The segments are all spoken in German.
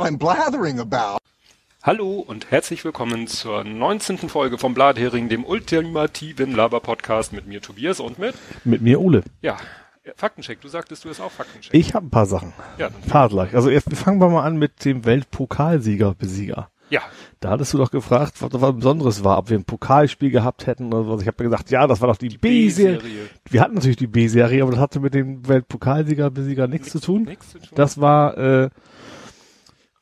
what I'm blathering about. Hallo und herzlich willkommen zur 19. Folge vom Blathering, dem ultimativen Laber-Podcast mit mir Tobias und mit... Mit mir Ole. Ja, Faktencheck. Du sagtest, du hast auch Faktencheck. Ich habe ein paar Sachen. Ja, ein paar gleich. Also erst fangen wir mal an mit dem Weltpokalsieger-Besieger. Ja. Da hattest du doch gefragt, was da was Besonderes war, ob wir ein Pokalspiel gehabt hätten oder was. Ich habe gesagt, ja, das war doch die, B-Serie. Wir hatten natürlich die B-Serie, aber das hatte mit dem Weltpokalsieger-Besieger nichts zu tun. Nichts zu tun. Das war äh,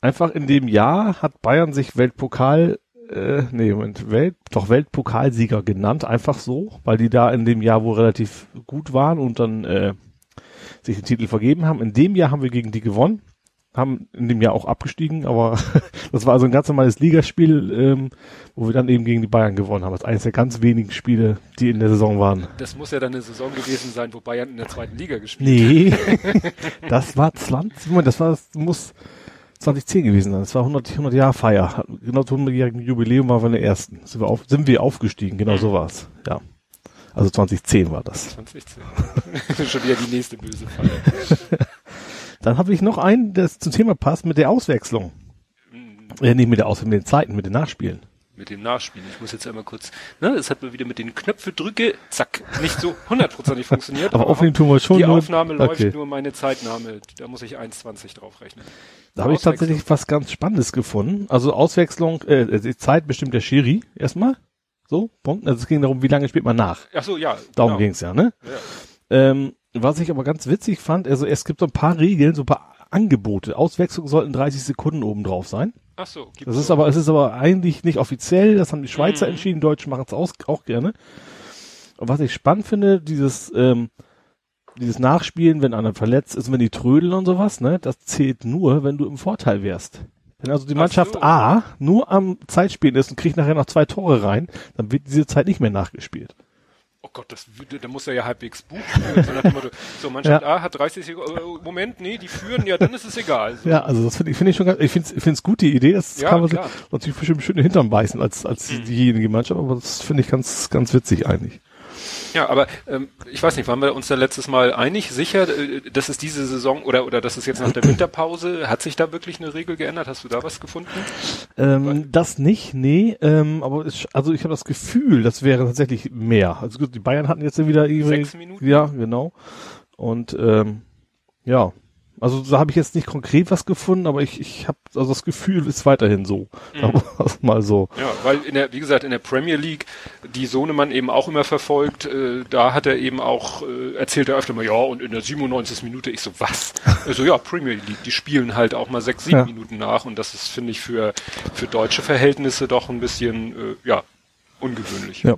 einfach in dem Jahr hat Bayern sich Weltpokal äh, nee, Moment, Welt, doch Weltpokalsieger genannt, einfach so, weil die da in dem Jahr wohl relativ gut waren und dann äh, sich den Titel vergeben haben. In dem Jahr haben wir gegen die gewonnen, haben in dem Jahr auch abgestiegen, aber das war also ein ganz normales Ligaspiel, ähm, wo wir dann eben gegen die Bayern gewonnen haben. Das ist eines der ganz wenigen Spiele, die in der Saison waren. Das muss ja dann eine Saison gewesen sein, wo Bayern in der zweiten Liga gespielt hat. Nee, das war 20, Moment, das war, das muss 2010 gewesen sein. Das war 100, 100 Jahre Feier. Genau zum 100-jährigen Jubiläum waren wir in der ersten. Sind wir, auf, sind wir aufgestiegen, genau so war's. Ja. Also 2010 war das. 2016. Schon wieder die nächste böse Falle. Dann habe ich noch einen, der zum Thema passt, mit der Auswechslung. Äh, nicht mit der Auswechslung, mit den Zeiten, mit den Nachspielen. Mit dem Nachspielen. Ich muss jetzt einmal kurz, ne, es hat mal wieder mit den Knöpfe drücke, zack, nicht so hundertprozentig funktioniert. Aber aufnehmen tun wir schon. Die Aufnahme läuft okay. nur meine Zeitnahme. Da muss ich 1,20 draufrechnen. Da habe ich tatsächlich was ganz Spannendes gefunden. Also Auswechslung, äh, die Zeit bestimmt der Schiri erstmal. So, Punkt. Also es ging darum, wie lange spielt man nach. Ach so, ja. Darum genau. ging's ja, ne? Ja. Ähm, was ich aber ganz witzig fand, also es gibt so ein paar Regeln, so ein paar Angebote. Auswechslung sollten 30 Sekunden oben drauf sein. Ach so, gibt's Das ist so. aber, es ist aber eigentlich nicht offiziell. Das haben die Schweizer Mhm. entschieden. Deutsche machen es auch, auch gerne. Und was ich spannend finde, dieses, ähm, dieses Nachspielen, wenn einer verletzt ist, wenn die trödeln und sowas, ne, das zählt nur, wenn du im Vorteil wärst. Wenn also die Mannschaft so. A nur am Zeitspielen ist und kriegt nachher noch zwei Tore rein, dann wird diese Zeit nicht mehr nachgespielt. Oh Gott, das, würde- da muss er ja halbwegs Buch. So, so Mannschaft A hat 30 Sekunden, äh, Moment, nee, die führen, ja, dann ist es egal. So. Ja, also das finde ich, finde ich schon ganz, ich finde es finde gut, die Idee, das Ja, kann man sich natürlich bestimmt schön in den Hintern beißen als, als Mhm. diejenige Mannschaft, aber das finde ich ganz, ganz witzig eigentlich. Ja, aber ähm, ich weiß nicht, waren wir uns da letztes Mal einig, sicher, äh, dass es diese Saison oder oder dass es jetzt nach der Winterpause, hat sich da wirklich eine Regel geändert? Hast du da was gefunden? Ähm, das nicht, nee, ähm, aber es, also ich habe das Gefühl, das wäre tatsächlich mehr. Also gut, die Bayern hatten jetzt wieder irgendwie, Sechs Minuten? Ja, genau. Und ähm, ja, also da habe ich jetzt nicht konkret was gefunden, aber ich, ich habe also das Gefühl ist weiterhin so. Mhm. Mal so. Ja, weil in der, wie gesagt, in der Premier League, die Sohnemann eben auch immer verfolgt, äh, da hat er eben auch, äh, erzählt er öfter mal, ja, und in der 97. Minute, ich so, was? Also ja, Premier League, die spielen halt auch mal sechs, sieben Ja. Minuten nach und das ist, finde ich, für, für deutsche Verhältnisse doch ein bisschen, äh, ja, ungewöhnlich. Ja.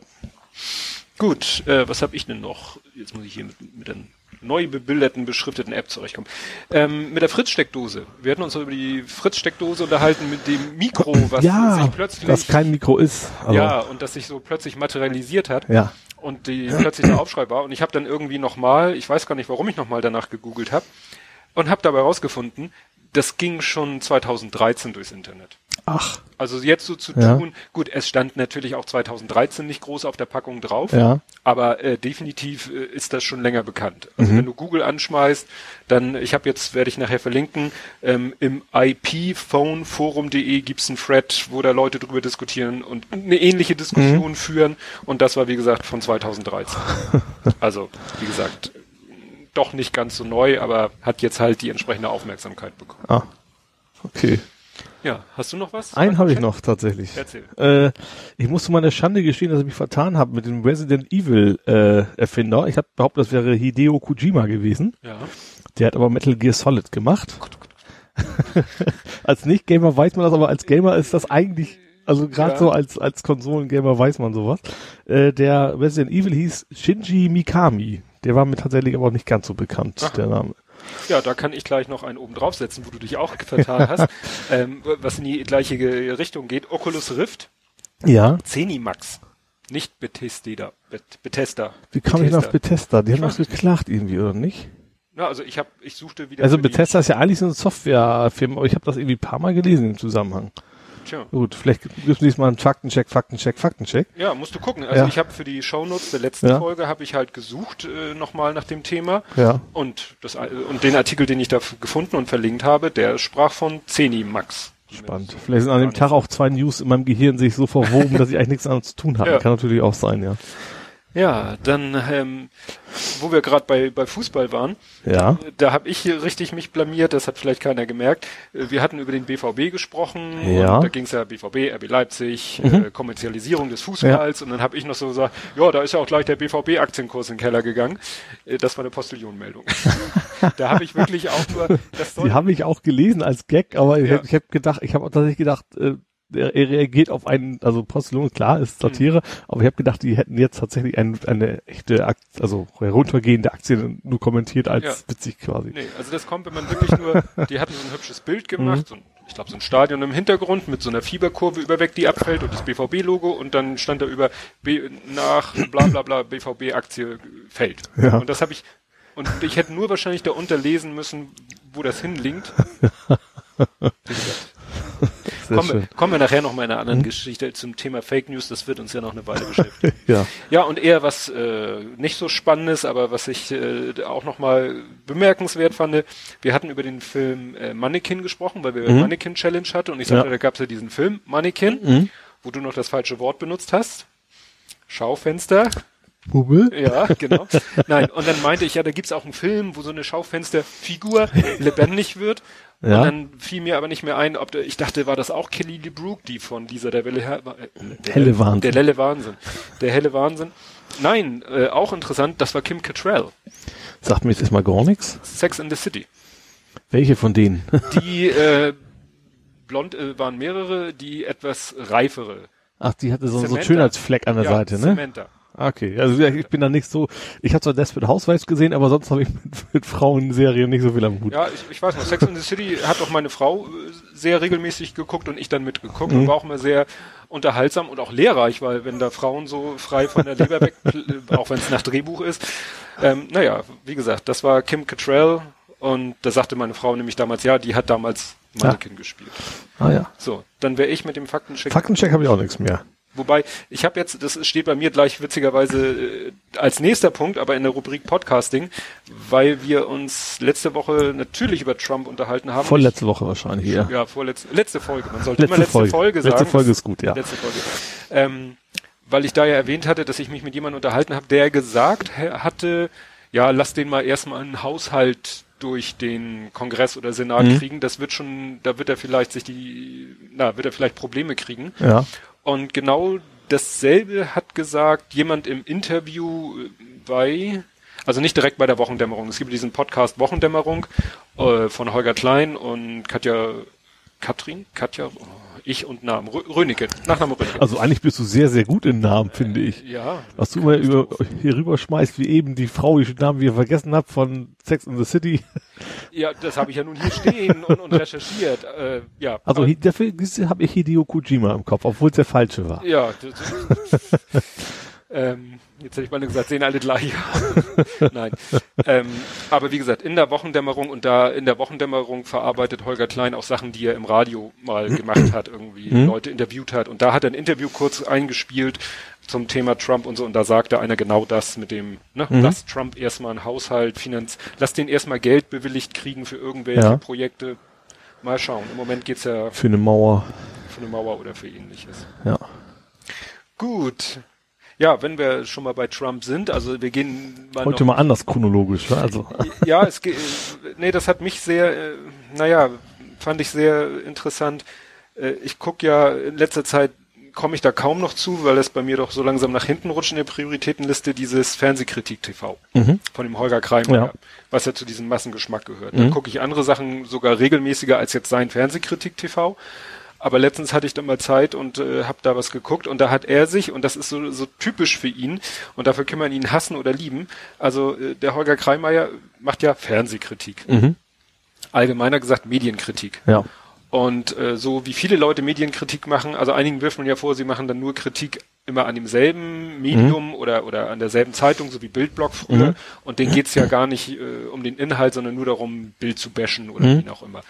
Gut, äh, was habe ich denn noch? Jetzt muss ich hier mit, mit der neu bebilderten, beschrifteten App zurechtkommen. Ähm, mit der Fritz-Steckdose. Wir hatten uns über die Fritz-Steckdose unterhalten mit dem Mikro, was ja, sich plötzlich das kein Mikro ist. Ja, und das sich so plötzlich materialisiert hat ja. und die plötzlich der Aufschrei war. Und ich habe dann irgendwie nochmal, ich weiß gar nicht, warum ich nochmal danach gegoogelt habe, und habe dabei rausgefunden, das ging schon 2013 durchs Internet. Ach, Also jetzt so zu Ja. tun, gut, es stand natürlich auch 2013 nicht groß auf der Packung drauf, Ja. aber äh, definitiv äh, ist das schon länger bekannt. Mhm. Also wenn du Google anschmeißt, dann, ich habe jetzt, werde ich nachher verlinken, ähm, im iphoneforum.de gibt's einen Thread, wo da Leute drüber diskutieren und eine ähnliche Diskussion Mhm. führen und das war wie gesagt von 2013. also, wie gesagt, doch nicht ganz so neu, aber hat jetzt halt die entsprechende Aufmerksamkeit bekommen. ah. Okay. Ja, hast du noch was? Einen habe ich noch tatsächlich. Erzähl. Äh, ich muss zu meiner Schande gestehen, dass ich mich vertan habe mit dem Resident Evil äh, Erfinder. Ich habe behauptet, das wäre Hideo Kojima gewesen. Ja. Der hat aber Metal Gear Solid gemacht. als Nicht-Gamer weiß man das, aber als Gamer ist das eigentlich, also gerade Ja. so als als Konsolengamer weiß man sowas. Äh, der Resident Evil hieß Shinji Mikami. Der war mir tatsächlich aber nicht ganz so bekannt, Aha. der Name. Ja, da kann ich gleich noch einen oben draufsetzen, wo du dich auch vertan hast, ähm, was in die gleiche Richtung geht. Oculus Rift, Ja. Zenimax, nicht Bethesda. Bet- Bethesda. Wie kam ich noch auf Bethesda? Bethesda? Die haben was geklagt irgendwie, oder nicht? Ja, also ich habe, ich suchte wieder. Also Bethesda ist ja eigentlich so eine Softwarefirma, aber ich habe das irgendwie ein paar Mal gelesen im Zusammenhang. Tja. Gut, vielleicht gibt es diesmal einen Faktencheck, Faktencheck, Faktencheck. Ja, musst du gucken. Also ja. ich habe für die Shownotes der letzten ja. Folge habe ich halt gesucht äh, nochmal nach dem Thema. Ja. Und das und den Artikel, den ich da gefunden und verlinkt habe, der sprach von Zeni Max. Spannend. Vielleicht sind an dem Tag auch zwei News in meinem Gehirn sich so verwoben, dass ich eigentlich nichts anderes zu tun habe. Ja. Kann natürlich auch sein, ja. Ja, dann, ähm, wo wir gerade bei, bei Fußball waren, ja. da habe ich richtig mich blamiert, das hat vielleicht keiner gemerkt. Äh, wir hatten über den BVB gesprochen, ja. da ging es ja BVB, RB Leipzig, mhm. äh, Kommerzialisierung des Fußballs ja. und dann habe ich noch so gesagt, ja, da ist ja auch gleich der BVB-Aktienkurs in den Keller gegangen. Äh, das war eine Postillionmeldung. da habe ich wirklich auch nur... Das Die habe ich auch gelesen als Gag, aber ja. ich habe hab gedacht, ich habe tatsächlich gedacht, äh, er, er reagiert auf einen, also Postillon, klar, ist Satire, mhm. aber ich habe gedacht, die hätten jetzt tatsächlich ein, eine echte, Akt, also heruntergehende Aktie nur kommentiert als ja. witzig quasi. Nee, also das kommt, wenn man wirklich nur, die hatten so ein hübsches Bild gemacht, mhm. so ein, ich glaube so ein Stadion im Hintergrund mit so einer Fieberkurve überweg, die abfällt und das BVB-Logo und dann stand da über B, nach bla bla bla BVB-Aktie fällt. Ja. Und das habe ich, und ich hätte nur wahrscheinlich da unterlesen müssen, wo das hinlinkt. kommen, wir, kommen wir nachher noch mal in einer anderen hm? Geschichte zum Thema Fake News. Das wird uns ja noch eine Weile beschäftigen. ja. ja, und eher was äh, nicht so Spannendes, aber was ich äh, auch noch mal bemerkenswert fand. Wir hatten über den Film äh, Mannequin gesprochen, weil wir mhm. Mannequin Challenge hatten. Und ich sagte, ja. da gab es ja diesen Film Mannequin, mhm. wo du noch das falsche Wort benutzt hast. Schaufenster. Bubel? Ja, genau. Nein, und dann meinte ich, ja, da gibt's auch einen Film, wo so eine Schaufensterfigur lebendig wird. Ja. Und dann fiel mir aber nicht mehr ein, ob der, ich dachte, war das auch Kelly LeBrook, die von dieser der Welle, äh, der, helle Wahnsinn. Der helle Wahnsinn. Der helle Wahnsinn. Nein, äh, auch interessant, das war Kim Cattrall. Sagt mir jetzt erstmal gar nichts. Sex in the City. Welche von denen? die äh, blond äh, waren mehrere, die etwas reifere. Ach, die hatte so, so einen Schönheitsfleck an der ja, Seite, ne? Samantha. Okay, also ich bin da nicht so, ich habe zwar Desperate Housewives gesehen, aber sonst habe ich mit, mit Frauenserien nicht so viel am Hut. Ja, ich, ich weiß noch, Sex in the City hat auch meine Frau äh, sehr regelmäßig geguckt und ich dann mitgeguckt mhm. und war auch immer sehr unterhaltsam und auch lehrreich, weil wenn da Frauen so frei von der Leber weg, äh, auch wenn es nach Drehbuch ist. Ähm, naja, wie gesagt, das war Kim Cattrall und da sagte meine Frau nämlich damals, ja, die hat damals Mannequin ja. gespielt. Ah ja. So, dann wäre ich mit dem Faktencheck. Faktencheck habe ich auch nichts mehr. Wobei, ich habe jetzt, das steht bei mir gleich witzigerweise äh, als nächster Punkt, aber in der Rubrik Podcasting, weil wir uns letzte Woche natürlich über Trump unterhalten haben. Vorletzte Woche wahrscheinlich, ja. Ja, vorletzte, letzte Folge. Man sollte letzte immer letzte Folge, Folge sagen. Letzte Folge ist gut, ja. Letzte Folge. Ähm, weil ich da ja erwähnt hatte, dass ich mich mit jemandem unterhalten habe, der gesagt hatte, ja, lass den mal erstmal einen Haushalt durch den Kongress oder Senat mhm. kriegen. Das wird schon, da wird er vielleicht sich die, na, wird er vielleicht Probleme kriegen. Ja. Und genau dasselbe hat gesagt jemand im Interview bei, also nicht direkt bei der Wochendämmerung. Es gibt diesen Podcast Wochendämmerung äh, von Holger Klein und Katja, Katrin, Katja, oh, ich und Namen, Rönecke, Nachname Rönecke. Also eigentlich bist du sehr, sehr gut in Namen, finde ich. Ja. Was du mal über, hier rüber schmeißt, wie eben die Frau, die Namen wir vergessen habt von Sex in the City. Ja, das habe ich ja nun hier stehen und, und recherchiert. Äh, ja. Also dafür habe ich Hideo Kojima im Kopf, obwohl es der falsche war. Ja. Das, ähm, jetzt hätte ich mal gesagt, sehen alle gleich. Nein. Ähm, aber wie gesagt, in der Wochendämmerung und da in der Wochendämmerung verarbeitet Holger Klein auch Sachen, die er im Radio mal gemacht hat, irgendwie mhm. Leute interviewt hat. Und da hat er ein Interview kurz eingespielt zum Thema Trump und so. Und da sagte einer genau das mit dem, ne, mhm. lass Trump erstmal einen Haushalt finanz, lass den erstmal Geld bewilligt kriegen für irgendwelche ja. Projekte. Mal schauen. Im Moment geht's ja. Für eine Mauer. Für eine Mauer oder für ähnliches. Ja. Gut. Ja, wenn wir schon mal bei Trump sind, also wir gehen mal Heute mal anders chronologisch, ne? also. Ja, es geht, nee, das hat mich sehr, äh, naja, fand ich sehr interessant. Äh, ich guck ja in letzter Zeit komme ich da kaum noch zu, weil es bei mir doch so langsam nach hinten rutscht in der Prioritätenliste, dieses Fernsehkritik TV mhm. von dem Holger Kreimer, ja. was ja zu diesem Massengeschmack gehört. Mhm. Da gucke ich andere Sachen sogar regelmäßiger als jetzt sein Fernsehkritik TV. Aber letztens hatte ich da mal Zeit und äh, habe da was geguckt und da hat er sich, und das ist so, so typisch für ihn, und dafür kann man ihn hassen oder lieben, also äh, der Holger Kreimeier macht ja Fernsehkritik. Mhm. Allgemeiner gesagt Medienkritik. Ja. Und äh, so wie viele Leute Medienkritik machen, also einigen wirft man ja vor, sie machen dann nur Kritik immer an demselben Medium mhm. oder, oder an derselben Zeitung, so wie Bildblock früher. Mhm. Und denen geht's ja gar nicht äh, um den Inhalt, sondern nur darum, Bild zu bashen oder mhm. wie auch immer.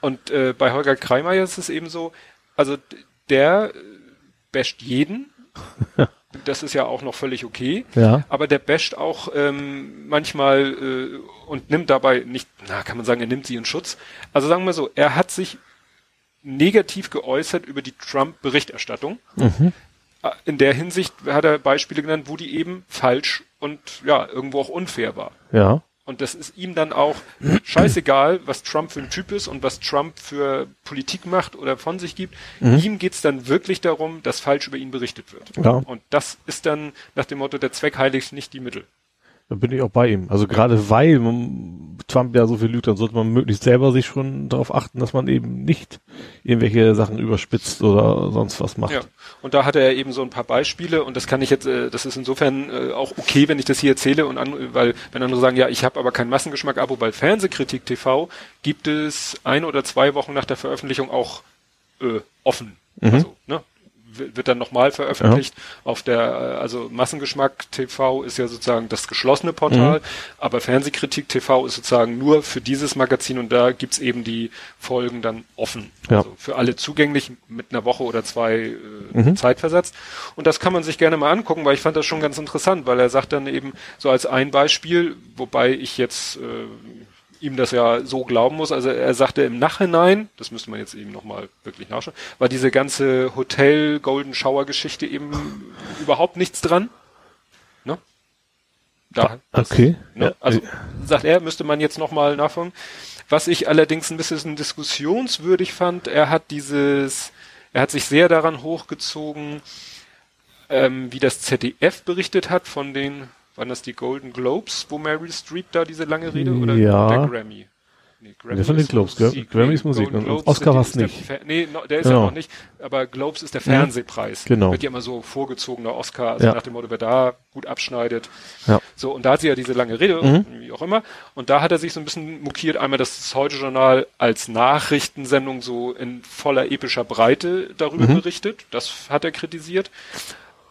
Und äh, bei Holger Kreimeier ist es eben so, Also der basht jeden. das ist ja auch noch völlig okay. Ja. Aber der basht auch ähm, manchmal äh, und nimmt dabei nicht, na, kann man sagen, er nimmt sie in Schutz. Also sagen wir so, er hat sich negativ geäußert über die Trump-Berichterstattung. Mhm. Äh, In der Hinsicht hat er Beispiele genannt, wo die eben falsch und ja, irgendwo auch unfair war. Ja. Und das ist ihm dann auch scheißegal, was Trump für ein Typ ist und was Trump für Politik macht oder von sich gibt. Ihm geht's dann wirklich darum, dass falsch über ihn berichtet wird. Ja. Und das ist dann nach dem Motto, der Zweck heiligt nicht die Mittel. Da bin ich auch bei ihm. Also gerade weil man, Trump ja so viel lügt, dann sollte man möglichst selber sich schon darauf achten, dass man eben nicht irgendwelche Sachen überspitzt oder sonst was macht. Ja. Und da hatte er eben so ein paar Beispiele und das kann ich jetzt, äh, das ist insofern äh, auch okay, wenn ich das hier erzähle und an, weil wenn andere sagen, ja, ich habe aber keinen Massengeschmack-Abo bei Fernsehkritik TV, gibt es ein oder zwei Wochen nach der Veröffentlichung auch äh, offen. Also, ne? Wird dann nochmal veröffentlicht auf der, äh, also Massengeschmack TV ist ja sozusagen das geschlossene Portal, aber Fernsehkritik TV ist sozusagen nur für dieses Magazin und da gibt's eben die Folgen dann offen. Ja. Also für alle zugänglich mit einer Woche oder zwei äh, Zeit versetzt. Und das kann man sich gerne mal angucken, weil ich fand das schon ganz interessant, weil er sagt dann eben so als ein Beispiel, wobei ich jetzt äh, ihm das ja so glauben muss. Also er sagte im Nachhinein, das müsste man jetzt eben nochmal wirklich nachschauen, war diese ganze Hotel Golden Shower Geschichte eben überhaupt nichts dran. Ne? Da, Okay. Ne? Ja, Also sagt er, müsste man jetzt nochmal nachfragen. Was ich allerdings ein bisschen diskussionswürdig fand, er hat dieses, er hat sich sehr daran hochgezogen, ähm, wie das ZDF berichtet hat von den, waren das die Golden Globes, wo Meryl Streep da diese lange Rede oder Ja. der Grammy? Nee, Der von den Globes? Musik. Grammy ist Musik Golden Globes Oscar ist der nicht. Fer- Nee, no, der ist Genau. ja noch nicht, aber Globes ist der Fernsehpreis. Genau. Wird ja immer so vorgezogener Oscar, also Ja. nach dem Motto, wer da gut abschneidet. Ja. So, und da hat sie ja diese lange Rede, Mhm. wie auch immer. Und da hat er sich so ein bisschen mokiert, einmal das Heute-Journal als Nachrichtensendung so in voller epischer Breite darüber Mhm. berichtet. Das hat er kritisiert.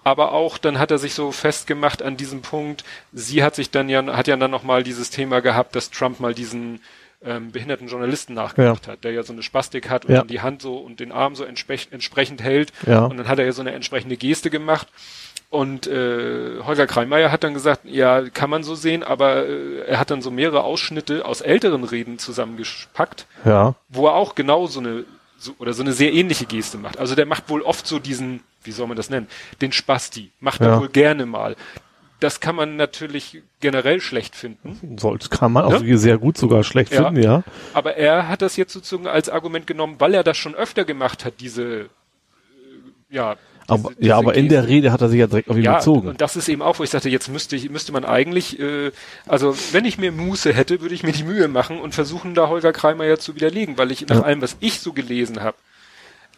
Aber auch, dann hat er sich so festgemacht an diesem Punkt, sie hat sich dann ja, hat ja dann nochmal dieses Thema gehabt, dass Trump mal diesen ähm, behinderten Journalisten nachgemacht hat, der ja so eine Spastik hat und Ja. dann die Hand so und den Arm so entsprech entsprechend hält. Ja. Und dann hat er ja so eine entsprechende Geste gemacht. Und äh, Holger Kreimeier hat dann gesagt, ja, kann man so sehen, aber äh, er hat dann so mehrere Ausschnitte aus älteren Reden zusammengepackt, Ja. wo er auch genau so eine so, oder so eine sehr ähnliche Geste macht. Also der macht wohl oft so diesen, wie soll man das nennen, den Spasti. Macht er Ja. wohl gerne mal. Das kann man natürlich generell schlecht finden. Sollte, kann man auch Ne? sehr gut sogar schlecht Ja. finden, ja. Aber er hat das jetzt sozusagen als Argument genommen, weil er das schon öfter gemacht hat, diese, äh, ja. Aber, diese- ja, aber in der. Rede hat er sich ja direkt auf ihn ja, bezogen. und das ist eben auch, wo ich sagte, jetzt müsste ich, müsste man eigentlich, äh, also wenn ich mir Muße hätte, würde ich mir die Mühe machen und versuchen, da Holger Kreimeier zu widerlegen, weil ich nach Ja. allem, was ich so gelesen habe,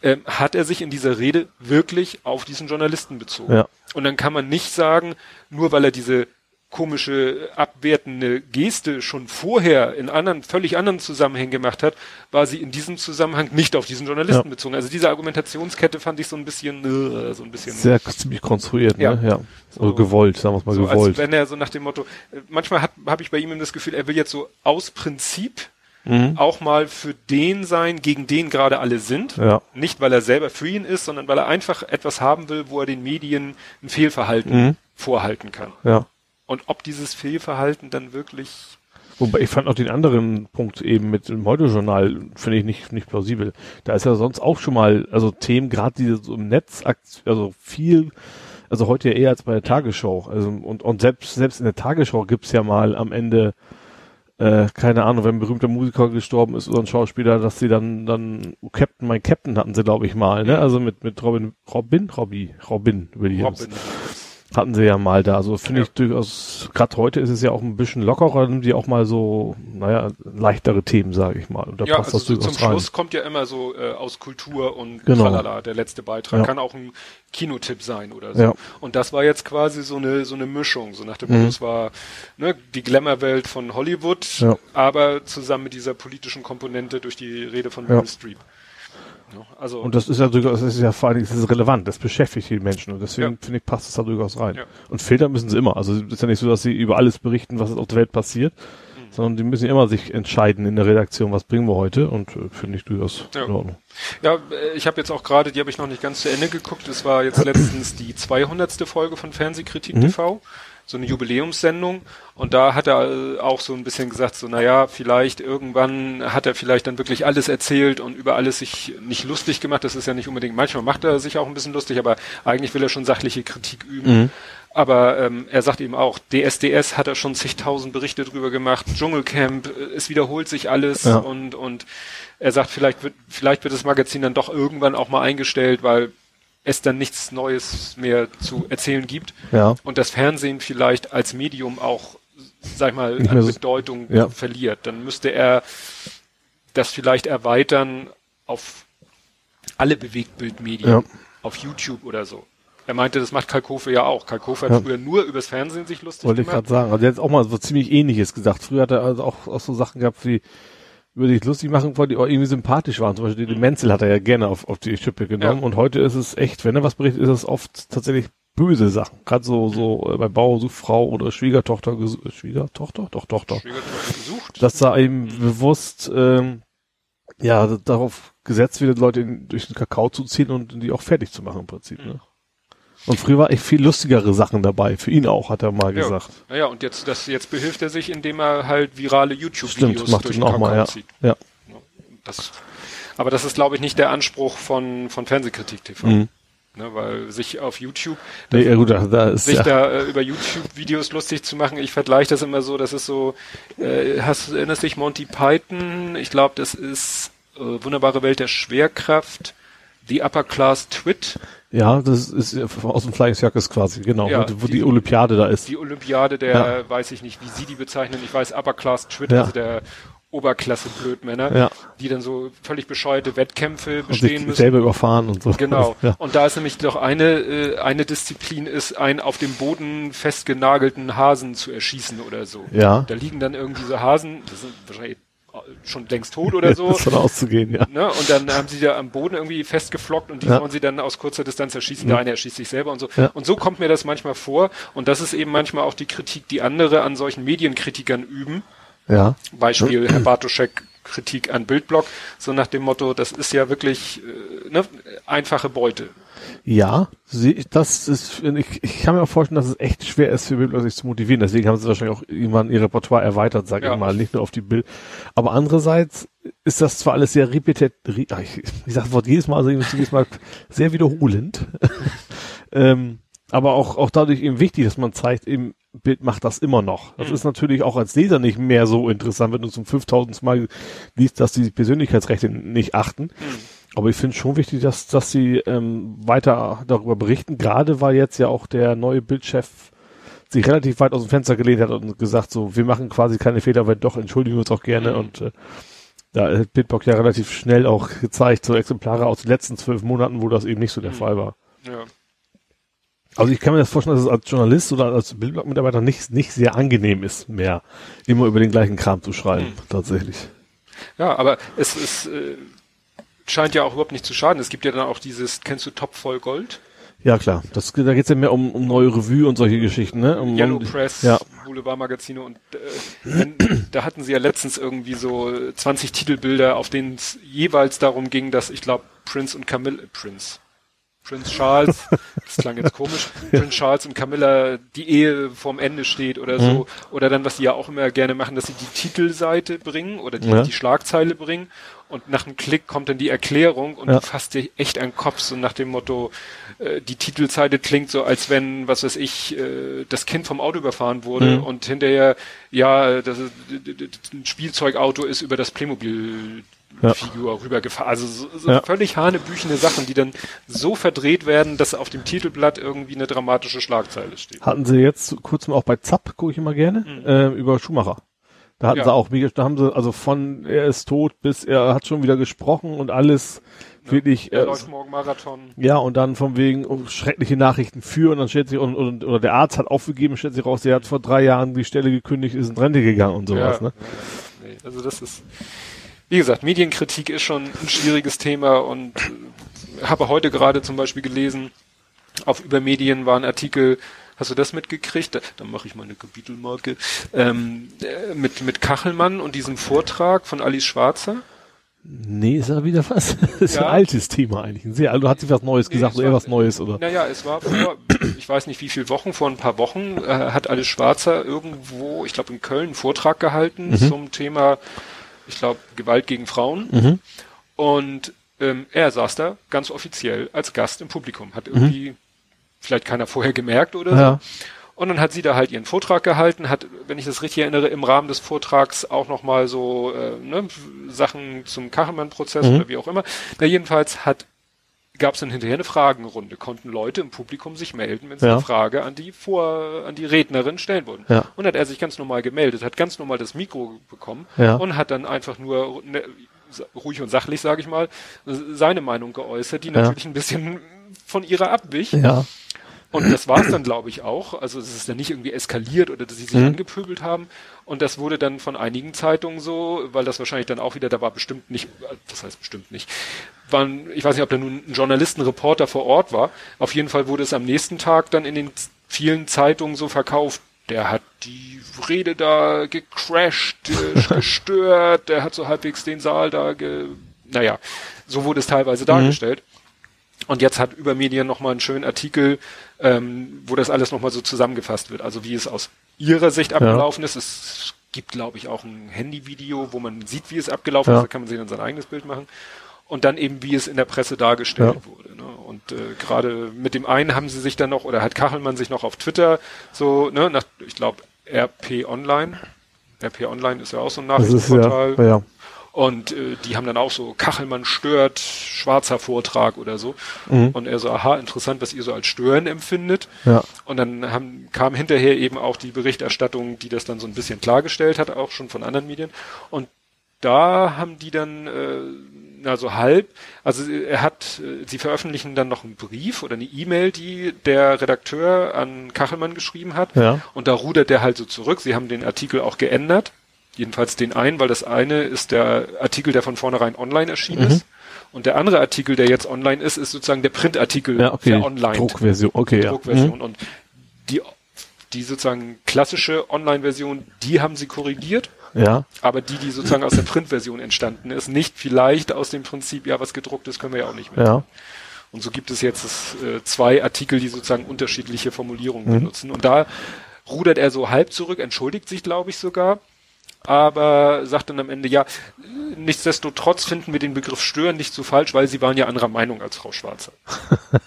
ähm, hat er sich in dieser Rede wirklich auf diesen Journalisten bezogen. Ja. Und dann kann man nicht sagen, nur weil er diese komische abwertende Geste schon vorher in anderen, völlig anderen Zusammenhängen gemacht hat, war sie in diesem Zusammenhang nicht auf diesen Journalisten Ja. bezogen. Also diese Argumentationskette fand ich so ein bisschen, äh, so ein bisschen Sehr ziemlich konstruiert, Ja. ne? Ja. Oder gewollt, sagen wir es mal so, gewollt. als wenn er so nach dem Motto, äh, manchmal habe ich bei ihm das Gefühl, er will jetzt so aus Prinzip Mhm. auch mal für den sein, gegen den gerade alle sind. Ja. Nicht, weil er selber für ihn ist, sondern weil er einfach etwas haben will, wo er den Medien ein Fehlverhalten Mhm. vorhalten kann. Ja. Und ob dieses Fehlverhalten dann wirklich Wobei ich fand auch den anderen Punkt eben mit dem Heute-Journal, finde ich nicht, nicht plausibel. Da ist ja sonst auch schon mal, also Themen, gerade die so im Netz, also viel, also heute ja eher als bei der Tagesschau. Also und, und selbst, selbst in der Tagesschau gibt's ja mal am Ende, äh, keine Ahnung, wenn ein berühmter Musiker gestorben ist oder ein Schauspieler, dass sie dann, dann oh, Captain, mein Captain hatten sie, glaube ich, mal, ne? Also mit, mit Robin, Robin, Robby, Robin Williams Robin. Hatten sie ja mal da. Also finde Ja. ich durchaus, gerade heute ist es ja auch ein bisschen lockerer, nimmt die auch mal so, naja, leichtere Themen, sage ich mal. Und da Ja, passt also das durchaus zum rein. Schluss kommt ja immer so äh, aus Kultur und Genau. tralala, der letzte Beitrag. Ja. Kann auch ein Kinotipp sein oder so. Ja. Und das war jetzt quasi so eine so eine Mischung. So nach dem Motto, Mhm. es war ne, die Glamour-Welt von Hollywood, aber zusammen mit dieser politischen Komponente durch die Rede von. Meryl Streep. Ja, also Und das ist ja durchaus, das ist ja vor allen Dingen, das ist relevant, das beschäftigt die Menschen und deswegen Ja. finde ich, passt es da durchaus rein. Ja. Und filtern müssen sie immer. Also es ist ja nicht so, dass sie über alles berichten, was auf der Welt passiert, sondern die müssen immer sich entscheiden in der Redaktion, was bringen wir heute und äh, finde ich durchaus Ja. in Ordnung. Ja, äh, ich habe jetzt auch gerade, die habe ich noch nicht ganz zu Ende geguckt. Es war jetzt letztens die 200. Folge von Fernsehkritik Mhm. TV, so eine Jubiläumssendung. Und da hat er auch so ein bisschen gesagt, so naja, vielleicht irgendwann hat er vielleicht dann wirklich alles erzählt und über alles sich nicht lustig gemacht. Das ist ja nicht unbedingt, manchmal macht er sich auch ein bisschen lustig, aber eigentlich will er schon sachliche Kritik üben. Aber ähm, er sagt eben auch, DSDS hat er schon zigtausend Berichte drüber gemacht, Dschungelcamp, äh, es wiederholt sich alles Ja. und, und er sagt, vielleicht wird, vielleicht wird das Magazin dann doch irgendwann auch mal eingestellt, weil es dann nichts Neues mehr zu erzählen gibt. Ja. Und das Fernsehen vielleicht als Medium auch, sag ich mal, Nicht an so- Bedeutung Ja. verliert. Dann müsste er das vielleicht erweitern auf alle Bewegtbildmedien, Ja. auf YouTube oder so. Er meinte, das macht Kalkofe ja auch. Kalkofe hat Ja. früher nur übers Fernsehen sich lustig Wollte ich gemacht. gerade sagen. Also der hat jetzt auch mal so ziemlich ähnliches gesagt. Früher hat er also auch, auch so Sachen gehabt wie über sich lustig machen wollte, die auch irgendwie sympathisch waren. Zum Beispiel den Menzel hat er ja gerne auf, auf die Schippe genommen. Ja. Und heute ist es echt, wenn er was berichtet, ist es oft tatsächlich böse Sachen. Gerade so, so äh, bei Bauer sucht Frau oder Schwiegertochter, gesu- Schwiegertochter? Doch, Tochter. Schwiegertochter gesucht. Dass da eben bewusst, ähm, ja, darauf gesetzt wird, Leute in, durch den Kakao zu ziehen und die auch fertig zu machen im Prinzip, ne? Und früher war echt viel lustigere Sachen dabei. Für ihn auch, hat er mal Ja. gesagt. Naja, und jetzt, das, jetzt behilft er sich, indem er halt virale Stimmt, YouTube-Videos macht durch ihn den auch mal, Kakao ja. zieht. Ja. Das, aber das ist, glaube ich, nicht der Anspruch von, von Fernsehkritik TV. Mhm. Ne, weil sich auf YouTube, Nee, ja gut, da, ist sich ja, da äh, über YouTube-Videos lustig zu machen, ich vergleiche das immer so, das ist so, äh, hast, erinnerst dich Monty Python? Ich glaube, das ist äh, Wunderbare Welt der Schwerkraft, The Upper Class Twit, ja, das ist ja aus dem Flying Circus quasi, genau, Ja, wo, die- die, Olympiade da ist. die Olympiade der, Ja. weiß ich nicht, wie sie die bezeichnen, ich weiß Upper Class Twit, Ja. also der Oberklasse-Blödmänner, Ja. die dann so völlig bescheuerte Wettkämpfe und bestehen sich müssen. selber überfahren und so. Genau. Ja. Und da ist nämlich doch eine, äh, eine Disziplin ist, ein auf dem Boden festgenagelten Hasen zu erschießen oder so. Ja. Da liegen dann irgendwie so Hasen, das sind wahrscheinlich schon längst tot oder so. Ist von auszugehen, ja. Ne? Und dann haben sie da am Boden irgendwie festgeflockt und die Ja. sollen sie dann aus kurzer Distanz erschießen. Der eine erschießt sich selber und so. Ja. Und so kommt mir das manchmal vor. Und das ist eben manchmal auch die Kritik, die andere an solchen Medienkritikern üben. Ja. Beispiel Herr Bartoschek Kritik an Bildblock, so nach dem Motto, das ist ja wirklich äh, ne, einfache Beute. Ja, sie, das ist, ich, ich kann mir auch vorstellen, dass es echt schwer ist für Bildleute sich zu motivieren. Deswegen haben sie wahrscheinlich auch irgendwann ihr Repertoire erweitert, sag Ja. ich mal, nicht nur auf die Bild. Aber andererseits ist das zwar alles sehr repetitiv, ich, ich sag das Wort jedes Mal, also jedes Mal sehr wiederholend. ähm, aber auch, auch dadurch eben wichtig, dass man zeigt, eben, Bild macht das immer noch. Das ist natürlich auch als Leser nicht mehr so interessant, wenn du zum 5000. Mal liest, dass die Persönlichkeitsrechte nicht achten. Aber ich finde schon wichtig, dass, dass sie ähm, weiter darüber berichten, gerade weil jetzt ja auch der neue Bildchef sich relativ weit aus dem Fenster gelehnt hat und gesagt, so, wir machen quasi keine Fehler, weil doch entschuldigen wir uns auch gerne. Und äh, da hat Bitbox ja relativ schnell auch gezeigt, so Exemplare aus den letzten zwölf Monaten, wo das eben nicht so der Fall war. Ja. Also ich kann mir das vorstellen, dass es als Journalist oder als Bildblock-Mitarbeiter nicht, nicht sehr angenehm ist, mehr immer über den gleichen Kram zu schreiben, tatsächlich. ja, aber es ist, äh, scheint ja auch überhaupt nicht zu schaden. Es gibt ja dann auch dieses, kennst du Top voll Gold? Ja klar, das, da geht's ja mehr um, um neue Revue und solche Geschichten, ne? Um, Yellow um, Press, Ja, Boulevardmagazine und äh, da hatten sie ja letztens irgendwie so 20 Titelbilder, auf denen es jeweils darum ging, dass ich glaube Prince und Camilla, Prince, Prince Charles, das klang jetzt komisch, Prince Charles und Camilla die Ehe vorm Ende steht oder Mhm. so. Oder dann, was sie ja auch immer gerne machen, dass sie die Titelseite bringen oder die, Ja. die Schlagzeile bringen und nach einem Klick kommt dann die Erklärung und Ja. du fasst dir echt an den Kopf, so nach dem Motto, äh, die Titelseite klingt so, als wenn, was weiß ich, äh, das Kind vom Auto überfahren wurde Mhm. und hinterher, ja, das ist, ein Spielzeugauto ist über das Playmobil Ja. Figur rübergefahren. Also so, so Ja. völlig hanebüchene Sachen, die dann so verdreht werden, dass auf dem Titelblatt irgendwie eine dramatische Schlagzeile steht. hatten sie jetzt kurz mal auch bei Zapp, gucke ich immer gerne, äh, über Schumacher. Da hatten Ja. sie auch, mega- da haben sie also von er ist tot bis er hat schon wieder gesprochen und alles wirklich. Er äh, läuft morgen Marathon. Ja, und dann von wegen oh, schreckliche Nachrichten für und dann stellt sich und, und oder der Arzt hat aufgegeben, stellt sich raus, der hat vor drei Jahren die Stelle gekündigt, ist in Rente gegangen und sowas, ne? ja, ja, nee, also das ist, wie gesagt, Medienkritik ist schon ein schwieriges Thema und äh, habe heute gerade zum Beispiel gelesen, Auf Übermedien war ein Artikel, hast du das mitgekriegt? Da, dann mache ich mal eine Kapitelmarke. Ähm, äh, mit, mit Kachelmann und diesem Vortrag von Alice Schwarzer. Nee, ist ja wieder was. Das ist ja. ein altes Thema eigentlich. Ein sehr, also hat sich was Neues nee, gesagt, oder eher was Neues, oder? Naja, es war vor, ich weiß nicht wie viele Wochen, vor ein paar Wochen, äh, hat Alice Schwarzer irgendwo, ich glaube in Köln, einen Vortrag gehalten mhm. zum Thema, ich glaube, Gewalt gegen Frauen. Mhm. Und ähm, er saß da ganz offiziell als Gast im Publikum. Hat irgendwie, mhm. vielleicht keiner vorher gemerkt oder ja. so. Und dann hat sie da halt ihren Vortrag gehalten, hat, wenn ich das richtig erinnere, im Rahmen des Vortrags auch nochmal so äh, ne, Sachen zum Kachelmann-Prozess mhm. oder wie auch immer. Na jedenfalls hat gab es dann hinterher eine Fragenrunde, konnten Leute im Publikum sich melden, wenn sie ja. eine Frage an die vor an die Rednerin stellen wollten. Ja. Und hat er sich ganz normal gemeldet, hat ganz normal das Mikro bekommen ja. und hat dann einfach nur ne, ruhig und sachlich, sage ich mal, seine Meinung geäußert, die natürlich ein bisschen von ihrer abwich. Ja. Und das war es dann, glaube ich, auch. Also es ist dann nicht irgendwie eskaliert oder dass sie sich mhm. angepöbelt haben. Und das wurde dann von einigen Zeitungen so, weil das wahrscheinlich dann auch wieder, da war bestimmt nicht, das heißt bestimmt nicht, waren, ich weiß nicht, ob da nun ein Journalisten, Reporter vor Ort war. Auf jeden Fall wurde es am nächsten Tag dann in den vielen Zeitungen so verkauft. Der hat die Rede da gecrashed, äh, gestört, der hat so halbwegs den Saal da ge, naja, so wurde es teilweise mhm. dargestellt. Und jetzt hat Übermedien nochmal einen schönen Artikel, ähm, wo das alles nochmal so zusammengefasst wird. Also wie es aus ihrer Sicht abgelaufen ja. ist. Es gibt, glaube ich, auch ein Handyvideo, wo man sieht, wie es abgelaufen ja. ist. Da kann man sich dann sein eigenes Bild machen. Und dann eben, wie es in der Presse dargestellt ja. wurde. Ne? Und äh, gerade mit dem einen haben sie sich dann noch, oder hat Kachelmann sich noch auf Twitter so, ne, nach, ich glaube, RP Online. RP Online ist ja auch so ein Nachrichtenportal. Ja, ja. Und äh, die haben dann auch so Kachelmann stört, schwarzer Vortrag oder so. Mhm. Und er so, aha, interessant, was ihr so als Stören empfindet. Ja. Und dann haben, kam hinterher eben auch die Berichterstattung, die das dann so ein bisschen klargestellt hat, auch schon von anderen Medien. Und da haben die dann, äh, na so halb, also er hat, äh, sie veröffentlichen dann noch einen Brief oder eine E-Mail, die der Redakteur an Kachelmann geschrieben hat. Ja. Und da rudert der halt so zurück. Sie haben den Artikel auch geändert jedenfalls den einen, weil das eine ist der Artikel, der von vornherein online erschienen mhm. ist. Und der andere Artikel, der jetzt online ist, ist sozusagen der Printartikel ja, okay. der online. Druckversion, okay. Druckversion. Ja. Mhm. Und die, die sozusagen klassische Online-Version, die haben sie korrigiert. Ja. Aber die, die sozusagen aus der Printversion entstanden ist, nicht vielleicht aus dem Prinzip, ja, was gedruckt ist, können wir ja auch nicht mehr. Ja. Und so gibt es jetzt äh, zwei Artikel, die sozusagen unterschiedliche Formulierungen mhm. benutzen. Und da rudert er so halb zurück, entschuldigt sich, glaube ich, sogar aber sagt dann am Ende, ja, nichtsdestotrotz finden wir den Begriff stören nicht so falsch, weil sie waren ja anderer Meinung als Frau Schwarzer.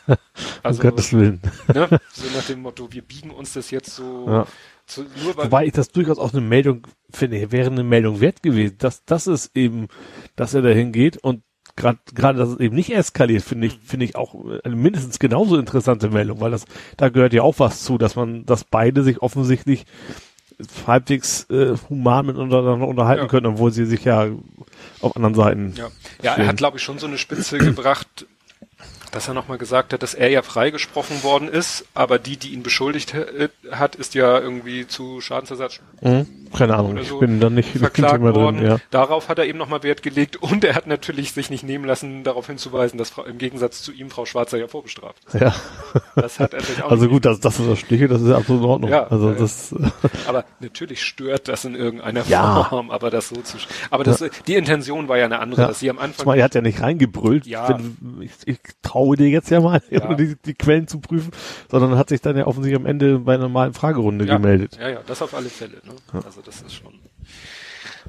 also, um Gottes Willen. Ne, so nach dem Motto, wir biegen uns das jetzt so ja. zu, nur weil Wobei ich das durchaus auch eine Meldung finde, wäre eine Meldung wert gewesen, dass das ist eben, dass er dahin geht und gerade gerade dass es eben nicht eskaliert, finde ich finde ich auch eine mindestens genauso interessante Meldung, weil das da gehört ja auch was zu, dass man dass beide sich offensichtlich halbwegs äh, human miteinander unterhalten ja. können, obwohl sie sich ja auf anderen Seiten. Ja, ja er hat, glaube ich, schon so eine Spitze gebracht, dass er nochmal gesagt hat, dass er ja freigesprochen worden ist, aber die, die ihn beschuldigt hat, ist ja irgendwie zu Schadensersatz. Mhm. Keine Ahnung, so ich bin da nicht verklagt worden. Drin, ja. Darauf hat er eben nochmal Wert gelegt und er hat natürlich sich nicht nehmen lassen, darauf hinzuweisen, dass im Gegensatz zu ihm Frau Schwarzer ja vorbestraft ist. Ja. Das hat er natürlich auch Also gut, dass das unterstriche, das ist ja absolut in Ordnung. Ja, also ja, das. Aber natürlich stört das in irgendeiner ja. Form, aber das so zu, aber das, die Intention war ja eine andere, dass sie am Anfang. Mal, er hat ja nicht reingebrüllt. Ja. Ich, ich, ich traue dir jetzt ja mal, ja. die, die, Quellen zu prüfen, sondern hat sich dann ja offensichtlich am Ende bei einer normalen Fragerunde ja. gemeldet. Ja, ja, das auf alle Fälle. Ne? Also das ist schon.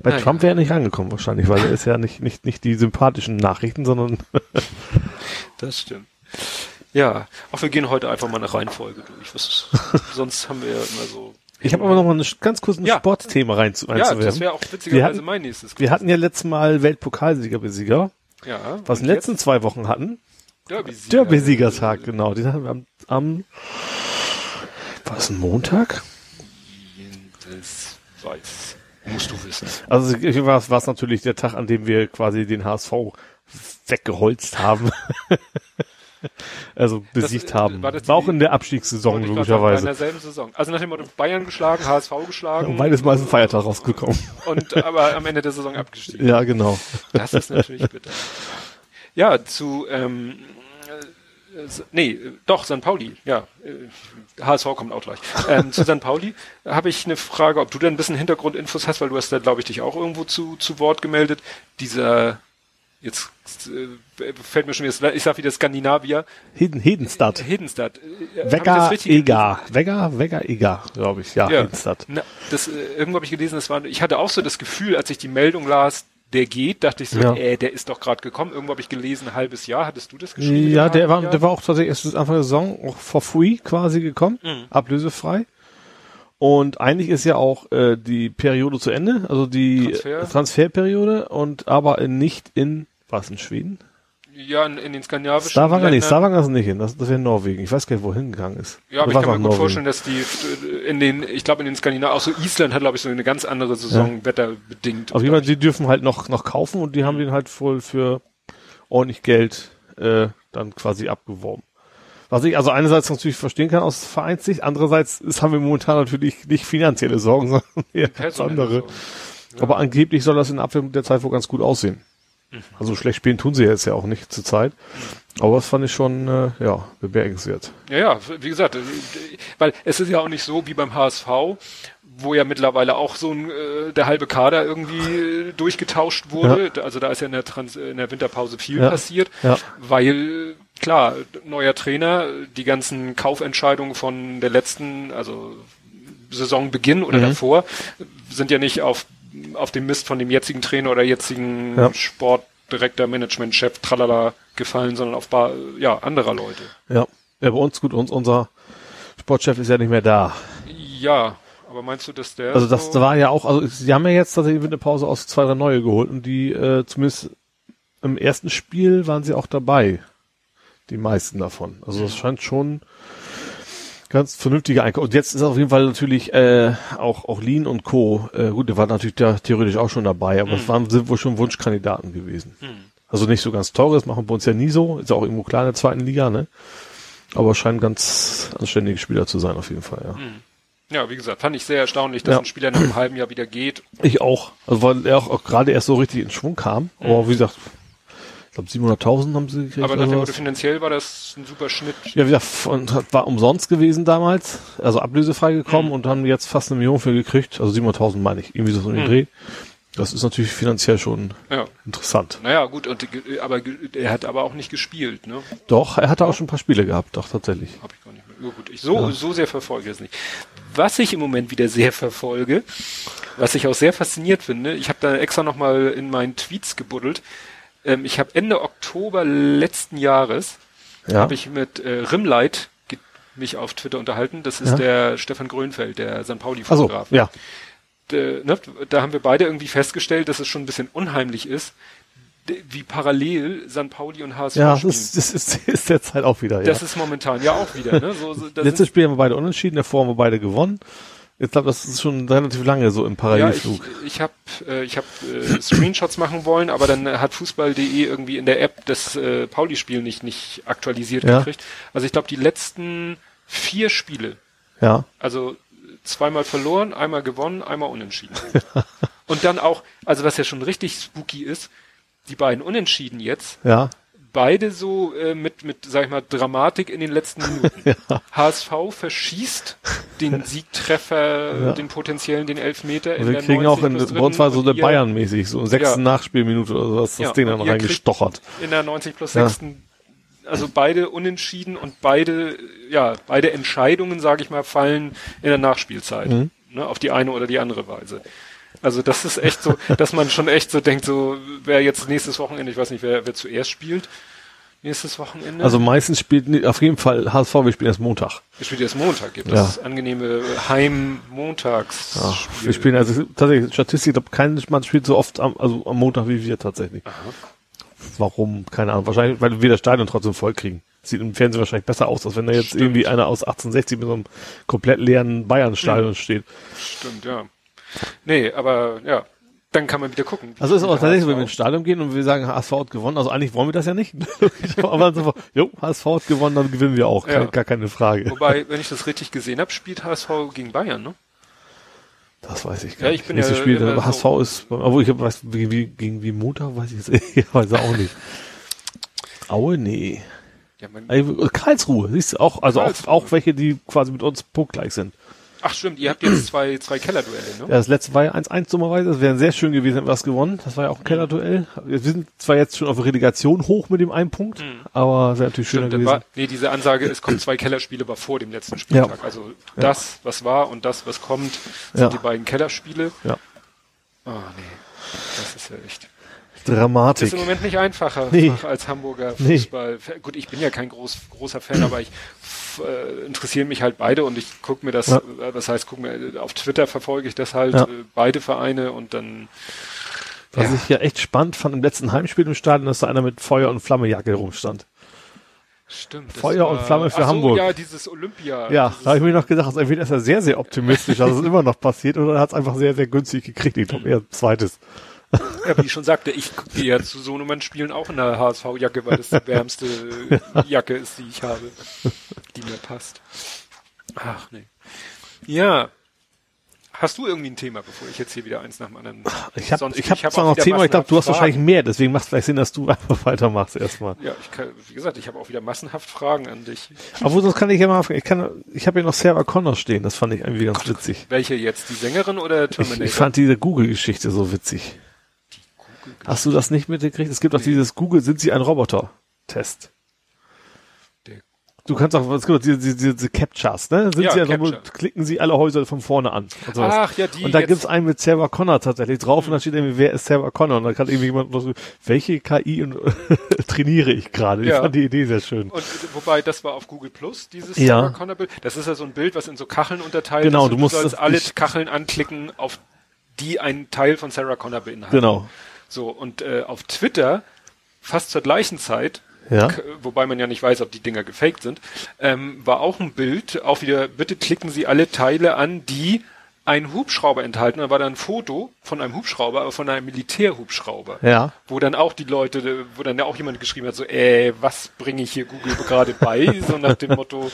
Bei Na, Trump wäre er nicht rangekommen wahrscheinlich, weil er ist ja nicht, nicht, nicht die sympathischen Nachrichten, sondern. das stimmt. Ja, auch wir gehen heute einfach mal eine Reihenfolge durch. Was, sonst haben wir ja immer so. Ich habe aber noch mal ein ganz kurzes ja. Sportthema rein zu Ja, das wäre auch witzigerweise mein nächstes. Wir hatten ja letztes Mal Weltpokalsieger besieger. Ja. Was in den letzten zwei Wochen hatten. Derby-Sieger. Derby-Siegertag, genau. Den hatten wir am, am war es ein Montag? Weiß. Musst du wissen. Also war es natürlich der Tag, an dem wir quasi den HSV weggeholzt haben. also besiegt das, haben. War, war auch in der Abstiegssaison logischerweise. In derselben Saison. Also nach dem Motto Bayern geschlagen, HSV geschlagen. Und beides Mal ist ein Feiertag rausgekommen. Und aber am Ende der Saison abgestiegen. Ja, genau. Das ist natürlich bitter. Ja, zu ähm, Äh, nee, äh, doch, St. Pauli, ja. HSV kommt auch gleich. Ähm, zu St. Pauli habe ich eine Frage, ob du da ein bisschen Hintergrundinfos hast, weil du hast da, glaube ich, dich auch irgendwo zu, zu Wort gemeldet. Dieser, jetzt äh, fällt mir schon wieder, ich sag wieder Skandinavier. Heden, Hedenstadt. Hedenstadt. Vega Ega. Vega, Vega Ega, glaube ich, ja, ja. Hedenstadt. Na, das, irgendwo habe ich gelesen, das war, ich hatte auch so das Gefühl, als ich die Meldung las, der geht, dachte ich so, ja. äh, der ist doch gerade gekommen. Irgendwo habe ich gelesen, ein halbes Jahr. Hattest du das geschrieben? Ja, der war, der war auch tatsächlich erst Anfang der Saison auch for free quasi gekommen, mhm. ablösefrei. Und eigentlich ist ja auch äh, die Periode zu Ende, also die Transfer. Transferperiode und aber nicht in, was in Schweden? Ja, in, in den skandinavischen Stavanger nicht, Stavanger ist nicht hin, das, das wäre Norwegen. Ich weiß gar nicht, wohin gegangen ist. Ja, aber ich kann mir gut Norwegen. vorstellen, dass die in den, ich glaube in den Skandinavien, auch so Island hat glaube ich so eine ganz andere Saison ja. wetterbedingt. Auf jeden Fall, die dürfen halt noch, noch kaufen und die haben den halt voll für ordentlich Geld äh, dann quasi abgeworben. Was ich also einerseits natürlich verstehen kann aus Vereinssicht, andererseits ist, haben wir momentan natürlich nicht finanzielle Sorgen, sondern eher andere. Ja. Aber angeblich soll das in Abwehr der Zeit wohl ganz gut aussehen. Also schlecht spielen tun sie jetzt ja auch nicht zur Zeit. Aber das fand ich schon, äh, ja, bemerkenswert. Ja, ja, wie gesagt, äh, weil es ist ja auch nicht so wie beim HSV, wo ja mittlerweile auch so ein, äh, der halbe Kader irgendwie durchgetauscht wurde. Ja. Also da ist ja in der, Trans in der Winterpause viel ja. passiert, ja. weil klar, neuer Trainer, die ganzen Kaufentscheidungen von der letzten, also Saisonbeginn oder mhm. davor, sind ja nicht auf auf dem Mist von dem jetzigen Trainer oder jetzigen ja. Sportdirektor, Management-Chef, tralala gefallen, sondern auf bar, ja, anderer Leute. Ja. ja, bei uns, gut, uns, unser Sportchef ist ja nicht mehr da. Ja, aber meinst du, dass der. Also das so war ja auch, also sie haben ja jetzt tatsächlich eine Pause aus zwei, drei neue geholt und die, äh, zumindest im ersten Spiel waren sie auch dabei. Die meisten davon. Also das scheint schon Ganz vernünftiger Einkauf. Und jetzt ist auf jeden Fall natürlich äh, auch auch Lean und Co. Äh, gut, der war natürlich da theoretisch auch schon dabei, aber es mhm. waren sind wohl schon Wunschkandidaten gewesen. Mhm. Also nicht so ganz teures, machen wir uns ja nie so. Ist auch irgendwo klar in der zweiten Liga, ne? Aber scheinen ganz anständige Spieler zu sein auf jeden Fall, ja. Mhm. Ja, wie gesagt, fand ich sehr erstaunlich, dass ja. ein Spieler nach einem halben Jahr wieder geht. Ich auch. Also weil er auch, auch gerade erst so richtig in Schwung kam. Aber mhm. wie gesagt, glaube 700.000 haben sie gekriegt. Aber nach dem finanziell war das ein super Schnitt. Ja, wie gesagt, und war umsonst gewesen damals, also ablösefrei gekommen mhm. und haben jetzt fast eine Million für gekriegt, also 700.000 meine ich, irgendwie so in den mhm. Dreh. Das ist natürlich finanziell schon ja. interessant. Naja, gut, und, aber er hat aber auch nicht gespielt, ne? Doch, er hatte auch schon ein paar Spiele gehabt, doch, tatsächlich. Hab ich gar nicht mehr. Gut, ich so, ja. so sehr verfolge es nicht. Was ich im Moment wieder sehr verfolge, was ich auch sehr fasziniert finde, ich habe da extra nochmal in meinen Tweets gebuddelt, ähm, ich habe Ende Oktober letzten Jahres ja. habe ich mit äh, Rimlight mich auf Twitter unterhalten. Das ist ja. der Stefan Grönfeld, der St. Pauli-Fotograf. So, ja. De, ne, da haben wir beide irgendwie festgestellt, dass es schon ein bisschen unheimlich ist, wie parallel St. Pauli und HSV ja, spielen. Ja, das, das ist, ist derzeit auch wieder. Ja. Das ist momentan ja auch wieder. Ne? So, so, Letztes Spiel haben wir beide unentschieden, davor haben wir beide gewonnen. Ich glaube, das ist schon relativ lange so im Parallelflug. Ja, ich ich habe äh, ich hab, äh, Screenshots machen wollen, aber dann hat Fußball.de irgendwie in der App das äh, Pauli-Spiel nicht, nicht aktualisiert ja. gekriegt. Also ich glaube, die letzten vier Spiele. Ja. Also zweimal verloren, einmal gewonnen, einmal unentschieden. Und dann auch, also was ja schon richtig spooky ist, die beiden Unentschieden jetzt. Ja beide so äh, mit, mit, sag ich mal, Dramatik in den letzten Minuten. ja. HSV verschießt den Siegtreffer, ja. den potenziellen, den Elfmeter. in wir kriegen auch in, bei uns war so eine Bayern-mäßig, so sechsten ja. Nachspielminute oder sowas, das Ding dann reingestochert. In der 90 plus sechsten also beide unentschieden und beide, ja, beide Entscheidungen, sage ich mal, fallen in der Nachspielzeit. Mhm. Ne, auf die eine oder die andere Weise. Also das ist echt so, dass man schon echt so denkt, so wer jetzt nächstes Wochenende, ich weiß nicht, wer, wer zuerst spielt, nächstes Wochenende. Also meistens spielt auf jeden Fall HSV, wir spielen erst Montag. Wir spielen erst Montag, gibt ja. das angenehme Heim-Montags. Ja, wir spielen also tatsächlich Statistik, ich glaube, kein Mann spielt so oft am, also am Montag wie wir tatsächlich. Aha. Warum? Keine Ahnung. Wahrscheinlich, weil wir das Stadion trotzdem voll kriegen. Sieht im Fernsehen wahrscheinlich besser aus, als wenn da jetzt Stimmt. irgendwie einer aus 1860 mit so einem komplett leeren Bayern-Stadion mhm. steht. Stimmt, ja. Nee, aber ja, dann kann man wieder gucken. Also ist auch tatsächlich, wenn wir ins Stadion gehen und wir sagen, HSV hat gewonnen, also eigentlich wollen wir das ja nicht. aber so, jo, HSV hat gewonnen, dann gewinnen wir auch, ja. gar keine Frage. Wobei, wenn ich das richtig gesehen habe, spielt HSV gegen Bayern, ne? Das weiß ich gar ja, ich bin nicht. Ja Spiel, HSV so ist, obwohl ich weiß, wie, gegen wie Montag weiß ich jetzt, ich weiß auch nicht. Aue, nee. Ja, Karlsruhe, siehst du auch, also auch, auch welche, die quasi mit uns punktgleich sind. Ach stimmt, ihr habt jetzt zwei, zwei Kellerduelle, ne? Ja, das letzte war ja 1-1 dummerweise. Das wäre sehr schön gewesen, hätten wir was gewonnen. Das war ja auch ein Kellerduell. Wir sind zwar jetzt schon auf Relegation hoch mit dem einen Punkt, mhm. aber es wäre natürlich schöner gewesen. War, nee, diese Ansage, es kommen zwei Kellerspiele war vor dem letzten Spieltag. Ja. Also das, was war und das, was kommt, sind ja. die beiden Kellerspiele. Ja. Oh nee, das ist ja echt. Dramatik. Ist im Moment nicht einfacher nee. als Hamburger Fußball. Nee. Gut, ich bin ja kein groß, großer Fan, aber ich äh, interessieren mich halt beide und ich gucke mir das, ja. äh, das heißt, guck mir, auf Twitter verfolge ich das halt, ja. äh, beide Vereine und dann. Was ja. ich ja echt spannend fand im letzten Heimspiel im Stadion, dass da einer mit Feuer- und Flammejacke rumstand. Stimmt. Feuer und Flamme für Hamburg. Ja, dieses Olympia. Ja, da habe ich mir noch gedacht, also entweder ist er sehr, sehr optimistisch, dass es immer noch passiert, oder er hat es einfach sehr, sehr günstig gekriegt. Ich glaube eher zweites. Ja, wie ich schon sagte, ich gehe ja zu Sohnemann-Spielen auch in der HSV-Jacke, weil das die wärmste Jacke ist, die ich habe, die mir passt. Ach, nee. Ja. Hast du irgendwie ein Thema, bevor ich jetzt hier wieder eins nach dem anderen... Ich habe ich hab, ich hab zwar noch Thema, ich glaube, du hast wahrscheinlich mehr, deswegen macht es vielleicht Sinn, dass du einfach weitermachst erstmal. Ja, ich kann, wie gesagt, ich habe auch wieder massenhaft Fragen an dich. Aber sonst kann ich ja mal, ich kann, ich habe ja noch Sarah Connor stehen, das fand ich irgendwie ganz Gott, witzig. Welche jetzt, die Sängerin oder Terminator? Ich, ich fand diese Google-Geschichte so witzig. Hast du das nicht mitgekriegt? Es gibt nee. auch dieses Google, sind Sie ein Roboter-Test. Du kannst auch, was gibt diese, diese, diese Captchas, ne? Sind ja, sie also, klicken sie alle Häuser von vorne an. Und sowas. Ach, ja, die. Und da gibt's einen mit Sarah Connor tatsächlich drauf hm. und da steht irgendwie, wer ist Sarah Connor? Und da kann irgendwie jemand, so, welche KI und, trainiere ich gerade? Ja. Ich fand die Idee sehr schön. Und wobei, das war auf Google Plus, dieses ja. Sarah Connor Bild. Das ist ja so ein Bild, was in so Kacheln unterteilt genau, ist. Genau, du musst du sollst alle Kacheln anklicken, auf die ein Teil von Sarah Connor beinhalten. Genau. So, und äh, auf Twitter, fast zur gleichen Zeit, ja. wobei man ja nicht weiß, ob die Dinger gefaked sind, ähm, war auch ein Bild, auch wieder, bitte klicken Sie alle Teile an, die einen Hubschrauber enthalten. Da war dann ein Foto von einem Hubschrauber, aber von einem Militärhubschrauber. Ja. Wo dann auch die Leute, wo dann ja auch jemand geschrieben hat, so, äh, was bringe ich hier Google gerade bei? so nach dem Motto,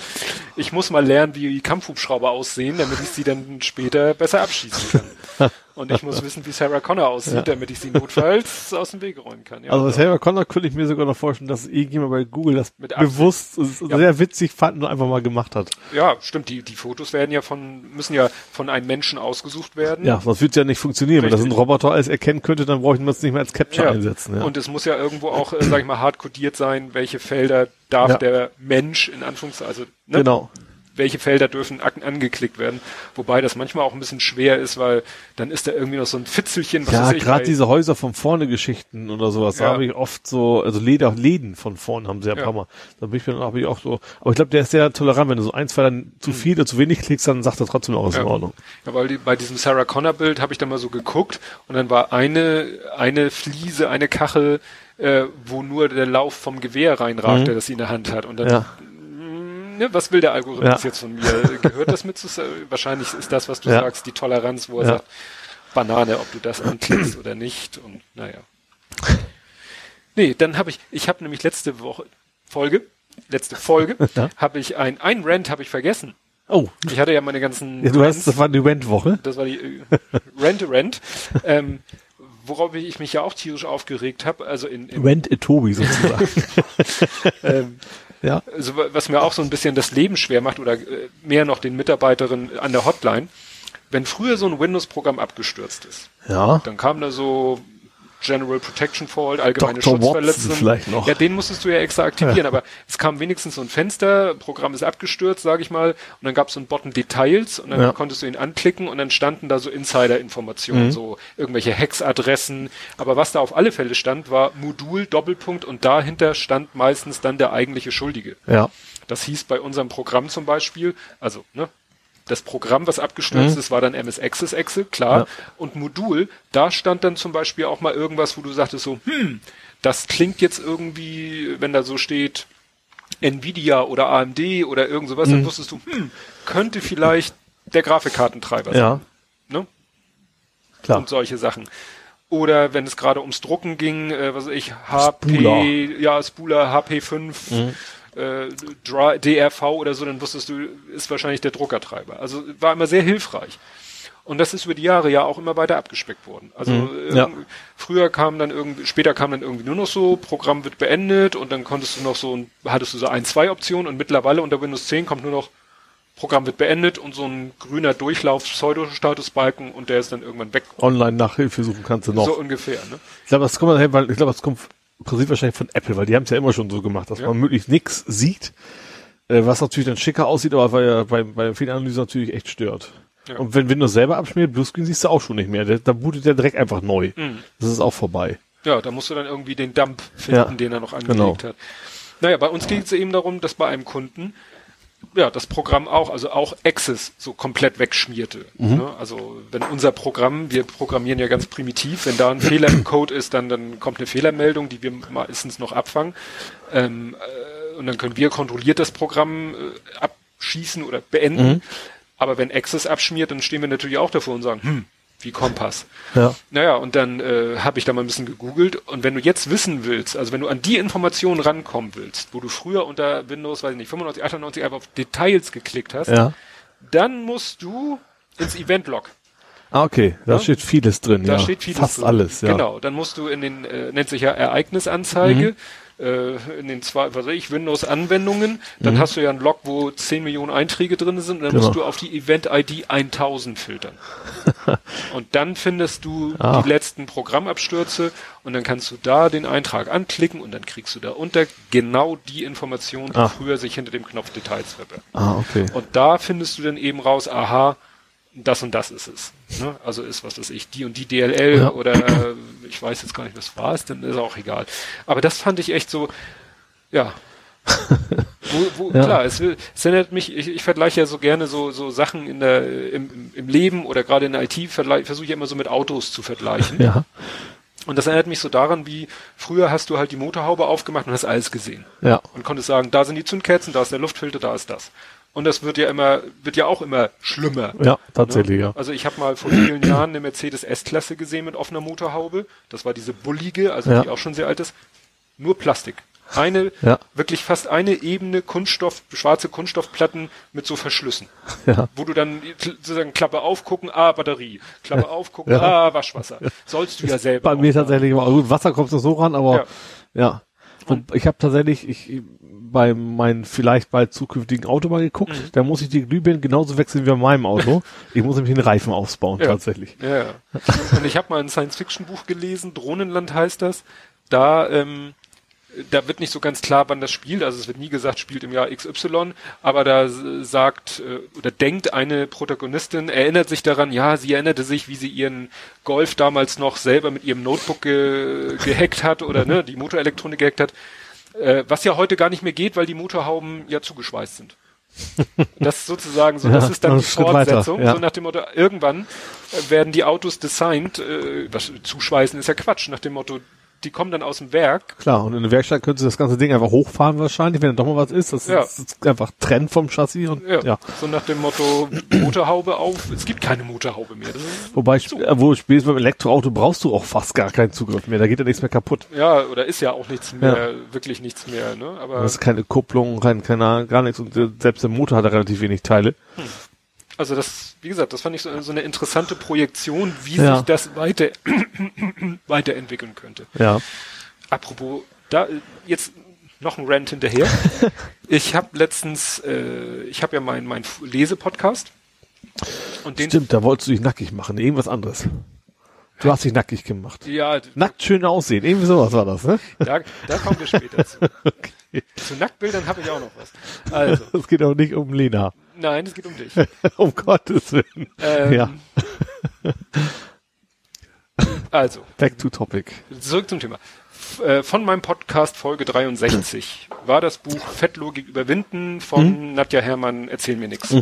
ich muss mal lernen, wie Kampfhubschrauber aussehen, damit ich sie dann später besser abschießen kann. Und ich muss wissen, wie Sarah Connor aussieht, ja. damit ich sie notfalls aus dem Weg räumen kann. Ja, also bei Sarah Connor könnte ich mir sogar noch vorstellen, dass irgendjemand bei Google das bewusst ja. sehr witzig fand und einfach mal gemacht hat. Ja, stimmt. Die, die Fotos werden ja von, müssen ja von einem Menschen ausgesucht werden. Ja, sonst wird es ja nicht funktionieren. Richtig. Wenn das ein Roboter alles erkennen könnte, dann bräuchten wir es nicht mehr als Capture ja. einsetzen. Ja. Und es muss ja irgendwo auch, äh, sag ich mal, hart codiert sein, welche Felder darf der Mensch in Anführungszeichen, also ne? genau welche Felder dürfen angeklickt werden. Wobei das manchmal auch ein bisschen schwer ist, weil dann ist da irgendwie noch so ein Fitzelchen. Was ja, gerade diese Häuser von vorne Geschichten oder sowas, ja. da habe ich oft so, also Leder, Läden von vorne haben sie ja ein paar Mal. Da bin ich dann ich auch so, aber ich glaube, der ist sehr tolerant, wenn du so ein, zwei dann zu hm. viel oder zu wenig klickst, dann sagt er trotzdem auch, ist ja. in Ordnung. Ja, weil die, bei diesem Sarah Connor Bild habe ich dann mal so geguckt und dann war eine, eine Fliese, eine Kachel, äh, wo nur der Lauf vom Gewehr reinragte, mhm. das sie in der Hand hat. Und dann ja ne, was will der Algorithmus ja. jetzt von mir? Gehört das mit zu, wahrscheinlich ist das, was du ja. sagst, die Toleranz, wo er ja. sagt, Banane, ob du das anklickst oder nicht und naja. Nee, dann habe ich, ich habe nämlich letzte Woche, Folge, letzte Folge, ja. habe ich ein, ein Rant habe ich vergessen. Oh. Ich hatte ja meine ganzen. Ja, du hast, das war die Rant-Woche. Das war die äh, Rant-Rant. ähm, worauf ich mich ja auch tierisch aufgeregt habe, also in, in Rent-Tobi sozusagen. ähm, ja. Also, was mir auch so ein bisschen das Leben schwer macht oder äh, mehr noch den Mitarbeiterinnen an der Hotline. Wenn früher so ein Windows-Programm abgestürzt ist, ja. dann kam da so General Protection Fault, allgemeine Dr. Schutzverletzung. vielleicht noch. Ja, den musstest du ja extra aktivieren, ja. aber es kam wenigstens so ein Fenster, Programm ist abgestürzt, sage ich mal, und dann gab es so einen Button Details und dann ja. konntest du ihn anklicken und dann standen da so Insider-Informationen, mhm. so irgendwelche Hexadressen. Aber was da auf alle Fälle stand, war Modul, Doppelpunkt und dahinter stand meistens dann der eigentliche Schuldige. Ja. Das hieß bei unserem Programm zum Beispiel, also ne, das Programm, was abgestürzt mhm. ist, war dann MS Access Excel, klar. Ja. Und Modul, da stand dann zum Beispiel auch mal irgendwas, wo du sagtest so, hm, das klingt jetzt irgendwie, wenn da so steht, Nvidia oder AMD oder irgend sowas, mhm. dann wusstest du, hm, könnte vielleicht der Grafikkartentreiber ja. sein. Ne? Klar. Und solche Sachen. Oder wenn es gerade ums Drucken ging, äh, was weiß ich, HP, Spooler. ja, Spooler HP5, mhm äh, DRV oder so, dann wusstest du, ist wahrscheinlich der Druckertreiber. Also war immer sehr hilfreich. Und das ist über die Jahre ja auch immer weiter abgespeckt worden. Also Mhm, ja. irgend- früher kam dann irgendwie, später kam dann irgendwie nur noch so, Programm wird beendet und dann konntest du noch so, ein- hattest du so ein, zwei Optionen und mittlerweile unter Windows 10 kommt nur noch Programm wird beendet und so ein grüner Durchlauf Pseudo-Statusbalken und der ist dann irgendwann weg. Online-Nachhilfe suchen kannst du noch. So ungefähr, ne? Ich glaube, das kommt weil ich glaube, das kommt Prinzip wahrscheinlich von Apple, weil die haben es ja immer schon so gemacht, dass Ja. man möglichst nichts sieht, äh, was natürlich dann schicker aussieht, aber weil ja bei, bei vielen Analysen natürlich echt stört. Ja. Und wenn Windows selber abschmiert, Bluescreen siehst du auch schon nicht mehr. Der, da bootet der direkt einfach neu. Mhm. Das ist auch vorbei. Ja, da musst du dann irgendwie den Dump finden, Ja, den er noch angelegt genau. hat. Naja, bei uns ging es eben darum, dass bei einem Kunden ja das Programm auch, also auch Access so komplett wegschmierte. Mhm. Ne? Also wenn unser Programm, wir programmieren ja ganz primitiv, wenn da ein Fehler im Code ist, dann, dann kommt eine Fehlermeldung, die wir meistens noch abfangen. Ähm, äh, und dann können wir kontrolliert das Programm äh, abschießen oder beenden. Mhm. Aber wenn Access abschmiert, dann stehen wir natürlich auch davor und sagen, hm, wie Kompass. Ja. Naja, und dann äh, habe ich da mal ein bisschen gegoogelt. Und wenn du jetzt wissen willst, also wenn du an die Informationen rankommen willst, wo du früher unter Windows, weiß ich nicht, 95, 98 einfach auf Details geklickt hast, Ja. dann musst du ins Event-Log. Ah, okay. Da Ja. steht vieles drin, Da ja. steht vieles Fast drin. alles, ja. Genau, dann musst du in den, äh, nennt sich ja Ereignisanzeige, Mhm. Äh, in den zwei, was weiß ich, Windows-Anwendungen, dann hast du ja einen Log, wo 10 Millionen Einträge drin sind, und dann Mhm. Genau. musst du auf die Event-ID 1000 filtern. und dann findest du Ah. die letzten Programmabstürze und dann kannst du da den Eintrag anklicken und dann kriegst du da unter genau die Informationen, die Ah. früher sich hinter dem Knopf Details verbergen. Ah, okay. Und da findest du dann eben raus, aha, das und das ist es. Ne? Also ist, was weiß ich, die und die DLL Ja. oder äh, ich weiß jetzt gar nicht, was war es, dann ist auch egal. Aber das fand ich echt so, ja. wo, wo, Ja. Klar, es, will- es erinnert mich, ich, ich vergleiche ja so gerne so, so Sachen in der, im, im- Leben oder gerade in der IT versuche ich immer so mit Autos zu vergleichen. Ja. Und das erinnert mich so daran, wie früher hast du halt die Motorhaube aufgemacht und hast alles gesehen Ja. und konntest sagen, da sind die Zündkerzen, da ist der Luftfilter, da ist das. Und das wird ja immer, wird ja auch immer schlimmer. Ja, tatsächlich, Ne? ja. Also ich habe mal vor vielen Jahren eine Mercedes S-Klasse gesehen mit offener Motorhaube. Das war diese bullige, also Ja. die auch schon sehr alt ist. Nur Plastik. Eine, Ja. wirklich fast eine Ebene Kunststoff, schwarze Kunststoffplatten mit so Verschlüssen. Ja. Wo du dann sozusagen Klappe aufgucken, ah, Batterie. Klappe aufgucken, Ja. ah, Waschwasser. Sollst du ja selber. Bei mir machen. tatsächlich, aber gut, Wasser kommt so ran, aber ja. Und ich habe tatsächlich, ich bei meinem vielleicht bald zukünftigen Auto mal geguckt, Mhm. da muss ich die Glühbirnen genauso wechseln wie bei meinem Auto. ich muss nämlich den Reifen ausbauen, Ja. tatsächlich. Ja, ja. Und ich habe mal ein Science-Fiction-Buch gelesen, Drohnenland heißt das. Da, ähm, da wird nicht so ganz klar, wann das spielt. Also es wird nie gesagt, spielt im Jahr XY, aber da sagt äh, oder denkt eine Protagonistin, erinnert sich daran, ja, sie erinnerte sich, wie sie ihren Golf damals noch selber mit ihrem Notebook ge gehackt hat oder ne, die Motorelektronik gehackt hat. Äh, was ja heute gar nicht mehr geht, weil die Motorhauben ja zugeschweißt sind. Das ist sozusagen so, Ja, das ist dann die Schritt weiter, Fortsetzung, ja. so nach dem Motto, irgendwann werden die Autos designed, äh, was, zuschweißen ist ja Quatsch, nach dem Motto, die kommen dann aus dem Werk, Klar, und in der Werkstatt könntest du das ganze Ding einfach hochfahren wahrscheinlich, wenn da doch mal was ist. Das Ja. ist, ist einfach Trend vom Chassis und ja, ja. so nach dem Motto, Motorhaube auf, es gibt keine Motorhaube mehr. Wobei, sp- äh, wo spätestens beim Elektroauto brauchst du auch fast gar keinen Zugriff mehr. Da geht ja nichts mehr kaputt. ja, oder ist ja auch nichts mehr, wirklich nichts mehr, ne, aber, Das ist keine Kupplung, kein, keine, gar nichts. Und äh, selbst der Motor hat ja relativ wenig Teile. Also das, wie gesagt, das fand ich so, so eine interessante Projektion, wie Ja. sich das weiter, weiterentwickeln könnte. Ja. Apropos, da jetzt noch ein Rant hinterher. ich habe letztens, äh, ich habe ja meinen mein Lesepodcast und den Stimmt, da wolltest du dich nackig machen. Irgendwas anderes. Du hast dich nackig gemacht. ja, Nackt schön aussehen. Irgendwie sowas war das, ne? da, da kommen wir später zu. Zu Nacktbildern habe ich auch noch was. Also, Es geht auch nicht um Lena. Nein, es geht um dich. um Gottes Willen. Ähm, Ja, Also, back to topic. zurück zum Thema. Äh, Von meinem Podcast Folge 63 war das Buch Fettlogik überwinden von Nadja Herrmann, Erzähl mir nix.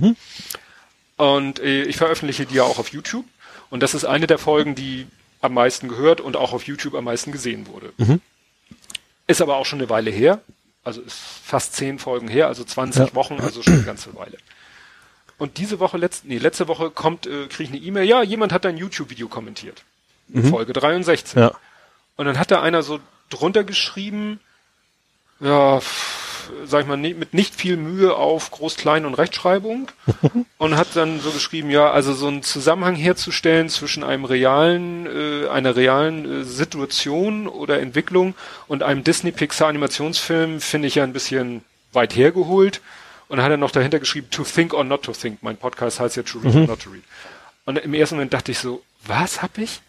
Und äh, ich veröffentliche die ja auch auf YouTube. Und das ist eine der Folgen, die am meisten gehört und auch auf YouTube am meisten gesehen wurde. Ist aber auch schon eine Weile her. Also ist fast zehn Folgen her, also 20 Ja. Wochen, also schon eine ganze Weile. Und diese Woche, letzt, nee, letzte Woche kommt, äh, kriege ich eine E-Mail, ja, jemand hat dein YouTube-Video kommentiert. Folge 63. Ja. Und dann hat da einer so drunter geschrieben, ja, pff, sag ich mal, nie- mit nicht viel Mühe auf Groß, Klein und Rechtschreibung und hat dann so geschrieben, ja, also so einen Zusammenhang herzustellen zwischen einem realen, äh, einer realen äh, Situation oder Entwicklung und einem Disney-Pixar-Animationsfilm finde ich ja ein bisschen weit hergeholt. Und dann hat er noch dahinter geschrieben, to think or not to think. Mein Podcast heißt ja to read or not to read. Und im ersten Moment dachte ich so, was hab ich?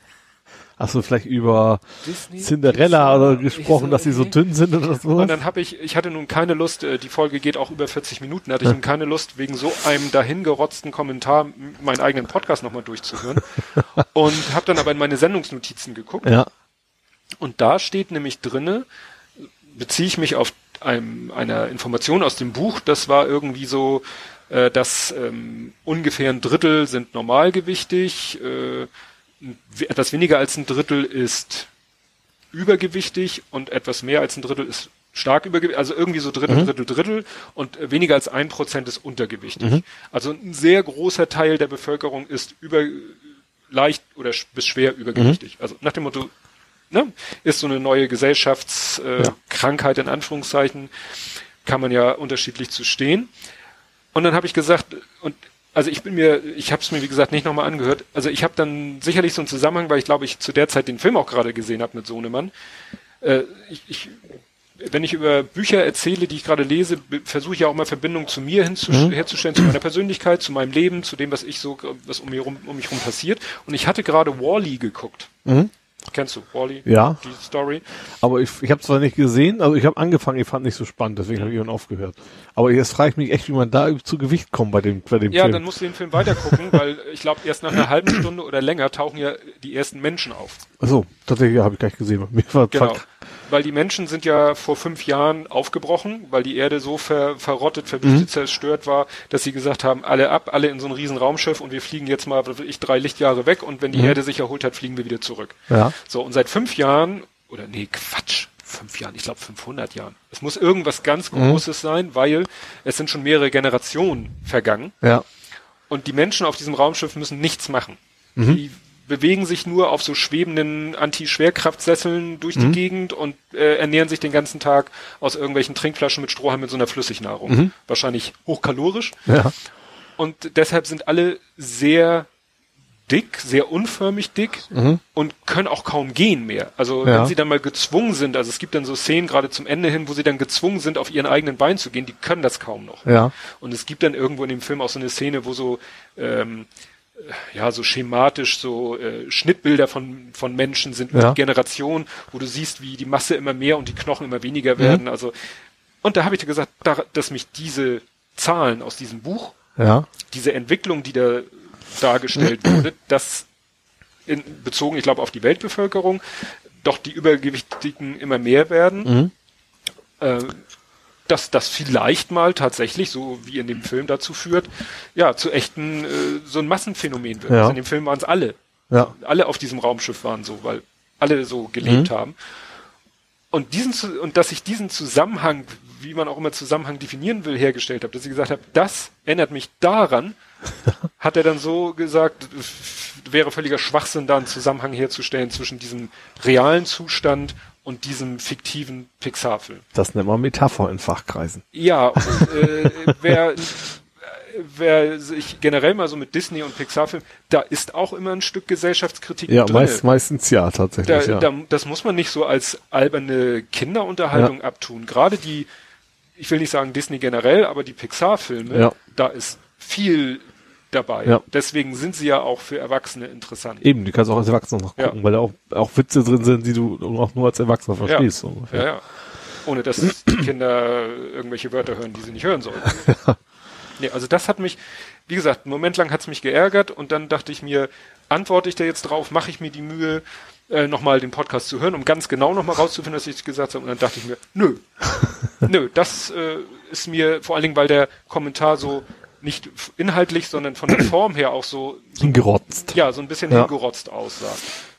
Hast du vielleicht über Disney, Cinderella Pixar? oder gesprochen, so, dass sie so dünn sind oder so? Und dann habe ich, ich hatte nun keine Lust, äh, die Folge geht auch über 40 Minuten, hatte ich nun keine Lust, wegen so einem dahingerotzten Kommentar meinen eigenen Podcast nochmal durchzuhören. und habe dann aber in meine Sendungsnotizen geguckt. ja. Und da steht nämlich drinne, beziehe ich mich auf einem, einer Information aus dem Buch, das war irgendwie so, äh, dass ähm, ungefähr ein Drittel sind normalgewichtig, äh, etwas weniger als ein Drittel ist übergewichtig und etwas mehr als ein Drittel ist stark übergewichtig, also irgendwie so Drittel, Drittel, Drittel und weniger als ein Prozent ist untergewichtig. Also ein sehr großer Teil der Bevölkerung ist über leicht oder bis schwer übergewichtig. Also nach dem Motto, ne, ist so eine neue Gesellschaftskrankheit äh, Ja. In Anführungszeichen, kann man ja unterschiedlich zu stehen. Und dann habe ich gesagt, und also ich bin mir, ich habe es mir wie gesagt nicht nochmal angehört. Also ich habe dann sicherlich so einen Zusammenhang, weil ich glaube, ich zu der Zeit den Film auch gerade gesehen habe mit Sohnemann. Äh, ich, ich, wenn ich über Bücher erzähle, die ich gerade lese, versuche ich ja auch mal Verbindungen zu mir hinzu, herzustellen, zu meiner Persönlichkeit, zu meinem Leben, zu dem, was ich so, was um, mir rum, um mich rum passiert. Und ich hatte gerade Wally geguckt. Kennst du Wally? Ja. Die Story. Aber ich, ich habe zwar nicht gesehen, also ich habe angefangen, ich fand nicht so spannend, deswegen habe ich irgendwann aufgehört. Aber jetzt frage ich mich echt, wie man da zu Gewicht kommt bei dem, bei dem Ja, Film. dann musst du den Film weitergucken, weil ich glaube, erst nach einer halben Stunde oder länger tauchen ja die ersten Menschen auf. Achso, tatsächlich ja, habe ich gar nicht gesehen. Mir war Genau. Weil die Menschen sind ja vor fünf Jahren aufgebrochen, weil die Erde so ver verrottet, Mhm. verwüstet, zerstört war, dass sie gesagt haben, alle ab, alle in so ein riesen Raumschiff und wir fliegen jetzt mal, ich, drei Lichtjahre weg und wenn die Erde sich erholt hat, fliegen wir wieder zurück. Mhm. Ja. So, und seit fünf Jahren, oder nee, Quatsch, fünf Jahren, ich glaube 500 Jahren. Es muss irgendwas ganz Mhm. Großes sein, weil es sind schon mehrere Generationen vergangen. ja. Und die Menschen auf diesem Raumschiff müssen nichts machen. Mhm. Die bewegen sich nur auf so schwebenden Anti-Schwerkraftsesseln durch Mhm. die Gegend und äh, ernähren sich den ganzen Tag aus irgendwelchen Trinkflaschen mit Strohhalm mit so einer Flüssignahrung. Mhm. Wahrscheinlich hochkalorisch. Ja. Und deshalb sind alle sehr dick, sehr unförmig dick und können auch kaum gehen mehr. Also Mhm. Ja. wenn sie dann mal gezwungen sind, also es gibt dann so Szenen gerade zum Ende hin, wo sie dann gezwungen sind, auf ihren eigenen Beinen zu gehen, die können das kaum noch. Ja. Und es gibt dann irgendwo in dem Film auch so eine Szene, wo so ähm, äh, ja so schematisch so äh, Schnittbilder von von Menschen sind mit Ja. Generation, wo du siehst, wie die Masse immer mehr und die Knochen immer weniger werden. Also und da habe ich dir gesagt, da, dass mich diese Zahlen aus diesem Buch, Ja. diese Entwicklung, die da dargestellt wurde, das in, bezogen, ich glaube, auf die Weltbevölkerung, doch die Übergewichtigen immer mehr werden. Äh, dass das vielleicht mal tatsächlich, so wie in dem Film dazu führt, ja, zu echten, äh, so ein Massenphänomen wird. Ja. Also in dem Film waren es alle. Ja. Alle auf diesem Raumschiff waren so, weil alle so gelebt haben. Und diesen, und dass ich diesen Zusammenhang, wie man auch immer Zusammenhang definieren will, hergestellt habe, dass ich gesagt habe, das erinnert mich daran, hat er dann so gesagt, wäre völliger Schwachsinn, da einen Zusammenhang herzustellen zwischen diesem realen Zustand und diesem fiktiven Pixar-Film. Das nennt man Metapher in Fachkreisen. Ja, und, äh, wer, wer sich generell mal so mit Disney und Pixar-Filmen, da ist auch immer ein Stück Gesellschaftskritik Ja, drin. meist, meistens ja, Da, tatsächlich. ja. da, das muss man nicht so als alberne Kinderunterhaltung abtun. Gerade die, ich will nicht sagen Disney generell, aber die Pixar-Filme, Ja. da ist viel dabei. Ja. Deswegen sind sie ja auch für Erwachsene interessant. Eben, du kannst auch als Erwachsener noch Ja. gucken, weil da auch, auch Witze drin sind, die du auch nur als Erwachsener verstehst. Ja, ungefähr. ja. Ohne dass die Kinder irgendwelche Wörter hören, die sie nicht hören sollen. Nee, also das hat mich, wie gesagt, einen Moment lang hat es mich geärgert und dann dachte ich mir, antworte ich da jetzt drauf, mache ich mir die Mühe, äh, nochmal den Podcast zu hören, um ganz genau nochmal rauszufinden, was ich gesagt habe. Und dann dachte ich mir, nö, nö, das äh, ist mir vor allen Dingen, weil der Kommentar so nicht inhaltlich, sondern von der Form her auch so, so Hingerotzt. ja, so ein bisschen Ja. hingerotzt aussah.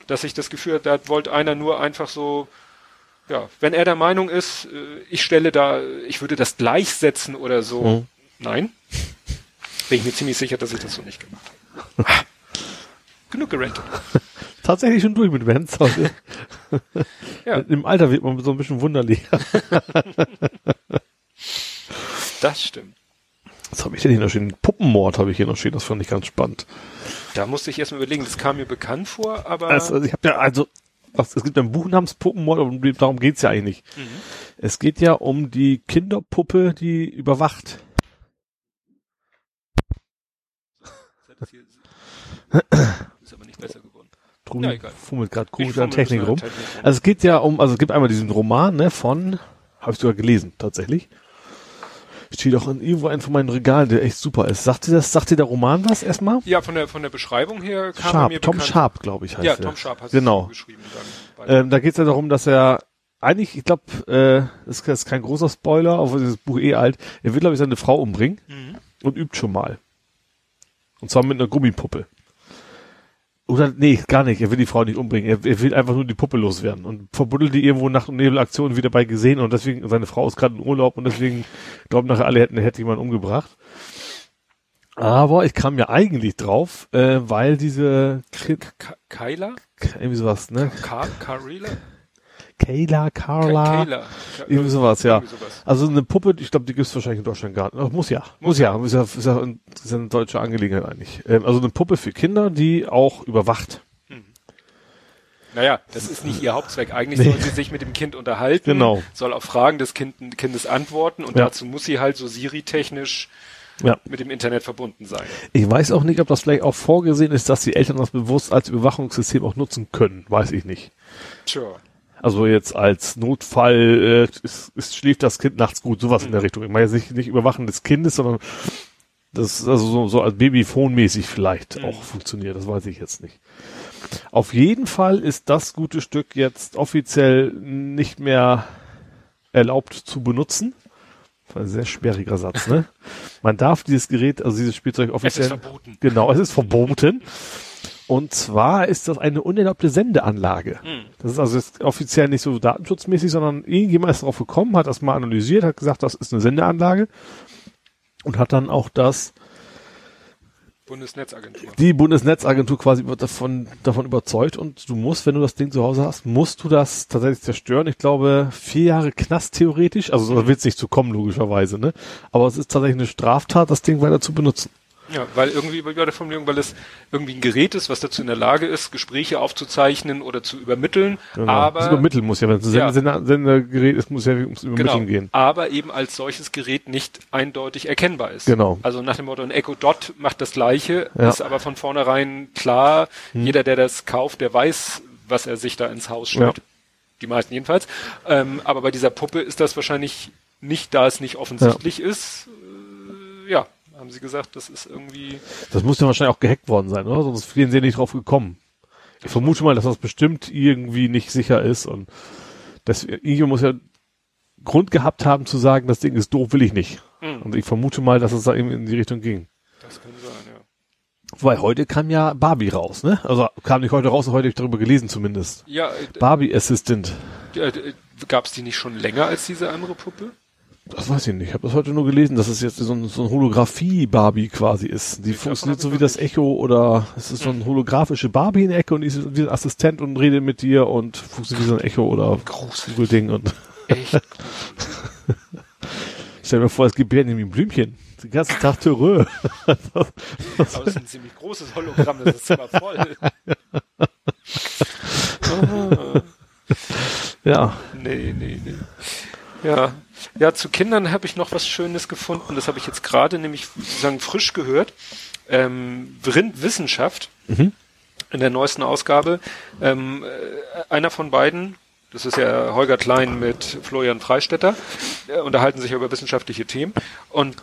Dass ich das Gefühl hatte, da wollte einer nur einfach so, ja, wenn er der Meinung ist, äh, ich stelle da, ich würde das gleichsetzen oder so. Mhm. Nein. Bin ich mir ziemlich sicher, dass ich das so nicht gemacht habe. Genug gerantet. Tatsächlich schon durch mit Vans heute. Ja. Im Alter wird man so ein bisschen wunderlicher. Das stimmt. Was habe ich denn hier noch stehen? Puppenmord habe ich hier noch stehen, das fand ich ganz spannend. Da musste ich erstmal überlegen, das kam mir bekannt vor, aber. Also, also ich habe ja, also, was, es gibt ein Buch namens Puppenmord, aber darum geht's ja eigentlich nicht. Mhm. Es geht ja um die Kinderpuppe, die überwacht. Das hier- ist aber nicht besser geworden. Trubi Ja, fummelt gerade komisch an Technik rum. Technik rum. Also es geht ja um, also es gibt einmal diesen Roman, ne, von, habe ich sogar gelesen, tatsächlich. Steht auch in irgendwo einen von meinen Regalen, der echt super ist. Sagt dir das, sagt dir der Roman was erstmal? Ja, von der, von der Beschreibung her kam er Sharp, mir Tom bekannt. Sharp, glaube ich, heißt Ja, er. Tom Sharp hast Genau. geschrieben. Dann Ähm, da geht es ja darum, dass er eigentlich, ich glaube, äh, das ist jetzt kein großer Spoiler, obwohl dieses Buch eh alt. Er will, glaube ich, seine Frau umbringen Mhm. und übt schon mal. Und zwar mit einer Gummipuppe. Oder, nee, gar nicht. Er will die Frau nicht umbringen. Er, er will einfach nur die Puppe loswerden. Und verbuddelt die irgendwo Nacht- und Nebelaktionen wieder bei gesehen. Und deswegen, seine Frau ist gerade in Urlaub und deswegen glauben nachher alle, hätten, hätte jemand umgebracht. Aber ich kam ja eigentlich drauf, äh, weil diese, Kind, Ka- Kyla? irgendwie sowas, ne? Ka Karela? Kayla, Carla. Kayla. Irgendwie sowas, ja. Irgendwie sowas. Also eine Puppe, ich glaube, die gibt's wahrscheinlich in Deutschland gar nicht. Muss ja. Muss ja. Ist ja, ist ja, ist ja eine deutsche Angelegenheit eigentlich. Ähm, also eine Puppe für Kinder, die auch überwacht. Naja, das ist nicht ihr Hauptzweck. Eigentlich Nee. soll sie sich mit dem Kind unterhalten, Genau. soll auf Fragen des kind, Kindes antworten und Ja. dazu muss sie halt so Siri-technisch Ja. mit dem Internet verbunden sein. Ich weiß auch nicht, ob das vielleicht auch vorgesehen ist, dass die Eltern das bewusst als Überwachungssystem auch nutzen können. Weiß ich nicht. Tja. Also jetzt als Notfall äh, ist, ist, schläft das Kind nachts gut, sowas in der Richtung. Ich meine jetzt nicht, nicht Überwachen des Kindes, sondern das ist also so, so als Babyphone-mäßig vielleicht auch funktioniert. Das weiß ich jetzt nicht. Auf jeden Fall ist das gute Stück jetzt offiziell nicht mehr erlaubt zu benutzen. Ein sehr sperriger Satz, ne? Man darf dieses Gerät, also dieses Spielzeug Es offiziell. ist verboten. Genau, es ist verboten. Und zwar ist das eine unerlaubte Sendeanlage. Hm. Das ist also jetzt offiziell nicht so datenschutzmäßig, sondern irgendjemand ist darauf gekommen, hat das mal analysiert, hat gesagt, das ist eine Sendeanlage und hat dann auch das, Bundesnetzagentur. die Bundesnetzagentur quasi davon, davon überzeugt und du musst, wenn du das Ding zu Hause hast, musst du das tatsächlich zerstören. Ich glaube, vier Jahre Knast theoretisch, also da wird es nicht zu kommen, logischerweise, ne? Aber es ist tatsächlich eine Straftat, das Ding weiter zu benutzen. Ja, weil irgendwie bei der Formulierung, weil es irgendwie ein Gerät ist, was dazu in der Lage ist, Gespräche aufzuzeichnen oder zu übermitteln, Genau. aber das übermitteln muss ja, wenn es ein Ja. Sender, Sendergerät ist, muss ja ums Übermitteln genau, gehen. aber eben als solches Gerät nicht eindeutig erkennbar ist. Genau. Also nach dem Motto, ein Echo Dot macht das Gleiche, Ja. ist aber von vornherein klar, jeder, der das kauft, der weiß, was er sich da ins Haus stellt. Ja. Die meisten jedenfalls. Ähm, aber bei dieser Puppe ist das wahrscheinlich nicht, da es nicht offensichtlich ist. Äh, ja, haben sie gesagt, das ist irgendwie. Das muss ja wahrscheinlich auch gehackt worden sein, oder? Sonst wären sie nicht drauf gekommen. Ich vermute mal, dass das bestimmt irgendwie nicht sicher ist und das, irgendjemand muss ja Grund gehabt haben zu sagen, das Ding ist doof, will ich nicht. Hm. Und ich vermute mal, dass es da eben in die Richtung ging. Das kann sein, ja. Weil heute kam ja Barbie raus, ne? Also kam nicht heute raus, heute habe ich darüber gelesen zumindest. Ja, äh, Barbie Assistant. äh, gab es die nicht schon länger als diese andere Puppe? Das weiß ich nicht. Ich habe das heute nur gelesen, dass es jetzt so ein, so ein Holographie-Barbie quasi ist. Die funktioniert hab so ich wie das Echo oder es ist so ein holographische Barbie in der Ecke und die ist wie ein Assistent und redet mit dir und funktioniert wie so ein Echo oder Google-Ding und Echt? stell mir vor, es gibt Benjamin Blümchen. Den ganzen Tag Terreur. Aber das ist ein ziemlich großes Hologramm, das ist Zimmer voll. Ja. nee, nee, nee. Ja. Ja, zu Kindern habe ich noch was Schönes gefunden. Das habe ich jetzt gerade nämlich sozusagen frisch gehört. Ähm, Vrind Wissenschaft Mhm. in der neuesten Ausgabe. Ähm, äh, einer von beiden, das ist ja Holger Klein mit Florian Freistetter, äh, unterhalten sich ja über wissenschaftliche Themen. Und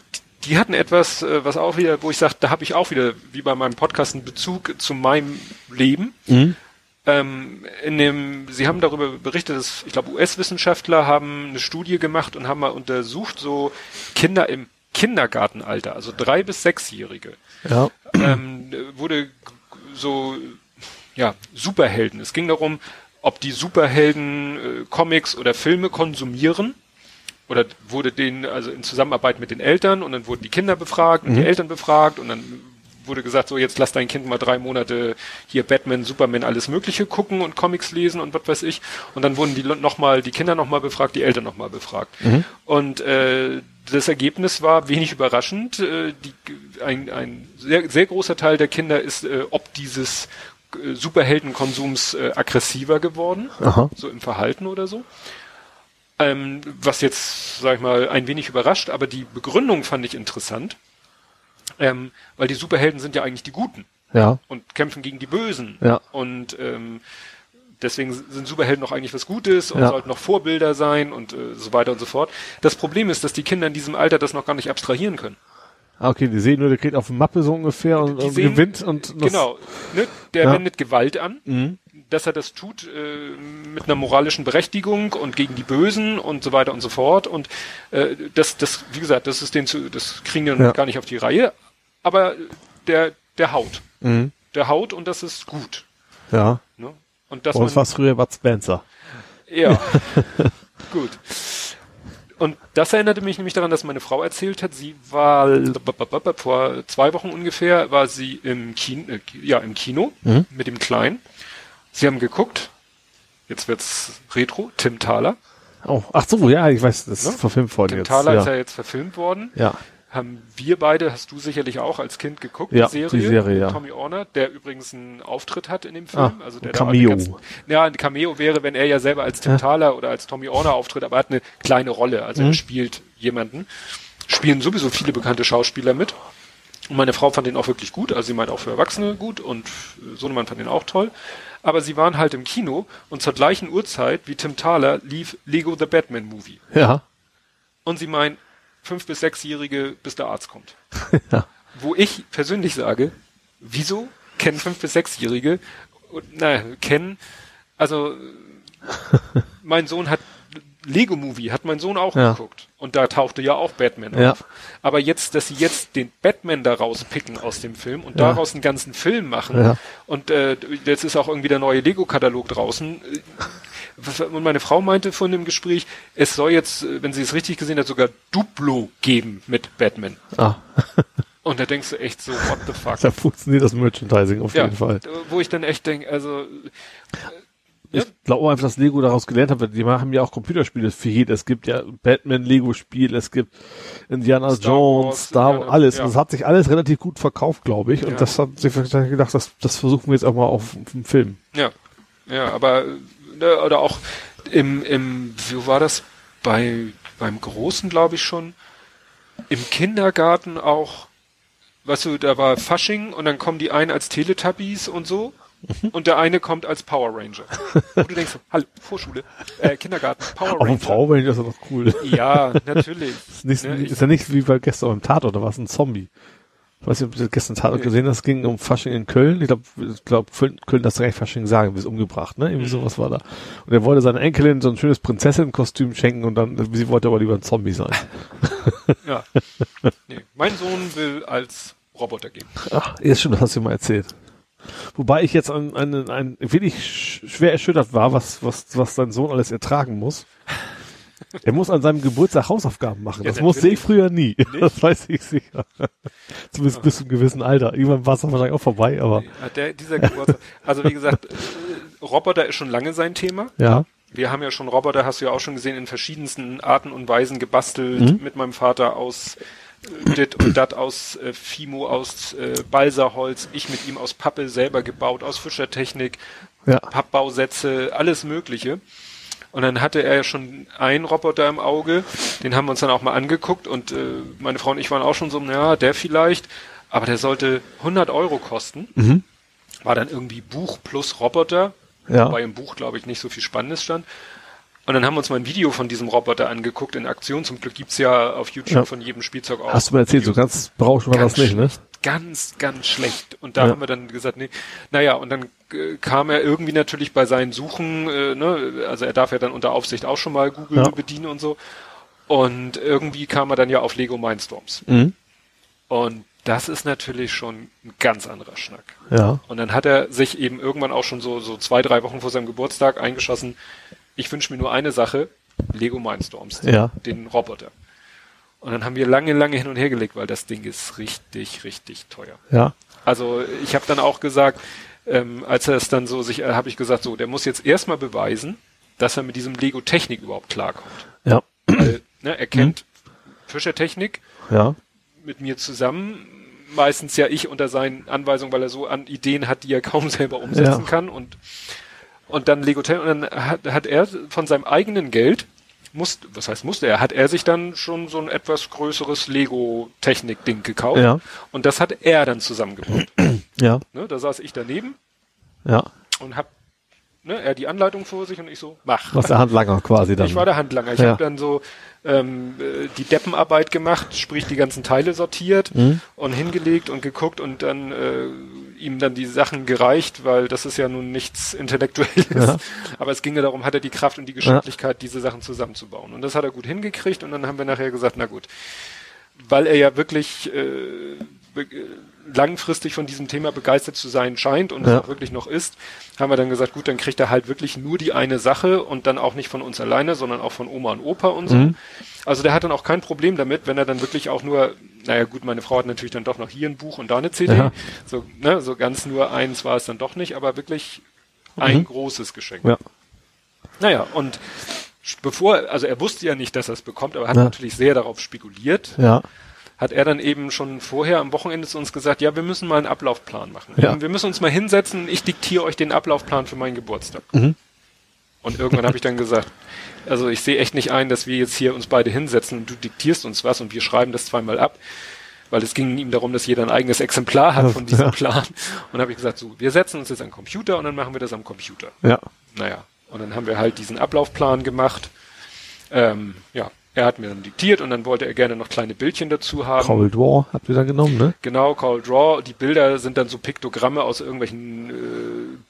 die hatten etwas, äh, was auch wieder, wo ich sage, da habe ich auch wieder, wie bei meinem Podcast, einen Bezug zu meinem Leben. Mhm. Ähm, in dem, Sie haben darüber berichtet, dass, ich glaube, US-Wissenschaftler haben eine Studie gemacht und haben mal untersucht, so Kinder im Kindergartenalter, also drei bis sechsjährige, Ja. ähm, wurde so, ja, Superhelden. Es ging darum, ob die Superhelden äh, Comics oder Filme konsumieren oder wurde denen, also in Zusammenarbeit mit den Eltern und dann wurden die Kinder befragt und die Eltern befragt und dann wurde gesagt, so jetzt lass dein Kind mal drei Monate hier Batman, Superman, alles Mögliche gucken und Comics lesen und was weiß ich. Und dann wurden die nochmal, die Kinder nochmal befragt, die Eltern nochmal befragt. Mhm. Und äh, das Ergebnis war wenig überraschend. Äh, die, ein, ein sehr, sehr großer Teil der Kinder ist äh, ob dieses äh, Superheldenkonsums äh, aggressiver geworden, Aha. so im Verhalten oder so. Ähm, was jetzt, sag ich mal, ein wenig überrascht, aber die Begründung fand ich interessant. Ähm, weil die Superhelden sind ja eigentlich die Guten. Ja. Und kämpfen gegen die Bösen. Ja. Und ähm, deswegen sind Superhelden noch eigentlich was Gutes und ja. sollten noch Vorbilder sein und äh, so weiter und so fort. Das Problem ist, dass die Kinder in diesem Alter das noch gar nicht abstrahieren können. Ah, okay, die sehen nur, der kriegt auf der Mappe so ungefähr und, und sehen, gewinnt und genau, ne, der ja. wendet Gewalt an, mhm. dass er das tut äh, mit einer moralischen Berechtigung und gegen die Bösen und so weiter und so fort und äh, das, das, wie gesagt, das ist den zu, das kriegen die ja. gar nicht auf die Reihe, aber der, der haut, mhm. der haut und das ist gut. Ja. Ne? Und das war früher Bud Spencer. Ja, gut. Und das erinnerte mich nämlich daran, dass meine Frau erzählt hat, sie war vor zwei Wochen ungefähr, war sie im Kino, äh, ja, im Kino mhm. mit dem Kleinen. Sie haben geguckt, jetzt wird's Retro, Tim Thaler. Oh, ach so, ja, ich weiß, das ist ja? verfilmt worden Tim jetzt. Thaler ja. ist ja jetzt verfilmt worden. Ja haben wir beide, hast du sicherlich auch als Kind geguckt, ja, die Serie, die Serie ja. Tommy Orner, der übrigens einen Auftritt hat in dem Film. Ah, also der Cameo. Ganzen, ja, ein Cameo wäre, wenn er ja selber als Tim ja. Thaler oder als Tommy Orner auftritt, aber er hat eine kleine Rolle. Also mhm. er spielt jemanden. Spielen sowieso viele bekannte Schauspieler mit. Und meine Frau fand den auch wirklich gut, also sie meint auch für Erwachsene gut und Sohnemann fand den auch toll. Aber sie waren halt im Kino und zur gleichen Uhrzeit wie Tim Thaler lief Lego the Batman Movie. Ja. Und sie meint, fünf bis sechsjährige, bis der Arzt kommt. ja. Wo ich persönlich sage, wieso kennen fünf bis sechsjährige, na, kennen, also mein Sohn hat Lego Movie hat mein Sohn auch ja. geguckt und da tauchte ja auch Batman ja. auf. Aber jetzt, dass sie jetzt den Batman da rauspicken aus dem Film und ja. daraus einen ganzen Film machen und äh, jetzt ist auch irgendwie der neue Lego Katalog draußen, und meine Frau meinte von dem Gespräch, es soll jetzt, wenn sie es richtig gesehen hat, sogar Duplo geben mit Batman. Ah. Und da denkst du echt so, what the fuck. Da funktioniert das Merchandising auf ja, jeden Fall. Wo ich dann echt denke, also. Ich ja. glaube einfach, dass Lego daraus gelernt hat, die haben ja auch Computerspiele für jede. Es gibt ja Batman-Lego-Spiel, es gibt Indiana Star Jones, Wars, Star Wars, alles. Ja. Das hat sich alles relativ gut verkauft, glaube ich. Und ja. das hat sich gedacht, das, das versuchen wir jetzt auch mal auf dem Film. Ja. Ja, aber ne, oder auch im, im, wie war das? Bei, beim Großen, glaube ich schon. Im Kindergarten auch, weißt du, da war Fasching und dann kommen die einen als Teletubbies und so. Mhm. Und der eine kommt als Power Ranger. Und du denkst, hallo, Vorschule, äh, Kindergarten, Power Ranger. Aber Power Ranger ist doch cool. Ja, natürlich. ist, nicht, ne, ist ja nicht wie bei gestern im Tat oder was, ein Zombie. Ich weiß nicht, ob du gestern Tatort gesehen hast, es ging um Fasching in Köln. Ich glaube, ich glaub, Köln das direkt Fasching sagen, wie es umgebracht, ne? Irgendwie mhm. sowas war da. Und er wollte seiner Enkelin so ein schönes Prinzessinnenkostüm schenken und dann, sie wollte aber lieber ein Zombie sein. ja. Nee, mein Sohn will als Roboter gehen. Ach, jetzt schon, das hast du mal erzählt. Wobei ich jetzt ein, ein, ein wenig schwer erschüttert war, was, was, was dein Sohn alles ertragen muss. Er muss an seinem Geburtstag Hausaufgaben machen. Ja, das musste ich früher nie. Nicht? Das weiß ich sicher. Zumindest bis zu einem gewissen Alter. Irgendwann war es dann wahrscheinlich auch vorbei, aber. Der, dieser Geburtstag. Also wie gesagt, äh, Roboter ist schon lange sein Thema. Ja. Wir haben ja schon Roboter, hast du ja auch schon gesehen, in verschiedensten Arten und Weisen gebastelt mhm. mit meinem Vater aus äh, dit und dat aus äh, Fimo, aus äh, Balsaholz, ich mit ihm aus Pappe selber gebaut, aus Fischertechnik, ja. Pappbausätze, alles Mögliche. Und dann hatte er ja schon einen Roboter im Auge, den haben wir uns dann auch mal angeguckt und äh, meine Frau und ich waren auch schon so, ja, der vielleicht, aber der sollte 100 Euro kosten. Mhm. War dann irgendwie Buch plus Roboter, ja. wobei im Buch, glaube ich, nicht so viel Spannendes stand. Und dann haben wir uns mal ein Video von diesem Roboter angeguckt in Aktion. Zum Glück gibt's ja auf YouTube ja. von jedem Spielzeug auch. Hast du mir erzählt, so ganz brauchst war das nicht, ne? Ganz, ganz schlecht. Und da ja. haben wir dann gesagt, nee, naja, und dann äh, kam er irgendwie natürlich bei seinen Suchen, äh, ne, also er darf ja dann unter Aufsicht auch schon mal Google ja. bedienen und so. Und irgendwie kam er dann ja auf Lego Mindstorms. Mhm. Und das ist natürlich schon ein ganz anderer Schnack. Ja. Und dann hat er sich eben irgendwann auch schon so, so zwei, drei Wochen vor seinem Geburtstag eingeschossen, ich wünsche mir nur eine Sache, Lego Mindstorms, ja. den Roboter. Und dann haben wir lange, lange hin und her gelegt, weil das Ding ist richtig, richtig teuer. Ja. Also ich habe dann auch gesagt, ähm, als er es dann so sich, äh, habe ich gesagt, so, der muss jetzt erstmal beweisen, dass er mit diesem Lego Technik überhaupt klarkommt. Ja. Weil, ne, er kennt Fischer Technik Ja. mit mir zusammen, meistens ja ich unter seinen Anweisungen, weil er so an Ideen hat, die er kaum selber umsetzen Ja. kann und und dann Lego Technik und dann hat, hat er von seinem eigenen Geld musste, was heißt musste er, hat er sich dann schon so ein etwas größeres Lego Technik Ding gekauft Ja. und das hat er dann zusammengebaut. Ja. ne, da saß ich daneben Ja. und hab ne, er die Anleitung vor sich und ich so mach. Was der Handlanger quasi dann. Ich war der Handlanger. Ich Ja. habe dann so ähm, äh, die Deppenarbeit gemacht, sprich die ganzen Teile sortiert Mhm. und hingelegt und geguckt und dann äh, ihm dann die Sachen gereicht, weil das ist ja nun nichts Intellektuelles. Ja. Aber es ging ja darum, hat er die Kraft und die Geschicklichkeit, diese Sachen zusammenzubauen. Und das hat er gut hingekriegt und dann haben wir nachher gesagt, na gut, weil er ja wirklich äh, langfristig von diesem Thema begeistert zu sein scheint und Ja. es auch wirklich noch ist, haben wir dann gesagt, gut, dann kriegt er halt wirklich nur die eine Sache und dann auch nicht von uns alleine, sondern auch von Oma und Opa und so. Mhm. Also der hat dann auch kein Problem damit, wenn er dann wirklich auch nur, naja gut, meine Frau hat natürlich dann doch noch hier ein Buch und da eine CD. Ja. So, ne, so ganz nur eins war es dann doch nicht, aber wirklich ein großes Geschenk. Ja. Naja, und bevor, also er wusste ja nicht, dass er es bekommt, aber hat Ja. natürlich sehr darauf spekuliert, Ja. Hat er dann eben schon vorher am Wochenende zu uns gesagt, ja, wir müssen mal einen Ablaufplan machen. Ja. Wir müssen uns mal hinsetzen, ich diktiere euch den Ablaufplan für meinen Geburtstag. Mhm. Und irgendwann habe ich dann gesagt, also ich sehe echt nicht ein, dass wir jetzt hier uns beide hinsetzen und du diktierst uns was und wir schreiben das zweimal ab. Weil es ging ihm darum, dass jeder ein eigenes Exemplar hat von diesem Ja. Plan. Und habe ich gesagt, so, wir setzen uns jetzt an Computer und dann machen wir das am Computer. Ja. Naja, und dann haben wir halt diesen Ablaufplan gemacht. Ähm, ja, er hat mir dann diktiert und dann wollte er gerne noch kleine Bildchen dazu haben. Cold War habt ihr dann genommen, ne? Genau, Call Draw. Die Bilder sind dann so Piktogramme aus irgendwelchen äh,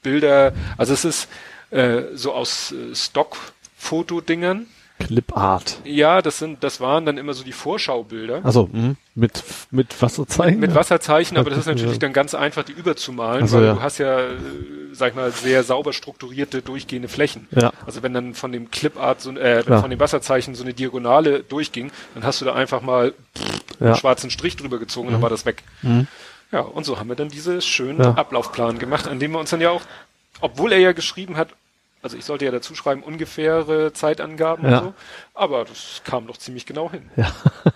Bilder. Also es ist äh, so aus äh, Stock-Fotodingern. Clip Art. Ja, das sind, das waren dann immer so die Vorschaubilder. Also mit mit Wasserzeichen. Mit Wasserzeichen, aber das ist Ja. natürlich dann ganz einfach, die überzumalen, Ach so, weil ja. du hast ja, äh, sag ich mal, sehr sauber strukturierte, durchgehende Flächen. Ja. Also wenn dann von dem Clipart, so, äh, Klar. von dem Wasserzeichen so eine Diagonale durchging, dann hast du da einfach mal einen Ja. schwarzen Strich drüber gezogen und dann war das weg. Ja, und so haben wir dann diesen schönen Ja. Ablaufplan gemacht, an dem wir uns dann ja auch, obwohl er ja geschrieben hat, also ich sollte ja dazu schreiben, ungefähre Zeitangaben Ja. und so, aber das kam doch ziemlich genau hin. Ja.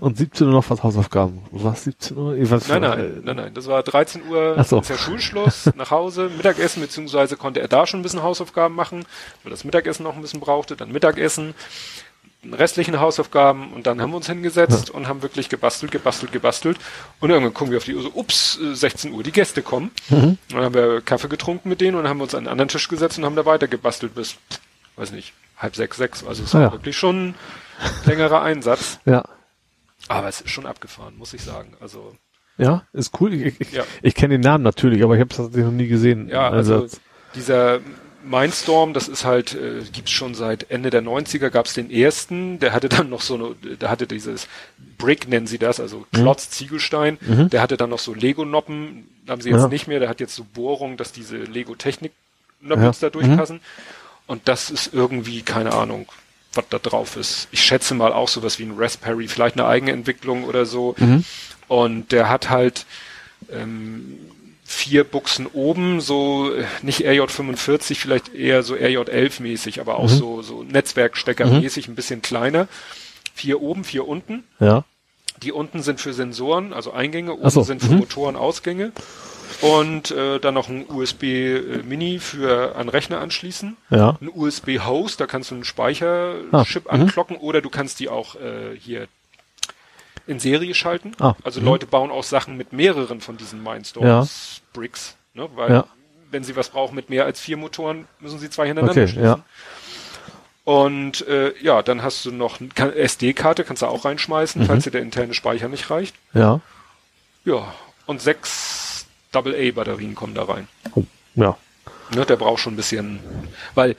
Und 17 Uhr noch was Hausaufgaben. Was 17 Uhr? Ich weiß Nein, äh, nein, nein, nein. Das war 13 Uhr, Ach so. ist ja Schulschluss, nach Hause, Mittagessen, beziehungsweise konnte er da schon ein bisschen Hausaufgaben machen, weil das Mittagessen noch ein bisschen brauchte, dann Mittagessen, restlichen Hausaufgaben und dann haben wir uns hingesetzt und haben wirklich gebastelt, gebastelt, gebastelt und irgendwann gucken wir auf die Uhr so, ups, äh, 16 Uhr, die Gäste kommen. Mhm. Dann haben wir Kaffee getrunken mit denen und haben uns an einen anderen Tisch gesetzt und haben da weiter gebastelt bis, weiß nicht, halb sechs, sechs. Also es Ah war ja. wirklich schon ein längerer Einsatz. Ja. Aber es ist schon abgefahren, muss ich sagen. Also Ja, ist cool. Ich, ich, Ja. ich kenne den Namen natürlich, aber ich habe es tatsächlich noch nie gesehen. Ja, also dieser Mindstorm, das ist halt, äh, gibt's schon seit Ende der 90er, gab's den ersten, der hatte dann noch so eine, der hatte dieses Brick, nennen sie das, also Klotz, Ziegelstein, der hatte dann noch so Lego-Noppen, haben sie jetzt Ja. nicht mehr, der hat jetzt so Bohrungen, dass diese Lego-Technik-Noppens Ja. da durchpassen. Und das ist irgendwie, keine Ahnung, was da drauf ist. Ich schätze mal auch sowas wie ein Raspberry, vielleicht eine eigene Entwicklung oder so. Und der hat halt ähm, vier Buchsen oben, so äh, nicht RJ45, vielleicht eher so RJ11 mäßig, aber auch so, so Netzwerkstecker mäßig, ein bisschen kleiner. Vier oben, vier unten. ja. Die unten sind für Sensoren, also Eingänge, oben so, sind für mhm. Motoren Ausgänge. Und äh, dann noch ein USB äh, Mini für an Rechner anschließen. Ja. Ein USB-Host, da kannst du einen Speicherchip Ah, mhm. anklocken oder du kannst die auch äh, hier in Serie schalten. Ah, also mhm. Leute bauen auch Sachen mit mehreren von diesen Mindstorms Bricks, ne? weil Ja. wenn sie was brauchen mit mehr als vier Motoren, müssen sie zwei hintereinander Okay, schließen. ja. Und äh, ja, dann hast du noch eine SD-Karte, kannst du auch Mhm. reinschmeißen, falls dir der interne Speicher nicht reicht. Ja. Ja, und sechs AA-Batterien kommen da rein. Oh, ja. Ne, der braucht schon ein bisschen, weil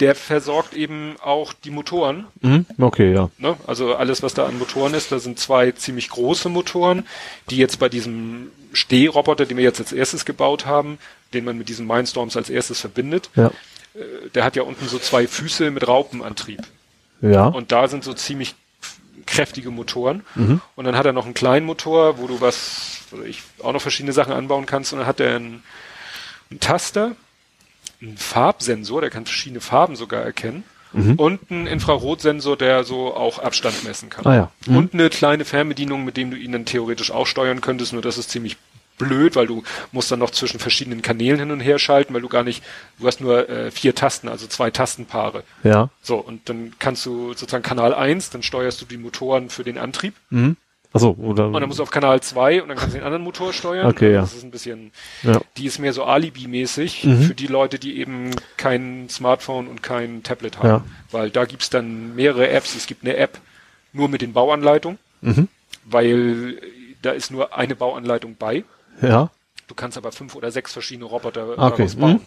der versorgt eben auch die Motoren. Mhm. Okay, ja. Ne? Also alles, was da an Motoren ist, da sind zwei ziemlich große Motoren, die jetzt bei diesem Stehroboter, den wir jetzt als erstes gebaut haben, den man mit diesen Mindstorms als erstes verbindet, Ja. äh, der hat ja unten so zwei Füße mit Raupenantrieb. Ja. Und da sind so ziemlich kräftige Motoren. Mhm. Und dann hat er noch einen kleinen Motor, wo du was, wo ich auch noch verschiedene Sachen anbauen kannst. Und dann hat er einen, einen Taster, einen Farbsensor, der kann verschiedene Farben sogar erkennen. Mhm. Und einen Infrarotsensor, der so auch Abstand messen kann. Ah ja. Mhm. Und eine kleine Fernbedienung, mit dem du ihn dann theoretisch auch steuern könntest, nur das ist ziemlich blöd, weil du musst dann noch zwischen verschiedenen Kanälen hin und her schalten, weil du gar nicht, du hast nur äh, vier Tasten, also zwei Tastenpaare. Ja. So, und dann kannst du sozusagen Kanal 1, dann steuerst du die Motoren für den Antrieb. Mhm. Achso, oder? Und dann musst du auf Kanal 2 und dann kannst du den anderen Motor steuern. Okay, ja. Das ist ein bisschen, ja. die ist mehr so Alibi-mäßig Mhm. für die Leute, die eben kein Smartphone und kein Tablet haben. Ja. Weil da gibt's dann mehrere Apps. Es gibt eine App nur mit den Bauanleitungen, Mhm. weil da ist nur eine Bauanleitung bei. Ja. Du kannst aber fünf oder sechs verschiedene Roboter Okay, daraus bauen. mhm.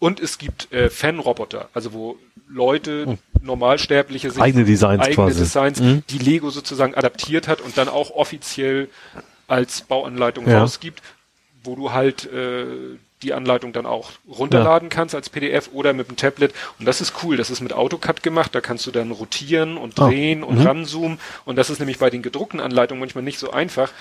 Und es gibt äh, Fan-Roboter, also wo Leute, Normalsterbliche sich Eigene Designs eigene quasi. Designs, Mhm. die Lego sozusagen adaptiert hat und dann auch offiziell als Bauanleitung Ja. rausgibt, wo du halt äh, die Anleitung dann auch runterladen kannst als PDF oder mit dem Tablet. Und das ist cool, das ist mit AutoCAD gemacht, da kannst du dann rotieren und Ah, drehen und mhm. ranzoomen. Und das ist nämlich bei den gedruckten Anleitungen manchmal nicht so einfach,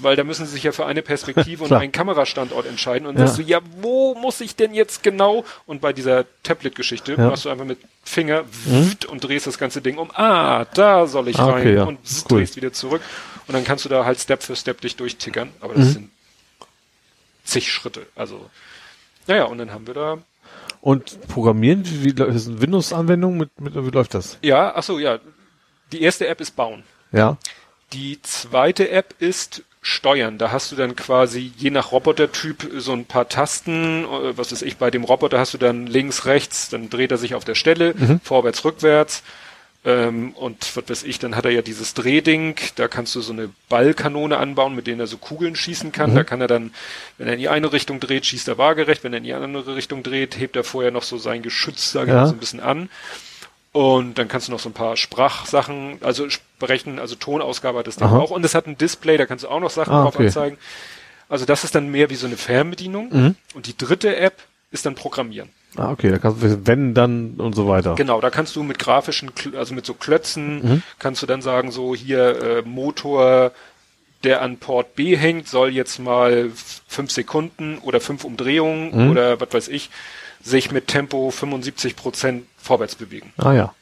weil da müssen sie sich ja für eine Perspektive und einen Kamerastandort entscheiden. Und Ja. sagst du, ja, wo muss ich denn jetzt genau? Und bei dieser Tablet-Geschichte Ja. Mhm. machst du einfach mit Finger wft und drehst das ganze Ding um. Ah, da soll ich Ah, rein. okay, ja. Und Cool. drehst wieder zurück. Und dann kannst du da halt Step für Step dich durchtickern. Aber das Mhm. sind zig Schritte. Also, naja, und dann haben wir da Und Programmieren, wie, wie läuft das? Ist eine Windows-Anwendung? Mit, mit, wie läuft das? Ja, ach so, ja. Die erste App ist Bauen. Ja. Die zweite App ist Steuern. Da hast du dann quasi je nach Robotertyp so ein paar Tasten. äh, Was weiß ich, bei dem Roboter hast du dann links, rechts, dann dreht er sich auf der Stelle, vorwärts, rückwärts. Ähm, und was weiß ich, dann hat er ja dieses Drehding, da kannst du so eine Ballkanone anbauen, mit denen er so Kugeln schießen kann. Da kann er dann, wenn er in die eine Richtung dreht, schießt er waagerecht, wenn er in die andere Richtung dreht, hebt er vorher noch so sein Geschütz, sage ich Ja. mal, so ein bisschen an. Und dann kannst du noch so ein paar Sprachsachen, also sprechen, also Tonausgabe hat das Ding Aha. auch. Und es hat ein Display, da kannst du auch noch Sachen Ah, drauf okay. anzeigen. Also das ist dann mehr wie so eine Fernbedienung. Mhm. Und die dritte App ist dann Programmieren. Ah, okay, da kannst du wenn, dann und so weiter. Genau, da kannst du mit grafischen, also mit so Klötzen, Mhm. kannst du dann sagen, so hier äh, Motor, der an Port B hängt, soll jetzt mal fünf Sekunden oder fünf Umdrehungen Mhm. oder was weiß ich, sich mit Tempo 75 Prozent vorwärts bewegen. Ah ja.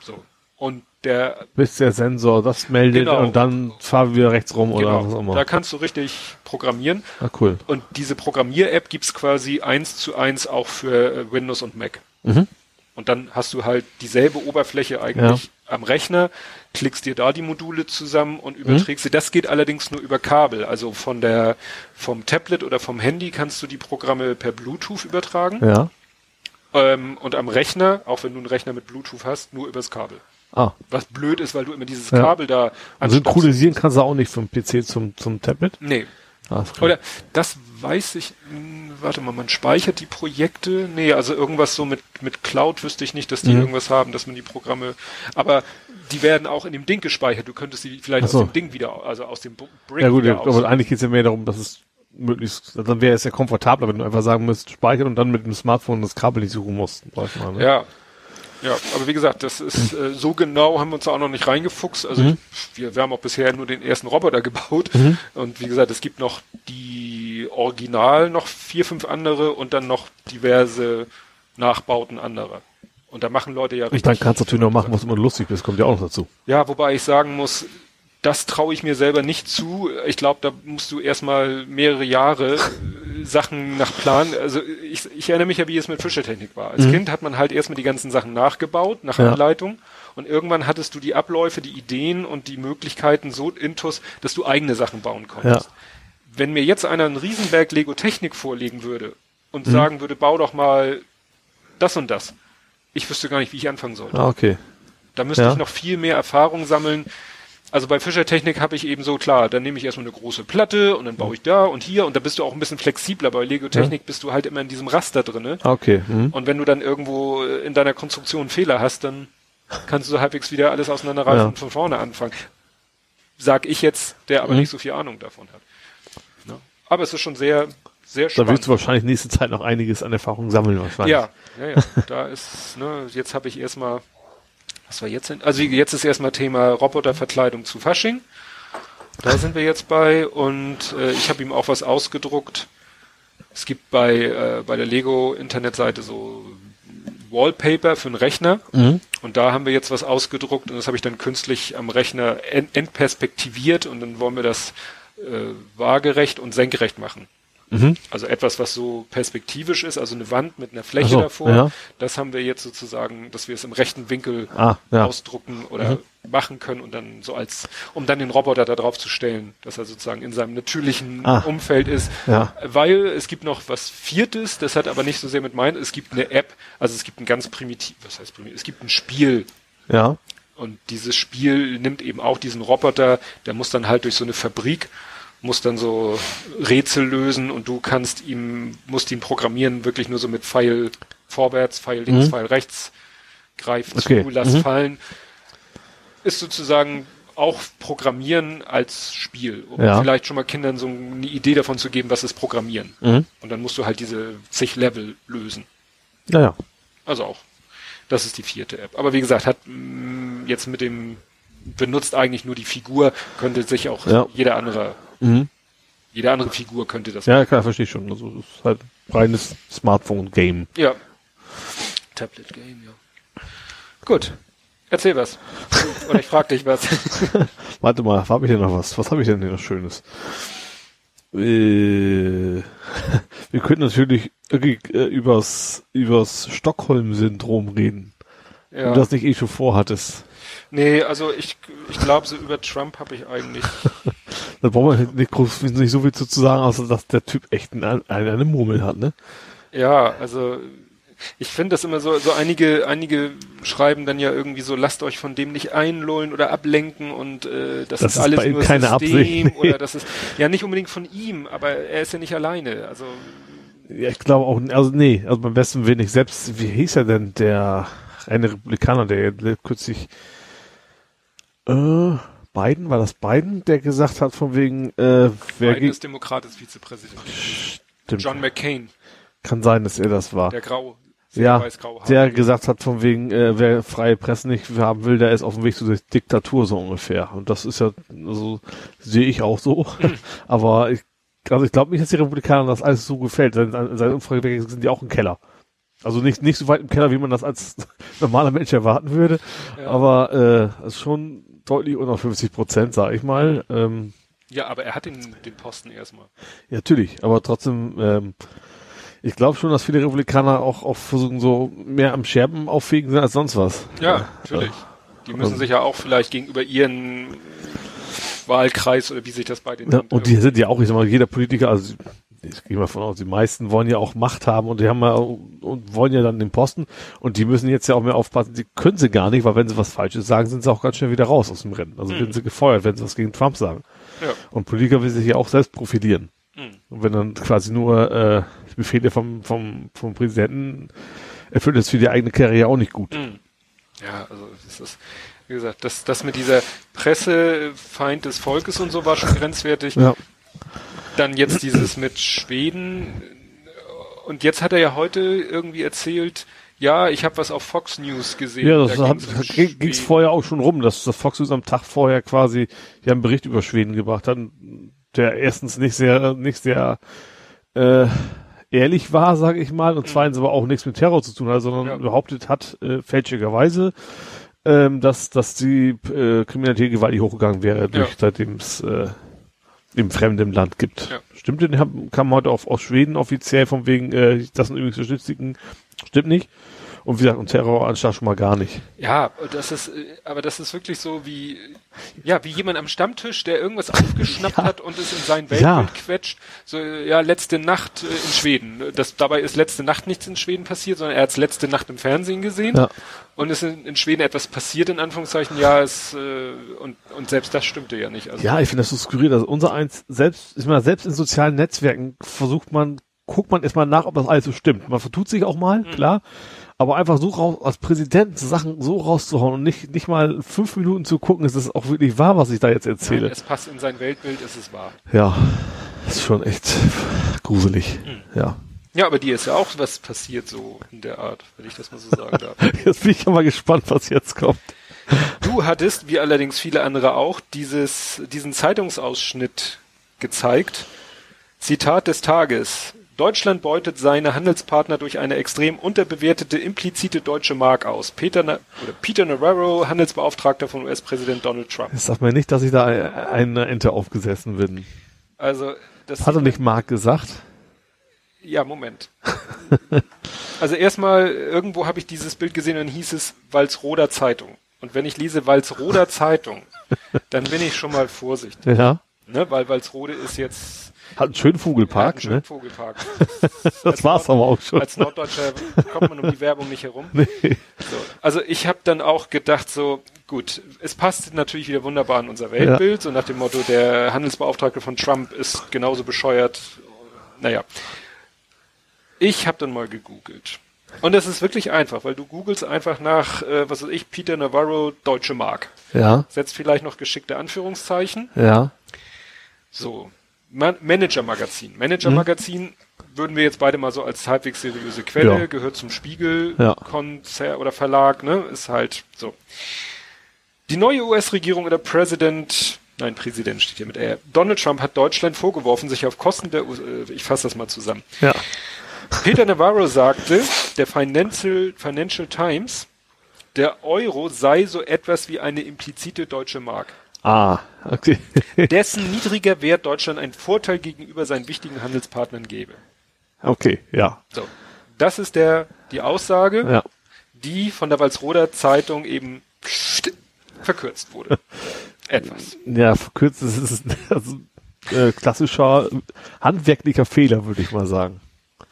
So. Und der Bis der Sensor das meldet Genau. und dann fahren wir wieder rechts rum oder was auch genau, immer. da kannst du richtig programmieren. ah, cool. Und diese Programmier-App gibt's quasi eins zu eins auch für äh, Windows und Mac. Mhm. Und dann hast du halt dieselbe Oberfläche eigentlich am Rechner, klickst dir da die Module zusammen und überträgst sie. Das geht allerdings nur über Kabel. Also von der, vom Tablet oder vom Handy kannst du die Programme per Bluetooth übertragen. Ja. Ähm, und am Rechner, auch wenn du einen Rechner mit Bluetooth hast, nur übers Kabel. Ah. Was blöd ist, weil du immer dieses Ja. Kabel da Also anstopfst. synchronisieren kannst du auch nicht vom PC zum, zum Tablet? Nee. Ah, ist klar. Oder das weiß ich, hm, warte mal, man speichert die Projekte? Nee, also irgendwas so mit, mit Cloud wüsste ich nicht, dass die Mhm. irgendwas haben, dass man die Programme, aber die werden auch in dem Ding gespeichert. Du könntest sie vielleicht so. aus dem Ding wieder, also aus dem Brick ja gut, wieder ja, aber eigentlich geht's ja mehr darum, dass es möglichst, dann wäre es ja komfortabler, wenn du einfach sagen müsst, speichern und dann mit dem Smartphone das Kabel nicht suchen musst. sag ich mal, ne? Ja. Ja, aber wie gesagt, das ist äh, so genau haben wir uns da auch noch nicht reingefuchst. Also Mhm. ich, wir, wir haben auch bisher nur den ersten Roboter gebaut. Mhm. Und wie gesagt, es gibt noch die Original, noch vier, fünf andere und dann noch diverse Nachbauten anderer. Und da machen Leute ja Und dann kannst du natürlich noch machen, was immer lustig ist, kommt ja auch noch dazu. Ja, wobei ich sagen muss, das traue ich mir selber nicht zu. Ich glaube, da musst du erstmal mehrere Jahre äh, Sachen nach Plan. Also ich, ich erinnere mich ja, wie es mit Fischertechnik war. Als Kind hat man halt erstmal die ganzen Sachen nachgebaut, nach Mhm. Ja. Anleitung. Und irgendwann hattest du die Abläufe, die Ideen und die Möglichkeiten so intus, dass du eigene Sachen bauen konntest. Ja. Wenn mir jetzt einer einen Riesenberg Lego Technik vorlegen würde Mhm. und sagen würde, bau doch mal das und das. Ich wüsste gar nicht, wie ich anfangen sollte. Ah, okay. Da müsste Ja. ich noch viel mehr Erfahrung sammeln. Also bei Fischertechnik habe ich eben so klar, dann nehme ich erstmal eine große Platte und dann baue ich da und hier und da bist du auch ein bisschen flexibler. Bei Lego Technik bist du halt immer in diesem Raster drinne. Ah, okay. Mhm. Und wenn du dann irgendwo äh, in deiner Konstruktion einen Fehler hast, dann kannst du halbwegs wieder alles auseinanderreißen Ja. und von vorne anfangen. Sag ich jetzt, der aber Mhm. nicht so viel Ahnung davon hat. Ne? Aber es ist schon sehr, sehr Da spannend. wirst du wahrscheinlich nächste Zeit noch einiges an Erfahrung sammeln wahrscheinlich. Ja, ja, ja. Da ist, ne, jetzt habe ich erstmal was war jetzt denn? Also jetzt ist erstmal Thema Roboterverkleidung zu Fasching. Da sind wir jetzt bei und äh, ich habe ihm auch was ausgedruckt. Es gibt bei, äh, bei der Lego Internetseite so Wallpaper für einen Rechner Mhm. und da haben wir jetzt was ausgedruckt und das habe ich dann künstlich am Rechner ent entperspektiviert und dann wollen wir das äh, waagerecht und senkrecht machen. Mhm. Also etwas, was so perspektivisch ist, also eine Wand mit einer Fläche so, davor. ja. Das haben wir jetzt sozusagen, dass wir es im rechten Winkel Ah, ja. ausdrucken oder machen können und dann so als, um dann den Roboter da drauf zu stellen, dass er sozusagen in seinem natürlichen Ah. Umfeld ist. Ja. Weil es gibt noch was Viertes, das hat aber nicht so sehr mit meinen, es gibt eine App, also es gibt ein ganz primitiv, was heißt primitiv, es gibt ein Spiel, Ja. und dieses Spiel nimmt eben auch diesen Roboter, der muss dann halt durch so eine Fabrik, muss dann so Rätsel lösen und du kannst ihm, musst ihn programmieren, wirklich nur so mit Pfeil vorwärts, Pfeil links, Mhm. Pfeil rechts, greif Okay. zu, lass Mhm. fallen. Ist sozusagen auch Programmieren als Spiel, um Ja. vielleicht schon mal Kindern so eine Idee davon zu geben, was ist Programmieren. Mhm. Und dann musst du halt diese zig Level lösen. Ja, ja. Also auch. Das ist die vierte App. Aber wie gesagt, hat mh, jetzt mit dem benutzt eigentlich nur die Figur, könnte sich auch Ja. jeder andere, Mhm. jede andere Figur könnte das. Ja, klar, verstehe ich schon. Also, es ist halt reines Smartphone-Game. Ja. Tablet Game, ja. Gut. Erzähl was. Oder ich frag dich was. Warte mal, habe ich denn noch was? Was habe ich denn hier noch Schönes? Äh, wir könnten natürlich äh, übers, übers Stockholm-Syndrom reden. Wenn ja. du das nicht eh schon vorhattest. Nee, also ich, ich glaube, so über Trump habe ich eigentlich. Da brauchen wir nicht, groß, nicht so viel zu sagen, außer dass der Typ echt eine, eine, Murmel hat, ne? Ja, also ich finde das immer so, so einige, einige schreiben dann ja irgendwie so, lasst euch von dem nicht einlullen oder ablenken und äh, das, Das ist alles nur keine System Absicht, oder das ist ja nicht unbedingt von ihm, aber er ist ja nicht alleine. Also Ja, ich glaube auch, also nee, also beim besten Willen nicht. Selbst, wie hieß er denn, der eine Republikaner, der kürzlich, äh, Biden, war das Biden, der gesagt hat von wegen, äh, wer Biden ist Demokrat, ist Vizepräsident. stimmt, John McCain, kann sein, dass er das war. der grau, ja, weiß-grau der gesagt hat von wegen, äh, wer freie Presse nicht haben will, der ist auf dem Weg zur Diktatur so ungefähr. Und das ist ja, also sehe ich auch so. Aber ich, also ich glaube nicht, dass die Republikaner das alles so gefällt. Seine, seine Umfrage sind die auch im Keller. Also nicht, nicht so weit im Keller, wie man das als normaler Mensch erwarten würde. Ja. Aber äh, es ist schon deutlich unter 50 Prozent, sag ich mal. Ähm, Ja, aber er hat den, den Posten erstmal. ja, natürlich, aber trotzdem, ähm, ich glaube schon, dass viele Republikaner auch, auch versuchen, so mehr am Scherben auffegen sind als sonst was. Ja, natürlich. Die müssen sich ja auch vielleicht gegenüber ihren Wahlkreis oder wie sich das bei den Ja, und die sind ja auch, ich sag mal, jeder Politiker, also ich gehe mal von aus, die meisten wollen ja auch Macht haben und die haben ja und wollen ja dann den Posten und die müssen jetzt ja auch mehr aufpassen, die können sie gar nicht, weil wenn sie was Falsches sagen, sind sie auch ganz schnell wieder raus aus dem Rennen. Also werden sie gefeuert, wenn sie was gegen Trump sagen. ja. Und Politiker will sich ja auch selbst profilieren. Mhm. Und wenn dann quasi nur äh, Befehle vom, vom, vom Präsidenten erfüllt, ist für die eigene Karriere auch nicht gut. Mhm. Ja, also es ist, wie gesagt, das, das mit dieser Pressefeind des Volkes und so war schon grenzwertig. Ja. Dann jetzt dieses mit Schweden. Und jetzt hat er ja heute irgendwie erzählt, ja, ich habe was auf Fox News gesehen. Ja, das Da hat, ging's vorher auch schon rum, dass das Fox News am Tag vorher quasi ja einen Bericht über Schweden gebracht hat, der erstens nicht sehr, nicht sehr äh, ehrlich war, sage ich mal, und zweitens aber auch nichts mit Terror zu tun hat, sondern Ja. behauptet hat, äh, fälschlicherweise, ähm, dass, dass die äh, Kriminalität gewaltig hochgegangen wäre, durch Ja. seitdem es äh, im fremden Land gibt. Ja. Stimmt, den haben, kam heute auf, aus Schweden offiziell von wegen, äh, das sind übrigens Statistiken, stimmt nicht. Und wie gesagt, und Terroranschlag schon mal gar nicht. Ja, das ist, äh, aber das ist wirklich so wie, ja, wie jemand am Stammtisch, der irgendwas aufgeschnappt hat und es in sein Weltbild Ja. quetscht. So, ja, letzte Nacht äh, in Schweden. Das, dabei ist letzte Nacht nichts in Schweden passiert, sondern er hat es letzte Nacht im Fernsehen gesehen. Ja. Und es ist in, in Schweden etwas passiert, in Anführungszeichen, ja, es, äh, und, und selbst das stimmte ja nicht. Also, Ja, ich finde das so skurril, dass unser eins, selbst, ich meine, selbst in sozialen Netzwerken versucht man, guckt man erstmal nach, ob das alles so stimmt. Man vertut sich auch mal, klar. Aber einfach so raus, als Präsident Sachen so rauszuhauen und nicht, nicht mal fünf Minuten zu gucken, ist das auch wirklich wahr, was ich da jetzt Nein, erzähle. es passt in sein Weltbild, es ist wahr. Ja, ist schon echt gruselig. Ja. Ja, aber dir ist ja auch was passiert so in der Art, wenn ich das mal so sagen darf. Jetzt bin ich ja mal gespannt, was jetzt kommt. Du hattest, wie allerdings viele andere auch, dieses, diesen Zeitungsausschnitt gezeigt. Zitat des Tages. Deutschland beutet seine Handelspartner durch eine extrem unterbewertete implizite deutsche Mark aus. Peter, Na oder Peter Navarro, Handelsbeauftragter von US-Präsident Donald Trump. Jetzt sag mir nicht, dass ich da eine Ente aufgesessen bin. Also, das Hat er nicht Mark gesagt? Ja, Moment. also erstmal, irgendwo habe ich dieses Bild gesehen und hieß es Walsroder Zeitung. Und wenn ich lese Walsroder Zeitung, dann bin ich schon mal vorsichtig. Ja. Ne? Weil Walsrode ist jetzt Hat einen schönen Vogelpark, ja, einen ne? Vogelpark. Das war's aber auch schon. Als Norddeutscher kommt man um die Werbung nicht herum. Nee. So. Also ich habe dann auch gedacht, so gut, es passt natürlich wieder wunderbar in unser Weltbild, so nach dem Motto, der Handelsbeauftragte von Trump ist genauso bescheuert. Naja. Ich habe dann mal gegoogelt. Und das ist wirklich einfach, weil du googelst einfach nach, äh, was weiß ich, Peter Navarro, Deutsche Mark. Ja, Setzt vielleicht noch geschickte Anführungszeichen. ja. So, Man Manager-Magazin. Manager-Magazin würden wir jetzt beide mal so als halbwegs seriöse Quelle, Ja. gehört zum Spiegel, Ja. Konzert oder Verlag, ne, ist halt so. Die neue US-Regierung oder Präsident, nein, Präsident steht hier mit R. Donald Trump hat Deutschland vorgeworfen, sich auf Kosten der, äh, ich fasse das mal zusammen. Ja. Peter Navarro sagte, der Financial, Financial Times, der Euro sei so etwas wie eine implizite deutsche Mark. Ah, okay. dessen niedriger Wert Deutschland einen Vorteil gegenüber seinen wichtigen Handelspartnern gebe. Okay, ja. So. Das ist der, die Aussage, Ja. die von der Walsroder Zeitung eben verkürzt wurde. Etwas. Ja, verkürzt ist es also, äh, klassischer handwerklicher Fehler, würde ich mal sagen.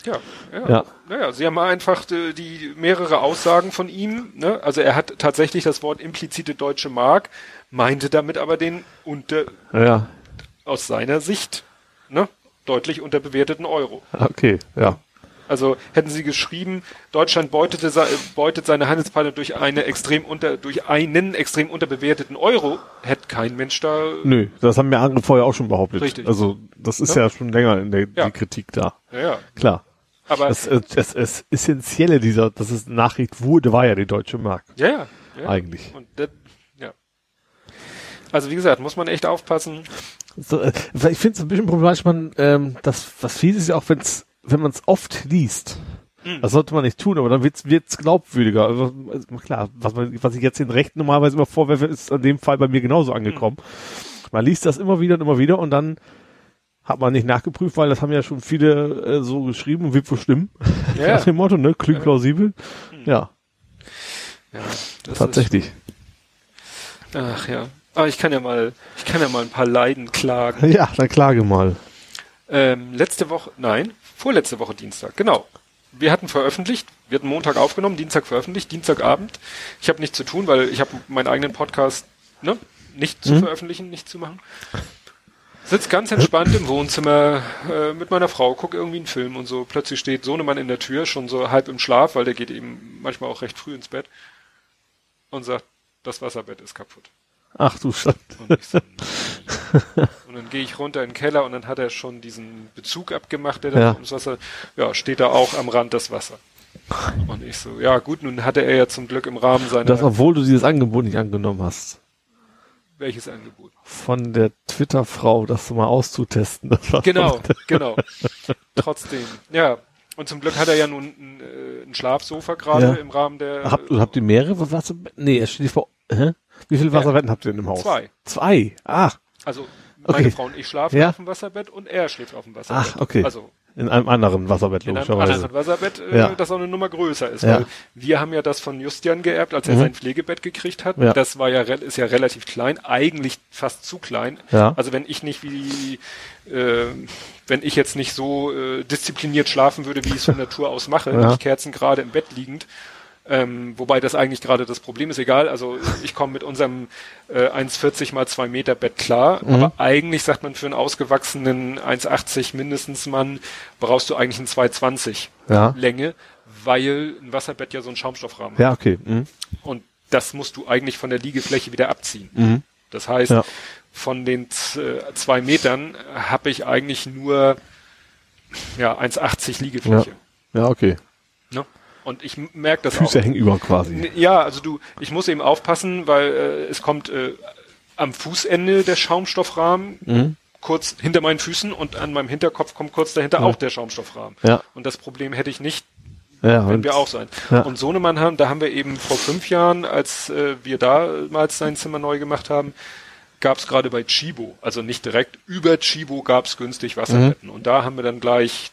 Ja, ja. Ja. Naja, sie haben einfach äh, die mehrere Aussagen von ihm. Ne? Also er hat tatsächlich das Wort implizite deutsche Mark, meinte damit aber den unter, Ja, aus seiner Sicht, ne, deutlich unterbewerteten Euro. okay, ja. Also hätten sie geschrieben, Deutschland beutete, beutet seine Handelspartner durch eine extrem unter, durch einen extrem unterbewerteten Euro, hätte kein Mensch da, Nö, das haben mir andere vorher auch schon behauptet. Richtig. Also das ist Ja. ja, schon länger in der Ja. Kritik da. ja, ja. Klar. Aber, Das, äh, das, das Essentielle dieser, dass es Nachricht wurde, war ja die deutsche Mark. ja, ja, ja. Eigentlich. Und das. Also wie gesagt, muss man echt aufpassen. So, äh, ich finde es ein bisschen problematisch, man, ähm, das, was viel ist ja auch, wenn's, wenn man es oft liest. Hm. Das sollte man nicht tun, aber dann wird's wird's glaubwürdiger. Also, also, klar, was, man, was ich jetzt den Rechten normalerweise immer vorwerfe, ist in dem Fall bei mir genauso angekommen. Hm. Man liest das immer wieder und immer wieder und dann hat man nicht nachgeprüft, weil das haben ja schon viele äh, so geschrieben und wird stimmen. Ja. Nach dem Motto, ne? Klingt plausibel. Ja, Ja, das tatsächlich. Ist, ach ja. Aber ich kann ja mal, ich kann ja mal ein paar Leiden klagen. Ja, dann klage mal. Ähm, letzte Woche, nein, vorletzte Woche Dienstag, genau. Wir hatten veröffentlicht, wir hatten Montag aufgenommen, Dienstag veröffentlicht, Dienstagabend. Ich habe nichts zu tun, weil ich habe meinen eigenen Podcast ne, nicht zu veröffentlichen, nicht zu machen. Sitz ganz entspannt im Wohnzimmer äh, mit meiner Frau, guck irgendwie einen Film und so. Plötzlich steht Sohnemann in der Tür, schon so halb im Schlaf, weil der geht eben manchmal auch recht früh ins Bett und sagt, das Wasserbett ist kaputt. Ach du Scheiße. Und, ich so, und dann gehe ich runter in den Keller und dann hat er schon diesen Bezug abgemacht, der da Ja. ums Wasser, ja, steht da auch am Rand das Wasser. Und ich so, ja gut, nun hatte er ja zum Glück im Rahmen seiner, Das, obwohl du dieses Angebot nicht angenommen hast. welches Angebot? Von der Twitter-Frau, das mal auszutesten. Genau, genau. Trotzdem, ja. Und zum Glück hat er ja nun ein, äh, ein Schlafsofa gerade Ja. im Rahmen der Habt, habt ihr mehrere Wasserbetten? Nee, es steht vor. Hä? Wie viele Wasserbetten habt ihr denn im Haus? Zwei. Zwei. Ah, Also meine Okay. Frau und ich schlafen Ja. auf dem Wasserbett und er schläft auf dem Wasserbett. Ach, okay. Also in einem anderen Wasserbett, in einem logischerweise. anderen Wasserbett, äh, Ja. das auch eine Nummer größer ist. Ja. Weil wir haben ja das von Justian geerbt, als er sein Pflegebett gekriegt hat. Ja. Das war ja ist ja relativ klein, eigentlich fast zu klein. Ja. Also wenn ich nicht wie äh, wenn ich jetzt nicht so äh, diszipliniert schlafen würde, wie ich es von Natur aus mache, Ja. nicht kerzengerade im Bett liegend, ähm, wobei das eigentlich gerade das Problem ist, egal. Also ich komme mit unserem äh, 1,40 mal 2 Meter Bett klar, Mhm. aber eigentlich sagt man für einen ausgewachsenen 1,80 mindestens Mann brauchst du eigentlich einen 2,20 Ja. Länge, weil ein Wasserbett ja so einen Schaumstoffrahmen hat. Ja, okay. Mhm. Und das musst du eigentlich von der Liegefläche wieder abziehen. Das heißt, Ja. von den äh, zwei Metern habe ich eigentlich nur ja 1,80 Liegefläche. Ja, okay. Ne? Und ich merke das Füße auch. hängen über quasi. Ja, also du, ich muss eben aufpassen, weil äh, es kommt äh, am Fußende der Schaumstoffrahmen, Mhm. kurz hinter meinen Füßen und an meinem Hinterkopf kommt kurz dahinter Ja. auch der Schaumstoffrahmen. Ja. Und das Problem hätte ich nicht, Ja, wenn wir auch sein. Ja. Und Sohnemann haben, da haben wir eben vor fünf Jahren, als äh, wir damals sein Zimmer neu gemacht haben, gab es gerade bei Chibo, also nicht direkt, über Chibo gab es günstig Wasserbetten. Mhm. Und da haben wir dann gleich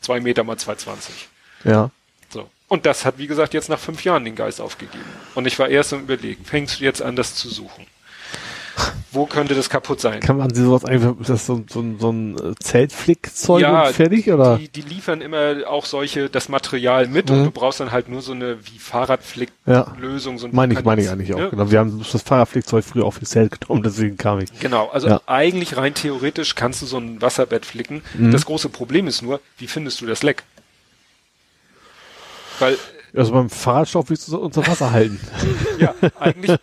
zwei Meter mal 220. Ja. So. Und das hat, wie gesagt, jetzt nach fünf Jahren den Geist aufgegeben. Und ich war erst am überlegen, fängst du jetzt an, das zu suchen? Wo könnte das kaputt sein? Kann man sowas einfach, ist das so, ein- so, so ein äh, Zeltflickzeug Ja, und fertig, oder? Die, die liefern immer auch solche, das Material mit Mhm. und du brauchst dann halt nur so eine wie Fahrradflick-Lösung. So ein- Meine ich, meine ich eigentlich auch. Ne? Genau. Wir haben das Fahrradflickzeug früher auf die Zelt genommen, deswegen kam ich. Genau, also Ja. eigentlich rein theoretisch kannst du so ein Wasserbett flicken. Mhm. Das große Problem ist nur, wie findest du das Leck? Weil Also beim Fahrradstoff willst du unter Wasser halten. Ja, eigentlich,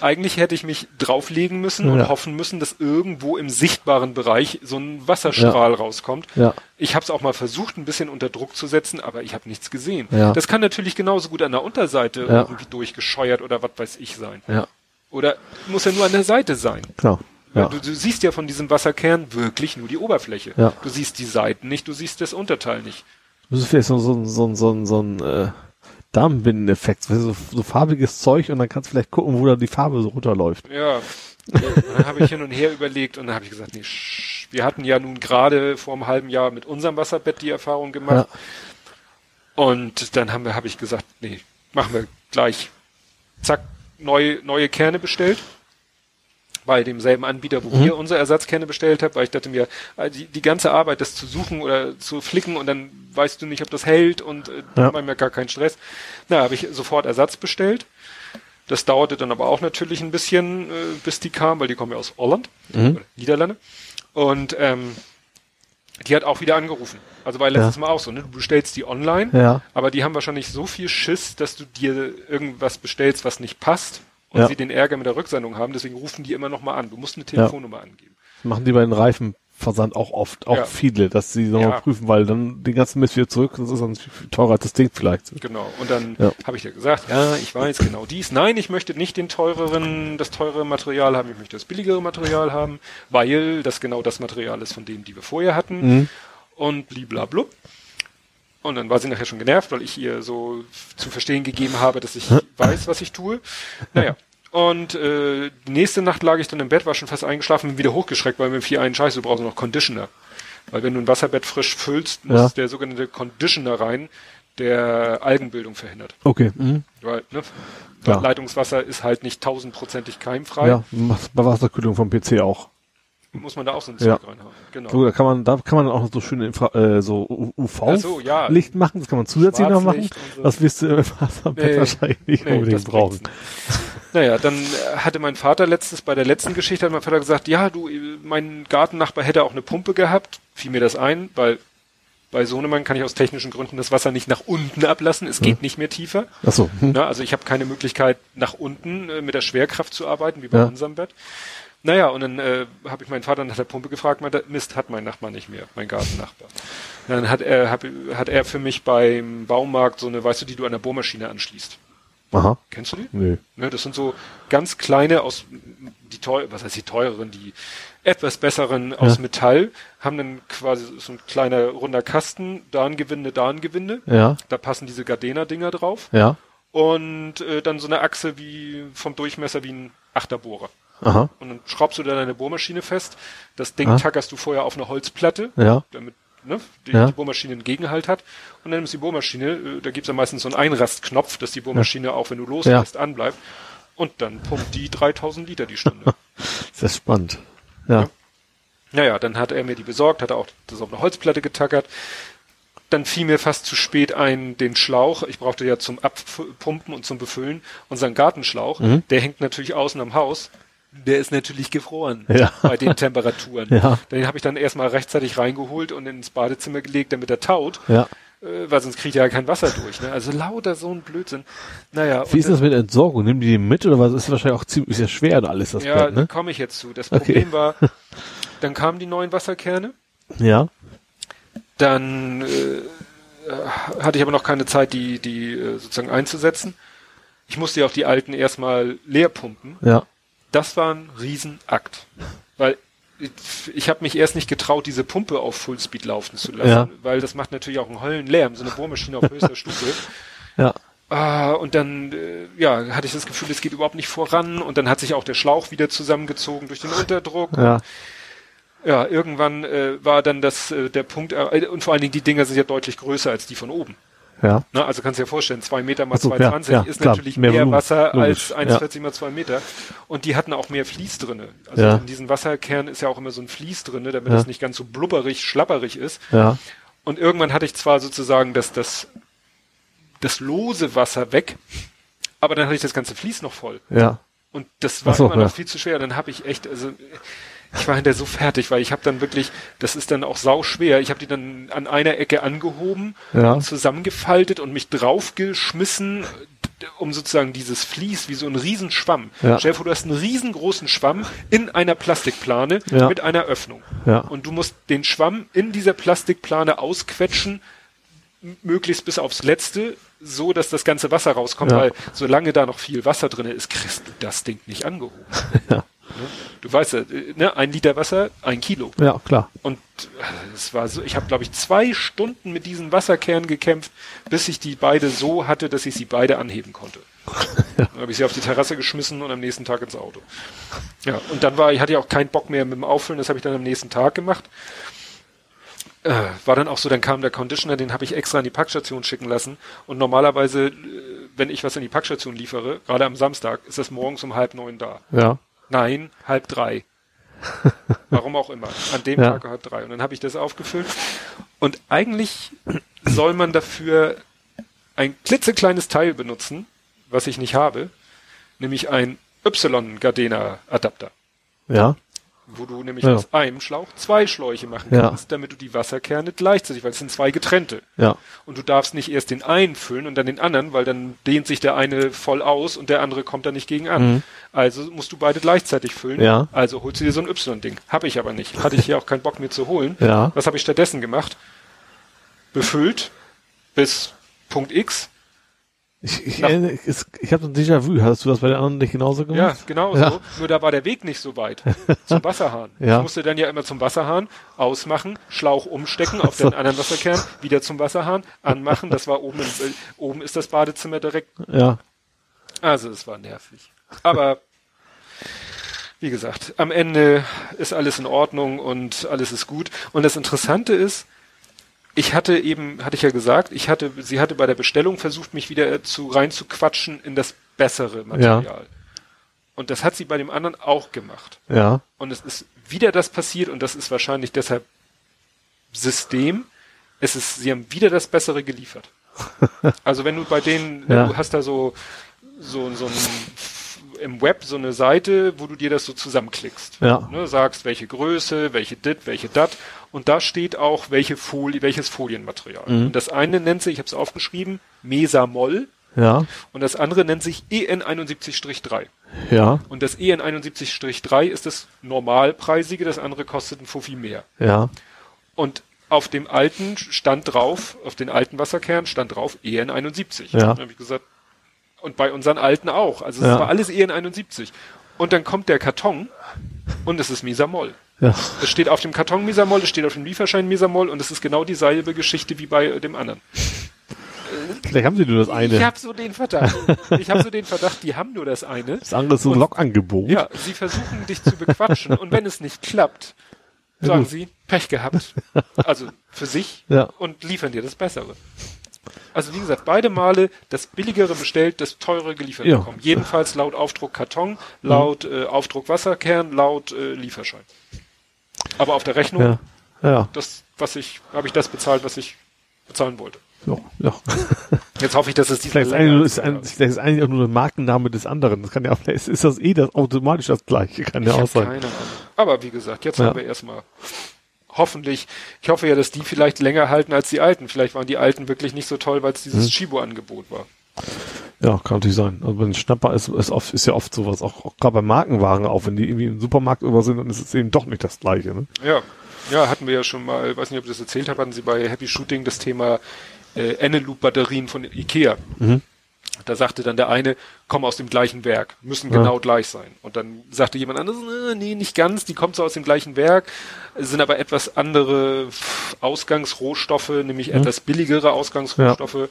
eigentlich hätte ich mich drauflegen müssen und Ja. hoffen müssen, dass irgendwo im sichtbaren Bereich so ein Wasserstrahl rauskommt. Ja. Ich habe es auch mal versucht, ein bisschen unter Druck zu setzen, aber ich habe nichts gesehen. Ja. Das kann natürlich genauso gut an der Unterseite Ja. irgendwie durchgescheuert oder was weiß ich sein. Ja. Oder muss ja nur an der Seite sein. Genau. Ja. Du, du siehst ja von diesem Wasserkern wirklich nur die Oberfläche. Ja. Du siehst die Seiten nicht, du siehst das Unterteil nicht. Das ist vielleicht so, so, ein- so, so, so ein äh, Darmbindeneffekt, so, so farbiges Zeug und dann kannst du vielleicht gucken, wo da die Farbe so runterläuft. Ja, dann habe ich hin und her überlegt und dann habe ich gesagt, nee, wir hatten ja nun gerade vor einem halben Jahr mit unserem Wasserbett die Erfahrung gemacht. Und dann haben wir, habe ich gesagt, nee, machen wir gleich. Zack, neue, neue Kerne bestellt. Bei demselben Anbieter, wo Mhm. wir unsere Ersatzkerne bestellt haben, weil ich dachte mir, äh, die, die ganze Arbeit, das zu suchen oder zu flicken und dann weißt du nicht, ob das hält und äh, Ja. ja gar keinen Stress. Na, habe ich sofort Ersatz bestellt. Das dauerte dann aber auch natürlich ein bisschen, äh, bis die kam, weil die kommen ja aus Holland Mhm. oder Niederlande. Und ähm, die hat auch wieder angerufen. Also war letztes Ja. Mal auch so, ne? Du bestellst die online, Ja. aber die haben wahrscheinlich so viel Schiss, dass du dir irgendwas bestellst, was nicht passt und Ja. sie den Ärger mit der Rücksendung haben, deswegen rufen die immer noch mal an. Du musst eine Telefonnummer angeben. Das machen die bei den Reifenversand auch oft, auch Ja. viele, dass sie nochmal Ja. prüfen, weil dann den ganzen Mist wieder zurück, das ist dann teurer als das Ding vielleicht. Genau. Und dann Ja. habe ich dir gesagt, ja, ich weiß genau dies. Nein, ich möchte nicht den teureren, das teure Material haben, ich möchte das billigere Material haben, weil das genau das Material ist von dem, die wir vorher hatten. Mhm. Und bliblablub. Und dann war sie nachher schon genervt, weil ich ihr so zu verstehen gegeben habe, dass ich weiß, was ich tue. Naja. Und äh, die nächste Nacht lag ich dann im Bett, war schon fast eingeschlafen, bin wieder hochgeschreckt, weil mir fiel ein Scheiß, du brauchst noch Conditioner. Weil wenn du ein Wasserbett frisch füllst, muss Ja. der sogenannte Conditioner rein, der Algenbildung verhindert. Okay. Mhm. Weil, ne? Ja. Leitungswasser ist halt nicht tausendprozentig keimfrei. Ja, bei Wasserkühlung vom PC auch. Muss man da auch so ein Ja. Zeug reinhauen. Genau. So, da kann man, da kann man auch so schöne Infra äh, so Ach so, ja. UV-Licht machen, das kann man zusätzlich noch machen. So. Das wirst du im Wasserbett Nee, wahrscheinlich nicht nee, unbedingt brauchen. Naja, dann äh, hatte mein Vater letztes, bei der letzten Geschichte hat mein Vater gesagt, ja, du, äh, mein Gartennachbar hätte auch eine Pumpe gehabt. Fiel mir das ein, weil bei Sohnemann kann ich aus technischen Gründen das Wasser nicht nach unten ablassen. Es geht nicht mehr tiefer. Ach so. Hm. Na, also ich habe keine Möglichkeit, nach unten äh, mit der Schwerkraft zu arbeiten, wie bei Ja. unserem Bett. Naja, und dann äh, habe ich meinen Vater nach der Pumpe gefragt, meinte, Mist, hat mein Nachbar nicht mehr, mein Gartennachbar. Dann hat er, hab, hat er für mich beim Baumarkt so eine, weißt du, die du an der Bohrmaschine anschließt. Aha. Kennst du die? Nö. Ne, das sind so ganz kleine aus die teuer, was heißt die teureren, die etwas besseren aus Ja. Metall, haben dann quasi so ein kleiner runder Kasten, da ein Gewinde, da ein Gewinde. Ja. Da passen diese Gardena-Dinger drauf. Ja. Und äh, dann so eine Achse wie vom Durchmesser wie ein Achterbohrer. Aha. Und dann schraubst du da deine Bohrmaschine fest. Das Ding Ah. tackerst du vorher auf eine Holzplatte, Ja. damit ne, die, Ja. die Bohrmaschine einen Gegenhalt hat. Und dann nimmst du die Bohrmaschine, äh, da gibt's ja meistens so einen Einrastknopf, dass die Bohrmaschine auch, wenn du loslässt, anbleibt. Und dann pumpt die 3000 Liter die Stunde. Sehr spannend. Ja. Naja, dann hat er mir die besorgt, hat er auch das auf eine Holzplatte getackert. Dann fiel mir fast zu spät ein, den Schlauch. Ich brauchte ja zum Abpumpen und zum Befüllen unseren Gartenschlauch. Mhm. Der hängt natürlich außen am Haus. Der ist natürlich gefroren Ja. bei den Temperaturen. Ja. Den habe ich dann erstmal rechtzeitig reingeholt und ins Badezimmer gelegt, damit er taut. Ja. Äh, weil sonst kriegt er ja kein Wasser durch. Ne? Also lauter so ein Blödsinn. Naja, Wie ist das mit Entsorgung? Nehmen die den mit oder was? Ist wahrscheinlich auch ziemlich sehr schwer und alles das ja, Bett, ne? komme ich jetzt zu. Das Okay. Problem war, dann kamen die neuen Wasserkerne. Ja. Dann äh, hatte ich aber noch keine Zeit, die, die äh, sozusagen einzusetzen. Ich musste ja auch die alten erstmal leer pumpen. Ja. Das war ein Riesenakt. Weil ich, habe mich erst nicht getraut, diese Pumpe auf Fullspeed laufen zu lassen, Ja. weil das macht natürlich auch einen Höllenlärm, so eine Bohrmaschine auf höchster Stufe. Ja. Ah, und dann äh, ja, hatte ich das Gefühl, es geht überhaupt nicht voran und dann hat sich auch der Schlauch wieder zusammengezogen durch den Unterdruck. Ja. Ja, irgendwann äh, war dann das äh, der Punkt äh, und vor allen Dingen die Dinger sind ja deutlich größer als die von oben. Ja. Ne? Also kannst du dir vorstellen, zwei Meter mal so, 2,20 ja, ja, ist klar, natürlich mehr mehr, Wasser logisch, als 1,40 mal zwei Meter. Und die hatten auch mehr Vlies drinne. Also in diesen Wasserkernen ist ja auch immer so ein Vlies drinne, damit Ja. es nicht ganz so blubberig, schlapperig ist. Ja. Und irgendwann hatte ich zwar sozusagen das, das, das lose Wasser weg, aber dann hatte ich das ganze Vlies noch voll. Ja. Und das war so, immer noch viel zu schwer. Dann habe ich echt, also ich war hinterher so fertig, weil ich habe dann wirklich, das ist dann auch sau schwer. Ich habe die dann an einer Ecke angehoben, Ja. zusammengefaltet und mich draufgeschmissen, um sozusagen dieses Vlies wie so ein Riesenschwamm. Ja. Stell dir vor, du hast einen riesengroßen Schwamm in einer Plastikplane Ja. mit einer Öffnung. Ja. Und du musst den Schwamm in dieser Plastikplane ausquetschen, möglichst bis aufs Letzte, so dass das ganze Wasser rauskommt, Ja. weil solange da noch viel Wasser drin ist, kriegst du das Ding nicht angehoben. Ja. Ne? Du weißt ja, ne, ein Liter Wasser, ein Kilo. Ja, klar. Und äh, es war so, ich habe glaube ich zwei Stunden mit diesen Wasserkernen gekämpft, bis ich die beide so hatte, dass ich sie beide anheben konnte. Dann habe ich sie auf die Terrasse geschmissen und am nächsten Tag ins Auto. Ja, und dann war ich hatte ja auch keinen Bock mehr mit dem Auffüllen, das habe ich dann am nächsten Tag gemacht. Äh, war dann auch so, dann kam der Conditioner, den habe ich extra an die Packstation schicken lassen. Und normalerweise, äh, wenn ich was in die Packstation liefere, gerade am Samstag, ist das morgens um halb neun da. Ja. Nein, halb drei. Warum auch immer. An dem Ja. Tag halb drei. Und dann habe ich das aufgefüllt. Und eigentlich soll man dafür ein klitzekleines Teil benutzen, was ich nicht habe, nämlich ein Y-Gardena-Adapter, Ja. Wo du nämlich Ja. aus einem Schlauch zwei Schläuche machen Ja. kannst, damit du die Wasserkerne gleichzeitig, weil es sind zwei getrennte. Ja. Und du darfst nicht erst den einen füllen und dann den anderen, weil dann dehnt sich der eine voll aus und der andere kommt da nicht gegen an. Also musst du beide gleichzeitig füllen. Mhm. Ja. Also holst du dir so ein Y-Ding. Habe ich aber nicht. Hatte ich hier auch keinen Bock mir zu holen. Ja. Was habe ich stattdessen gemacht? Befüllt bis Punkt X. Ich, ich, es- ich habe so ein Déjà-vu. Hast du das bei den anderen nicht genauso Ja, gemacht? genau Ja. so. Nur da war der Weg nicht so weit. Zum Wasserhahn. Ja. Ich musste dann ja immer zum Wasserhahn, ausmachen, Schlauch umstecken auf den anderen Wasserkern, wieder zum Wasserhahn, anmachen. Das war oben, im, äh, oben ist das Badezimmer direkt Ja. Also es war nervig. Aber wie gesagt, am Ende ist alles in Ordnung und alles ist gut. Und das Interessante ist, ich hatte eben, hatte ich ja gesagt, ich hatte, sie hatte bei der Bestellung versucht, mich wieder zu reinzuquatschen in das bessere Material. Und das hat sie bei dem anderen auch gemacht. Ja. Und es ist wieder das passiert und das ist wahrscheinlich deshalb System. Es ist, sie haben wieder das Bessere geliefert. Also wenn du bei denen, Ja. du hast da so, so, so ein, im Web so eine Seite, wo du dir das so zusammenklickst. Ja. Ne, sagst, welche Größe, welche dit, welche dat. Und da steht auch, welche Folie, welches Folienmaterial. Mhm. Und das eine nennt sich, ich habe es aufgeschrieben, Mesamol. Ja. Und das andere nennt sich E EN71-3. Ja. Und das E EN71-3 ist das normalpreisige, das andere kostet ein Fuffi mehr. Ja. Und auf dem alten stand drauf, auf den alten Wasserkern stand drauf E EN71. Ja. Habe ich gesagt, und bei unseren alten auch. Also es Ja. war alles E EN71. Und dann kommt der Karton und es ist Mesamol. Ja. Es steht auf dem Karton Mesamol, es steht auf dem Lieferschein Mesamol und es ist genau dieselbe Geschichte wie bei dem anderen. Vielleicht haben sie nur das Ich eine. habe so den Verdacht. Ich habe so den Verdacht, die haben nur das eine. Das andere ist so ein Lokangebot. Ja, sie versuchen dich zu bequatschen und wenn es nicht klappt, sagen sie, Pech gehabt. Also für sich Ja. und liefern dir das Bessere. Also wie gesagt, beide Male das Billigere bestellt, das Teure geliefert Ja. bekommen. Jedenfalls laut Aufdruck Karton, laut äh, Aufdruck Wasserkern, laut äh, Lieferschein. Aber auf der Rechnung, Ja. Ja. das, was ich, habe ich das bezahlt, was ich bezahlen wollte. Ja. ja. Jetzt hoffe ich, dass es die Vielleicht ist, ein, vielleicht ist eigentlich auch nur der Markenname des anderen. Das kann ja auch, vielleicht ist das eh das automatisch das gleiche. Kann ja Ich auch hab sein. keine Ahnung. Aber wie gesagt, jetzt Ja. haben wir erstmal hoffentlich, ich hoffe ja, dass die vielleicht länger halten als die alten. Vielleicht waren die alten wirklich nicht so toll, weil es dieses Mhm. Chibo-Angebot war. Ja, kann natürlich sein. Also bei den Schnapper ist, ist, oft, ist ja oft sowas, auch, auch gerade bei Markenwaren auch, wenn die irgendwie im Supermarkt über sind, dann ist es eben doch nicht das gleiche. Ne? Ja. Ja, hatten wir ja schon mal, weiß nicht, ob ich das erzählt habe, hatten sie bei Happy Shooting das Thema äh, Eneloop-Batterien von Ikea. Mhm. Da sagte dann der eine, kommen aus dem gleichen Werk, müssen ja. genau gleich sein. Und dann sagte jemand anderes, äh, nee, nicht ganz, die kommen so aus dem gleichen Werk, sind aber etwas andere Ausgangsrohstoffe, nämlich mhm. etwas billigere Ausgangsrohstoffe ja.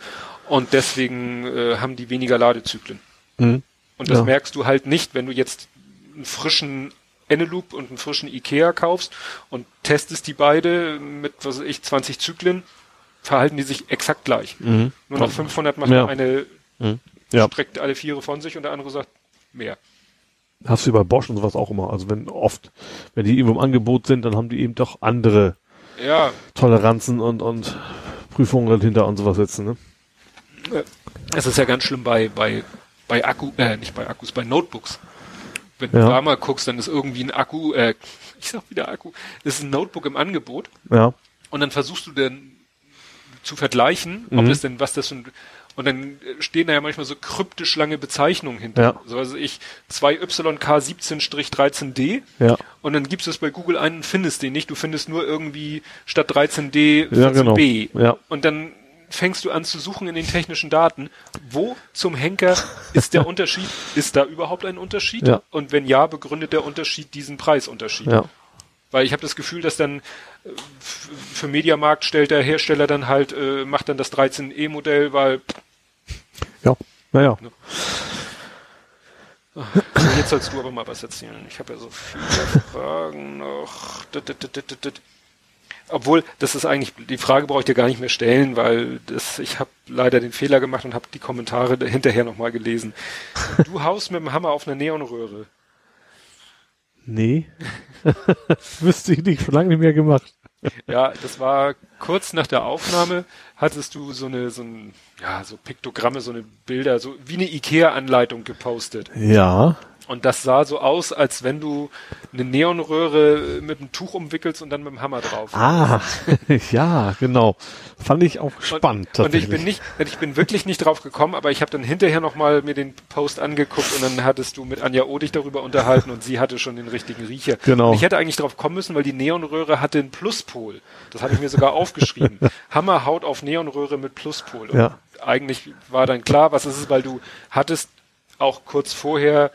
Und deswegen äh, haben die weniger Ladezyklen. Mhm. Und das ja. merkst du halt nicht, wenn du jetzt einen frischen Eneloop und einen frischen Ikea kaufst und testest die beide mit, was weiß ich, 20 Zyklen, verhalten die sich exakt gleich. Mhm. Nur noch 500 macht ja. eine Mhm. Ja. Streckt alle Viere von sich und der andere sagt mehr. Hast du bei Bosch und sowas auch immer. Also wenn oft, wenn die irgendwo im Angebot sind, dann haben die eben doch andere ja. Toleranzen und, und Prüfungen dahinter und sowas setzen, ne? Es ist ja ganz schlimm bei, bei, bei Akku, äh, nicht bei Akkus, bei Notebooks. Wenn ja. du da mal guckst, dann ist irgendwie ein Akku, äh, ich sag wieder Akku, ist ein Notebook im Angebot. Ja. Und dann versuchst du dann zu vergleichen, ob mhm. das denn, was das für ein, und dann stehen da ja manchmal so kryptisch lange Bezeichnungen hinter. Ja. So, also ich 2YK17-13D. Ja. Und dann gibst du es bei Google ein und findest den nicht. Du findest nur irgendwie statt 13D 14B. Ja, genau. ja. Und dann fängst du an zu suchen in den technischen Daten. Wo zum Henker ist der Unterschied? Ist da überhaupt ein Unterschied? Ja. Und wenn ja, begründet der Unterschied diesen Preisunterschied? Ja. Weil ich habe das Gefühl, dass dann äh, für Mediamarkt stellt der Hersteller dann halt, äh, macht dann das 13E-Modell, weil ja, naja. Ne? Jetzt sollst du aber mal was erzählen. Ich habe ja so viele Fragen noch. Obwohl, das ist eigentlich, die Frage brauche ich dir gar nicht mehr stellen, weil das, ich habe leider den Fehler gemacht und habe die Kommentare hinterher nochmal gelesen. Du haust mit dem Hammer auf eine Neonröhre. Nee. Wüsste ich nicht, schon lange nicht mehr gemacht. Ja, das war kurz nach der Aufnahme, hattest du so eine, so ein, ja, so Piktogramme, so eine Bilder, so wie eine Ikea-Anleitung gepostet. Ja. Und das sah so aus, als wenn du eine Neonröhre mit einem Tuch umwickelst und dann mit dem Hammer drauf. Ah, ja, genau. Fand ich auch spannend. Und, und ich bin nicht, ich bin wirklich nicht drauf gekommen, aber ich habe dann hinterher nochmal mir den Post angeguckt und dann hattest du mit Anja Odig darüber unterhalten und sie hatte schon den richtigen Riecher. Genau. Und ich hätte eigentlich drauf kommen müssen, weil die Neonröhre hatte einen Pluspol. Das habe ich mir sogar aufgeschrieben. Hammer haut auf Neonröhre mit Pluspol. Und ja. eigentlich war dann klar, was es ist, weil du hattest auch kurz vorher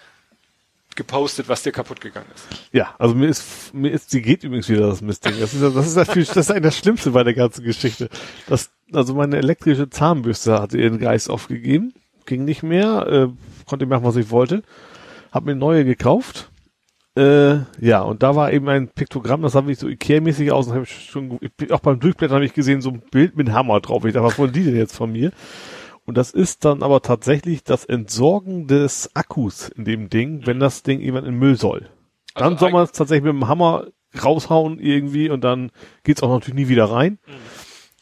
gepostet, was dir kaputt gegangen ist. Ja, also mir ist, mir ist, sie geht übrigens wieder das Mistding. Das ist, das ist natürlich, das ist eigentlich das Schlimmste bei der ganzen Geschichte. Das, also meine elektrische Zahnbürste hatte ihren Geist aufgegeben, ging nicht mehr, äh, konnte machen, was ich wollte, hab mir neue gekauft. Äh, ja, und da war eben ein Piktogramm, das sah wirklich so Ikea-mäßig aus, und habe ich schon, auch beim Durchblättern habe ich gesehen, so ein Bild mit Hammer drauf. Ich dachte, was wollen die denn jetzt von mir? Und das ist dann aber tatsächlich das Entsorgen des Akkus in dem Ding, wenn das Ding jemand in Müll soll. Dann also soll man es tatsächlich mit dem Hammer raushauen irgendwie und dann geht's auch natürlich nie wieder rein. Mhm.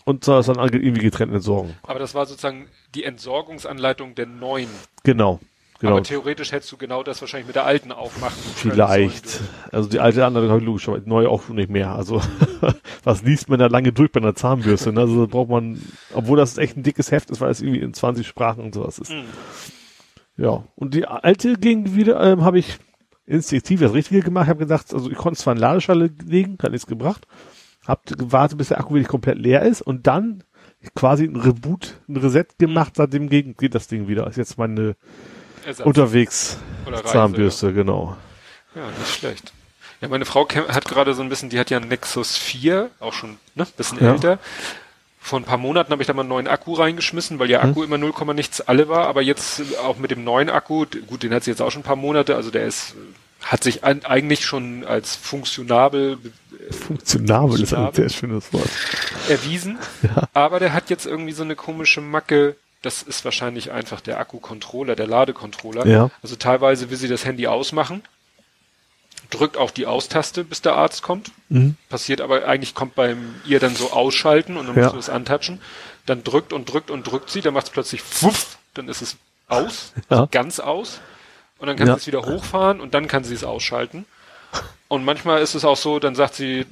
Und soll es dann irgendwie getrennt entsorgen. Aber das war sozusagen die Entsorgungsanleitung der neuen. Genau. Genau. Aber theoretisch hättest du genau das wahrscheinlich mit der alten auch machen Vielleicht. Also die alte andere habe ich logisch, aber neu auch nicht mehr. Also was liest man da lange durch bei einer Zahnbürste? Ne? Also da braucht man, obwohl das echt ein dickes Heft ist, weil es irgendwie in 20 Sprachen und sowas ist. Mhm. Ja. Und die alte ging wieder, ähm, habe ich instinktiv das Richtige gemacht. habe gesagt, also ich konnte zwar in Ladeschale legen, hat nichts gebracht. Hab gewartet, bis der Akku wirklich komplett leer ist und dann quasi ein Reboot, ein Reset gemacht, seitdem geht das Ding wieder. Ist jetzt meine Ersatz. Unterwegs Reise, Zahnbürste, ja. genau. Ja, nicht schlecht. Ja, meine Frau hat gerade so ein bisschen, die hat ja einen Nexus 4, auch schon ne, bisschen ja. älter. Vor ein paar Monaten habe ich da mal einen neuen Akku reingeschmissen, weil der hm. Akku hm. immer 0, nichts alle war. Aber jetzt auch mit dem neuen Akku, gut, den hat sie jetzt auch schon ein paar Monate, also der ist hat sich an, eigentlich schon als funktionabel funktionabel ist ein sehr schönes Wort erwiesen, ja. aber der hat jetzt irgendwie so eine komische Macke, das ist wahrscheinlich einfach der Akku-Controller, der Ladecontroller. Ja. Also teilweise will sie das Handy ausmachen, drückt auch die Austaste, bis der Arzt kommt. Mhm. Passiert aber eigentlich kommt beim ihr dann so ausschalten und dann ja. musst du es antatschen. Dann drückt und drückt und drückt sie, dann macht es plötzlich wuff, dann ist es aus, also ganz aus. Und dann kann ja. sie es wieder hochfahren und dann kann sie es ausschalten. Und manchmal ist es auch so, dann sagt sie,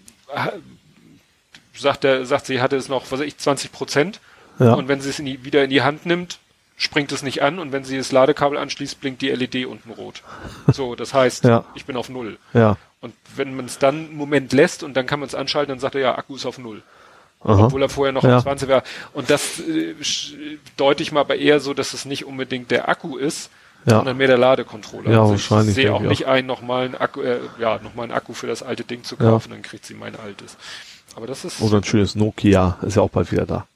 sagt der, sagt sie, hatte es noch, was weiß ich, 20 Prozent. Ja. Und wenn sie es in die, wieder in die Hand nimmt, springt es nicht an und wenn sie das Ladekabel anschließt, blinkt die LED unten rot. So, das heißt, ja. ich bin auf Null. Ja. Und wenn man es dann einen Moment lässt und dann kann man es anschalten, dann sagt er ja, Akku ist auf null. Aha. Obwohl er vorher noch Ja. auf 20 war. Und das äh, deute ich mal aber eher so, dass es nicht unbedingt der Akku ist, Ja. sondern mehr der Ladecontroller. Ja, also wahrscheinlich, Ich sehe auch ich nicht ein, nochmal einen Akku, äh, ja, nochmal einen Akku für das alte Ding zu Ja. kaufen, dann kriegt sie mein altes. Aber das ist, Oder ein schönes Nokia, ist ja auch bald wieder da.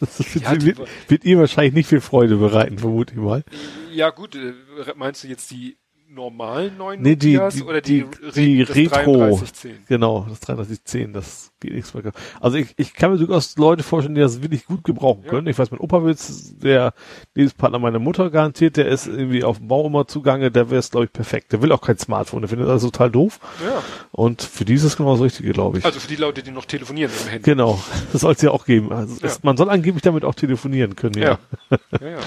Das wird, Ja, die- wird, wird ihr wahrscheinlich nicht viel Freude bereiten, vermute ich mal. ja gut, äh, meinst du jetzt die normalen neuen Nee, die, die, oder die, die, die, Retro. 3310? Genau, das 3310, das geht nichts mehr. Also ich, ich kann mir durchaus Leute vorstellen, die das wirklich gut gebrauchen Ja. können. Ich weiß, mein Opa wird's, der Lebenspartner meiner Mutter garantiert, der ist irgendwie auf dem Bau immer zugange, der wäre es, glaube ich, perfekt. Der will auch kein Smartphone, der findet das total doof. Ja, Und für dieses genau das Richtige, glaube ich. also für die Leute, die noch telefonieren im Handy. genau, das soll es ja auch geben. Also Ja. es, man soll angeblich damit auch telefonieren können, ja. Ja. ja, ja. Also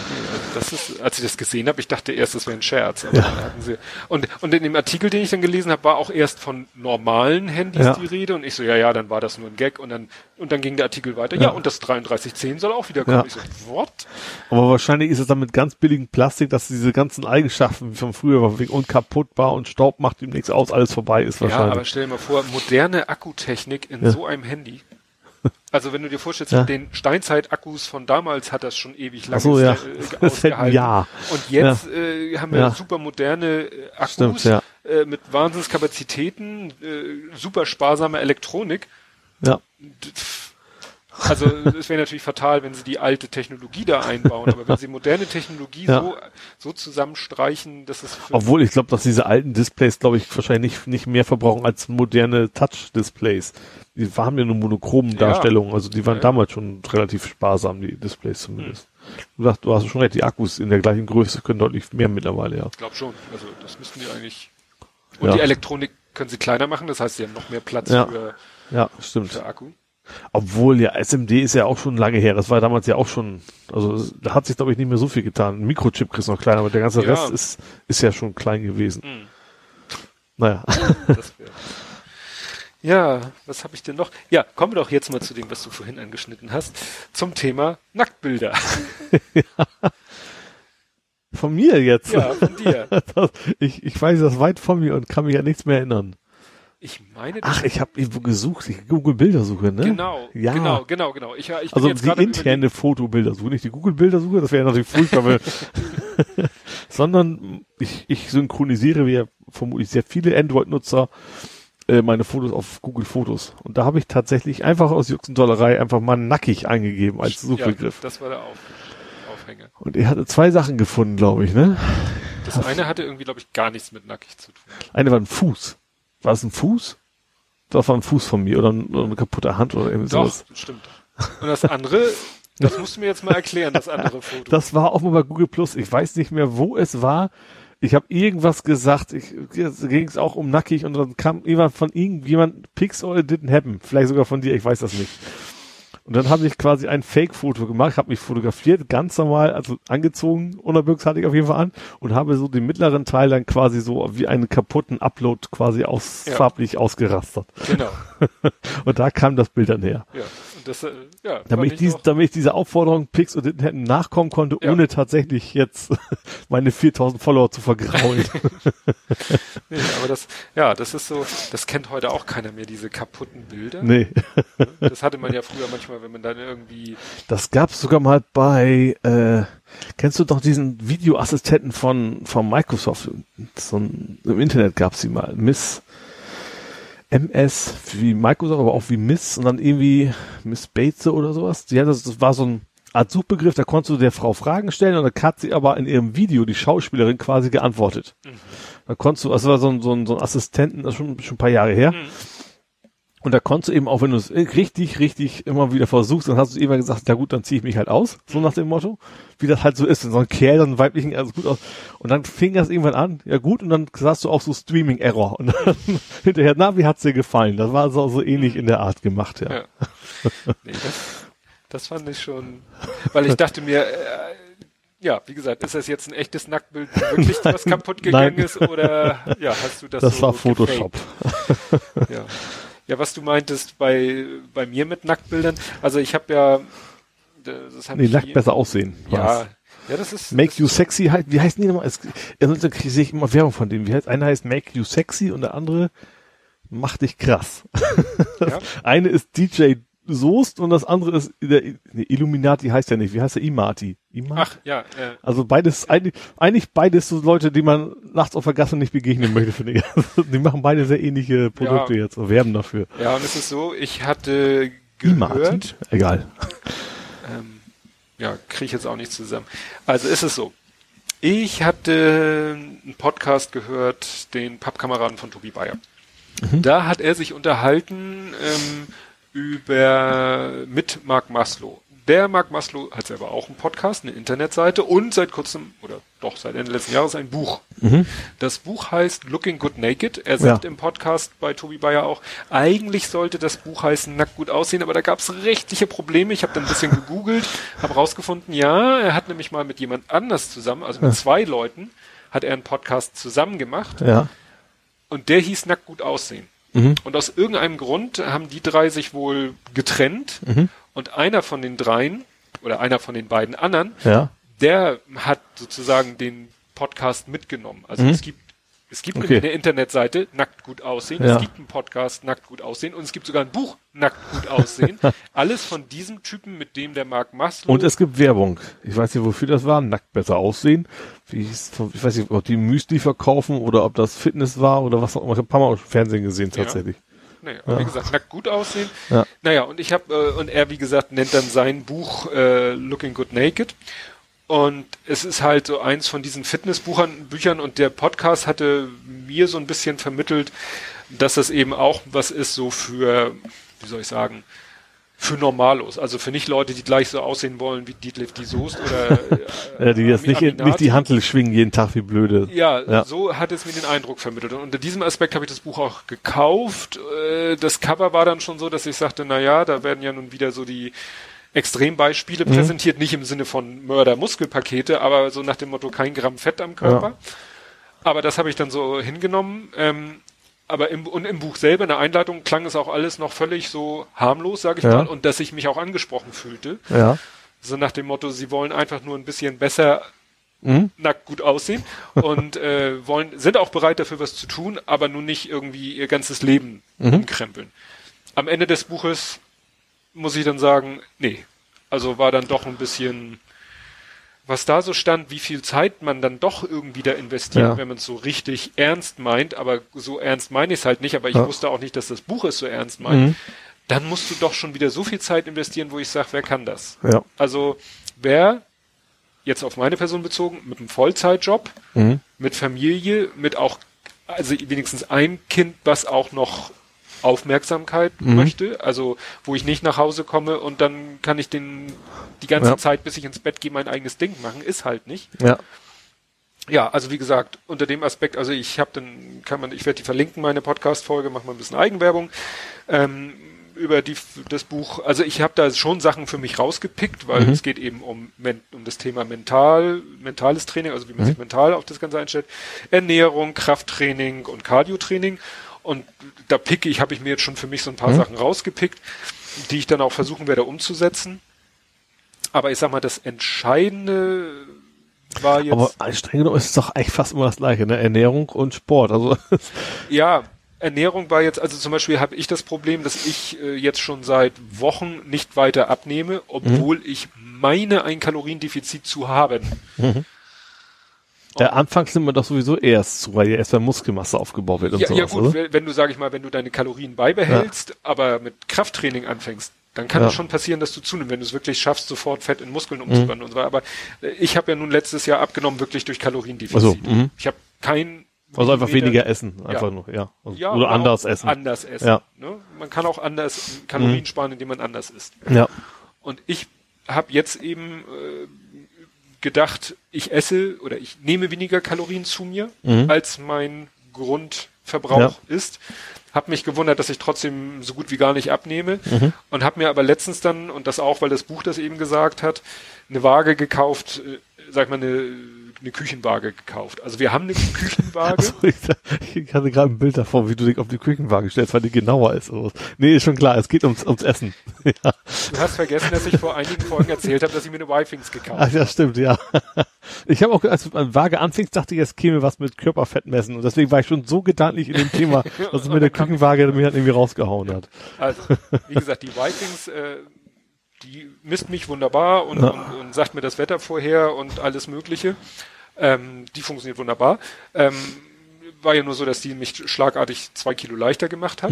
das ist, als ich das gesehen habe, ich dachte erst, das wäre ein Scherz. Aber dann hatten sie, und, und in dem Artikel, den ich dann gelesen habe, war auch erst von normalen Handys Ja. die Rede. Und ich so, ja, ja, dann war das nur ein Gag. Und dann, und dann ging der Artikel weiter. Ja, Ja. und das 3310 soll auch wieder kommen. Ja. Ich so, what? Aber wahrscheinlich ist es dann mit ganz billigem Plastik, dass diese ganzen Eigenschaften wie von früher war, wegen unkaputtbar und Staub macht ihm nichts aus, alles vorbei ist Ja, wahrscheinlich. aber stell dir mal vor, moderne Akkutechnik in Ja. so einem Handy. Also wenn du dir vorstellst, Ja. mit den Steinzeit-Akkus von damals hat das schon ewig lange so, ja. äh, ausgehalten. Jahr. Und jetzt äh, haben wir Ja. super moderne äh, Akkus Stimmt, ja. äh, mit Wahnsinnskapazitäten, äh, super sparsame Elektronik. ja. Also es wäre natürlich fatal, wenn sie die alte Technologie da einbauen, aber wenn sie moderne Technologie Ja. so, so zusammenstreichen, dass es Obwohl ich glaube, dass diese alten Displays, glaube ich, wahrscheinlich nicht, nicht mehr verbrauchen als moderne Touch-Displays. Die haben ja nur monochromen Darstellungen, also die waren Ja. damals schon relativ sparsam, die Displays zumindest. Du, sagst, du hast schon recht, die Akkus in der gleichen Größe können deutlich mehr mittlerweile, ja. Ich glaube schon. Also das müssten die eigentlich. Und Ja. die Elektronik können sie kleiner machen, das heißt, sie haben noch mehr Platz Ja. für, Ja, stimmt. für Akku. Obwohl, ja, SMD ist ja auch schon lange her. Das war damals ja auch schon, also da hat sich, glaube ich, nicht mehr so viel getan. Ein Mikrochip ist noch kleiner, aber der ganze Ja. Rest ist, ist ja schon klein gewesen. Hm. Naja. Ja, was habe ich denn noch? Ja, kommen wir doch jetzt mal zu dem, was du vorhin angeschnitten hast, zum Thema Nacktbilder. Von mir jetzt. Ja, von dir. Das, ich, ich weiß das weit von mir und kann mich an nichts mehr erinnern. Ich meine, Ach, ich habe gesucht, ich Google Bildersuche, ne? genau, Ja. genau, genau, genau. Ich, ich Also die interne Fotobildersuche, nicht die Google-Bildersuche, das wäre natürlich furchtbar, weil, sondern ich, ich synchronisiere, wie ja vermutlich sehr viele Android-Nutzer, äh, meine Fotos auf Google Fotos. Und da habe ich tatsächlich einfach aus Juxendollerei einfach mal nackig eingegeben als Suchbegriff. Ja, das war der Auf, Aufhänger. Und er hatte zwei Sachen gefunden, glaube ich, ne? Das eine hatte irgendwie, glaube ich, gar nichts mit nackig zu tun. Eine war ein Fuß. War es ein Fuß? Das war ein Fuß von mir oder, ein, oder eine kaputte Hand oder irgendwie Doch, sowas. stimmt. Und das andere, das musst du mir jetzt mal erklären, das andere Foto. Das war auch mal bei Google Plus. Ich weiß nicht mehr, wo es war. Ich habe irgendwas gesagt. Ich ging es auch um nackig und dann kam jemand von irgendjemand Pix or it didn't happen. Vielleicht sogar von dir. Ich weiß das nicht. Und dann habe ich quasi ein Fake-Foto gemacht, habe mich fotografiert, ganz normal, also angezogen, Unterbüchs hatte ich auf jeden Fall an und habe so den mittleren Teil dann quasi so wie einen kaputten Upload quasi aus, Ja. farblich ausgerastert. Genau. Und da kam das Bild dann her. Ja. Das, äh, ja. Damit ich, dies, damit ich diese Aufforderung Pix und hätten nachkommen konnte, Ja. ohne tatsächlich jetzt meine 4000 Follower zu vergraulen. Nee, aber das, ja, das ist so, das kennt heute auch keiner mehr, diese kaputten Bilder. nee. Das hatte man ja früher manchmal, wenn man dann irgendwie, Das gab's sogar mal bei, äh, kennst du doch diesen Videoassistenten von, von Microsoft? So ein, Im Internet gab's die mal. Miss MS wie Microsoft, aber auch wie Miss und dann irgendwie Miss Bates oder sowas. Hat das, das war so ein Art Suchbegriff, da konntest du der Frau Fragen stellen und dann hat sie aber in ihrem Video die Schauspielerin quasi geantwortet. Da konntest du, also war so ein, so ein, so ein Assistenten, das ist schon, schon ein paar Jahre her. Und da konntest du eben auch, wenn du es richtig, richtig immer wieder versuchst, dann hast du immer gesagt, ja gut, dann ziehe ich mich halt aus, so nach dem Motto, wie das halt so ist, wenn so ein Kerl dann weiblichen, also gut aus. Und dann fing das irgendwann an, ja gut, und dann sagst du auch so Streaming Error. Und dann hinterher, na, wie hat's dir gefallen? Das war so, so ähnlich in der Art gemacht, ja. ja. Nee, das, das fand ich schon, weil ich dachte mir, äh, ja, wie gesagt, ist das jetzt ein echtes Nacktbild, wirklich was kaputt gegangen Nein. ist oder ja, hast du das Das so war gefaked? Photoshop. Ja. Ja, was du meintest bei bei mir mit Nacktbildern, also ich habe ja das hab Nee, nackt besser aussehen. Ja. Ja, das ist. Make das You Sexy halt, wie heißen die nochmal? Es, also, da sehe ich immer Werbung von denen. Wie heißt, einer heißt Make You Sexy und der andere Mach dich krass. Ja. Eine ist DJ Soest und das andere ist der nee, Illuminati heißt ja nicht. Wie heißt der? Imati. Imati? Ach, ja, äh, Also beides, eigentlich, eigentlich beides so Leute, die man nachts auf der Gasse nicht begegnen möchte, finde ich. Also, die machen beide sehr ähnliche Produkte Ja. jetzt und werben dafür. ja, und es ist so, ich hatte gehört, Egal. ähm, ja, kriege ich jetzt auch nicht zusammen. Also ist es so. Ich hatte einen Podcast gehört, den Pappkameraden von Tobi Bayer. Da hat er sich unterhalten ähm, über mit Mark Maslow. Der Mark Maslow hat selber auch einen Podcast, eine Internetseite und seit kurzem, oder doch seit Ende letzten Jahres ein Buch. Das Buch heißt Looking Good Naked. Er sagt Ja. im Podcast bei Tobi Bayer auch, eigentlich sollte das Buch heißen Nackt gut aussehen, aber da gab es rechtliche Probleme. Ich habe dann ein bisschen gegoogelt, habe rausgefunden, ja, er hat nämlich mal mit jemand anders zusammen, also mit zwei Leuten, hat er einen Podcast zusammen gemacht Ja. und der hieß Nackt gut aussehen. Mhm. Und aus irgendeinem Grund haben die drei sich wohl getrennt Mhm. Und einer von den dreien oder einer von den beiden anderen, Ja. der hat sozusagen den Podcast mitgenommen. Also es gibt es gibt Mhm. Okay. eine Internetseite Nackt gut aussehen, Ja. es gibt einen Podcast Nackt gut aussehen und es gibt sogar ein Buch Nackt gut aussehen. Alles von diesem Typen, mit dem der Mark Maslow Und es gibt Werbung. Ich weiß nicht, wofür das war. Nackt besser aussehen. Ich weiß nicht, ob die Müsli verkaufen oder ob das Fitness war oder was auch immer. Ich habe ein paar Mal im Fernsehen gesehen, Ja. Nee, aber wie gesagt, nackt gut aussehen. Ja. Naja, und ich habe, äh, und er, wie gesagt, nennt dann sein Buch äh, Looking Good Naked. Und es ist halt so eins von diesen Fitnessbüchern Büchern und der Podcast hatte mir so ein bisschen vermittelt, dass das eben auch was ist so für, wie soll ich sagen, für Normalos. Also für nicht Leute, die gleich so aussehen wollen wie Detlef die Soest oder Äh, die jetzt nicht, nicht die Hantel schwingen jeden Tag wie blöde. Ja, Ja. so hat es mir den Eindruck vermittelt. Und unter diesem Aspekt habe ich das Buch auch gekauft. Äh, Das Cover war dann schon so, dass ich sagte, na ja, da werden ja nun wieder so die Extrembeispiele präsentiert, nicht im Sinne von Mörder-Muskelpakete, aber so nach dem Motto kein Gramm Fett am Körper. Aber das habe ich dann so hingenommen. Ähm, aber im, und im Buch selber, in der Einleitung, klang es auch alles noch völlig so harmlos, sage ich Ja. mal, und dass ich mich auch angesprochen fühlte. Ja. So nach dem Motto, sie wollen einfach nur ein bisschen besser Mhm. nackt gut aussehen und äh, wollen, sind auch bereit dafür was zu tun, aber nun nicht irgendwie ihr ganzes Leben Mhm. umkrempeln. Am Ende des Buches muss ich dann sagen, nee. Also war dann doch ein bisschen, was da so stand, wie viel Zeit man dann doch irgendwie da investiert, Ja. wenn man es so richtig ernst meint, aber so ernst meine ich es halt nicht, aber ich Ja. wusste auch nicht, dass das Buch es so ernst meint. Mhm. Dann musst du doch schon wieder so viel Zeit investieren, wo ich sage, wer kann das? Ja. Also wer jetzt auf meine Person bezogen, mit einem Vollzeitjob, Mhm. mit Familie, mit auch, also wenigstens ein Kind, was auch noch Aufmerksamkeit Mhm. möchte, also wo ich nicht nach Hause komme und dann kann ich den die ganze Ja. Zeit, bis ich ins Bett gehe, mein eigenes Ding machen, ist halt nicht. Ja. Ja, also wie gesagt, unter dem Aspekt, also ich habe dann, kann man, ich werde die verlinken, meine Podcast-Folge, mach mal ein bisschen Eigenwerbung. Ähm, über die, das Buch, also ich habe da schon Sachen für mich rausgepickt, weil es geht eben um, um das Thema mental, mentales Training, also wie man sich mental auf das Ganze einstellt, Ernährung, Krafttraining und Cardiotraining. Und da picke ich, habe ich mir jetzt schon für mich so ein paar Sachen rausgepickt, die ich dann auch versuchen werde umzusetzen. Aber ich sag mal, das Entscheidende war jetzt. Aber streng genommen ist es doch eigentlich fast immer das gleiche, ne? Ernährung und Sport. Also Ja, Ernährung war jetzt, also zum Beispiel habe ich das Problem, dass ich äh, jetzt schon seit Wochen nicht weiter abnehme, obwohl ich meine, ein Kaloriendefizit zu haben. Der anfangs nimmt man doch sowieso erst zu, weil ja erst mal Muskelmasse aufgebaut wird und Ja, sowas, ja gut, oder? wenn- du, sag ich mal, wenn du deine Kalorien beibehältst, aber mit Krafttraining anfängst, dann kann Ja. es schon passieren, dass du zunimmst, wenn du es wirklich schaffst, sofort Fett in Muskeln Mhm. umzuwandeln und so weiter. Aber äh, ich habe ja nun letztes Jahr abgenommen, wirklich durch Kaloriendefizit. Ach so, mhm. Ich habe kein Also einfach weniger essen, einfach Ja. nur, ja. Also, Ja, oder anders essen. Anders essen. Ja. Ne? Man kann auch anders Kalorien sparen, indem man anders isst. Ja. Und ich habe jetzt eben äh, gedacht, ich esse oder ich nehme weniger Kalorien zu mir, als mein Grundverbrauch Ja. ist. Hab mich gewundert, dass ich trotzdem so gut wie gar nicht abnehme und habe mir aber letztens dann, und das auch, weil das Buch das eben gesagt hat, eine Waage gekauft, äh, sag mal, eine, eine Küchenwaage gekauft. Also wir haben eine Küchenwaage. Also ich, hatte gerade ein Bild davon, wie du dich auf die Küchenwaage stellst, weil die genauer ist. Nee, ist schon klar, es geht ums, ums Essen. ja. Du hast vergessen, dass ich vor einigen Folgen erzählt habe, dass ich mir eine Wifings gekauft Ach habe. ja, stimmt, ja. Ich habe auch, als du an Waage anfingst, dachte ich, es käme was mit Körperfett messen. Und deswegen war ich schon so gedanklich in dem Thema, dass es mit der Küchenwaage mir halt irgendwie rausgehauen hat. Also, wie gesagt, die Wifings, äh, die misst mich wunderbar und, Ja. und, und sagt mir das Wetter vorher und alles Mögliche. Ähm, die funktioniert wunderbar. Ähm, war ja nur so, dass die mich schlagartig zwei Kilo leichter gemacht hat.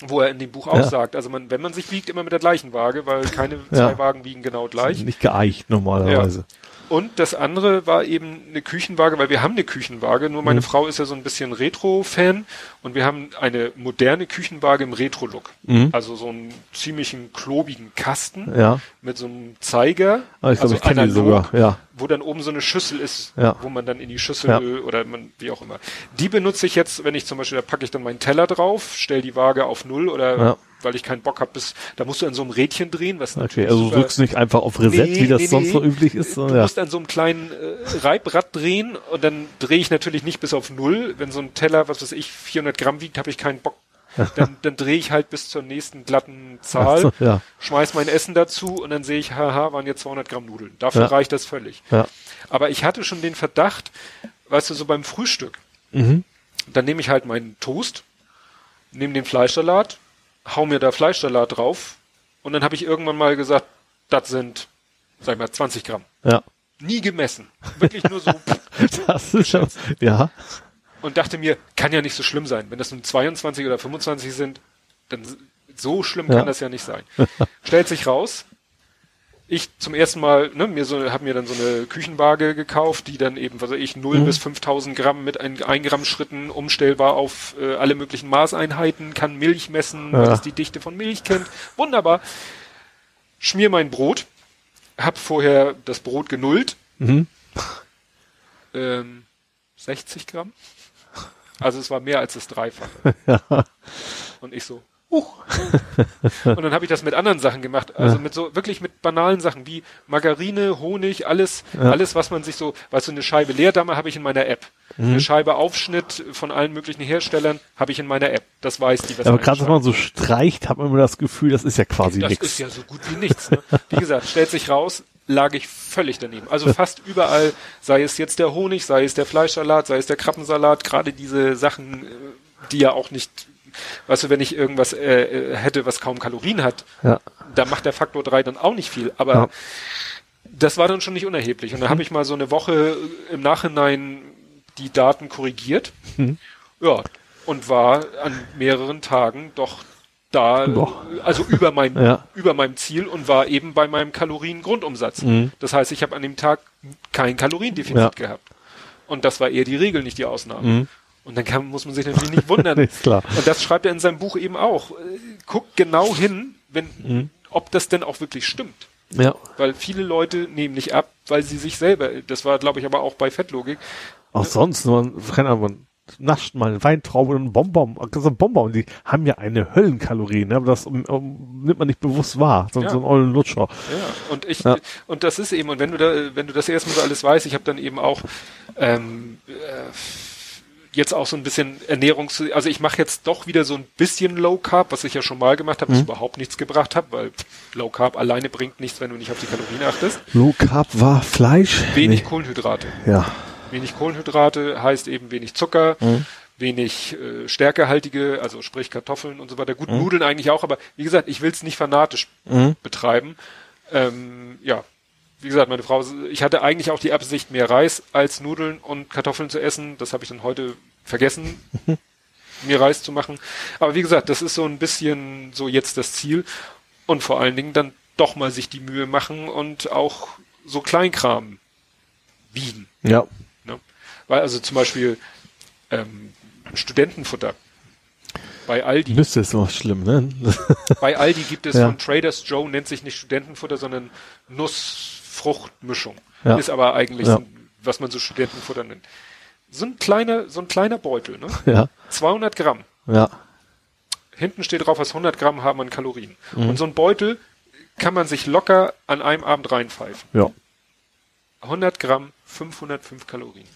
Wo er in dem Buch auch Hm. Ja. sagt, also man, wenn man sich wiegt, immer mit der gleichen Waage, weil keine Ja. zwei Wagen wiegen genau gleich. Nicht geeicht normalerweise. Und das andere war eben eine Küchenwaage, weil wir haben eine Küchenwaage, nur meine Frau ist ja so ein bisschen Retro-Fan und wir haben eine moderne Küchenwaage im Retro-Look. Mhm. Also so einen ziemlichen klobigen Kasten Ja. mit so einem Zeiger, Aber ich glaube, also ich kenne die sogar. Ja. Wo dann oben so eine Schüssel ist, Ja. wo man dann in die Schüssel Ja. oder man, wie auch immer. Die benutze ich jetzt, wenn ich zum Beispiel, da packe ich dann meinen Teller drauf, stelle die Waage auf Null oder Ja. weil ich keinen Bock habe, bis, da musst du an so einem Rädchen drehen, was Okay, natürlich also du drückst nicht einfach auf Reset, Nee, wie das nee, sonst nee. so üblich ist. Du sondern ja. musst an so einem kleinen äh, Reibrad drehen und dann drehe ich natürlich nicht bis auf Null. Wenn so ein Teller, was weiß ich, 400 Gramm wiegt, habe ich keinen Bock. Dann, dann drehe ich halt bis zur nächsten glatten Zahl, so, ja. schmeiß mein Essen dazu und dann sehe ich, haha, waren jetzt 200 Gramm Nudeln. Dafür Ja. reicht das völlig. Ja. Aber ich hatte schon den Verdacht, weißt du, so beim Frühstück, Mhm. dann nehme ich halt meinen Toast, nehme den Fleischsalat, hau mir da Fleischsalat drauf und dann habe ich irgendwann mal gesagt, das sind, sag ich mal, 20 Gramm. Ja. Nie gemessen. Wirklich nur so. Das ist schon, ja. Und dachte mir, kann ja nicht so schlimm sein. Wenn das nun 22 oder 25 sind, dann so schlimm Ja. kann das ja nicht sein. Stellt sich raus, ich zum ersten Mal, ne, mir so, habe mir dann so eine Küchenwaage gekauft, die dann eben, was weiß ich, 0 bis 5000 Gramm mit ein, ein Gramm Schritten umstellbar auf äh, alle möglichen Maßeinheiten, kann Milch messen, Ja. was die Dichte von Milch kennt. Wunderbar. Schmier mein Brot, hab vorher das Brot genullt, Mhm. ähm, 60 Gramm. Also es war mehr als das Dreifache. ja. Und ich so, huch. Und dann habe ich das mit anderen Sachen gemacht. Also mit so, wirklich mit banalen Sachen wie Margarine, Honig, alles, alles, was man sich so, weißt du, eine Scheibe Leerdamme habe ich in meiner App. Mhm. Eine Scheibe Aufschnitt von allen möglichen Herstellern habe ich in meiner App. Das weiß die, was Aber eine gerade wenn man so streicht, hat man immer das Gefühl, das ist ja quasi das nichts. ist ja so gut wie nichts. Ne? Wie gesagt, stellt sich raus, lag ich völlig daneben. Also fast überall, sei es jetzt der Honig, sei es der Fleischsalat, sei es der Krabbensalat, gerade diese Sachen, äh, die ja auch nicht, weißt du, wenn ich irgendwas äh, äh, hätte, was kaum Kalorien hat, Ja. da macht der Faktor 3 dann auch nicht viel. Aber Ja. das war dann schon nicht unerheblich. Und da habe ich mal so eine Woche im Nachhinein die Daten korrigiert. Mhm. Ja, und war an mehreren Tagen doch da, Doch. also über mein, Ja. über meinem Ziel und war eben bei meinem Kaloriengrundumsatz. Das heißt, ich habe an dem Tag kein Kaloriendefizit Mhm. Ja. gehabt. Und das war eher die Regel, nicht die Ausnahme. Und dann kann, muss man sich natürlich nicht wundern. Nee, ist klar. Und das schreibt er in seinem Buch eben auch. Äh, Guckt genau hin, wenn, Mhm. ob das denn auch wirklich stimmt. Ja. Weil viele Leute nehmen nicht ab, weil sie sich selber, das war glaube ich aber auch bei Fettlogik, Auch sonst, man, keine Ahnung, man nascht mal eine Weintraube und einen Bonbon, so ein Bonbon, die haben ja eine Höllenkalorie, ne? aber das um, um, nimmt man nicht bewusst wahr, so, Ja. so ein ollen Lutscher. Ja, und ich Ja. und das ist eben und wenn du da wenn du das erstmal so alles weißt, ich habe dann eben auch ähm, äh, jetzt auch so ein bisschen Ernährungs also ich mache jetzt doch wieder so ein bisschen Low Carb, was ich ja schon mal gemacht habe, was überhaupt nichts gebracht hat, weil Low Carb alleine bringt nichts, wenn du nicht auf die Kalorien achtest. Low Carb war Fleisch? Wenig Kohlenhydrate. Ja. Wenig Kohlenhydrate heißt eben wenig Zucker, wenig äh, stärkehaltige, also sprich Kartoffeln und so weiter. Gut, Nudeln eigentlich auch, aber wie gesagt, ich will es nicht fanatisch betreiben. Ähm, ja, wie gesagt, meine Frau, ich hatte eigentlich auch die Absicht, mehr Reis als Nudeln und Kartoffeln zu essen. Das habe ich dann heute vergessen, mir Reis zu machen. Aber wie gesagt, das ist so ein bisschen so jetzt das Ziel. Und vor allen Dingen dann doch mal sich die Mühe machen und auch so Kleinkram wiegen. Ja. Weil also zum Beispiel ähm, Studentenfutter. Bei Aldi, Nüsse ist immer schlimm, ne? bei Aldi gibt es Ja. von Traders Joe, nennt sich nicht Studentenfutter, sondern Nussfruchtmischung. Ja. Ist aber eigentlich, Ja. so ein, was man so Studentenfutter nennt. So ein kleiner, so ein kleiner Beutel, ne? ja. 200 Gramm. Ja. Hinten steht drauf, was 100 Gramm haben an Kalorien. Mhm. Und so ein Beutel kann man sich locker an einem Abend reinpfeifen. Ja. 100 Gramm, 505 Kalorien.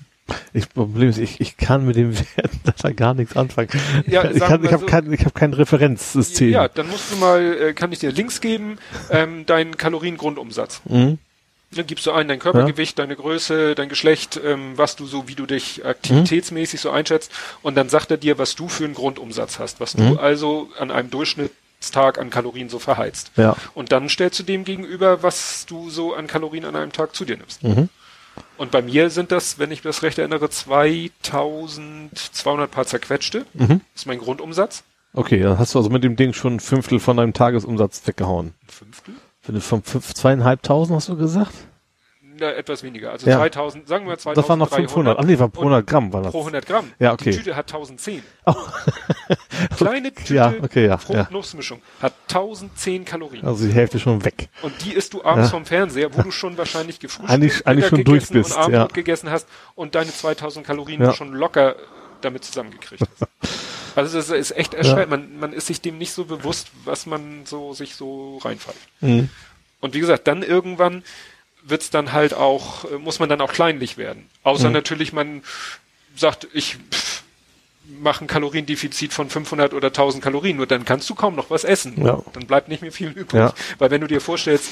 Ich, Problem ist, ich, ich kann mit dem Werten da gar nichts anfangen. Ja, ich kann, ich habe so- kein, ich hab kein Referenzsystem. Ja, dann musst du mal, äh, kann ich dir Links geben, ähm, deinen Kaloriengrundumsatz. Mhm. Dann gibst du ein, dein Körpergewicht, deine Größe, dein Geschlecht, ähm, was du so, wie du dich aktivitätsmäßig so einschätzt. Und dann sagt er dir, was du für einen Grundumsatz hast, was du also an einem Durchschnittstag an Kalorien so verheizt. Ja. Und dann stellst du dem gegenüber, was du so an Kalorien an einem Tag zu dir nimmst. Mhm. Und bei mir sind das, wenn ich mir das recht erinnere, 2200 paar zerquetschte. Mhm. Das ist mein Grundumsatz. Okay, dann hast du also mit dem Ding schon ein Fünftel von deinem Tagesumsatz weggehauen. Ein Fünftel? Du von fünf, zweieinhalbtausend hast du gesagt? Na, etwas weniger. Also Ja. 2000, sagen wir 2300. Das waren noch 500. Ach nee, war pro 100 Gramm war das. Pro 100 Gramm. Ja, okay. Die Tüte hat 1010. Oh. Kleine Tüte Ja, okay, ja, Fruchtnussmischung hat 1010 Kalorien. Also die Hälfte schon weg. Und die isst du abends Ja. vom Fernseher, wo du schon wahrscheinlich gefrühstückt, Eigentlich- eigentlich schon durch bist, und Abendbrot ja. gegessen hast und deine 2000 Kalorien Ja. schon locker damit zusammengekriegt hast. Also das ist echt erschreckend. Man, man ist sich dem nicht so bewusst, was man so sich so reinfällt. Mhm. Und wie gesagt, dann irgendwann wird's dann halt auch, äh, muss man dann auch kleinlich werden. Außer Mhm. natürlich, man sagt, ich pff, mache ein Kaloriendefizit von 500 oder 1000 Kalorien, nur dann kannst du kaum noch was essen. Ja. Dann bleibt nicht mehr viel übrig. Ja. Weil wenn du dir vorstellst,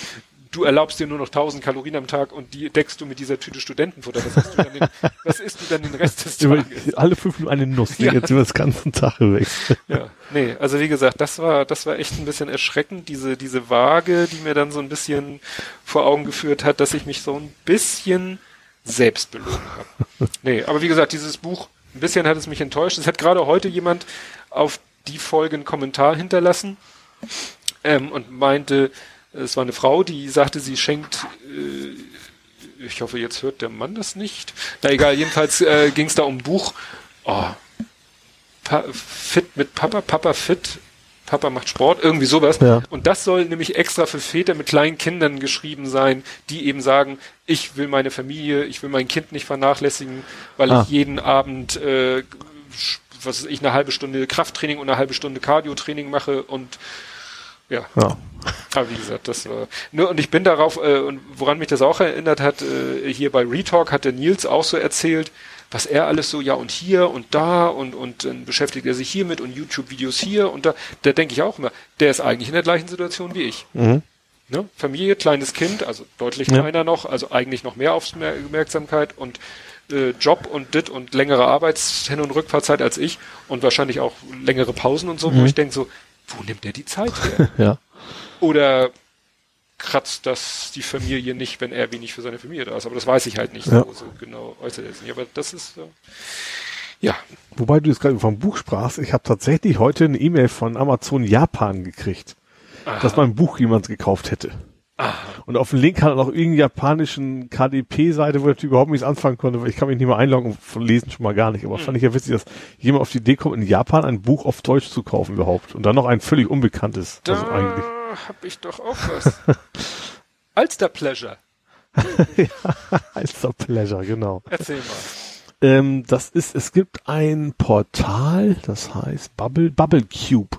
du erlaubst dir nur noch 1000 Kalorien am Tag und die deckst du mit dieser Tüte Studentenfutter, was, hast du dann den, was isst du dann den Rest des Tages? alle fünf Minuten eine Nuss, die Ja. jetzt über das ganze Tag weg. Ja, nee, also wie gesagt, das war, das war echt ein bisschen erschreckend, diese, diese Waage, die mir dann so ein bisschen vor Augen geführt hat, dass ich mich so ein bisschen selbst belogen habe. Nee, aber wie gesagt, dieses Buch, ein bisschen hat es mich enttäuscht. Es hat gerade heute jemand auf die Folge einen Kommentar hinterlassen ähm, und meinte, es war eine Frau, die sagte, sie schenkt äh, ich hoffe, jetzt hört der Mann das nicht. Na egal, jedenfalls äh, ging es da um ein Buch. Oh, Pa fit mit Papa, Papa fit, Papa macht Sport, irgendwie sowas. Ja. Und das soll nämlich extra für Väter mit kleinen Kindern geschrieben sein, die eben sagen, ich will meine Familie, ich will mein Kind nicht vernachlässigen, weil Ah. ich jeden Abend, äh, was weiß ich, eine halbe Stunde Krafttraining und eine halbe Stunde Cardio-Training mache und ja, Ja. aber wie gesagt, das war. Nur, und ich bin darauf, äh, und woran mich das auch erinnert hat, äh, hier bei Retalk hat der Nils auch so erzählt, was er alles so, ja, und hier und da und, und dann beschäftigt er sich hiermit und YouTube-Videos hier und da. Da denke ich auch immer, der ist eigentlich in der gleichen Situation wie ich. Mhm. Ne? Familie, kleines Kind, also deutlich Ja. kleiner noch, also eigentlich noch mehr Aufmerksamkeit und äh, Job und dit und längere Arbeits-Hin- und Rückfahrzeit als ich und wahrscheinlich auch längere Pausen und so, Mhm. wo ich denke so, wo nimmt der die Zeit her? Ja. Oder kratzt das die Familie nicht, wenn er wenig für seine Familie da ist. Aber das weiß ich halt nicht Ja. so, so genau äußert er es nicht. Aber das ist äh, ja. Wobei du jetzt gerade vom Buch sprachst, ich habe tatsächlich heute eine E-Mail von Amazon Japan gekriegt, dass mein Buch jemand gekauft hätte. Und auf dem Link hat er noch irgendeinen japanischen KDP-Seite, wo ich überhaupt nichts anfangen konnte, weil ich kann mich nicht mehr einloggen, von Lesen schon mal gar nicht. Aber fand ich ja witzig, dass jemand auf die Idee kommt, in Japan ein Buch auf Deutsch zu kaufen überhaupt. Und dann noch ein völlig unbekanntes. Da Also eigentlich. Hab ich doch auch was. Alster Pleasure. Als der Pleasure, genau. Erzähl mal. Ähm, das ist, es gibt ein Portal, das heißt Bubble, Bubble Cube.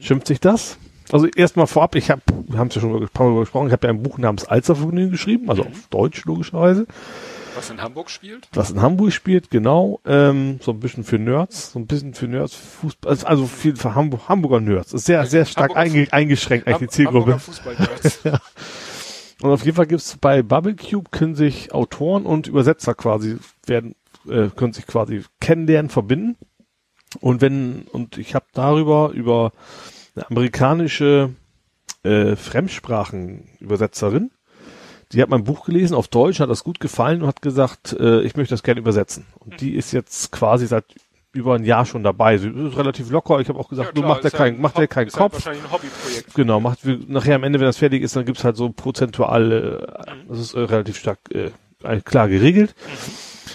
Schimpft sich das? Also erstmal vorab, ich habe, wir haben es ja schon ein paar Mal gesprochen, ich habe ja ein Buch namens Alstervergnügen geschrieben, also auf Deutsch logischerweise, Was in Hamburg spielt? was in Hamburg spielt, genau, ähm, so ein bisschen für Nerds, so ein bisschen für Nerds, Fußball, also- also viel für Hamburg, Hamburger Nerds, ist sehr, sehr stark einge, eingeschränkt eigentlich die Zielgruppe. Fußball Und auf jeden Fall gibt's bei Bubble Cube können sich Autoren und Übersetzer quasi werden, äh, können sich quasi kennenlernen, verbinden. Und wenn, und ich habe darüber, über eine amerikanische äh, Fremdsprachenübersetzerin, die hat mein Buch gelesen auf Deutsch, hat das gut gefallen und hat gesagt, äh, ich möchte das gerne übersetzen. Und die ist jetzt quasi seit über ein Jahr schon dabei. Sie ist relativ locker. Ich habe auch gesagt, du mach dir keinen, mach dir keinen ist halt Kopf. wahrscheinlich ein Hobbyprojekt. Genau, macht wir, nachher am Ende, wenn das fertig ist, dann gibt's halt so prozentual, äh, das ist äh, relativ stark äh, klar geregelt.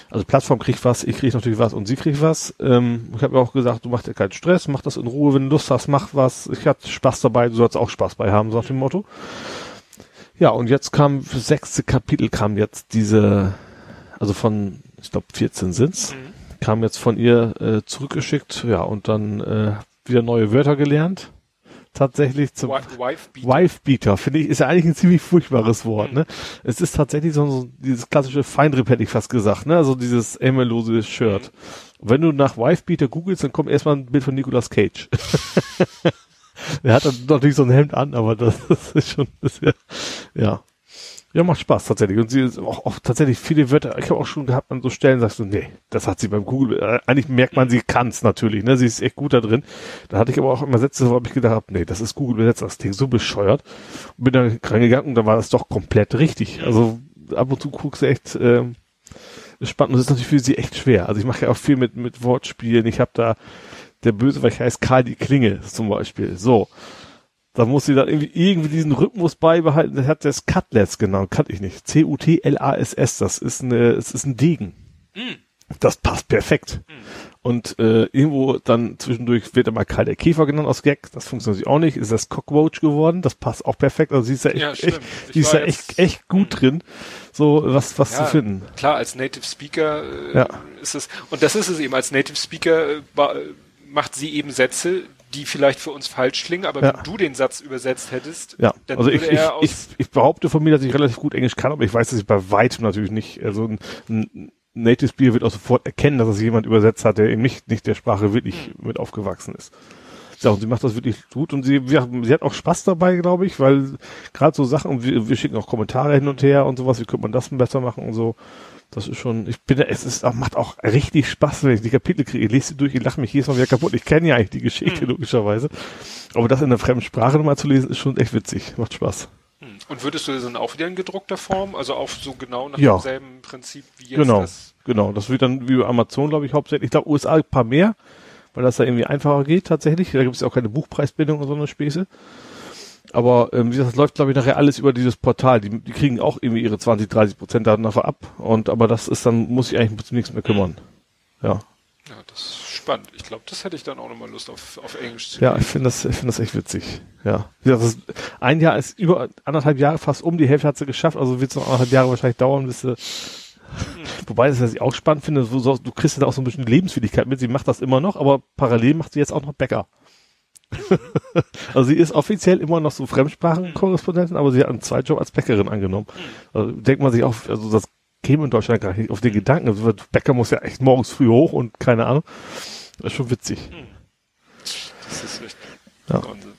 Also Plattform kriegt was, ich krieg natürlich was und sie kriegt was. Ähm, ich habe mir auch gesagt, du machst dir keinen Stress, mach das in Ruhe, wenn du Lust hast, mach was. Ich hatte Spaß dabei, du sollst auch Spaß bei haben, so nach dem Motto. Ja, und jetzt kam, das sechste Kapitel kam jetzt diese, also von, ich glaube 14 sind's, kam jetzt von ihr äh, zurückgeschickt, ja, und dann äh, wieder neue Wörter gelernt. tatsächlich zum Wife-Beater. Wife-Beater, finde ich, ist ja eigentlich ein ziemlich furchtbares Wort, ne? Es ist tatsächlich so, so dieses klassische Feinripp, hätte ich fast gesagt, ne? Also dieses ämmerlose Shirt. Wenn du nach Wife-Beater googelst, dann kommt erstmal ein Bild von Nicolas Cage. er hat dann natürlich so ein Hemd an, aber das, das ist schon, das ist ja, ja. Ja, macht Spaß tatsächlich. Und sie ist auch, auch tatsächlich viele Wörter, ich habe auch schon gehabt an so Stellen, sagst du, nee, das hat sie beim Google, äh, eigentlich merkt man, sie kann's natürlich, ne? Sie ist echt gut da drin. Da hatte ich aber auch immer Sätze, wo ich gedacht, hab, nee, das ist Google übersetzt, das Ding so bescheuert. Und bin da reingegangen und da war das doch komplett richtig. Also ab und zu guckst du echt, ähm, spannend und das ist natürlich für sie echt schwer. Also ich mache ja auch viel mit, mit Wortspielen. Ich habe da, der Bösewicht heißt Karl die Klinge zum Beispiel. So. Da muss sie dann irgendwie, irgendwie diesen Rhythmus beibehalten. Das hat das Cutlets genannt, kannte ich nicht. C-U-T-L-A-S-S, das ist eine, es ist ein Degen. Hm. Das passt perfekt. Und äh, irgendwo dann zwischendurch wird immer Karl der Käfer genannt aus Gag. Das funktioniert auch nicht. Ist das Cockroach geworden? Das passt auch perfekt. Also sie ist ja echt, Ja, echt, sie ist ja jetzt- echt, echt gut drin, so was, was zu finden. Klar, als Native Speaker äh, Ja. ist es, und das ist es eben, als Native Speaker äh, äh, macht sie eben Sätze, die vielleicht für uns falsch klingen, aber Ja. wenn du den Satz übersetzt hättest, Ja, dann also ich, würde ich, er aus ich, ich behaupte von mir, dass ich relativ gut Englisch kann, aber ich weiß, dass ich bei weitem natürlich nicht, also ein, ein Native Speaker wird auch sofort erkennen, dass es jemand übersetzt hat, der eben nicht, nicht der Sprache wirklich Hm. mit aufgewachsen ist. Ja, und sie macht das wirklich gut und sie, wir, sie hat auch Spaß dabei, glaube ich, weil gerade so Sachen, wir, wir schicken auch Kommentare hin und her und sowas, wie könnte man das denn besser machen und so. Das ist schon, ich bin, es ist, macht auch richtig Spaß, wenn ich die Kapitel kriege. Ich lese sie durch, ich lache mich jedes Mal wieder kaputt. Ich kenne ja eigentlich die Hm. Geschichte, logischerweise. Aber das in einer fremden Sprache nochmal zu lesen, ist schon echt witzig. Macht Spaß. Hm. Und würdest du das dann auch wieder in gedruckter Form, also auch so genau nach Ja. demselben Prinzip wie jetzt Genau, das? genau. Das wird dann wie bei Amazon, glaube ich, hauptsächlich. Ich glaube, USA ein paar mehr, weil das da irgendwie einfacher geht tatsächlich. Da gibt es ja auch keine Buchpreisbindung oder so eine Späße. Aber ähm, wie gesagt, das läuft, glaube ich, nachher alles über dieses Portal. Die, die kriegen auch irgendwie ihre 20, 30 Prozent Daten nachher ab. Und aber das ist dann, muss ich eigentlich zum nichts mehr kümmern. Ja. Ja, das ist spannend. Ich glaube, das hätte ich dann auch nochmal Lust auf, auf Englisch zu Ja, ich finde das, ich finde das echt witzig. Ja. Wie gesagt, das ein Jahr ist über anderthalb Jahre fast um, die Hälfte hat sie geschafft, also wird es noch anderthalb Jahre wahrscheinlich dauern, bis sie, wobei das, was ich auch spannend finde, so, du kriegst ja auch so ein bisschen Lebenswilligkeit mit, sie macht das immer noch, aber parallel macht sie jetzt auch noch Bäcker. also sie ist offiziell immer noch so Fremdsprachenkorrespondentin, aber sie hat einen Zweitjob als Bäckerin angenommen. Also denkt man sich auch, also das käme in Deutschland gar nicht auf den Gedanken. Also Bäcker muss ja echt morgens früh hoch und keine Ahnung. Das ist schon witzig. Das ist echt Ja. Wahnsinn.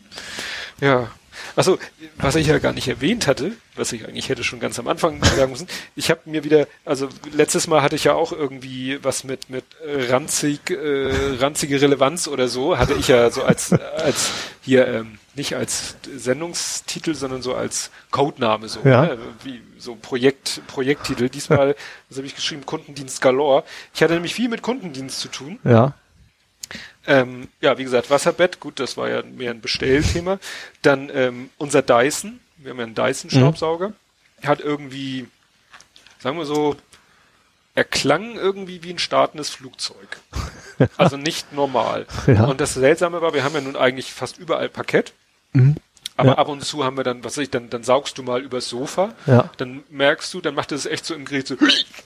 Ja. Also, was ich ja gar nicht erwähnt hatte, was ich eigentlich hätte schon ganz am Anfang sagen müssen, ich habe mir wieder, also letztes Mal hatte ich ja auch irgendwie was mit mit äh, ranzig, äh, ranzige Relevanz oder so, hatte ich ja so als als hier ähm, nicht als Sendungstitel, sondern so als Codename so, Ja. ne? wie so Projekt Projekttitel. Diesmal, das habe ich geschrieben, Kundendienst Galore. Ich hatte nämlich viel mit Kundendienst zu tun. Ja. Ähm, ja, wie gesagt, Wasserbett, gut, das war ja mehr ein Bestellthema. Dann ähm, unser Dyson, wir haben ja einen Dyson-Staubsauger, hat irgendwie, sagen wir so, er klang irgendwie wie ein startendes Flugzeug. Also nicht normal. Ja. Und das Seltsame war, wir haben ja nun eigentlich fast überall Parkett. Mhm. Aber Ja. ab und zu haben wir dann, was weiß ich, dann, dann saugst du mal übers Sofa. Ja. Dann merkst du, dann macht es echt so im Gerät so,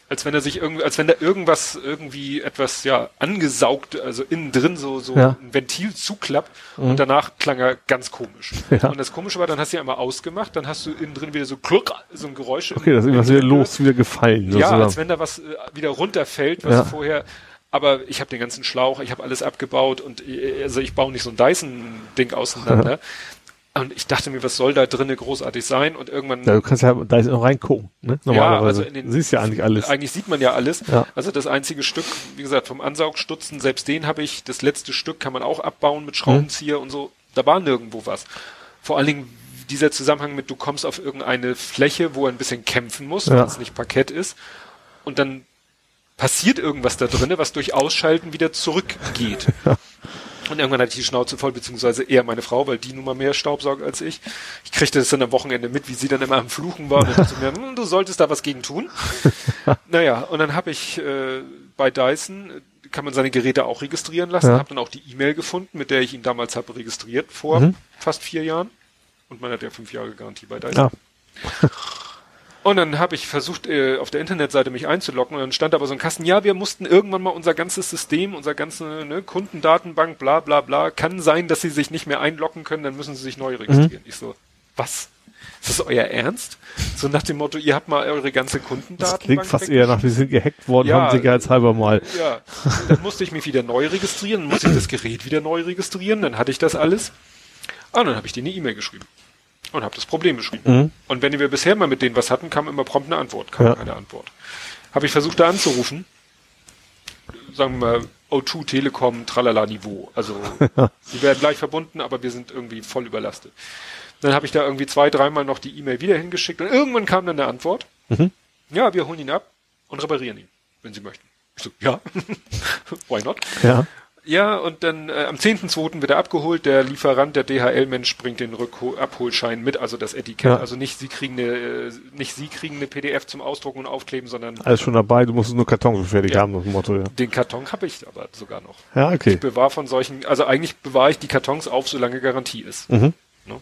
als wenn er sich irgendwie, als wenn da irgendwas, irgendwie etwas, ja, angesaugt, also innen drin so, so Ja. Mhm. ein Ventil zuklappt. Und danach klang er ganz komisch. Und das Komische war, dann hast du ihn einmal ausgemacht, dann hast du innen drin wieder so kluck, so ein Geräusch. Okay, das ist irgendwas wieder los, wieder gefallen. ja, sozusagen. als wenn da was äh, wieder runterfällt, was vorher. Aber ich habe den ganzen Schlauch, ich habe alles abgebaut und äh, also ich baue nicht so ein Dyson-Ding auseinander. Und ich dachte mir, was soll da drinnen großartig sein? Und irgendwann, ja, du kannst ja da ist noch reingucken, ne? Normalerweise. also in den- Siehst ja eigentlich alles. eigentlich sieht man ja alles. Ja. Also das einzige Stück, wie gesagt, vom Ansaugstutzen, selbst den habe ich, das letzte Stück kann man auch abbauen mit Schraubenzieher und so. Da war nirgendwo was. Vor allen Dingen dieser Zusammenhang mit, du kommst auf irgendeine Fläche, wo ein bisschen kämpfen muss, Ja. wenn es nicht Parkett ist. Und dann passiert irgendwas da drinne, was durch Ausschalten wieder zurückgeht. Und irgendwann hatte ich die Schnauze voll, beziehungsweise eher meine Frau, weil die nun mal mehr Staubsaugt als ich. Ich kriegte das dann am Wochenende mit, wie sie dann immer am Fluchen war. Und dann dachte ich mir, hm, du solltest da was gegen tun. naja, und dann habe ich äh, bei Dyson, äh, kann man seine Geräte auch registrieren lassen, Ja. habe dann auch die E-Mail gefunden, mit der ich ihn damals habe registriert, vor Mhm. fast vier Jahren. Und man hat ja fünf Jahre Garantie bei Dyson. Ja. Und dann habe ich versucht, äh, auf der Internetseite mich einzuloggen und dann stand aber so ein Kasten, ja, wir mussten irgendwann mal unser ganzes System, unser ganze ne, Kundendatenbank, bla bla bla, kann sein, dass sie sich nicht mehr einloggen können, dann müssen sie sich neu registrieren. Ich so, was? Ist das euer Ernst? So nach dem Motto, ihr habt mal eure ganze Kundendatenbank. Das klingt fast eher nach, wir sind gehackt worden, Ja. haben sicherheitshalber mal. Ja, dann musste ich mich wieder neu registrieren, dann musste ich das Gerät wieder neu registrieren, dann hatte ich das alles. Ah, dann habe ich denen eine E-Mail geschrieben und habe das Problem beschrieben. Mhm. Und wenn wir bisher mal mit denen was hatten, kam immer prompt eine Antwort, kam Ja. keine Antwort. Habe ich versucht, da anzurufen, sagen wir mal O2 Telekom Tralala Niveau. Also sie werden gleich verbunden, aber wir sind irgendwie voll überlastet. Dann habe ich da irgendwie zwei, dreimal noch die E-Mail wieder hingeschickt und irgendwann kam dann eine Antwort. Mhm. Ja, wir holen ihn ab und reparieren ihn, wenn Sie möchten. Ich so, ja, why not? Ja. Ja, und dann äh, am 10.2. wird er abgeholt. Der Lieferant, der DHL-Mensch, bringt den Rückhol Abholschein mit, also das Etikett. Ja. Also nicht Sie kriegen eine, äh, nicht Sie kriegen eine PDF zum Ausdrucken und Aufkleben, sondern Alles schon dabei, du musst nur Karton fertig Ja. haben, das Motto, ja. den Karton habe ich aber sogar noch. Ja, okay. Ich bewahre von solchen, also eigentlich bewahre ich die Kartons auf, solange Garantie ist. Mhm. Ne?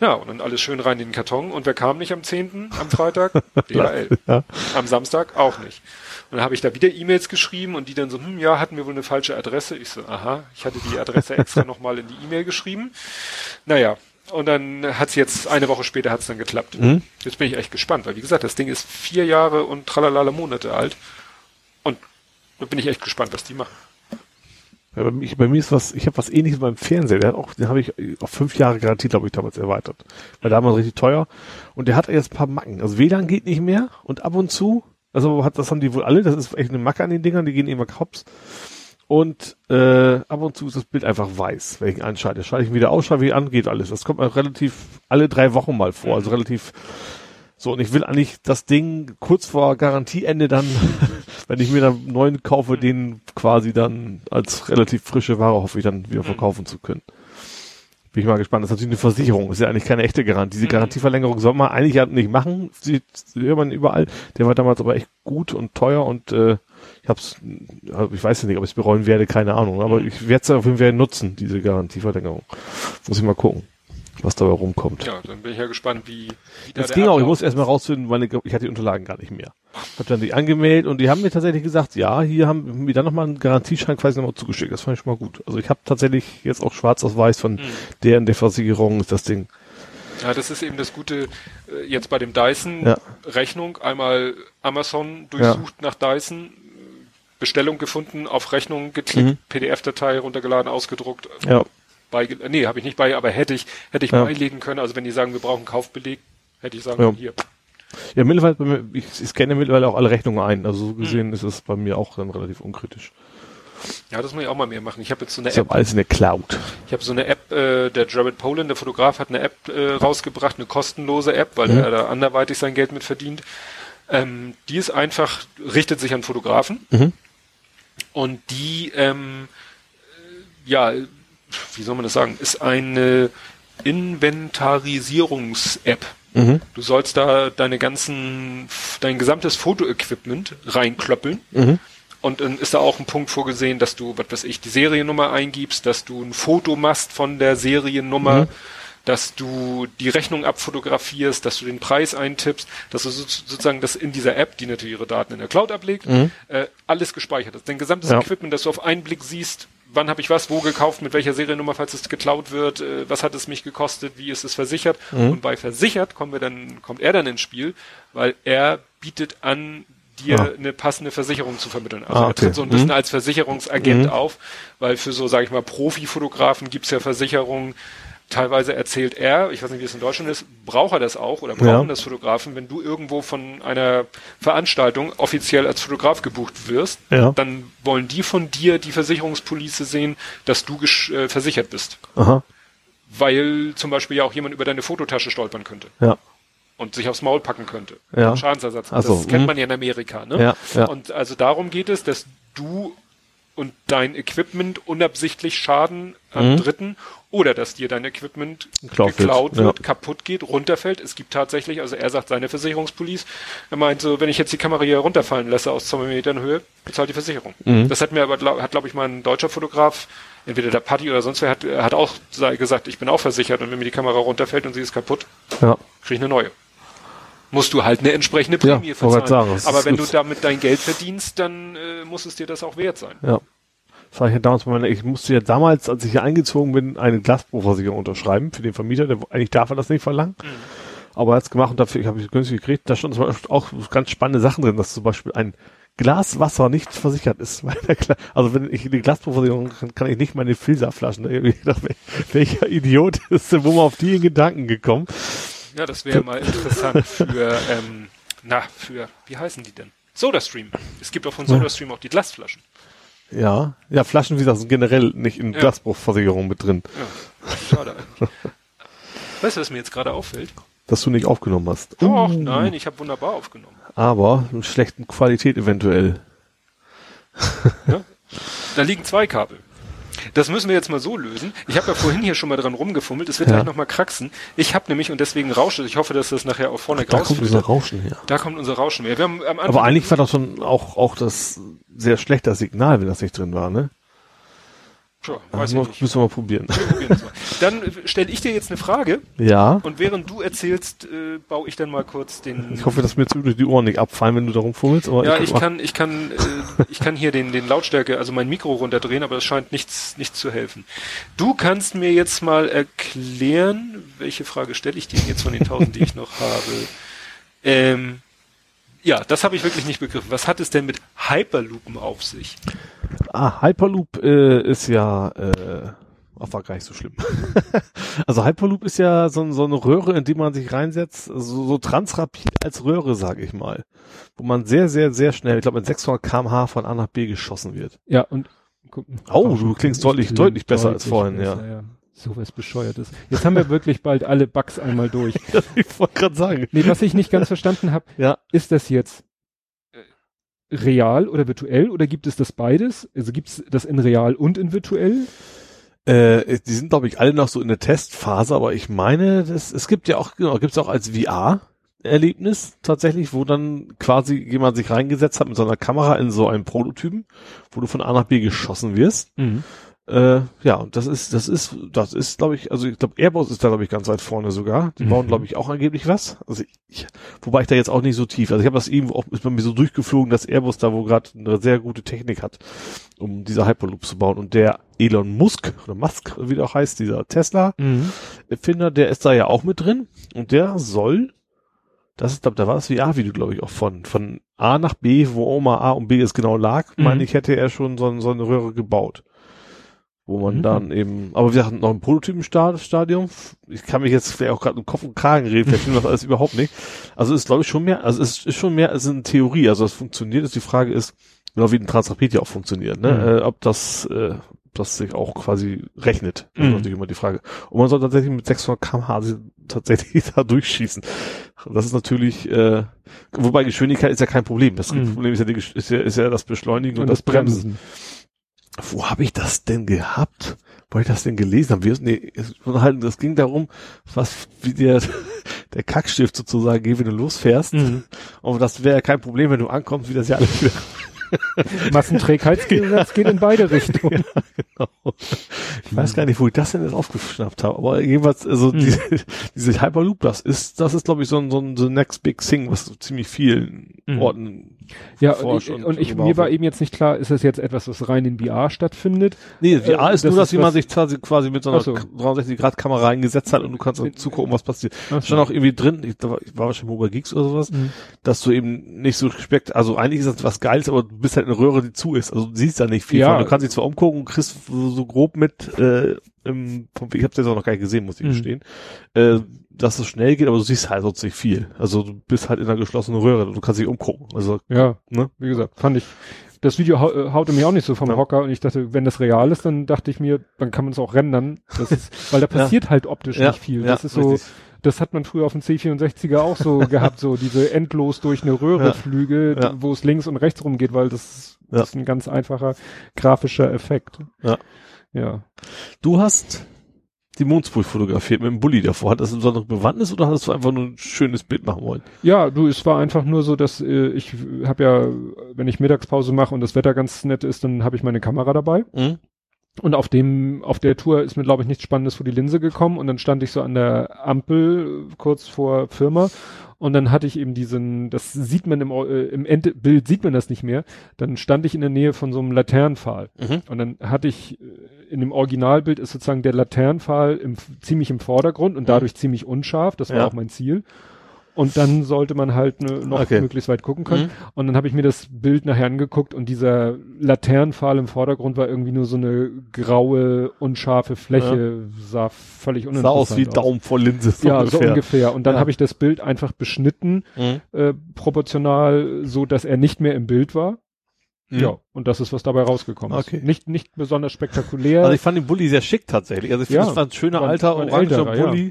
Ja, und dann alles schön rein in den Karton. Und wer kam nicht am 10., am Freitag? DHL. Ja. Am Samstag auch nicht. Und dann habe ich da wieder E-Mails geschrieben und die dann so, hm, ja, hatten wir wohl eine falsche Adresse. Ich so, aha, ich hatte die Adresse extra nochmal in die E-Mail geschrieben. Naja, und dann hat's jetzt, eine Woche später hat's dann geklappt. Mhm. Jetzt bin ich echt gespannt, weil wie gesagt, das Ding ist vier Jahre und tralalala Monate alt. Und da bin ich echt gespannt, was die machen. Ja, bei, mir, bei mir ist was, ich habe was ähnliches beim Fernseher. Der hat auch, den habe ich auf fünf Jahre Garantie, glaube ich, damals erweitert. Weil damals richtig teuer. Und der hat jetzt ein paar Macken. Also WLAN geht nicht mehr und ab und zu, also hat, das haben die wohl alle, das ist echt eine Macke an den Dingern, die gehen immer hops. Und äh, ab und zu ist das Bild einfach weiß, wenn ich einschalte. Schalte ich ihn wieder aus, schalte ich ihn an, geht alles. Das kommt mir relativ alle drei Wochen mal vor. Also relativ so, und ich will eigentlich das Ding kurz vor Garantieende dann, wenn ich mir dann einen neuen kaufe, den quasi dann als relativ frische Ware hoffe ich dann wieder verkaufen zu können. Bin ich mal gespannt. Das ist natürlich eine Versicherung. Ist ja eigentlich keine echte Garantie. Diese Garantieverlängerung soll man eigentlich ja nicht machen. Sie, hört man überall. Der war damals aber echt gut und teuer und äh, ich hab's, also ich weiß ja nicht, ob ich es bereuen werde, keine Ahnung. Aber ich werde es auf jeden Fall nutzen, diese Garantieverlängerung. Muss ich mal gucken, was dabei rumkommt. Ja, dann bin ich ja gespannt, wie, wie da Das der ging auch, ich musste erstmal rausfinden, weil ich, hatte die Unterlagen gar nicht mehr. Hab dann die angemeldet und die haben mir tatsächlich gesagt, ja, hier haben mir dann nochmal einen Garantieschein quasi nochmal zugeschickt. Das fand ich schon mal gut. Also ich habe tatsächlich jetzt auch schwarz auf weiß von der und der Versicherung ist das Ding. Ja, das ist eben das Gute äh, jetzt bei dem Dyson Ja. Rechnung einmal Amazon durchsucht nach Dyson, Bestellung gefunden, auf Rechnung geklickt, Mhm. PDF-Datei runtergeladen, ausgedruckt, Ja. Beige nee, habe ich nicht bei, aber hätte ich hätte ich Ja. beilegen können, also wenn die sagen, wir brauchen Kaufbeleg, hätte ich sagen Ja. hier. Ja, mittlerweile, bei ich, ich scanne mittlerweile auch alle Rechnungen ein. Also so Mhm. gesehen ist es bei mir auch dann relativ unkritisch. Ja, das muss ich auch mal mehr machen. Ich habe jetzt so eine Ich habe App, alles in der Cloud. ich habe so eine App, äh, der Jared Poland, der Fotograf, hat eine App äh, rausgebracht, eine kostenlose App, weil Mhm. er da anderweitig sein Geld mit verdient. Ähm, die ist einfach, richtet sich an Fotografen. Mhm. Und die, ähm, äh, ja, wie soll man das sagen, ist eine Inventarisierungs-App. Mhm. Du sollst da deine ganzen, dein gesamtes Fotoequipment reinklöppeln. Mhm. Und dann ist da auch ein Punkt vorgesehen, dass du, was weiß ich, die Seriennummer eingibst, dass du ein Foto machst von der Seriennummer, Mhm. dass du die Rechnung abfotografierst, dass du den Preis eintippst, dass du so, sozusagen das in dieser App, die natürlich ihre Daten in der Cloud ablegt, äh, alles gespeichert ist. Dein gesamtes Mhm. Ja. Equipment, dass du auf einen Blick siehst, wann habe ich was, wo gekauft, mit welcher Seriennummer, falls es geklaut wird, äh, was hat es mich gekostet, wie ist es versichert. Mhm. Und bei versichert kommen wir dann, kommt er dann ins Spiel, weil er bietet an, dir Ah. eine passende Versicherung zu vermitteln. Also Ah, er okay. tritt so ein bisschen Mhm. als Versicherungsagent auf, weil für so, sage ich mal, Profifotografen gibt's ja Versicherungen, teilweise erzählt er, ich weiß nicht, wie es in Deutschland ist, braucht er das auch oder brauchen Ja. das Fotografen, wenn du irgendwo von einer Veranstaltung offiziell als Fotograf gebucht wirst, Ja. dann wollen die von dir die Versicherungspolice sehen, dass du äh, versichert bist. Aha. Weil zum Beispiel ja auch jemand über deine Fototasche stolpern könnte Ja. und sich aufs Maul packen könnte. Ja. Schadensersatz. Ach so, das kennt mhm. man ja in Amerika. Ne? Ja, ja. Und also darum geht es, dass du und dein Equipment unabsichtlich schaden an Dritten oder dass dir dein Equipment Mhm. Geklaut wird, ja. kaputt geht, runterfällt. Es gibt tatsächlich, also er sagt seine Versicherungspolice, er meint so, wenn ich jetzt die Kamera hier runterfallen lasse aus zwei Metern Höhe, bezahlt die Versicherung. Mhm. Das hat mir aber, glaub, hat glaube ich mal ein deutscher Fotograf, entweder der Patti oder sonst wer, hat, hat auch gesagt, ich bin auch versichert und wenn mir die Kamera runterfällt und sie ist kaputt, Ja. kriege ich eine neue. Musst du halt eine entsprechende Ja, Prämie wollte verzahlen. sagen, Aber wenn gut. du damit dein Geld verdienst, dann äh, muss es dir das auch wert sein. Ja. Das war ich ja damals bei meiner, ich musste ja damals, als ich hier eingezogen bin, eine Glasbruchversicherung unterschreiben für den Vermieter, der eigentlich darf er das nicht verlangen. Aber er hat's gemacht und dafür habe ich günstig gekriegt. Da stand zum Beispiel auch ganz spannende Sachen drin, dass zum Beispiel ein Glas Wasser nicht versichert ist. Also wenn ich die Glasbruchversicherung kann, kann ich nicht meine Filterflaschen. Welcher Idiot ist denn, wo man auf die Gedanken gekommen? Ja, das wäre mal interessant für, ähm, na, für, wie heißen die denn? SodaStream. Es gibt auch von SodaStream auch die Glasflaschen. Ja, ja, Flaschen wie das sind generell nicht in Ja. Glasbruchversicherung mit drin, Ja, schade eigentlich. Weißt du, was mir jetzt gerade auffällt? dass du nicht aufgenommen hast. Doch, Uh, nein, ich habe wunderbar aufgenommen. Aber in schlechten Qualität eventuell. Ja? Da liegen zwei Kabel. Das müssen wir jetzt mal so lösen. Ich habe ja vorhin hier schon mal dran rumgefummelt. Es wird Ja. gleich noch mal kraxen. Ich habe nämlich, und deswegen rauscht es, ich hoffe, dass das nachher auch vorne Da kommt unser Rauschen her. Da kommt unser Rauschen Anfang Aber eigentlich war das schon auch, auch das sehr schlechte Signal, wenn das nicht drin war, ne? Das weiß ich müssen wir mal probieren. Wir. Dann äh, stelle ich dir jetzt eine Frage Ja. und während du erzählst, äh, baue ich dann mal kurz den. Ich hoffe, dass mir jetzt durch die Ohren nicht abfallen, wenn du darum fummelst. Aber ja, ich mach- kann, ich kann, äh, ich kann hier den, den Lautstärke, also mein Mikro runterdrehen, aber das scheint nichts, nichts zu helfen. Du kannst mir jetzt mal erklären, welche Frage stelle ich dir jetzt von den tausend, die ich noch habe? Ähm, ja, das habe ich wirklich nicht begriffen. Was hat es denn mit Hyperloopen auf sich? Ah, Hyperloop äh, ist ja, äh, ach, war gar nicht so schlimm. also Hyperloop ist ja so, so eine Röhre, in die man sich reinsetzt, so, so transrapid als Röhre, sage ich mal. Wo man sehr, sehr, sehr schnell, ich glaube mit 600 kmh von A nach B geschossen wird. Ja, und guck, Oh, du klingst deutlich- deutlich besser als vorhin, ja. ja. Sowas bescheuertes. Jetzt haben wir wirklich bald alle Bugs einmal durch. ich wollte gerade sagen. Nee, was ich nicht ganz verstanden habe, Ja, ist das jetzt real oder virtuell oder gibt es das beides? Also gibt es das in real und in virtuell? Äh, die sind, glaube ich, alle noch so in der Testphase, aber ich meine, das, es gibt ja auch, genau, gibt's auch als VR-Erlebnis tatsächlich, wo dann quasi jemand sich reingesetzt hat mit so einer Kamera in so einen Prototypen, wo du von A nach B geschossen wirst. Äh, ja, und das ist, das ist, das ist, glaube ich, also ich glaube, Airbus ist da, glaube ich, ganz weit vorne sogar. Die bauen, Mhm. glaube ich, auch angeblich was. Also ich, wobei ich da jetzt auch nicht so tief. Also ich habe das eben auch ist bei mir so durchgeflogen, dass Airbus da wo gerade eine sehr gute Technik hat, um diese Hyperloop zu bauen. Und der Elon Musk oder Musk, wie der auch heißt, dieser Tesla Mhm. Der ist da ja auch mit drin und der soll, das ist, glaube da war das VR-Video, glaube ich, auch von von A nach B, wo Oma A und B es genau lag, Mhm. meine ich, hätte er schon so, so eine Röhre gebaut wo man Mhm. dann eben, aber wir hatten noch ein Prototypenstadium. Ich kann mich jetzt vielleicht auch gerade im Kopf und Kragen reden, vielleicht stimmt das alles überhaupt nicht. Also ist glaube ich schon mehr, also es ist schon mehr als in Theorie. Also es funktioniert, ist die Frage ist, genau wie ein Transrapid ja auch funktioniert, ne? Mhm. Äh, ob das, äh, ob das sich auch quasi rechnet. Das Mhm. ist natürlich immer die Frage. Und man soll tatsächlich mit 600 kmh tatsächlich da durchschießen. Das ist natürlich, äh, wobei Geschwindigkeit ist ja kein Problem. Das Mhm. Problem ist ja, die, ist ja, ist ja das Beschleunigen und, Und das das Bremsen. Bremsen. Wo habe ich das denn gehabt? Wo ich das denn gelesen habe? Wir, nee, es, halt, das ging darum, was wie der der Kackstift sozusagen geht, wenn du losfährst. Mhm. Und das wäre ja kein Problem, wenn du ankommst, wie das ja alles wieder Massenträgheitsgesetz geht in beide Richtungen. genau. Ich weiß gar nicht, wo ich das denn jetzt aufgeschnappt habe, aber jedenfalls, also Mhm. diese, diese Hyperloop, das ist, das ist, glaube ich, so ein, so ein the next big thing, was so ziemlich vielen Mhm. Orten Ja, und ich, und und ich, mir war eben jetzt nicht klar, ist das jetzt etwas, was rein in VR stattfindet? Nee, VR Äh, ist das nur, dass ist jemand was- sich quasi, mit so einer so. 360-Grad-Kamera eingesetzt hat und du kannst dann zugucken, was passiert. So. stand auch irgendwie drin, ich, da war, ich war wahrscheinlich Mobile Geeks oder sowas, Mhm. dass du eben nicht so spekt, also eigentlich ist das was Geiles, aber du bist halt eine Röhre, die zu ist. Also du siehst da nicht viel Ja. von. Du kannst dich zwar umgucken und kriegst so, so grob mit, äh, vom, ich hab's jetzt auch noch gar nicht gesehen, muss ich Mhm. gestehen, äh, dass es schnell geht, aber du siehst halt sonst nicht viel. Also du bist halt in einer geschlossenen Röhre, du kannst dich umgucken. Also, Ja, ne? wie gesagt, fand ich, das Video hau äh, haute mich auch nicht so vom Ja. Hocker und ich dachte, wenn das real ist, dann dachte ich mir, dann kann man es auch rendern. Ist, weil da passiert halt optisch Ja, nicht viel. ja, das ist so, richtig. das hat man früher auf dem C64er auch so gehabt, so diese endlos durch eine Röhre Ja. Flüge, Ja. wo es links und rechts rumgeht, weil das, Ja. das ist ein ganz einfacher grafischer Effekt. Ja. Ja. Du hast die Mondspur fotografiert mit dem Bulli davor. Hat das eine besondere Bewandtnis oder hast du einfach nur ein schönes Bild machen wollen? Ja, du, es war einfach nur so, dass äh, ich habe ja, wenn ich Mittagspause mache und das Wetter ganz nett ist, dann habe ich meine Kamera dabei. Mhm. Und auf dem, auf der Tour ist mir, glaube ich, nichts Spannendes vor die Linse gekommen. Und dann stand ich so an der Ampel kurz vor Firma. Und dann hatte ich eben diesen, das sieht man im, äh, im Ende, Bild sieht man das nicht mehr. Dann stand ich in der Nähe von so einem Laternenpfahl. Mhm. Und dann hatte ich, äh, in dem Originalbild ist sozusagen der Laternenpfahl im, ziemlich im Vordergrund und dadurch ziemlich unscharf. Das war Ja. auch mein Ziel. Und dann sollte man halt ne, noch Okay. möglichst weit gucken können. Mhm. Und dann habe ich mir das Bild nachher angeguckt und dieser Laternenpfahl im Vordergrund war irgendwie nur so eine graue, unscharfe Fläche, sah völlig Sah uninteressant aus wie Daumen vor Linse. Ja, so ungefähr. Und dann Ja. habe ich das Bild einfach beschnitten, Mhm. äh, proportional, so dass er nicht mehr im Bild war. Mhm. Ja, und das ist, was dabei rausgekommen Okay. ist. Nicht, nicht besonders spektakulär. Also ich fand den Bulli sehr schick tatsächlich. Also ich finde, Ja. das war ein schöner alter oranger älterer, ja.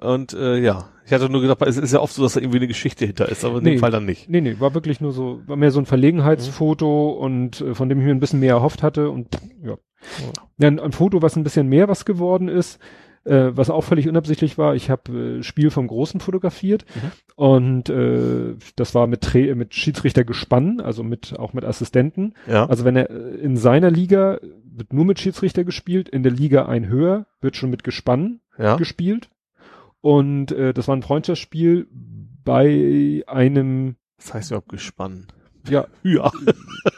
Und äh, ja, ich hatte nur gedacht, es ist ja oft so, dass da irgendwie eine Geschichte hinter ist, aber in Nee. dem Fall dann nicht. Nee, nee, war wirklich nur so, war mehr so ein Verlegenheitsfoto und äh, von dem ich mir ein bisschen mehr erhofft hatte und ja. ja ein, ein Foto, was ein bisschen mehr was geworden ist, äh, was auch völlig unabsichtlich war. Ich habe äh, Spiel vom Großen fotografiert und äh, das war mit, Tra mit Schiedsrichter gespannt, also mit auch mit Assistenten. Ja. Also wenn er äh, in seiner Liga wird nur mit Schiedsrichter gespielt, in der Liga ein höher wird schon mit Gespann ja. gespielt. Und äh, das war ein Freundschaftsspiel bei einem, Das heißt ja auch gespannt. ja, Ja.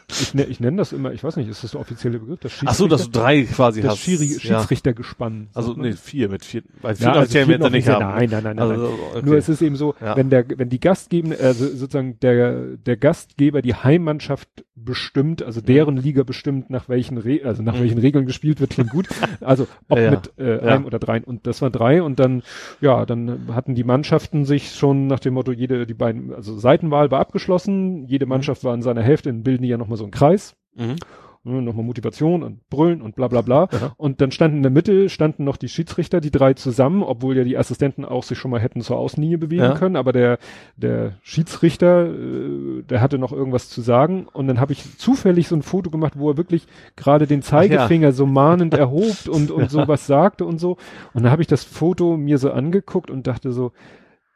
ich, ne, ich nenne das immer, ich weiß nicht, ist das der offizielle Begriff? Das Ach so, dass du drei quasi das hast. Schiri ja. Schiedsrichtergespann. Also sagt man nee, vier mit vier. Weil vier ja, also vier wird er nicht haben. Nein, nein, nein, nein. nein. Also, okay. Nur es ist eben so, Ja. wenn der, wenn die Gastgeber, also sozusagen der, der Gastgeber die Heimmannschaft bestimmt, also deren Liga bestimmt, nach welchen Re also nach Mhm. welchen Regeln gespielt wird, klingt gut. Also ob Ja, mit äh, Ja. einem oder dreien. Und das waren drei und dann, ja, dann hatten die Mannschaften sich schon nach dem Motto, jede, die beiden, also Seitenwahl war abgeschlossen, jede Mannschaft war in seiner Hälfte, dann bilden die ja nochmal so einen Kreis. Mhm. Ne, nochmal Motivation und Brüllen und bla bla bla. Aha. Und dann standen in der Mitte, standen noch die Schiedsrichter, die drei zusammen, obwohl ja die Assistenten auch sich schon mal hätten zur Außenlinie bewegen Ja. können, aber der, der Schiedsrichter, äh, der hatte noch irgendwas zu sagen und dann habe ich zufällig so ein Foto gemacht, wo er wirklich gerade den Zeigefinger so mahnend erhobt und, und sowas sagte und so. Und dann habe ich das Foto mir so angeguckt und dachte so,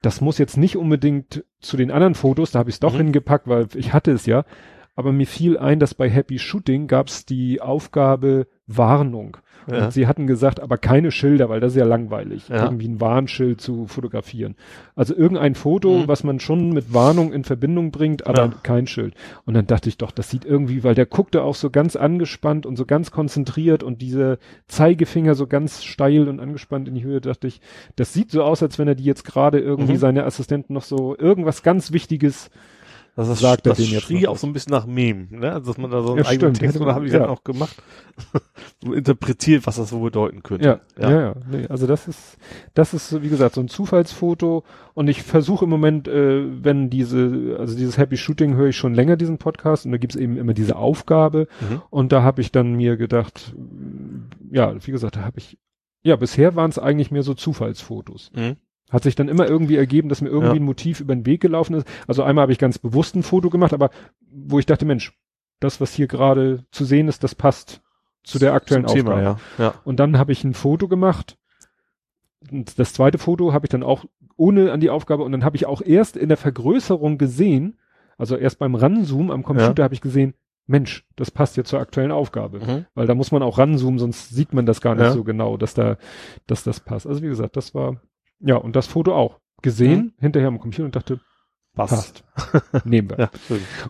das muss jetzt nicht unbedingt zu den anderen Fotos, da habe ich es doch Mhm. hingepackt, weil ich hatte es ja. Aber mir fiel ein, dass bei Happy Shooting gab es die Aufgabe Warnung. Ja. Und sie hatten gesagt, aber keine Schilder, weil das ist ja langweilig, Ja. irgendwie ein Warnschild zu fotografieren. Also irgendein Foto, Mhm. was man schon mit Warnung in Verbindung bringt, aber Ja. kein Schild. Und dann dachte ich doch, das sieht irgendwie, weil der guckte auch so ganz angespannt und so ganz konzentriert und diese Zeigefinger so ganz steil und angespannt in die Höhe, dachte ich, das sieht so aus, als wenn er die jetzt gerade irgendwie Mhm. seine Assistenten noch so irgendwas ganz Wichtiges Das, ist, sagt das jetzt schrie noch auch so ein bisschen nach Meme, ne? Also, dass man da so einen Ja, eigenen stimmt. Text, oder habe ich Ja. dann auch gemacht, so interpretiert, was das so bedeuten könnte. Ja, ja, ja. nee, also das ist, das ist, wie gesagt, so ein Zufallsfoto und ich versuche im Moment, äh, wenn diese, also dieses Happy Shooting höre ich schon länger, diesen Podcast, und da gibt's eben immer diese Aufgabe Mhm. und da habe ich dann mir gedacht, ja, wie gesagt, da habe ich, ja, bisher waren es eigentlich mehr so Zufallsfotos. Mhm. Hat sich dann immer irgendwie ergeben, dass mir irgendwie Ja. ein Motiv über den Weg gelaufen ist. Also einmal habe ich ganz bewusst ein Foto gemacht, aber wo ich dachte, Mensch, das, was hier gerade zu sehen ist, das passt zu der aktuellen Zum Aufgabe. Thema, ja. ja. Und dann habe ich ein Foto gemacht. Und das zweite Foto habe ich dann auch ohne an die Aufgabe und dann habe ich auch erst in der Vergrößerung gesehen, also erst beim Ranzoom am Computer habe ich gesehen, Mensch, das passt ja zur aktuellen Aufgabe. Mhm. Weil da muss man auch ranzoomen, sonst sieht man das gar nicht Ja. so genau, dass da, dass das passt. Also wie gesagt, das war, ja, und das Foto auch gesehen, hinterher am Computer und dachte, passt. Nehmen wir. Ja.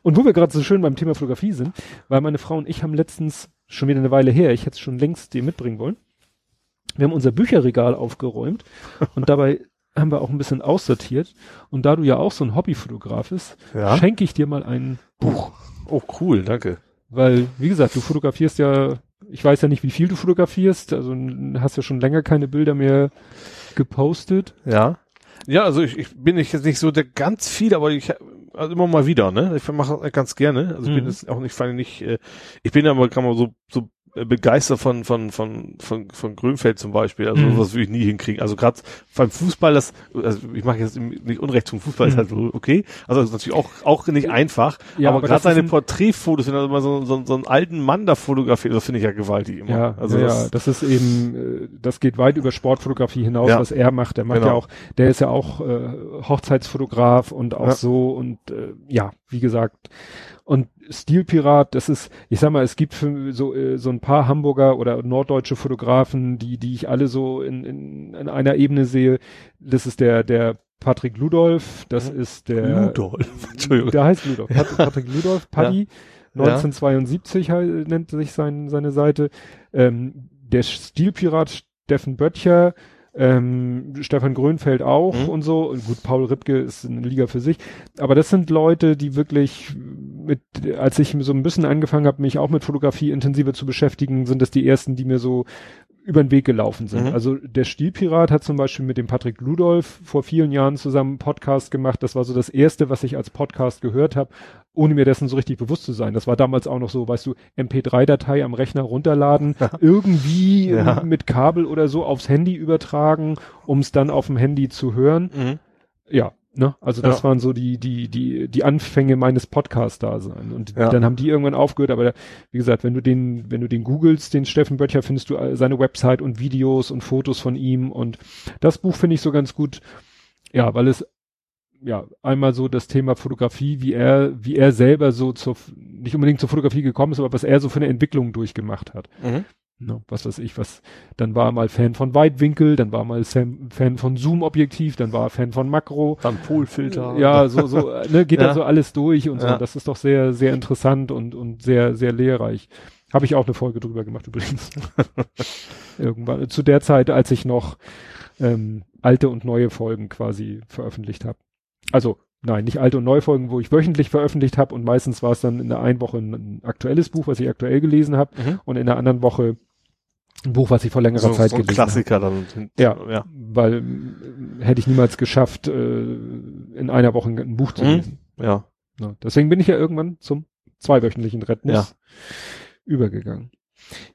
Und wo wir gerade so schön beim Thema Fotografie sind, weil meine Frau und ich haben letztens, schon wieder eine Weile her, ich hätte es schon längst dir mitbringen wollen, wir haben unser Bücherregal aufgeräumt und dabei haben wir auch ein bisschen aussortiert. Und da du ja auch so ein Hobbyfotograf bist, Ja. schenke ich dir mal ein Buch. Oh, cool, danke. Weil, wie gesagt, du fotografierst ja, ich weiß ja nicht, wie viel du fotografierst, also hast ja schon länger keine Bilder mehr gepostet. Ja. Ja, also ich, ich bin nicht jetzt nicht so der ganz viel, aber ich also immer mal wieder, ne? Ich mache das ganz gerne. Also ich bin Mhm. jetzt auch nicht, fand ich nicht, äh, ich bin aber kann man so so begeistert von von von von von Grünfeld zum Beispiel. Also Mhm. sowas würde ich nie hinkriegen. Also gerade beim Fußball, das also ich mache jetzt nicht Unrecht zum Fußball, ist Mhm. halt okay. Also das ist natürlich auch auch nicht einfach. Ja, aber aber gerade seine ein- Porträtfotos, wenn er immer so, so, so einen alten Mann da fotografiert, das finde ich ja gewaltig immer. Ja, also ja, das, das ist eben, äh, das geht weit über Sportfotografie hinaus, Ja. was er macht. Der macht Genau. ja auch, der ist ja auch äh, Hochzeitsfotograf und auch Ja. so und äh, ja, wie gesagt. Und Stilpirat, das ist, ich sag mal, es gibt so, äh, so ein paar Hamburger oder norddeutsche Fotografen, die, die ich alle so in, in, in einer Ebene sehe. Das ist der, der Patrick Ludolf, das mhm. ist der. Ludolf, Entschuldigung. Der heißt Ludolf. Ja. Patrick Ludolf, Paddy. Ja. 1972 ja. nennt sich sein, seine Seite. Ähm, der Stilpirat Steffen Böttcher, ähm, Stefan Grönfeld auch mhm. und so. Und gut, Paul Ripke ist eine Liga für sich. Aber das sind Leute, die wirklich mit, als ich so ein bisschen angefangen habe, mich auch mit Fotografie intensiver zu beschäftigen, sind das die ersten, die mir so über den Weg gelaufen sind. Mhm. Also der Stilpirat hat zum Beispiel mit dem Patrick Ludolf vor vielen Jahren zusammen einen Podcast gemacht. Das war so das erste, was ich als Podcast gehört habe, ohne mir dessen so richtig bewusst zu sein. Das war damals auch noch so, weißt du, MP3-Datei am Rechner runterladen, irgendwie ja. mit Kabel oder so aufs Handy übertragen, um es dann auf dem Handy zu hören. Mhm. Ja, Ne? Also das ja. waren so die, die, die, die Anfänge meines Podcasts da sein. Und ja. dann haben die irgendwann aufgehört, aber wie gesagt, wenn du den, wenn du den googelst, den Steffen Böttcher, findest du seine Website und Videos und Fotos von ihm und das Buch finde ich so ganz gut, ja, weil es ja einmal so das Thema Fotografie, wie er, wie er selber so zur, nicht unbedingt zur Fotografie gekommen ist, aber was er so für eine Entwicklung durchgemacht hat. Mhm. Ne, was weiß ich, was, dann war er mal Fan von Weitwinkel, dann war er mal Sam, Fan von Zoom-Objektiv, dann war er Fan von Makro. Dann Polfilter. Ja, so, so, ne, geht ja. da so alles durch und so. Ja. Das ist doch sehr, sehr interessant und, und sehr, sehr lehrreich. Habe ich auch eine Folge drüber gemacht übrigens. Irgendwann, zu der Zeit, als ich noch ähm, alte und neue Folgen quasi veröffentlicht habe. Also nein, nicht alte und neue Folgen, wo ich wöchentlich veröffentlicht habe und meistens war es dann in der einen Woche ein, aktuelles Buch, was ich aktuell gelesen habe mhm. und in der anderen Woche ein Buch, was ich vor längerer so, Zeit so ein gelesen Klassiker habe. dann. Ja, ja, weil äh, hätte ich niemals geschafft, äh, in einer Woche ein Buch zu mhm. lesen. Ja. ja. Deswegen bin ich ja irgendwann zum zweiwöchentlichen Rhythmus ja. übergegangen.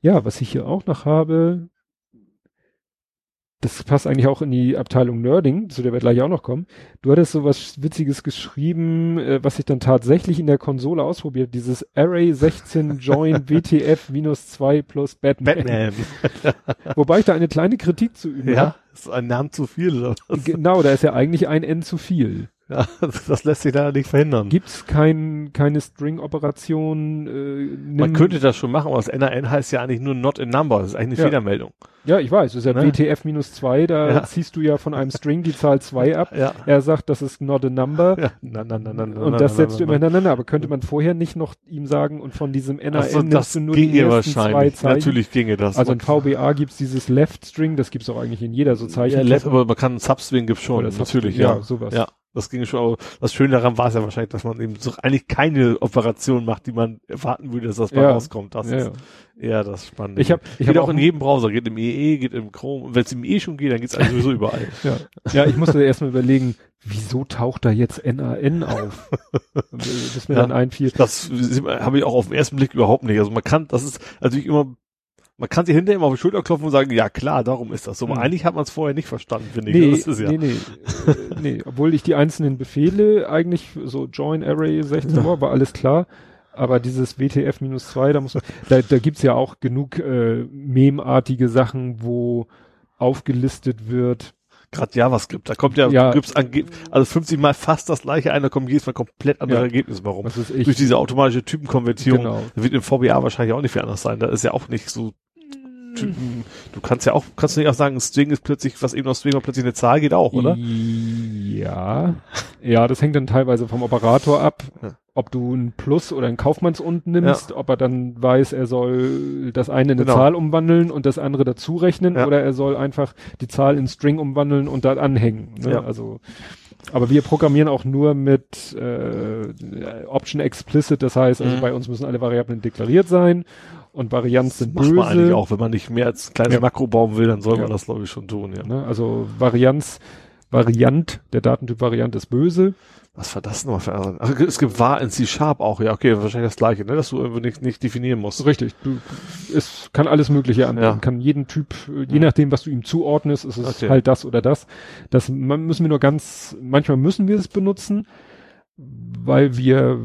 Ja, was ich hier auch noch habe, das passt eigentlich auch in die Abteilung Nerding, zu der wir gleich auch noch kommen. Du hattest so was Witziges geschrieben, äh, was ich dann tatsächlich in der Konsole ausprobiert, dieses Array 16 Join WTF minus 2 plus Batman. Batman. Wobei ich da eine kleine Kritik zu üben Ja, ist ein Namen zu viel oder was? Genau, da ist ja eigentlich ein N zu viel. Ja, das lässt sich da nicht verhindern. Gibt's kein, keine String-Operation? Äh, Man könnte das schon machen, aber das NAN heißt ja eigentlich nur not in number. Das ist eigentlich eine ja. Fehlermeldung. Ja, ich weiß. Das ist ja ne? WTF minus zwei. Da ja. ziehst du ja von einem String die Zahl zwei ab. Ja. Er sagt, das ist not a number. Ja. Na, na, na, na, na, und das setzt du immer hintereinander. Aber könnte man vorher nicht noch ihm sagen und von diesem NAN also, nimmst du nur die ersten zwei Zeichen? Natürlich ginge das. Also in VBA gibt's dieses Left String. Das gibt's auch eigentlich in jeder so Zeichen. Ja, left, aber man kann Substring gibt's schon. Natürlich, ja. ja. sowas. Ja. Das ging schon, das Schöne daran war es ja wahrscheinlich, dass man eben so eigentlich keine Operation macht, die man erwarten würde, dass das mal ja. rauskommt. Das ja, ist eher das Spannende. Ich habe ich hab auch in jedem Browser, geht im EE, geht im Chrome. Und wenn es im EE schon geht, dann geht es eigentlich sowieso überall. ja. ja, ich musste erstmal überlegen, wieso taucht da jetzt NAN auf? das mir ja, dann einfiel. Das habe ich auch auf den ersten Blick überhaupt nicht. Also man kann, das ist natürlich immer man kann sich hinterher immer auf die Schulter klopfen und sagen, ja klar, darum ist das so. Aber mhm. eigentlich hat man es vorher nicht verstanden, finde nee, ich. Das ist ja. Nee, nee, nee, obwohl ich die einzelnen Befehle eigentlich so Join Array 16 Uhr war alles klar. Aber dieses WTF-2, da muss man, da, da gibt's ja auch genug äh, memartige Sachen, wo aufgelistet wird. Gerade JavaScript, da kommt ja, ja gibst also 50 mal fast das gleiche ein, da kommen jedes Mal komplett andere ja. Ergebnisse. Warum? Durch diese automatische Typenkonvertierung genau. wird im VBA wahrscheinlich auch nicht viel anders sein. Da ist ja auch nicht so Typen. Du kannst ja auch, kannst du nicht auch sagen, String ist plötzlich, was eben aus String war, plötzlich eine Zahl geht auch, oder? Ja. Ja, das hängt dann teilweise vom Operator ab, ja. ob du ein Plus oder ein Kaufmannsund nimmst, ja. ob er dann weiß, er soll das eine in eine genau. Zahl umwandeln und das andere dazu rechnen, ja. oder er soll einfach die Zahl in String umwandeln und da anhängen. Ne? Ja. Also, aber wir programmieren auch nur mit äh, Option Explicit, das heißt, also mhm. bei uns müssen alle Variablen deklariert sein und Varianz sind das böse. Macht man eigentlich auch, wenn man nicht mehr als kleines ja. Makro bauen will, dann soll ja. man das glaube ich schon tun, ja. Ne? Also Varianz, Variant, der Datentyp Variant ist böse. Was war das nochmal für Ach, es gibt war in C-Sharp auch, ja, okay, wahrscheinlich das gleiche, ne, dass du irgendwie nicht, nicht definieren musst. Richtig, du, es kann alles Mögliche annehmen, ja. kann jeden Typ, je nachdem, was du ihm zuordnest, ist es okay. halt das oder das. Das müssen wir nur ganz, manchmal müssen wir es benutzen, weil wir,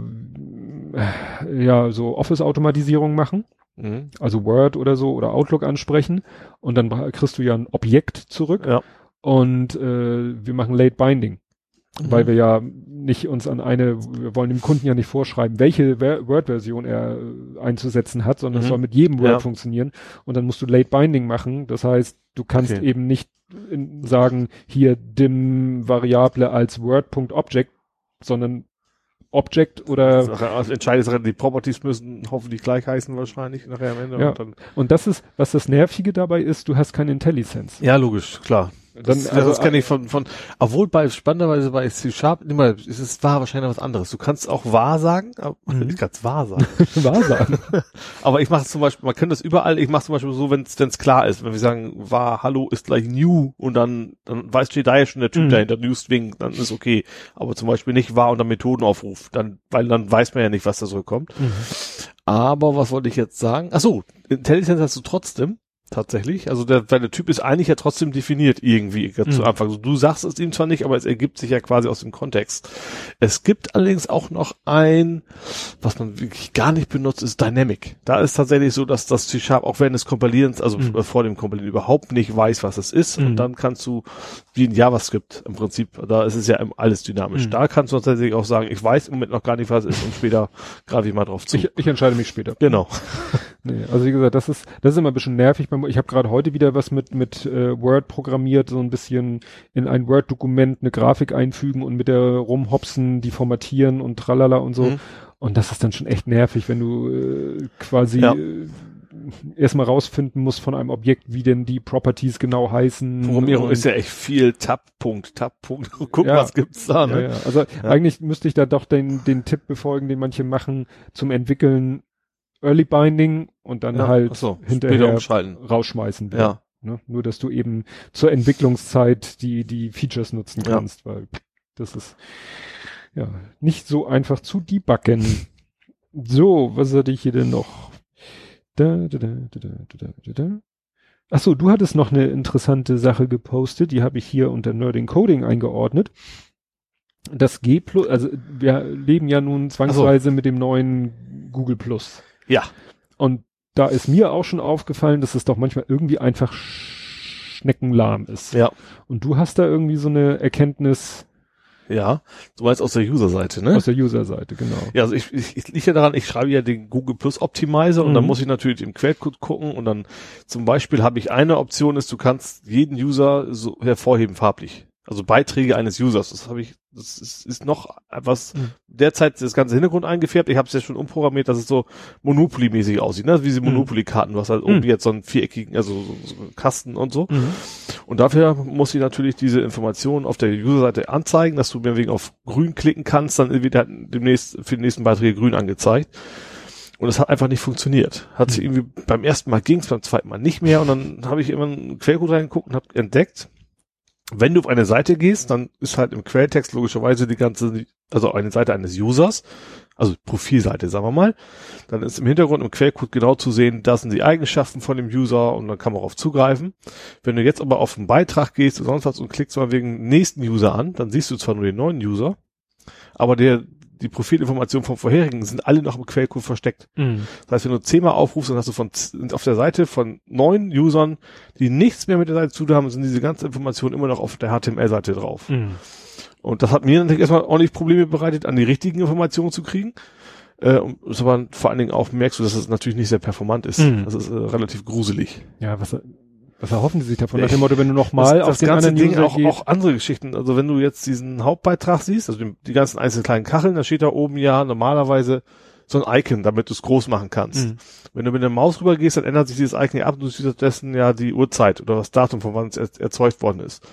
äh, ja, so Office-Automatisierung machen. Mhm. Also Word oder so oder Outlook ansprechen und dann kriegst du ja ein Objekt zurück ja. und äh, wir machen Late Binding. weil wir ja nicht uns an eine, wir wollen dem Kunden ja nicht vorschreiben, welche Word-Version er äh, einzusetzen hat, sondern es Mhm. soll mit jedem Word Ja. funktionieren. Und dann musst du Late Binding machen. Das heißt, du kannst Okay. eben nicht in, sagen, hier dim Variable als Word.object, sondern Object oder also entscheidende Sache, die Properties müssen hoffentlich gleich heißen wahrscheinlich nachher am Ende. Ja. Und dann, und das ist, was das Nervige dabei ist, du hast keine IntelliSense. ja, logisch, klar. Dann, Das, also, das kenne ich von, von, obwohl bei, spannenderweise bei C Sharp, immer, es ist wahr wahrscheinlich was anderes. Du kannst auch wahr sagen, aber, Mhm. ich kann es wahr sagen. Wahrsagen. aber ich mache es zum Beispiel, man kann das überall, ich mache zum Beispiel so, wenn es klar ist, wenn wir sagen, wahr, hallo ist gleich new und dann, dann weiß, ja schon der Typ Mhm. dahinter, new string, dann ist okay. Aber zum Beispiel nicht wahr unter Methodenaufruf, dann, weil dann weiß man ja nicht, was da zurückkommt. Aber was wollte ich jetzt sagen? Ach so, Intelligence hast du trotzdem. Tatsächlich. Also der, weil der Typ ist eigentlich ja trotzdem definiert irgendwie ganz zu Mhm. Anfang. Also du sagst es ihm zwar nicht, aber es ergibt sich ja quasi aus dem Kontext. Es gibt allerdings auch noch ein, was man wirklich gar nicht benutzt, ist Dynamic. Da ist tatsächlich so, dass das C-Sharp auch während des Kompilierens, also Mhm. vor dem Kompilieren überhaupt nicht weiß, was es ist. Mhm. Und dann kannst du, wie in JavaScript im Prinzip, da ist es ja alles dynamisch. Mhm. Da kannst du tatsächlich auch sagen, ich weiß im Moment noch gar nicht, was es ist und später greife ich mal drauf zu. Ich, ich entscheide mich später. genau. Nee, also wie gesagt, das ist das ist immer ein bisschen nervig. Beim- Ich habe gerade heute wieder was mit mit äh, Word programmiert, so ein bisschen in ein Word-Dokument eine Grafik einfügen und mit der rumhopsen, die formatieren und tralala und so. Mhm. Und das ist dann schon echt nervig, wenn du äh, quasi Ja. äh, erstmal rausfinden musst von einem Objekt, wie denn die Properties genau heißen. Programmierung ist ja echt viel Tab-Punkt, Tab-Punkt. Guck, Ja. was gibt's da, ja, ne? ja. Also eigentlich müsste ich da doch den, den Tipp befolgen, den manche machen, zum Entwickeln Early Binding und dann Ja, halt so, hinterher rausschmeißen. wieder, Ja. Ne? Nur, dass du eben zur Entwicklungszeit die, die Features nutzen Ja. kannst, weil das ist ja nicht so einfach zu debuggen. so, was hatte ich hier denn noch? Da, da, da, da, da, da, da. Ach so, du hattest noch eine interessante Sache gepostet, die habe ich hier unter Nerding Coding eingeordnet. Das G Plus, also wir leben ja nun zwangsweise mit dem neuen Google Plus. Ja. Und da ist mir auch schon aufgefallen, dass es doch manchmal irgendwie einfach sch- schneckenlahm ist. Ja. Und du hast da irgendwie so eine Erkenntnis Ja. Du meinst aus der User-Seite, ne? aus der User-Seite, genau. Ja, also ich, ich, ich liege ja daran, ich schreibe ja den Google Plus Optimizer und dann Mhm. muss ich natürlich im Quellcode gucken und dann zum Beispiel habe ich eine Option ist, du kannst jeden User so hervorheben farblich. Also Beiträge eines Users. Das habe ich, das ist, ist noch etwas Mhm. derzeit das ganze Hintergrund eingefärbt. Ich habe es ja schon umprogrammiert, dass es so Monopoly-mäßig aussieht, ne? Wie diese Mhm. Monopoly-Karten, hast halt Mhm. irgendwie jetzt so einen viereckigen, also so, so Kasten und so. Mhm. Und dafür muss ich natürlich diese Informationen auf der User-Seite anzeigen, dass du mir wegen auf grün klicken kannst, dann wird halt demnächst für die nächsten Beiträge grün angezeigt. Und es hat einfach nicht funktioniert. Hat sich irgendwie beim ersten Mal ging's, beim zweiten Mal nicht mehr. Und dann habe ich immer einen Quellcode reingeguckt und habe entdeckt, wenn du auf eine Seite gehst, dann ist halt im Quelltext logischerweise die ganze, also eine Seite eines Users, also Profilseite, sagen wir mal. Dann ist im Hintergrund im Quellcode genau zu sehen, das sind die Eigenschaften von dem User und dann kann man darauf zugreifen. Wenn du jetzt aber auf einen Beitrag gehst oder sonst was und klickst mal wegen nächsten User an, dann siehst du zwar nur den neuen User, aber der, die Profilinformationen vom vorherigen sind alle noch im Quellcode versteckt. Mhm. Das heißt, wenn du zehnmal aufrufst, dann hast du von z- auf der Seite von neun Usern, die nichts mehr mit der Seite zu tun haben, sind diese ganzen Informationen immer noch auf der HTML-Seite drauf. Mhm. Und das hat mir natürlich erstmal ordentlich Probleme bereitet, an die richtigen Informationen zu kriegen. Äh, aber vor allen Dingen auch merkst du, dass es natürlich nicht sehr performant ist. Mhm. Das ist äh, relativ gruselig. Ja, was, was erhoffen sie sich davon? Nach dem Motto, wenn du nochmal auf das den ganze anderen Ding auch, auch andere Geschichten. Also wenn du jetzt diesen Hauptbeitrag siehst, also die, die ganzen einzelnen kleinen Kacheln, da steht da oben ja normalerweise so ein Icon, damit du es groß machen kannst. Mhm. Wenn du mit der Maus rüber gehst, dann ändert sich dieses Icon ja ab und du siehst stattdessen ja die Uhrzeit oder das Datum, von wann es er, erzeugt worden ist.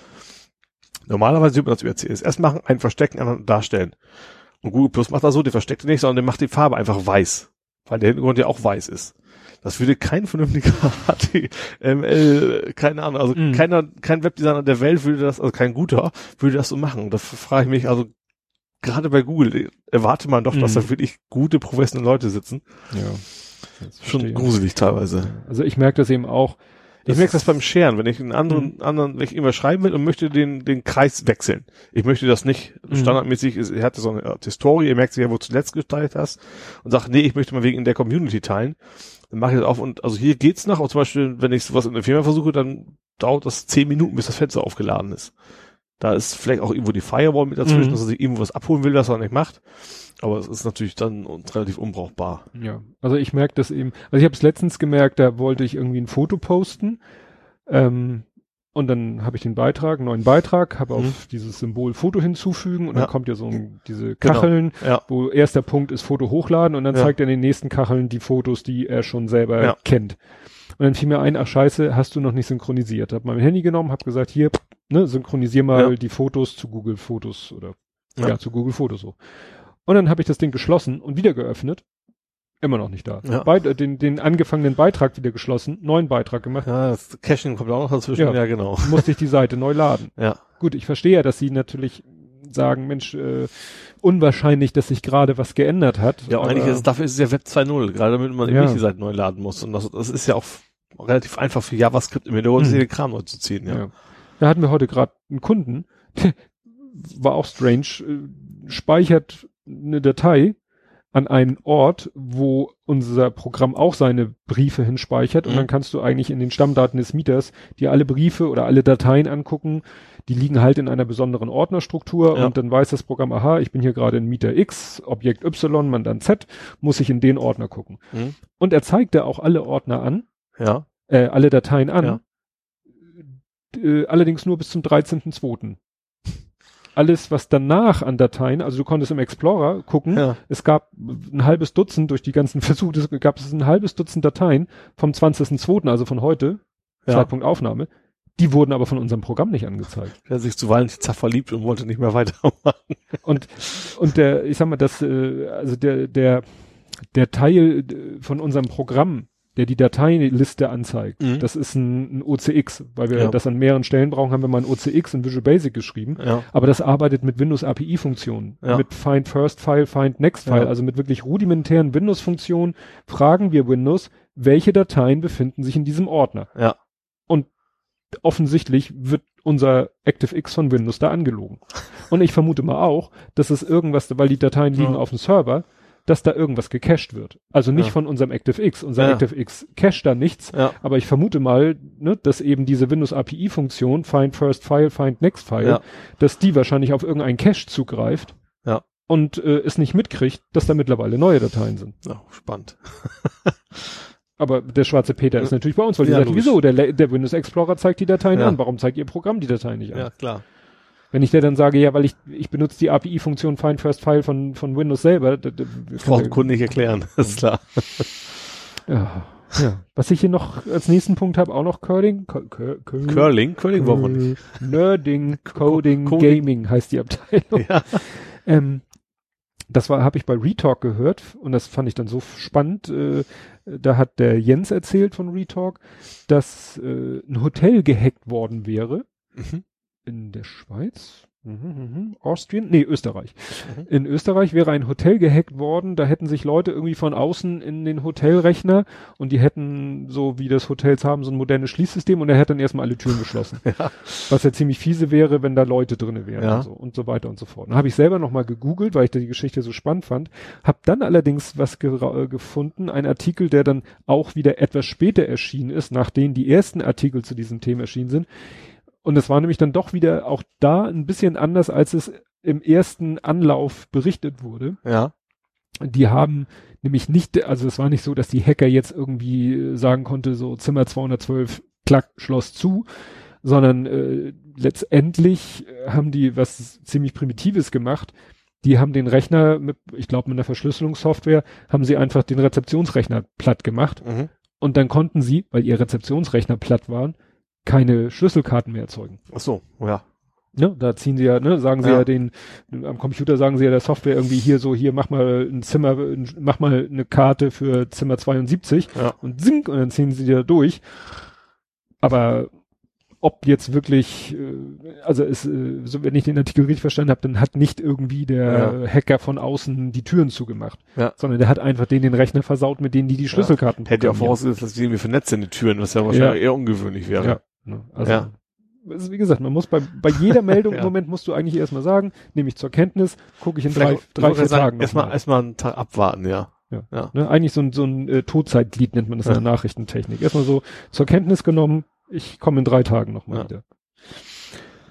Normalerweise würde man das über CSS machen, ein Verstecken, anderen darstellen. Und Google Plus macht das so, der versteckt nicht, sondern der macht die Farbe einfach weiß. Weil der Hintergrund ja auch weiß ist. Das würde kein vernünftiger HTML, keine Ahnung, also Mhm. keiner, kein Webdesigner der Welt würde das, also kein guter, würde das so machen. Da frage ich mich, also gerade bei Google erwarte man doch, dass Mhm. da wirklich gute professionelle Leute sitzen. ja. Das Schon gruselig teilweise. Also ich merke das eben auch. Ich merke das beim Sharen, wenn ich einen anderen, anderen, wenn ich irgendwas schreiben will und möchte den, den Kreis wechseln. Ich möchte das nicht Mhm. standardmäßig, ist- er hatte so eine Art Historie, ihr merkt sich ja, wo du zuletzt geteilt hast und sagt, nee, ich möchte mal wegen in der Community teilen. Dann mache ich das auf und, also hier geht's noch, aber zum Beispiel, wenn ich sowas in der Firma versuche, dann dauert das zehn Minuten, bis das Fenster aufgeladen ist. Da ist vielleicht auch irgendwo die Firewall mit dazwischen, Mhm. dass er sich irgendwo was abholen will, was er nicht macht. Aber es ist natürlich dann relativ unbrauchbar. Ja, also ich merke das eben, also ich habe es letztens gemerkt, da wollte ich irgendwie ein Foto posten ähm, und dann habe ich den Beitrag, einen neuen Beitrag, habe Mhm. auf dieses Symbol Foto hinzufügen und Ja. dann kommt ja so ein, diese Genau. Kacheln, Ja. wo erster Punkt ist Foto hochladen und dann Ja. zeigt er in den nächsten Kacheln die Fotos, die er schon selber kennt. Und dann fiel mir ein, ach scheiße, hast du noch nicht synchronisiert. Hab mein Handy genommen, hab gesagt, hier, ne, synchronisier mal die Fotos zu Google Fotos oder Ja. ja, zu Google Fotos so. Und dann habe ich das Ding geschlossen und wieder geöffnet. Immer noch nicht da. Ja. Beit- äh, den, den angefangenen Beitrag wieder geschlossen, neuen Beitrag gemacht, Ja, das Caching kommt auch noch dazwischen. Ja. Ja, genau. musste ich die Seite neu laden. Ja. Gut, ich verstehe ja, dass sie natürlich sagen, Mensch, äh, unwahrscheinlich, dass sich gerade was geändert hat. Ja, eigentlich ist, dafür ist es ja Web 2.0, gerade damit man eben Ja. nicht die Seite neu laden muss. Und das, das ist ja auch relativ einfach für JavaScript im Hintergrund, Hm. sich den Kram neu zu ziehen, ja. Ja. Da hatten wir heute gerade einen Kunden, war auch strange, äh, speichert eine Datei an einen Ort, wo unser Programm auch seine Briefe hinspeichert und Mhm. dann kannst du eigentlich in den Stammdaten des Mieters dir alle Briefe oder alle Dateien angucken. Die liegen halt in einer besonderen Ordnerstruktur Ja. und dann weiß das Programm, aha, ich bin hier gerade in Mieter X, Objekt Y, Mandant Z, muss ich in den Ordner gucken. Mhm. Und er zeigte auch alle Ordner an, Ja. äh, alle Dateien an. Ja. Äh, allerdings nur bis zum 13.2. Alles, was danach an Dateien, also du konntest im Explorer gucken, Ja. es gab ein halbes Dutzend, durch die ganzen Versuche, es gab es ein halbes Dutzend Dateien vom 20.2., also von heute, Ja. Zeitpunkt Aufnahme, die wurden aber von unserem Programm nicht angezeigt. Er hat sich zuweilen Zach verliebt und wollte nicht mehr weitermachen. Und, und der, ich sag mal, das, äh, also der, der, der Teil äh, von unserem Programm, der die Dateiliste anzeigt, Mhm. das ist ein, ein OCX, weil wir Ja. das an mehreren Stellen brauchen, haben wir mal ein OCX in Visual Basic geschrieben. Ja. Aber das arbeitet mit Windows API-Funktionen, Ja. mit Find First File, Find Next File, also mit wirklich rudimentären Windows-Funktionen. Fragen wir Windows, welche Dateien befinden sich in diesem Ordner? Ja. Und offensichtlich wird unser ActiveX von Windows da angelogen. Und ich vermute mal auch, dass es irgendwas, weil die Dateien liegen auf dem Server, dass da irgendwas gecached wird. Also nicht Ja. von unserem ActiveX. Unser Ja. ActiveX cached da nichts, Ja. aber ich vermute mal, ne, dass eben diese Windows API-Funktion, Find First File, Find Next File, dass die wahrscheinlich auf irgendeinen Cache zugreift Ja. und äh, es nicht mitkriegt, dass da mittlerweile neue Dateien sind. ja. Spannend. Aber der schwarze Peter ist natürlich bei uns, weil die Ja, sagt, logisch. wieso? Der, der Windows Explorer zeigt die Dateien Ja. an. Warum zeigt ihr Programm die Dateien nicht an? Ja, klar. Wenn ich dir dann sage, ja, weil ich, ich benutze die API-Funktion Find First File von, von Windows selber. Da, da, Das braucht ein Kunde nicht erklären. Das ist klar. ja, ja. Was ich hier noch als nächsten Punkt habe, auch noch Curling. Cur Cur Cur Curling? Curling brauchen wir nicht. Nerding, Coding, Coding. Gaming heißt die Abteilung. Ja. Ähm, das war, habe ich bei Retalk gehört und das fand ich dann so spannend. Äh, da hat der Jens erzählt von Retalk, dass äh, ein Hotel gehackt worden wäre Mhm. In der Schweiz. Mhm, mhm. Austrian? Nee, Österreich. Mhm. In Österreich wäre ein Hotel gehackt worden, da hätten sich Leute irgendwie von außen in den Hotelrechner und die hätten, so wie das Hotels haben, so ein modernes Schließsystem und er hätte dann erstmal alle Türen geschlossen. Ja. Was ja ziemlich fiese wäre, wenn da Leute drinne wären Ja. und, so, und so weiter und so fort. Dann habe ich selber nochmal gegoogelt, weil ich da die Geschichte so spannend fand, habe dann allerdings was gera- äh, gefunden, ein Artikel, der dann auch wieder etwas später erschienen ist, nachdem die ersten Artikel zu diesem Thema erschienen sind. Und es war nämlich dann doch wieder auch da ein bisschen anders, als es im ersten Anlauf berichtet wurde. Ja. Die haben nämlich nicht, also es war nicht so, dass die Hacker jetzt irgendwie äh, sagen konnte, so Zimmer 212, klack, Schloss zu, sondern äh, letztendlich äh, haben die was ziemlich Primitives gemacht. Die haben den Rechner mit, ich glaube mit einer Verschlüsselungssoftware, haben sie einfach den Rezeptionsrechner platt gemacht Mhm. und dann konnten sie, weil ihr Rezeptionsrechner platt waren, keine Schlüsselkarten mehr erzeugen. Ach so, ja. Ne, da ziehen sie ja, ne, sagen sie Ja. ja. den, am Computer sagen sie ja der Software irgendwie hier so, hier mach mal ein Zimmer, mach mal eine Karte für Zimmer 72 Ja. und zink und dann ziehen sie die da durch. Aber ob jetzt wirklich, äh, also es, äh, so wenn ich den Artikel richtig verstanden habe, dann hat nicht irgendwie der Hacker von außen die Türen zugemacht, Ja. sondern der hat einfach denen den Rechner versaut, mit denen die die Schlüsselkarten Hätte ja auch programmieren. vorausgesetzt, dass die irgendwie vernetzt sind, die Türen, was ja wahrscheinlich eher ungewöhnlich wäre. Ne? Also, Ja. ist, wie gesagt, man muss bei, bei jeder Meldung Ja. im Moment musst du eigentlich erstmal sagen, nehme ich zur Kenntnis, gucke ich in drei, Vielleicht- drei ich vier sagen, Tagen Erstmal, mal. erstmal einen Tag abwarten, ja. Ja. Ja. Ne? Eigentlich so ein, so ein äh, Todzeitglied nennt man das Ja. in der Nachrichtentechnik. Erstmal so zur Kenntnis genommen, ich komme in drei Tagen nochmal Ja. wieder.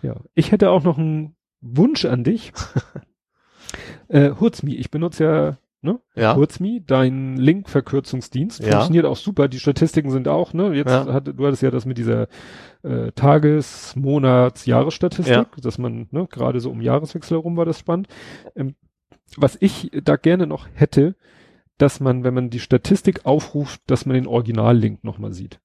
Ja. Ich hätte auch noch einen Wunsch an dich. äh, Hurzmi, ich benutze ja ne? Ja. Hurzmi, dein Link-Verkürzungsdienst. Ja. Funktioniert auch super. Die Statistiken sind auch, ne? Jetzt Ja. hat, du hattest ja das mit dieser äh, Tages-, Monats-, Jahresstatistik, Ja. dass man, ne, gerade so um Jahreswechsel herum war das spannend. Ähm, was ich da gerne noch hätte, dass man, wenn man die Statistik aufruft, dass man den Original-Link nochmal sieht.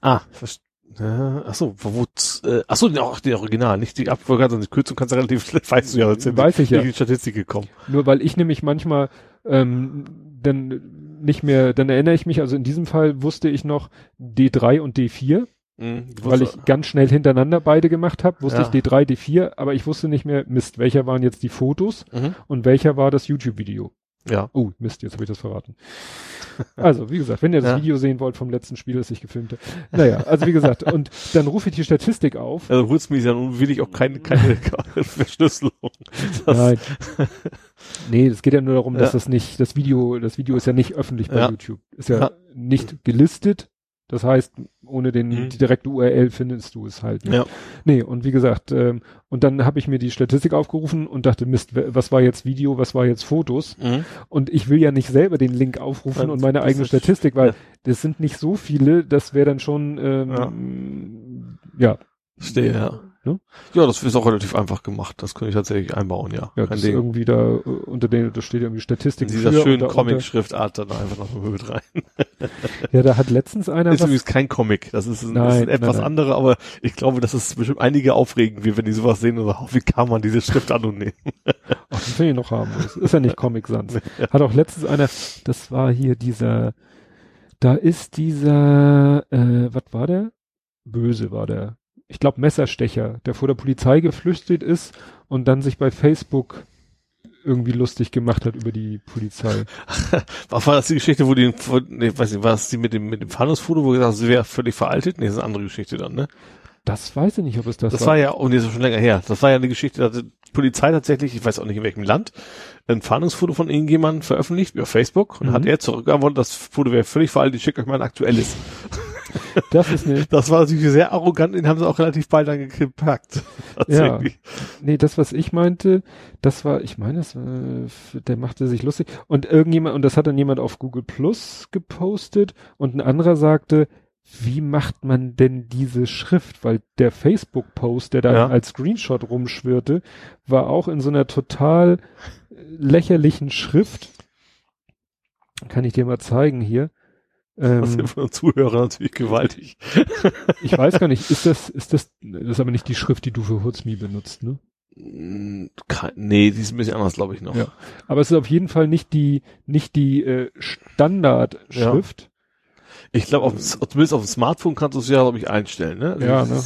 Ah, verstehe. Ach so, wo, äh, ach so, auch die Original, nicht die Abfolge, sondern die Kürzung kannst du relativ, weißt du ja, jetzt Weiß ich ja. die Statistik gekommen. Nur weil ich nämlich manchmal ähm, dann nicht mehr, dann erinnere ich mich, also in diesem Fall wusste ich noch D3 und D4, Mhm, weil ich ganz schnell hintereinander beide gemacht habe, wusste Ja. ich D3, D4, aber ich wusste nicht mehr, Mist, welcher waren jetzt die Fotos mhm, und welcher war das YouTube-Video. Ja. Oh, Mist, jetzt habe ich das verraten. Also, wie gesagt, wenn ihr das Ja. Video sehen wollt vom letzten Spiel, das ich gefilmt habe. Naja, also wie gesagt, und dann rufe ich die Statistik auf. Also ja nun will ich auch keine, keine Verschlüsselung. Das, Nein. nee, es geht ja nur darum, dass Ja. das nicht, das Video, das Video ist ja nicht öffentlich bei Ja. YouTube. Ist Ja. nicht gelistet. Das heißt, ohne den, Mhm. die direkte URL findest du es halt. Ne? Ja. Nee, und wie gesagt, ähm, und dann habe ich mir die Statistik aufgerufen und dachte, Mist, was war jetzt Video, was war jetzt Fotos? Mhm. Und ich will ja nicht selber den Link aufrufen Nein, und meine das eigene ist- Statistik, weil ja. das sind nicht so viele, das wäre dann schon, ähm, ja. Verstehe, ja. Ne? Ja, das ist auch relativ einfach gemacht. Das könnte ich tatsächlich einbauen, ja. Ja, das ist irgendwie da äh, unter den, da steht irgendwie Statistik. In dieser für schönen Comic-Schriftart dann einfach noch mit rein. Ja, da hat letztens einer ist übrigens kein Comic. Das ist, ein, Nein, das ist ein nein, etwas nein. andere, aber ich glaube, dass es bestimmt einige aufregen wird, wenn die sowas sehen und sagen, oh, wie kann man diese Schrift an und nehmen? ach, das finde ich noch harmlos. Ist ja nicht Comic Sans. Hat auch letztens einer, das war hier dieser, da ist dieser, äh, was war der? Böse war der. Ich glaube Messerstecher, der vor der Polizei geflüchtet ist und dann sich bei Facebook irgendwie lustig gemacht hat über die Polizei. Was war das die Geschichte, wo die, wo, nee, weiß nicht, war das die mit dem, mit dem Fahndungsfoto, wo gesagt, sie wäre völlig veraltet? Nee, das ist eine andere Geschichte dann, ne? Das weiß ich nicht, ob es das, Das, war. war ja, und die ist schon länger her. Das war ja eine Geschichte, da hat die Polizei tatsächlich, ich weiß auch nicht in welchem Land, ein Fahndungsfoto von irgendjemandem veröffentlicht über Facebook und Mhm. hat er zurückgeantwortet, das Foto wäre völlig veraltet, ich schicke euch mal ein aktuelles. Das ist eine, Das war natürlich sehr arrogant, den haben sie auch relativ bald dann gepackt. Tatsächlich. Nee, das, was ich meinte, das war, ich meine, das, äh, der machte sich lustig. Und irgendjemand, und das hat dann jemand auf Google Plus gepostet und ein anderer sagte, wie macht man denn diese Schrift? Weil der Facebook-Post, der da Ja. als Screenshot rumschwirrte, war auch in so einer total äh, lächerlichen Schrift. Kann ich dir mal zeigen hier. Das Ähm, sind von den Zuhörern natürlich gewaltig. ich weiß gar nicht, ist das, ist das, das ist aber nicht die Schrift, die du für Hutzmi benutzt, ne? Mm, Nee, die ist ein bisschen anders, glaube ich, noch. Ja. Aber es ist auf jeden Fall nicht die, nicht die äh, Standardschrift. Ich glaube, auf, dem- zumindest auf dem Smartphone kannst du es ja, glaube ich, einstellen, ne? Also Ja, ne?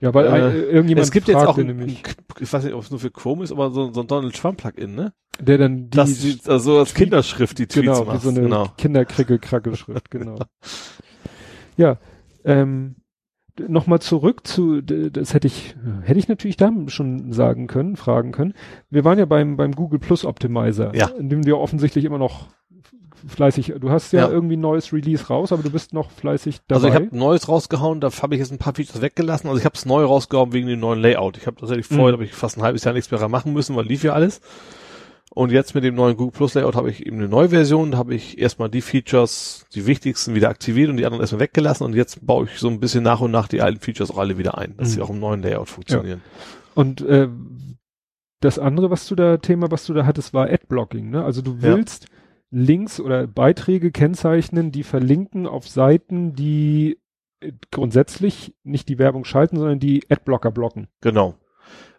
Ja, weil Äh, äh, irgendjemand Es gibt jetzt auch nämlich, ich weiß nicht, ob es nur für Chrome ist, aber so, so ein Donald Trump Plugin, ne? der dann die, das also als Kinderschrift die Tweets genau, macht. so eine genau. Kinderkrickel-Krackelschrift, genau. ja, ähm, nochmal zurück zu, das hätte ich, hätte ich natürlich da schon sagen können, fragen können. Wir waren ja beim, beim Google Plus Optimizer, Ja. in dem wir offensichtlich immer noch fleißig, du hast ja, Ja. irgendwie ein neues Release raus, aber du bist noch fleißig dabei. Also ich habe Neues rausgehauen, da habe ich jetzt ein paar Features weggelassen. Also ich habe es neu rausgehauen wegen dem neuen Layout. Ich habe tatsächlich vorher, Mhm. habe ich fast ein halbes Jahr nichts mehr machen müssen, weil lief ja alles. Und jetzt mit dem neuen Google Plus Layout habe ich eben eine neue Version. Da habe ich erstmal die Features, die wichtigsten wieder aktiviert und die anderen erstmal weggelassen. Und jetzt baue ich so ein bisschen nach und nach die alten Features auch alle wieder ein, dass Mhm. sie auch im neuen Layout funktionieren. Und äh, das andere, was du da, Thema, was du da hattest, war Adblocking, ne? Also du Ja. Links oder Beiträge kennzeichnen, die verlinken auf Seiten, die äh, grundsätzlich nicht die Werbung schalten, sondern die Adblocker blocken. Genau.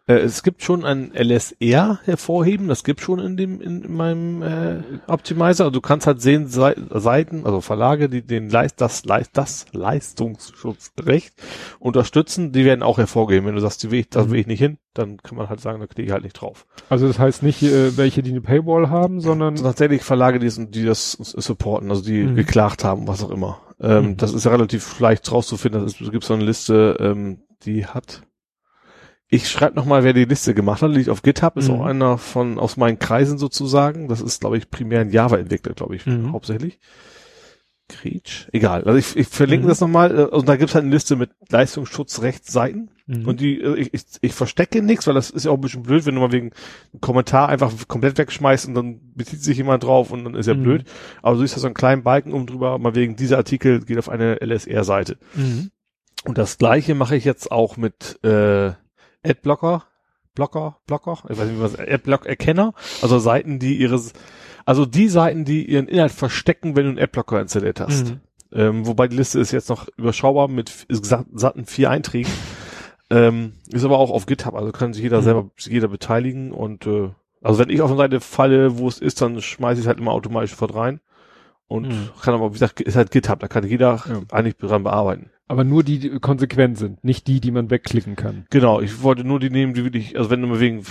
Äh, es gibt schon ein LSR hervorheben, das gibt schon in dem in, in meinem äh, Optimizer. Also du kannst halt sehen Sei Seiten, also Verlage, die den Leist das Leist das Leistungsschutzrecht unterstützen, die werden auch hervorgeheben. Wenn du sagst, die will ich, da Mhm. will ich nicht hin, dann kann man halt sagen, da klicke ich halt nicht drauf. Also das heißt nicht äh, welche, die eine Paywall haben, sondern Also tatsächlich Verlage, die, es- die das supporten, also die Mhm. geklagt haben, was auch immer. Ähm, Mhm. Das ist ja relativ leicht rauszufinden. Das Es gibt so eine Liste, ähm, die hat. Ich schreibe noch mal, wer die Liste gemacht hat. Liegt auf GitHub, ist Mhm. auch einer von aus meinen Kreisen sozusagen. Das ist, glaube ich, primär ein Java-Entwickler, glaube ich, Mhm. hauptsächlich. Gretsch? Egal. Also ich, ich verlinke Mhm. das nochmal. äh, Und da gibt's halt eine Liste mit Leistungsschutzrechtsseiten. Mhm. Und die, äh, ich, ich, ich verstecke nichts, weil das ist ja auch ein bisschen blöd, wenn du mal wegen einem Kommentar einfach komplett wegschmeißt und dann bezieht sich jemand drauf und dann ist ja Mhm. blöd. Aber du siehst da so einen kleinen Balken um drüber, mal wegen dieser Artikel geht auf eine LSR-Seite. Mhm. Und das gleiche mache ich jetzt auch mit äh, Adblocker, Blocker, Blocker, ich weiß nicht, wie man das, Adblock-Erkenner, also Seiten, die ihres, also die Seiten, die ihren Inhalt verstecken, wenn du einen Adblocker installiert hast. Mhm. Ähm, wobei die Liste ist jetzt noch überschaubar mit satten vier Einträgen. Ähm, ist aber auch auf GitHub, also kann sich jeder Mhm. selber, jeder beteiligen und äh, also wenn ich auf eine Seite falle, wo es ist, dann schmeiße ich es halt immer automatisch sofort rein. Und Mhm. kann aber, wie gesagt, ist halt GitHub, da kann jeder Ja. eigentlich dran bearbeiten. Aber nur die, die konsequent sind, nicht die, die man wegklicken kann. Genau, ich wollte nur die nehmen, die wirklich, also wenn du mal wegen,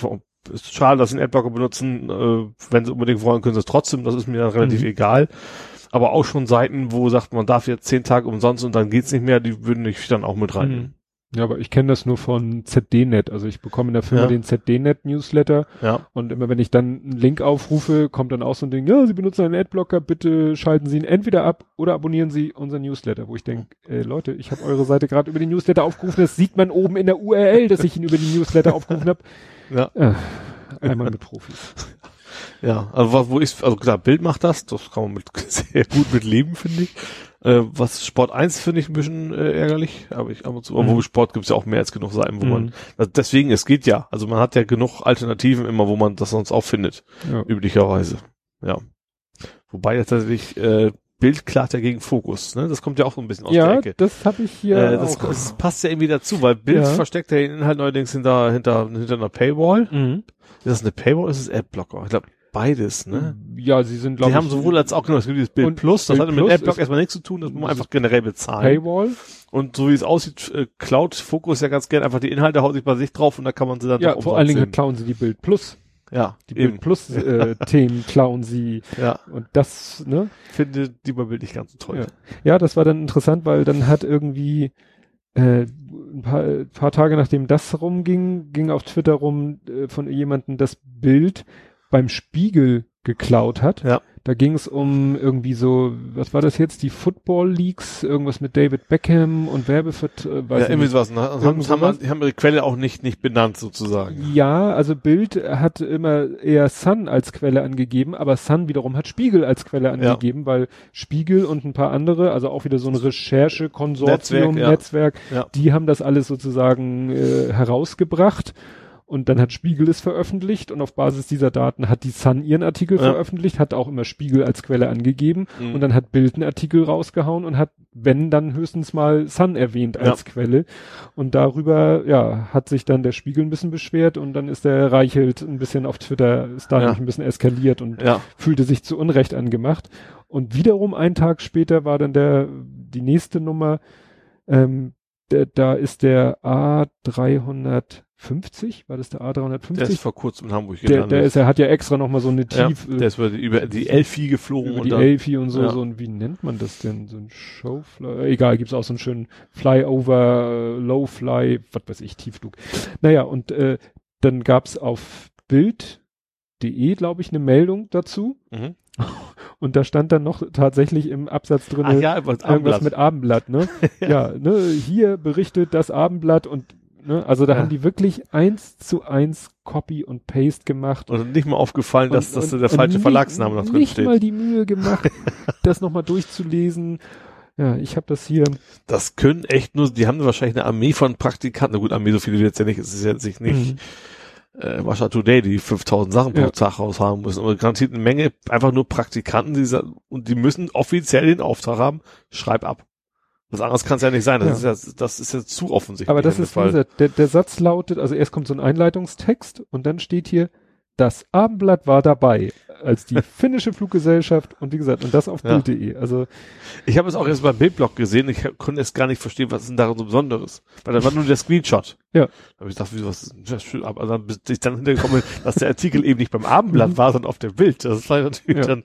ist schade, dass sie einen Adblocker benutzen, äh, wenn sie unbedingt wollen, können sie es trotzdem, das ist mir dann relativ Mhm. egal. Aber auch schon Seiten, wo sagt, man darf jetzt zehn Tage umsonst und dann geht's nicht mehr, die würden ich dann auch mit rein. Mhm. Ja, aber ich kenne das nur von ZDNet. Also ich bekomme in der Firma Ja. den ZDNet Newsletter Ja, und immer wenn ich dann einen Link aufrufe, kommt dann auch so ein Ding, ja, Sie benutzen einen Adblocker, bitte schalten Sie ihn entweder ab oder abonnieren Sie unseren Newsletter, wo ich denke, äh, Leute, ich habe eure Seite gerade über den Newsletter aufgerufen, das sieht man oben in der URL, dass ich ihn über den Newsletter aufgerufen habe. ja, Äh, einmal mit Profis. ja. Also wo ich, also klar, Bild macht das, das kann man mit, sehr gut mit leben, finde ich. Äh, was Sport 1 finde ich ein bisschen äh, ärgerlich, aber ich ab und zu, Mhm. obwohl Sport gibt's ja auch mehr als genug Seiten, wo man, Mhm. also deswegen, es geht ja. Also man hat ja genug Alternativen immer, wo man das sonst auch findet. Ja. üblicherweise. Ja. Wobei jetzt tatsächlich äh, Bild klagt ja gegen Fokus, ne? Das kommt ja auch so ein bisschen aus der Ja, Ecke. das habe ich hier äh, das, auch. das passt ja irgendwie dazu, weil Bild Ja. versteckt ja den Inhalt neuerdings hinter, hinter, hinter einer Paywall. Mhm. Ist das eine Paywall oder ist es Adblocker? Ich glaube, beides, ne? Ja, sie sind, glaube ich, haben sowohl als auch genau, es gibt dieses Bild Plus, das Bild hat mit Adblock erstmal nichts zu tun, das muss man einfach generell bezahlen. Paywall. Und so wie es aussieht, äh, Cloud Focus ja ganz gern einfach die Inhalte haut sich bei sich drauf und da kann man sie dann Ja, vor allen Dingen klauen sie die Bild Plus. Ja, Die eben. Bild Plus äh, Themen klauen sie Ja, und das, ne? finde die bei Bild nicht ganz so toll. Ja. Ja, das war dann interessant, weil dann hat irgendwie äh, ein paar, ein paar Tage nachdem das rumging, ging auf Twitter rum äh, von jemandem das Bild beim Spiegel geklaut hat. Ja. Da ging es um irgendwie so, was war das jetzt? Die Football Leagues, irgendwas mit David Beckham und Werbevert, äh, ja, ich irgendwie nicht. sowas. Ne? Also haben, haben, die haben ihre Quelle auch nicht, nicht benannt sozusagen. Ja, also Bild hat immer eher Sun als Quelle angegeben, aber Sun wiederum hat Spiegel als Quelle angegeben, weil Spiegel und ein paar andere, also auch wieder so ein Recherche-Konsortium, Netzwerk, ja. Netzwerk, Ja. die haben das alles sozusagen äh, herausgebracht. Und dann hat Spiegel es veröffentlicht und auf Basis dieser Daten hat die Sun ihren Artikel Ja. veröffentlicht, hat auch immer Spiegel als Quelle angegeben Mhm. und dann hat Bild einen Artikel rausgehauen und hat, wenn dann höchstens mal Sun erwähnt als Quelle. Und darüber, ja, hat sich dann der Spiegel ein bisschen beschwert und dann ist der Reichelt ein bisschen auf Twitter, ist da Ja. ein bisschen eskaliert und Ja, fühlte sich zu Unrecht angemacht. Und wiederum einen Tag später war dann der, die nächste Nummer, ähm, da ist der A350, war das der A350? der ist vor kurzem in Hamburg der, gelandet. der ist, er hat ja extra nochmal so eine ja, tief, der ist über die, Elfi geflogen über die dann, Elfi und so, ja. so ein, wie nennt man das denn? So ein Showfly, egal, gibt's auch so einen schönen Flyover, äh, Lowfly, was weiß ich, Tiefflug. Naja, und äh, dann gab's auf Bild.de, glaube ich, eine Meldung dazu. Mhm. Und da stand dann noch tatsächlich im Absatz drin ja, irgendwas Abendblatt. mit Abendblatt, ne? ja. ne, hier berichtet das Abendblatt und ne, also da Ja. haben die wirklich eins zu eins Copy und Paste gemacht. Und nicht mal aufgefallen, dass, Und- dass und- der falsche nicht- Verlagsname noch drin Nicht steht. mal die Mühe gemacht, das nochmal durchzulesen. Ja, ich habe das hier. Das können echt nur, die haben wahrscheinlich eine Armee von Praktikanten. Na gut, Armee so viele jetzt ja nicht, es ist jetzt nicht, nicht Mhm. äh, Russia Today, die 5000 Sachen pro Ja. Tag raushaben müssen. Aber garantiert eine Menge, einfach nur Praktikanten, die und die müssen offiziell den Auftrag haben, schreib ab. Was anderes kann es ja nicht sein. Das, Ja. ist ja, das ist ja zu offensichtlich. Aber das ist, wie gesagt, der, der Satz lautet, also erst kommt so ein Einleitungstext und dann steht hier, das Abendblatt war dabei, als die finnische Fluggesellschaft und wie gesagt, und das auf Ja. Bild.de. Also Ich habe es auch erst beim Bildblog gesehen. Ich konnte es gar nicht verstehen, was ist denn daran so Besonderes. Weil da war nur der Screenshot. Ja. Da habe ich gedacht, wieso was ist das schön? Aber dann bis ich dann hintergekommen bin, dass der Artikel eben nicht beim Abendblatt war, sondern auf dem Bild. Das war natürlich Ja. dann,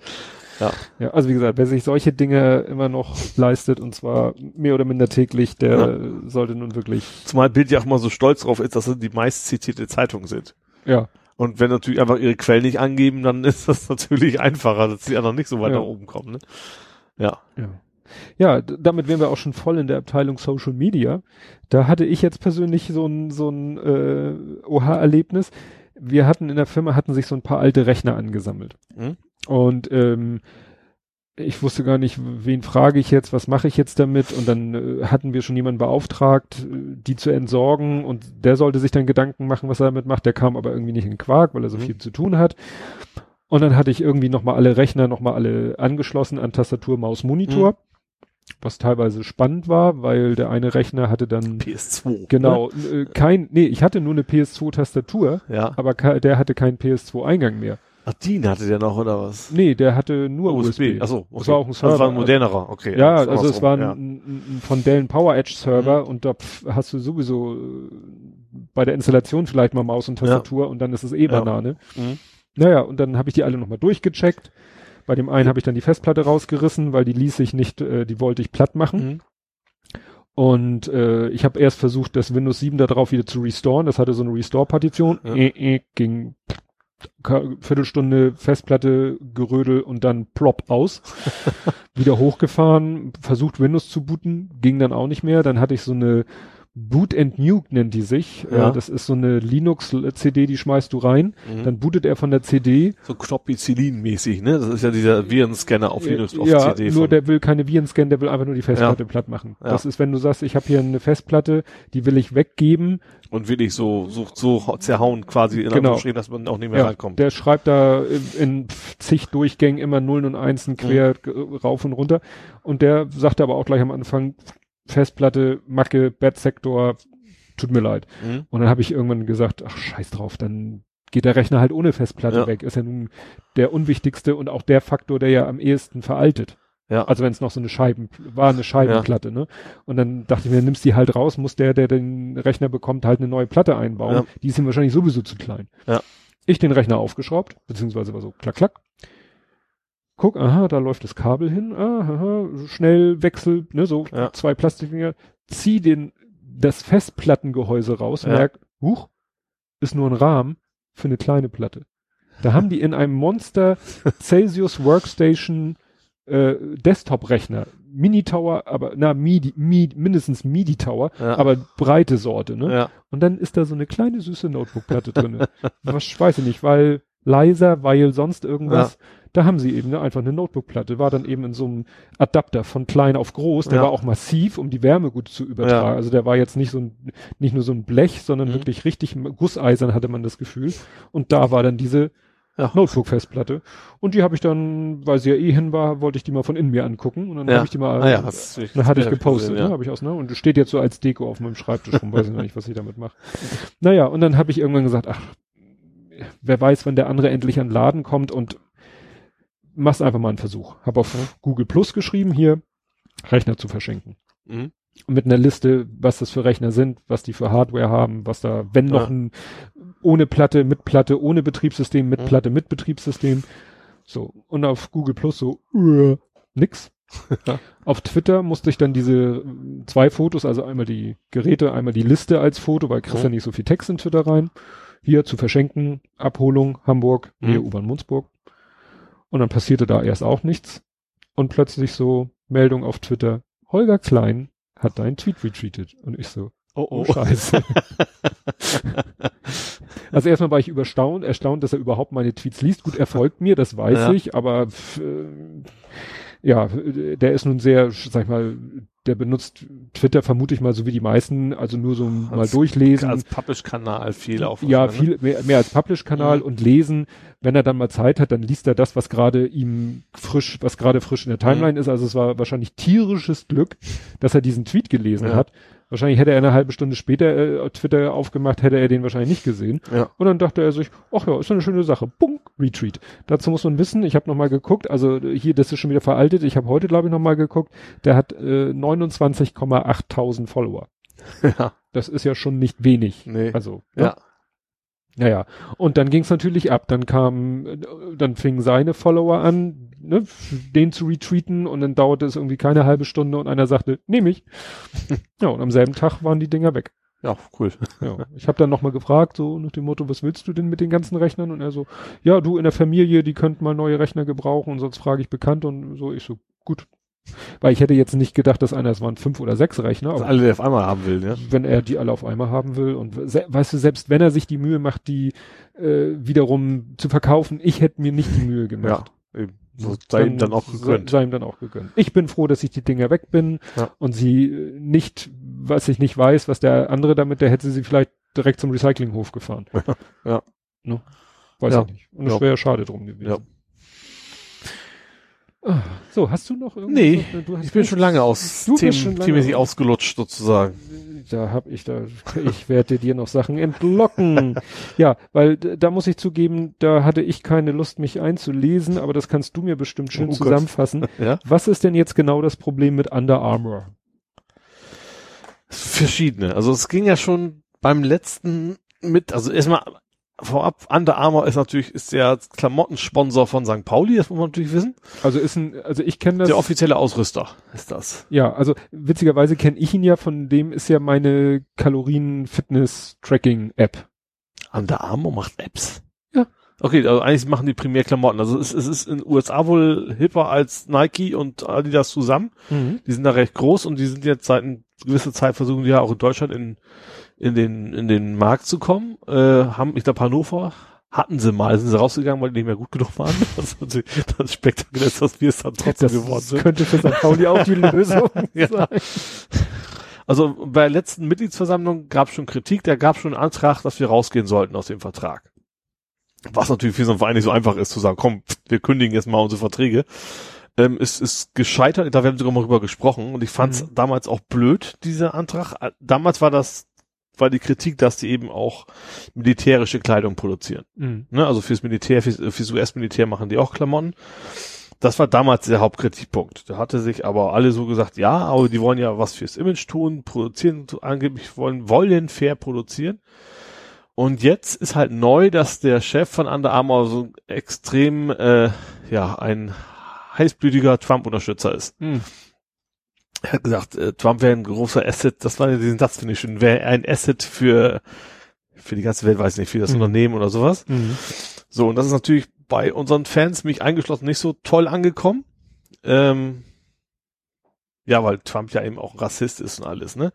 Ja, also wie gesagt, wer sich solche Dinge immer noch leistet und zwar mehr oder minder täglich, der sollte nun wirklich, zumal Bild ja auch mal so stolz drauf ist, dass sie die meist zitierte Zeitung sind. ja, Und wenn natürlich einfach ihre Quellen nicht angeben, dann ist das natürlich einfacher, dass die anderen nicht so weit Ja. nach oben kommen. Ne? Ja. ja. Ja, damit wären wir auch schon voll in der Abteilung Social Media. Da hatte ich jetzt persönlich so ein, so ein äh, OH-Erlebnis. Wir hatten in der Firma, hatten sich so ein paar alte Rechner angesammelt. Hm? Und ähm, ich wusste gar nicht, wen frage ich jetzt, was mache ich jetzt damit? Und dann äh, hatten wir schon jemanden beauftragt, äh, die zu entsorgen und der sollte sich dann Gedanken machen, was er damit macht. Der kam aber irgendwie nicht in Quark, weil er so Mhm. viel zu tun hat. Und dann hatte ich irgendwie nochmal alle Rechner nochmal alle angeschlossen an Tastatur, Maus, Monitor. Was teilweise spannend war, weil der eine Rechner hatte dann PS2. genau äh, kein, nee, ich hatte nur eine PS2-Tastatur, Ne? Ja. aber der hatte keinen PS2-Eingang mehr. Ach, den hatte der noch, oder was? Nee, der hatte nur USB. Achso, Das war auch ein Also war Server. ein modernerer, okay. Ja, das also es war ein, ja. ein, ein von Dell Power Edge Server Mhm. und da hast du sowieso äh, bei der Installation vielleicht mal Maus und Tastatur und dann ist es eh Ja. Banane. Mhm. Naja, und dann habe ich die alle nochmal durchgecheckt. Bei dem einen habe ich dann die Festplatte rausgerissen, weil die ließ sich nicht, äh, die wollte ich platt machen. Mhm. Und äh, ich habe erst versucht, das Windows 7 da drauf wieder zu restoren. Das hatte so eine Restore-Partition. Ja. Äh, äh, ging Viertelstunde Festplatte gerödel und dann plopp aus. wieder hochgefahren, versucht Windows zu booten, ging dann auch nicht mehr. Dann hatte ich so eine Boot and Nuke nennt die sich. Ja. Das ist so eine Linux-CD, die schmeißt du rein. Mhm. Dann bootet er von der CD. so Knoppizilin-mäßig, ne? Das ist ja dieser Virenscanner auf Linux, auf ja, CD. nur der will keine Viren scannen, der will einfach nur die Festplatte platt machen. Ja. Das ist, wenn du sagst, ich habe hier eine Festplatte, die will ich weggeben. und wirklich so, so, so zerhauen quasi in Genau. Anführungsstrichen, dass man auch nicht mehr Ja, reinkommt. der schreibt da in, zig Durchgängen immer Nullen und Einsen quer g- rauf und runter. Und der sagte aber auch gleich am Anfang, Festplatte, Macke, Bad-Sektor, tut mir leid. Mhm. Und dann habe ich irgendwann gesagt, ach scheiß drauf, dann geht der Rechner halt ohne Festplatte Ja. weg. Ist ja nun der unwichtigste und auch der Faktor, der ja am ehesten veraltet. Ja. Also wenn es noch so eine Scheiben, war eine Scheibenplatte, ne? Und dann dachte ich mir, nimmst die halt raus, muss der, der den Rechner bekommt, halt eine neue Platte einbauen. Ja. Die ist ihm wahrscheinlich sowieso zu klein. Ja. Ich den Rechner aufgeschraubt, beziehungsweise war so klack, klack. Guck, aha, da läuft das Kabel hin, aha, schnell Wechsel, ne, so Ja. zwei Plastikdinger, zieh den, das Festplattengehäuse raus, Ja. merk, huch, ist nur ein Rahmen für eine kleine Platte. Da haben die in einem Monster Celsius Workstation äh, Desktop-Rechner, Mini-Tower, aber na, Midi, Midi, mindestens Midi-Tower, Ja. aber breite Sorte, ne? Ja. Und dann ist da so eine kleine süße Notebook-Platte drinne. Was weiß ich nicht, weil leiser, weil sonst irgendwas. Da haben sie eben ne, einfach eine Notebook-Platte. War dann eben in so einem Adapter von klein auf groß. Der Ja. war auch massiv, um die Wärme gut zu übertragen. Ja. Also der war jetzt nicht so ein, nicht nur so ein Blech, sondern Mhm. wirklich richtig gusseisern hatte man das Gefühl. Und da war dann diese Ja. Notebook-Festplatte. Und die habe ich dann, weil sie ja eh hin war, wollte ich die mal von innen mir angucken. Und dann Ja. habe ich die mal, Ah ja, du- dann hatte ich hab gepostet, gesehen, ne? ja. Habe ich aus, ne? Und das steht jetzt so als Deko auf meinem Schreibtisch rum, weiß ich noch nicht, was ich damit mache. Naja, und dann habe ich irgendwann gesagt, ach, wer weiß, wann der andere endlich an den Laden kommt und mach's einfach mal einen Versuch. Hab auf Google Plus geschrieben, hier Rechner zu verschenken. Mhm. Mit einer Liste, was das für Rechner sind, was die für Hardware haben, was da, wenn noch Ja. ein ohne Platte, mit Platte, ohne Betriebssystem, mit Mhm. Platte, mit Betriebssystem. So. Und auf Google Plus so, äh, nix. Ja. Auf Twitter musste ich dann diese äh, zwei Fotos, also einmal die Geräte, einmal die Liste als Foto, weil kriegst Mhm. ja nicht so viel Text in Twitter rein. Hier zu verschenken, Abholung, Hamburg, Mhm. U-Bahn Munzburg. Und dann passierte da erst auch nichts. Und plötzlich so Meldung auf Twitter, Holger Klein hat deinen Tweet retweetet. Und ich so, Oh, oh Scheiße. also erstmal war ich überstaunt, erstaunt, dass er überhaupt meine Tweets liest. Gut, er folgt mir, das weiß Ja. ich, aber äh, ja, der ist nun sehr, sag ich mal, der benutzt Twitter vermute ich mal so wie die meisten, also nur so mal Als- durchlesen. Als Publish-Kanal viel auf. Ja, ne? viel mehr, mehr als Publish-Kanal Mhm. und lesen. Wenn er dann mal Zeit hat, dann liest er das, was gerade ihm frisch, was gerade frisch in der Timeline ist. Also es war wahrscheinlich tierisches Glück, dass er diesen Tweet gelesen Ja. hat. Wahrscheinlich hätte er eine halbe Stunde später äh, Twitter aufgemacht, hätte er den wahrscheinlich nicht gesehen. Ja. Und dann dachte er sich, ach ja, ist eine schöne Sache. Bunk, Retweet. Dazu muss man wissen, ich habe nochmal geguckt, also äh, hier, das ist schon wieder veraltet. Ich habe heute, glaube ich, nochmal geguckt. Der hat äh, 29,8000 Follower. Ja. Das ist ja schon nicht wenig. Nee. Also, ne? Ja. Naja, und dann ging es natürlich ab. Dann kam, dann fingen seine Follower an, ne, den zu retweeten und dann dauerte es irgendwie keine halbe Stunde und einer sagte, nehme ich. ja, und am selben Tag waren die Dinger weg. Ja, cool. Ja. Ich habe dann nochmal gefragt, so nach dem Motto, was willst du denn mit den ganzen Rechnern? Und er so, ja, du in der Familie, die könnten mal neue Rechner gebrauchen und sonst frage ich bekannt und so. Ich so, gut, Weil ich hätte jetzt nicht gedacht, dass einer, es waren fünf oder sechs Rechner. Dass aber alle auf einmal haben will, ja. wenn er die alle auf einmal haben will und weißt du, selbst wenn er sich die Mühe macht, die äh, wiederum zu verkaufen, ich hätte mir nicht die Mühe gemacht. Ja, eben. So sei ihm dann auch gegönnt. Sei, sei ihm dann auch gegönnt. Ich bin froh, dass ich die Dinger weg bin Ja. und sie äh, nicht, was ich nicht weiß, was der andere damit, der hätte sie vielleicht direkt zum Recyclinghof gefahren. Ja. Ne? Weiß Ja. ich nicht. Und es Ja. wäre schade drum gewesen. Ja. So, hast du noch irgendwas? Nee, Du Ich bin schon lange aus, themenmäßig aus- ausgelutscht sozusagen. Da hab ich da, ich werde dir noch Sachen entlocken. ja, weil da muss ich zugeben, da hatte ich keine Lust, mich einzulesen, aber das kannst du mir bestimmt schön Oh zusammenfassen. Ja. Was ist denn jetzt genau das Problem mit Under Armour? Verschiedene. Also es ging ja schon beim letzten mit, also erstmal vorab, Under Armour ist natürlich, ist der Klamottensponsor von St. Pauli, das muss man natürlich wissen. Also ist ein, also ich kenne das. Der offizielle Ausrüster ist das. ja, also witzigerweise kenne ich ihn ja, von dem ist ja meine Kalorien-Fitness-Tracking-App. Under Armour macht Apps? Ja. Okay, also eigentlich machen die primär Klamotten. Also es, es ist in den USA wohl hipper als Nike und Adidas zusammen. Die sind da recht groß und die sind jetzt seit einer gewissen Zeit versuchen die ja auch in Deutschland in, in den, in den Markt zu kommen. Äh, haben, ich glaube, Hannover hatten sie mal, sind sie rausgegangen, weil die nicht mehr gut genug waren. Das das Spektakulär, ist, dass wir es dann trotzdem Das geworden sind. könnte für St. Pauli auch die Lösung Ja. sein. Also bei der letzten Mitgliedsversammlung gab es schon Kritik, da gab es schon einen Antrag, dass wir rausgehen sollten aus dem Vertrag. Was natürlich für so einen Verein nicht so einfach ist, zu sagen, komm, wir kündigen jetzt mal unsere Verträge. Ähm, ist, ist gescheitert, da werden sogar mal drüber gesprochen und ich fand es Mhm. damals auch blöd, dieser Antrag. Damals war das, war die Kritik, dass die eben auch militärische Kleidung produzieren. Mhm. Ne? Also fürs Militär, fürs, fürs US-Militär machen die auch Klamotten. Das war damals der Hauptkritikpunkt. Da hatte sich aber alle so gesagt, ja, aber die wollen ja was fürs Image tun, produzieren, angeblich wollen, wollen fair produzieren. Und jetzt ist halt neu, dass der Chef von Under Armour so extrem, äh, ja, ein heißblütiger Trump-Unterstützer ist. Mhm. Er hat gesagt, äh, Trump wäre ein großer Asset, das war ja diesen Satz, finde ich schön, wäre ein Asset für, für die ganze Welt, weiß nicht, für das Mhm. Unternehmen oder sowas. Mhm. So, und das ist natürlich bei unseren Fans, mich eingeschlossen, nicht so toll angekommen. Ähm, ja, weil Trump ja eben auch Rassist ist und alles, ne?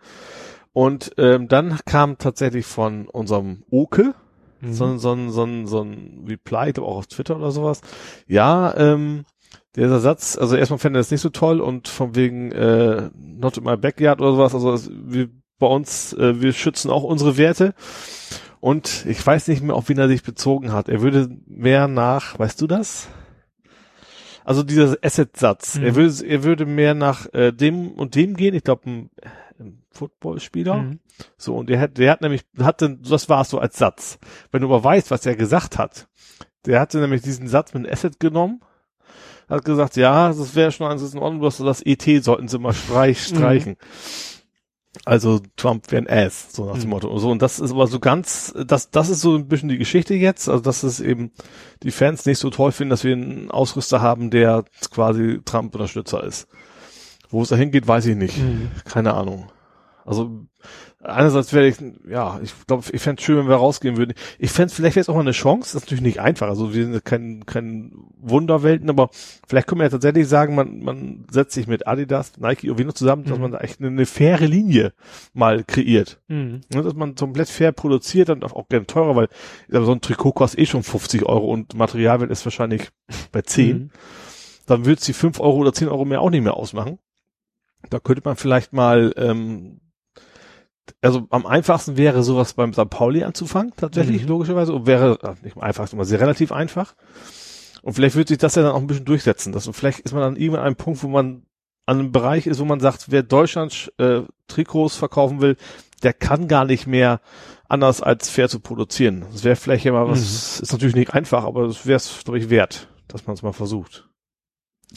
Und ähm, dann kam tatsächlich von unserem Oke Mhm. so, ein- so, ein- so, ein- so ein Reply, ich glaube auch auf Twitter oder sowas. Ja, ähm, dieser Satz, also erstmal fände er das nicht so toll und von wegen äh, not in my backyard oder sowas, also es, wir bei uns, äh, wir schützen auch unsere Werte. Und ich weiß nicht mehr, auf wen er sich bezogen hat. Er würde mehr nach, weißt du das? Also dieser Asset-Satz. Mhm. Er würde, er würde mehr nach äh, dem und dem gehen. Ich glaube, ein, ein Footballspieler. Mhm. So, und der hat, der hat nämlich, hatte, das war es so als Satz. Wenn du aber weißt, was er gesagt hat, der hatte nämlich diesen Satz mit Asset genommen, hat gesagt, ja, das wäre schon alles in Ordnung, bloß das ET sollten sie mal streich, streichen. Also Trump wäre ein Ass, so nach dem Mhm. Motto. So, und das ist aber so ganz, das, das ist so ein bisschen die Geschichte jetzt, also dass es eben die Fans nicht so toll finden, dass wir einen Ausrüster haben, der quasi Trump-Unterstützer ist. Wo es dahin geht, weiß ich nicht. Mhm. Keine Ahnung. Also einerseits wäre ich, ja, ich glaube, ich fände es schön, wenn wir rausgehen würden. Ich fände vielleicht wäre es auch mal eine Chance, das ist natürlich nicht einfach. Also wir sind kein, kein Wunderwelten, aber vielleicht können wir ja tatsächlich sagen, man, man setzt sich mit Adidas, Nike und Vino zusammen, dass Mhm. man da echt eine, eine faire Linie mal kreiert. Mhm. Ne, dass man komplett fair produziert und auch gerne teurer, weil ich sag, so ein Trikot kostet eh schon 50 Euro und Materialwert ist wahrscheinlich bei 10 Mhm. dann würde es die 5 Euro oder 10 Euro mehr auch nicht mehr ausmachen. Da könnte man vielleicht mal, ähm, also am einfachsten wäre sowas beim St. Pauli anzufangen, tatsächlich, Mhm. logischerweise, und wäre, äh, nicht am einfachsten, aber sehr relativ einfach. Und vielleicht wird sich das ja dann auch ein bisschen durchsetzen. Das, und vielleicht ist man dann irgendwann an einem Punkt, wo man an einem Bereich ist, wo man sagt, wer Deutschland äh, Trikots verkaufen will, der kann gar nicht mehr anders als fair zu produzieren. Das wäre vielleicht ja mal was, ist natürlich nicht einfach, aber das wäre es, glaube ich, wert, dass man es mal versucht.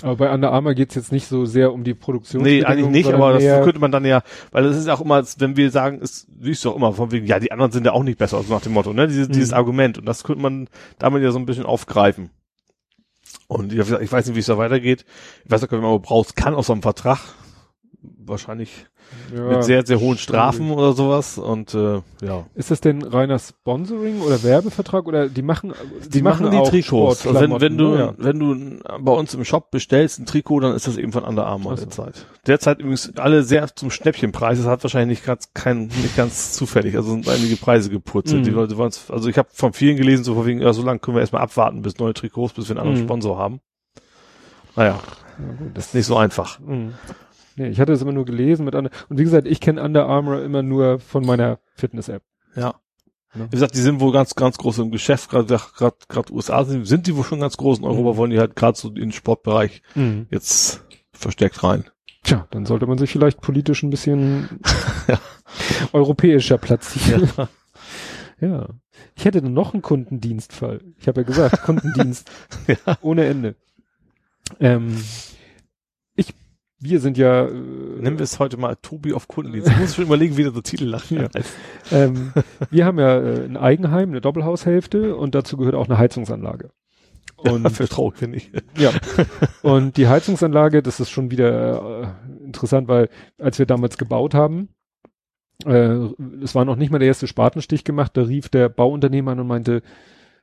Aber bei Under Armour geht's jetzt nicht so sehr um die Produktion. Nee, eigentlich nicht, aber das könnte man dann ja, weil es ist auch immer, wenn wir sagen, es siehst du auch immer von wegen, ja, die anderen sind ja auch nicht besser, also nach dem Motto, ne, dieses, Mhm. dieses Argument und das könnte man damit ja so ein bisschen aufgreifen. Und ich, ich weiß nicht, wie es da weitergeht. Ich weiß nicht, ob man brauchst, kann aus so einem Vertrag wahrscheinlich Ja, mit sehr, sehr hohen schwierig. Strafen oder sowas und äh, ja. Ist das denn reiner Sponsoring oder Werbevertrag oder die machen Die, machen, die auch Trikots. Also wenn, wenn du, ne? wenn du bei uns im Shop bestellst ein Trikot, dann ist das eben von Under Armour Ach so. derzeit. Derzeit übrigens alle sehr zum Schnäppchenpreis. Das hat wahrscheinlich nicht ganz, kein, nicht ganz zufällig. Also sind einige Preise gepurzelt. Mhm. Die Leute wollen also ich habe von vielen gelesen, so von wegen, ja, so lange können wir erstmal abwarten bis neue Trikots, bis wir einen anderen Mhm. Sponsor haben. Naja, Ja, gut, das ist nicht so einfach. Mhm. Nee, ich hatte das immer nur gelesen mit anderen. Und wie gesagt, ich kenne Under Armour immer nur von meiner Fitness-App. Ja. Ne? Wie gesagt, die sind wohl ganz, ganz groß im Geschäft, gerade gerade USA sind, sind die wohl schon ganz groß in Europa, Mhm. wollen die halt gerade so in den Sportbereich jetzt verstärkt rein. Tja, dann sollte man sich vielleicht politisch ein bisschen Ja. europäischer platzieren. Ja. Ich hätte dann noch einen Kundendienstfall. Ich habe ja gesagt, Kundendienst Ja. ohne Ende. Ähm, wir sind ja, äh, Nennen wir es heute mal Tobi auf Kundendienst. Ich muss schon überlegen, wie der so Titel lacht. Ja. ähm, wir haben ja äh, ein Eigenheim, eine Doppelhaushälfte und dazu gehört auch eine Heizungsanlage. Und Dafür traue ich mir nicht. Ja. Und die Heizungsanlage, das ist schon wieder äh, interessant, weil als wir damals gebaut haben, äh, es war noch nicht mal der erste Spatenstich gemacht, da rief der Bauunternehmer an und meinte,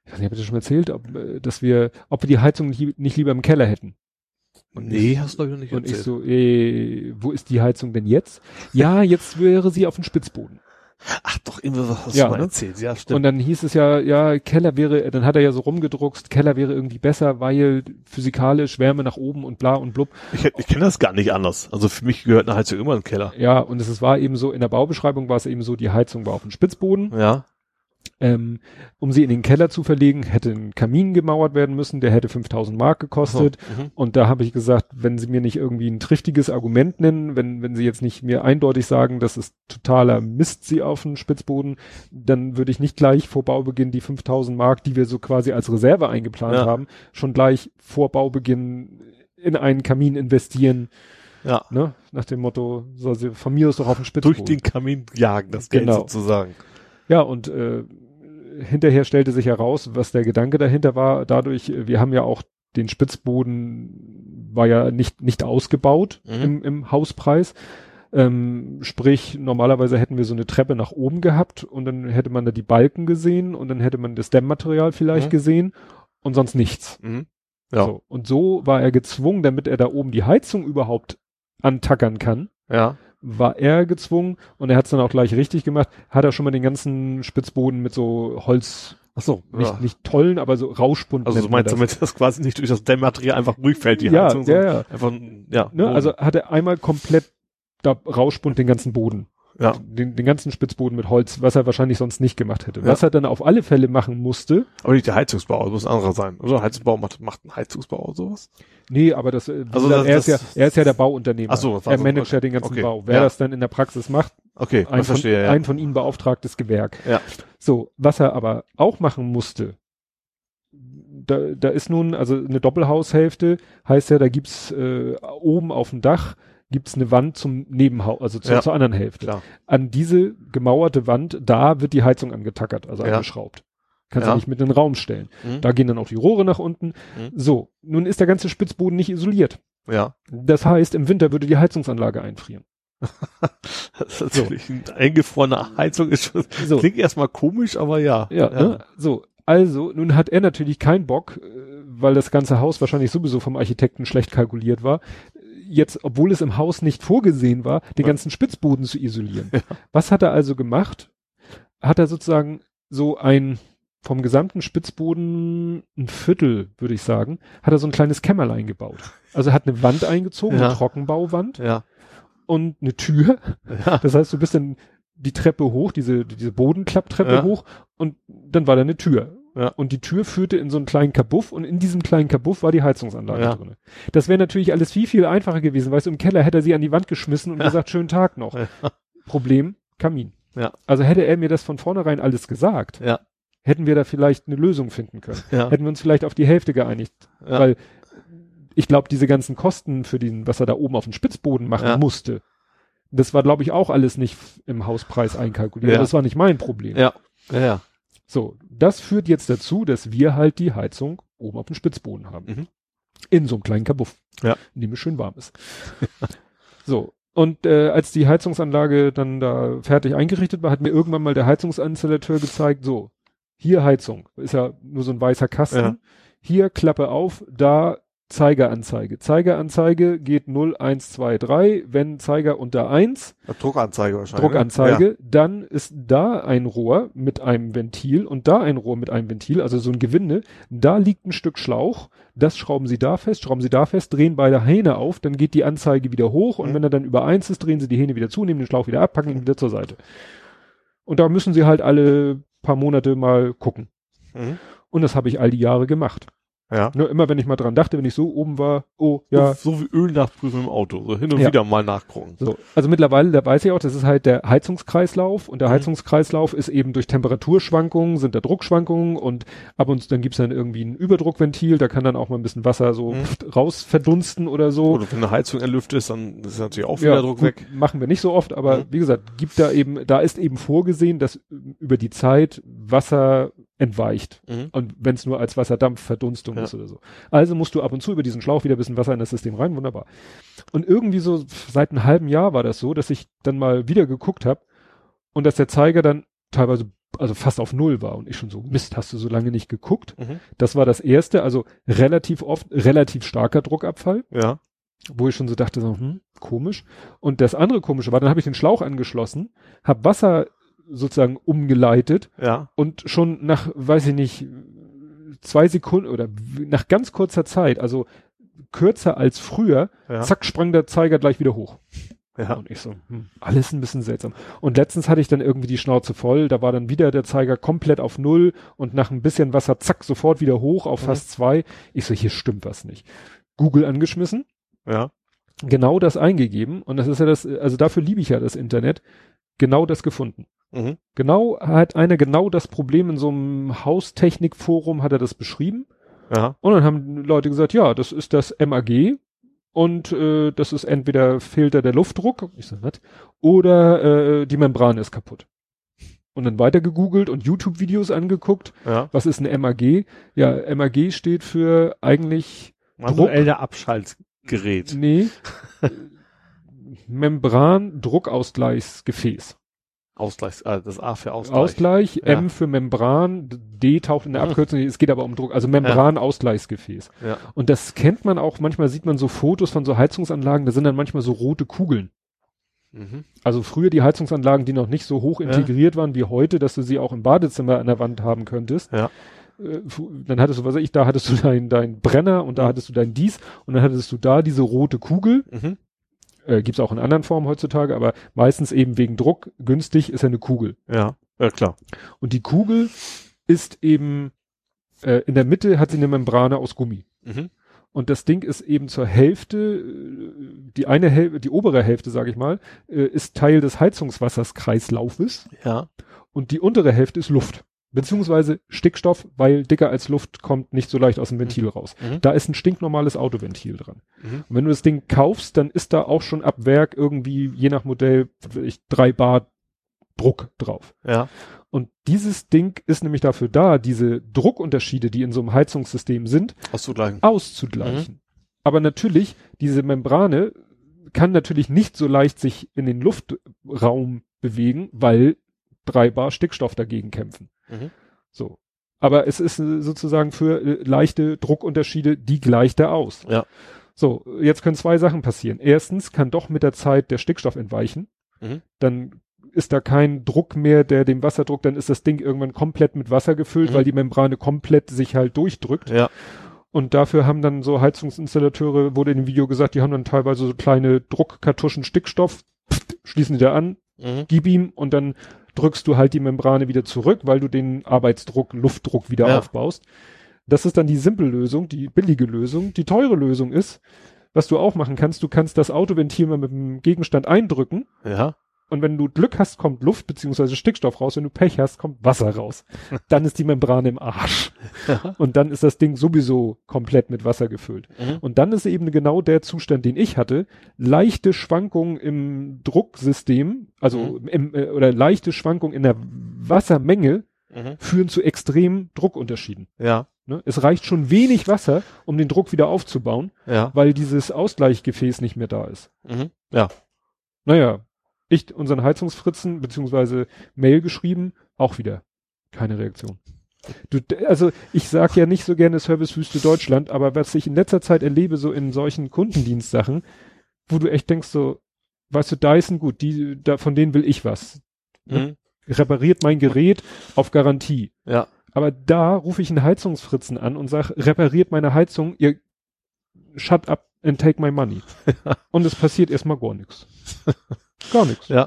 ich habe ich das schon erzählt, ob, äh, dass wir, ob wir die Heizung nicht, nicht lieber im Keller hätten. Und Nee, hast du doch nicht und ich so, äh, wo ist die Heizung denn jetzt? Ja, jetzt wäre sie auf dem Spitzboden. Ach doch, immer was hast Ja, du mal ne? erzählt. Ja, stimmt. Und dann hieß es ja, ja, Keller wäre, dann hat er ja so rumgedruckst, Keller wäre irgendwie besser, weil physikalisch Wärme nach oben und bla und blub. ich ich kenne das gar nicht anders. Also für mich gehört eine Heizung immer in den Keller. Ja, und es war eben so, in der Baubeschreibung war es eben so, die Heizung war auf dem Spitzboden. Ja. Ähm, um sie in den Keller zu verlegen, hätte ein Kamin gemauert werden müssen, der hätte 5000 Mark gekostet. So, mhm. Und da habe ich gesagt, wenn sie mir nicht irgendwie ein triftiges Argument nennen, wenn, wenn sie jetzt nicht mir eindeutig sagen, das ist totaler Mist, sie auf den Spitzboden, dann würde ich nicht gleich vor Baubeginn die 5000 Mark, die wir so quasi als Reserve eingeplant Ja. haben, schon gleich vor Baubeginn in einen Kamin investieren, Ja. ne? Nach dem Motto, soll sie von mir aus doch auf den Spitzboden. Durch den Kamin jagen, das Geld Genau. sozusagen. Ja, und äh, hinterher stellte sich heraus, was der Gedanke dahinter war. Dadurch, äh, wir haben ja auch den Spitzboden war ja nicht nicht ausgebaut Mhm. im, im Hauspreis. Ähm, sprich, normalerweise hätten wir so eine Treppe nach oben gehabt und dann hätte man da die Balken gesehen und dann hätte man das Dämmmaterial vielleicht Mhm. gesehen und sonst nichts. Mhm. Ja. So. Und so war er gezwungen, damit er da oben die Heizung überhaupt antackern kann, Ja. War er gezwungen und er hat es dann auch gleich richtig gemacht, hat er schon mal den ganzen Spitzboden mit so Holz, Ach so. nicht, ja. nicht tollen, aber so Rauschbund. Also du meinst das. damit, dass quasi nicht durch das Dämmmaterial einfach durchfällt, die Ja, Heizung, ja, ja. einfach, ja. Ne? Also hat er einmal komplett da Rauschbund den ganzen Boden. Ja. Den, den ganzen Spitzboden mit Holz, was er wahrscheinlich sonst nicht gemacht hätte. Ja. Was er dann auf alle Fälle machen musste, Aber nicht der Heizungsbau, das muss ein anderer sein. Oder Heizungsbau macht, macht ein Heizungsbau oder sowas? nee, aber das, äh, Also er, das- ist ja, das- er ist ja der Bauunternehmer. Ach so, das war er so- managt okay. ja den ganzen Okay, Bau. Wer ja. das dann in der Praxis macht, Okay, ein, ich verstehe, von, ja. ein von ihnen beauftragtes Gewerk. Ja. So, was er aber auch machen musste, da, da ist nun, also eine Doppelhaushälfte, heißt ja, da gibt's äh, oben auf dem Dach gibt's eine Wand zum Nebenhaus, also zur, Ja. zur anderen Hälfte. Klar. An diese gemauerte Wand, da wird die Heizung angetackert, also Ja. angeschraubt. Kannst Ja. du nicht mit in den Raum stellen. Mhm. Da gehen dann auch die Rohre nach unten. Mhm. So, nun ist der ganze Spitzboden nicht isoliert. Ja. Das heißt, im Winter würde die Heizungsanlage einfrieren. Das ist natürlich eine eingefrorene Heizung ist schon, So. klingt erstmal komisch, aber ja. Ja, Ne? so. Also, nun hat er natürlich keinen Bock, äh, weil das ganze Haus wahrscheinlich sowieso vom Architekten schlecht kalkuliert war, jetzt, obwohl es im Haus nicht vorgesehen war, den Ja. ganzen Spitzboden zu isolieren. Was hat er also gemacht? Hat er sozusagen so ein, vom gesamten Spitzboden ein Viertel, würde ich sagen, hat er so ein kleines Kämmerlein gebaut. Also er hat eine Wand eingezogen, Ja. eine Trockenbauwand Ja. und eine Tür. Ja. Das heißt, du bist dann die Treppe hoch, diese, diese Bodenklapptreppe Ja. hoch und dann war da eine Tür. Ja. Und die Tür führte in so einen kleinen Kabuff und in diesem kleinen Kabuff war die Heizungsanlage Ja. drin. Das wäre natürlich alles viel, viel einfacher gewesen. Weißt du, im Keller hätte er sie an die Wand geschmissen und Ja. gesagt, schönen Tag noch. Ja. Problem, Kamin. Ja. Also hätte er mir das von vornherein alles gesagt, Ja. hätten wir da vielleicht eine Lösung finden können. Ja. Hätten wir uns vielleicht auf die Hälfte geeinigt. Ja. Weil ich glaube, diese ganzen Kosten für den, was er da oben auf dem Spitzboden machen Ja. musste, das war, glaube ich, auch alles nicht im Hauspreis einkalkuliert. Ja. Das war nicht mein Problem. Ja. Ja. ja. So, das führt jetzt dazu, dass wir halt die Heizung oben auf dem Spitzboden haben. Mhm. In so einem kleinen Kabuff. Ja. In dem es schön warm ist. so, Und äh, als die Heizungsanlage dann da fertig eingerichtet war, hat mir irgendwann mal der Heizungsinstallateur gezeigt, so, hier Heizung, ist ja nur so ein weißer Kasten, Ja. hier Klappe auf, da Zeigeranzeige. Zeigeranzeige geht 0, 1, 2, 3, wenn Zeiger unter 1, Ja, Druckanzeige wahrscheinlich. ne? Druckanzeige, dann ist da ein Rohr mit einem Ventil und da ein Rohr mit einem Ventil, also so ein Gewinde. Da liegt ein Stück Schlauch, das schrauben Sie da fest, schrauben Sie da fest, drehen beide Hähne auf, dann geht die Anzeige wieder hoch und Mhm. wenn er dann über eins ist, drehen Sie die Hähne wieder zu, nehmen den Schlauch wieder ab, packen ihn wieder zur Seite. Und da müssen Sie halt alle paar Monate mal gucken. Ja. Mhm. Und das habe ich all die Jahre gemacht. Ja. Nur immer, wenn ich mal dran dachte, wenn ich so oben war, oh, ja, So, wie Öl nachprüfen im Auto. So hin und Ja. wieder mal nachgucken. So, also mittlerweile, da weiß ich auch, das ist halt der Heizungskreislauf und der Mhm. Heizungskreislauf ist eben durch Temperaturschwankungen, sind da Druckschwankungen und ab und zu dann gibt's dann irgendwie ein Überdruckventil, da kann dann auch mal ein bisschen Wasser so Mhm. raus verdunsten oder so. Oder wenn eine Heizung erlüftet ist, dann ist natürlich auch wieder Druck gut, weg. Machen wir nicht so oft, aber Mhm. wie gesagt, gibt da eben, da ist eben vorgesehen, dass über die Zeit Wasser entweicht. Mhm. Und wenn es nur als Wasserdampfverdunstung Ja. ist oder so. Also musst du ab und zu über diesen Schlauch wieder ein bisschen Wasser in das System rein, wunderbar. Und irgendwie so seit einem halben Jahr war das so, dass ich dann mal wieder geguckt habe und dass der Zeiger dann teilweise also fast auf Null war und ich schon so, Mist, hast du so lange nicht geguckt? Mhm. Das war das erste, also relativ oft, relativ starker Druckabfall, Ja. wo ich schon so dachte, so, hm, komisch. Und das andere komische war, dann habe ich den Schlauch angeschlossen, habe Wasser sozusagen umgeleitet Ja. und schon nach, weiß ich nicht, zwei Sekunden oder nach ganz kurzer Zeit, also kürzer als früher, Ja. zack, sprang der Zeiger gleich wieder hoch. Ja. Und ich so, hm, alles ein bisschen seltsam. Und letztens hatte ich dann irgendwie die Schnauze voll, da war dann wieder der Zeiger komplett auf Null und nach ein bisschen Wasser, zack, sofort wieder hoch auf Mhm. fast zwei. Ich so, hier stimmt was nicht. Google angeschmissen, Ja. genau das eingegeben und das ist ja das, also dafür liebe ich ja das Internet, genau das gefunden. Mhm. Genau, hat einer genau das Problem in so einem Haustechnikforum hat er das beschrieben. Ja. Und dann haben Leute gesagt, ja, das ist das MAG und äh, das ist entweder fehlt da der Luftdruck, ich sag was, oder äh, die Membran ist kaputt. Und dann weiter gegoogelt und YouTube-Videos angeguckt. Ja. Was ist ein MAG? Ja, MAG steht für eigentlich, Manuelle Abschaltgerät. nee, Membran-Druckausgleichsgefäß. Ausgleich, äh, das A für Ausgleich. Ausgleich, Ja. M für Membran, D taucht in der Mhm. Abkürzung, es geht aber um Druck, also Membran-Ausgleichsgefäß. Ja. Und das kennt man auch, manchmal sieht man so Fotos von so Heizungsanlagen, da sind dann manchmal so rote Kugeln. Mhm. Also früher die Heizungsanlagen, die noch nicht so hoch Ja. integriert waren wie heute, dass du sie auch im Badezimmer an der Wand haben könntest. Ja. Äh, Dann hattest du, was weiß ich, da hattest du dein, dein Brenner und da Mhm. hattest du dein Dies und dann hattest du da diese rote Kugel. Mhm. Äh, gibt's auch in anderen Formen heutzutage, aber meistens eben wegen Druck günstig ist ja eine Kugel. Ja. Ja, klar. Und die Kugel ist eben, äh, in der Mitte hat sie eine Membrane aus Gummi. Mhm. Und das Ding ist eben zur Hälfte, äh, die eine Hälfte, die obere Hälfte, sage ich mal, äh, ist Teil des Heizungswasserskreislaufes Ja. und die untere Hälfte ist Luft. Beziehungsweise Stickstoff, weil dicker als Luft kommt nicht so leicht aus dem Ventil raus. Mhm. Da ist ein stinknormales Autoventil dran. Mhm. Und wenn du das Ding kaufst, dann ist da auch schon ab Werk irgendwie, je nach Modell, ich, drei Bar Druck drauf. Ja. Und dieses Ding ist nämlich dafür da, diese Druckunterschiede, die in so einem Heizungssystem sind, Auszugleichen. auszugleichen. Aber natürlich, diese Membrane kann natürlich nicht so leicht sich in den Luftraum bewegen, weil drei Bar Stickstoff dagegen kämpfen. Mhm. So. Aber es ist äh, sozusagen für äh, leichte Druckunterschiede, die gleicht er aus. Ja. So, jetzt können zwei Sachen passieren. Erstens kann doch mit der Zeit der Stickstoff entweichen. Mhm. Dann ist da kein Druck mehr, der dem Wasserdruck, dann ist das Ding irgendwann komplett mit Wasser gefüllt, Mhm. weil die Membrane komplett sich halt durchdrückt. Ja. Und dafür haben dann so Heizungsinstallateure, wurde in dem Video gesagt, die haben dann teilweise so kleine Druckkartuschen Stickstoff, pft, schließen die da an, Mhm. gib ihm und dann drückst du halt die Membrane wieder zurück, weil du den Arbeitsdruck, Luftdruck wieder Ja. aufbaust. Das ist dann die simple Lösung, die billige Lösung. Die teure Lösung ist, was du auch machen kannst, du kannst das Autoventil mal mit dem Gegenstand eindrücken Ja. Und wenn du Glück hast, kommt Luft beziehungsweise Stickstoff raus. Wenn du Pech hast, kommt Wasser raus. Dann ist die Membrane im Arsch. Ja. Und dann ist das Ding sowieso komplett mit Wasser gefüllt. Mhm. Und dann ist eben genau der Zustand, den ich hatte. Leichte Schwankungen im Drucksystem, also Mhm. im, äh, oder leichte Schwankungen in der Wassermenge Mhm. führen zu extremen Druckunterschieden. Ja. Ne? Es reicht schon wenig Wasser, um den Druck wieder aufzubauen, Ja. weil dieses Ausgleichgefäß nicht mehr da ist. Mhm. Ja. Naja, ich unseren Heizungsfritzen beziehungsweise Mail geschrieben, auch wieder keine Reaktion. Du, also ich sag ja nicht so gerne Servicewüste Deutschland, aber was ich in letzter Zeit erlebe, so in solchen Kundendienstsachen, wo du echt denkst so, weißt du, Dyson, gut, die, da, von denen will ich was. Mhm. Repariert mein Gerät auf Garantie. Ja. Aber da rufe ich einen Heizungsfritzen an und sag, repariert meine Heizung, ihr shut up and take my money. und es passiert erstmal gar nichts. Gar nichts. Ja.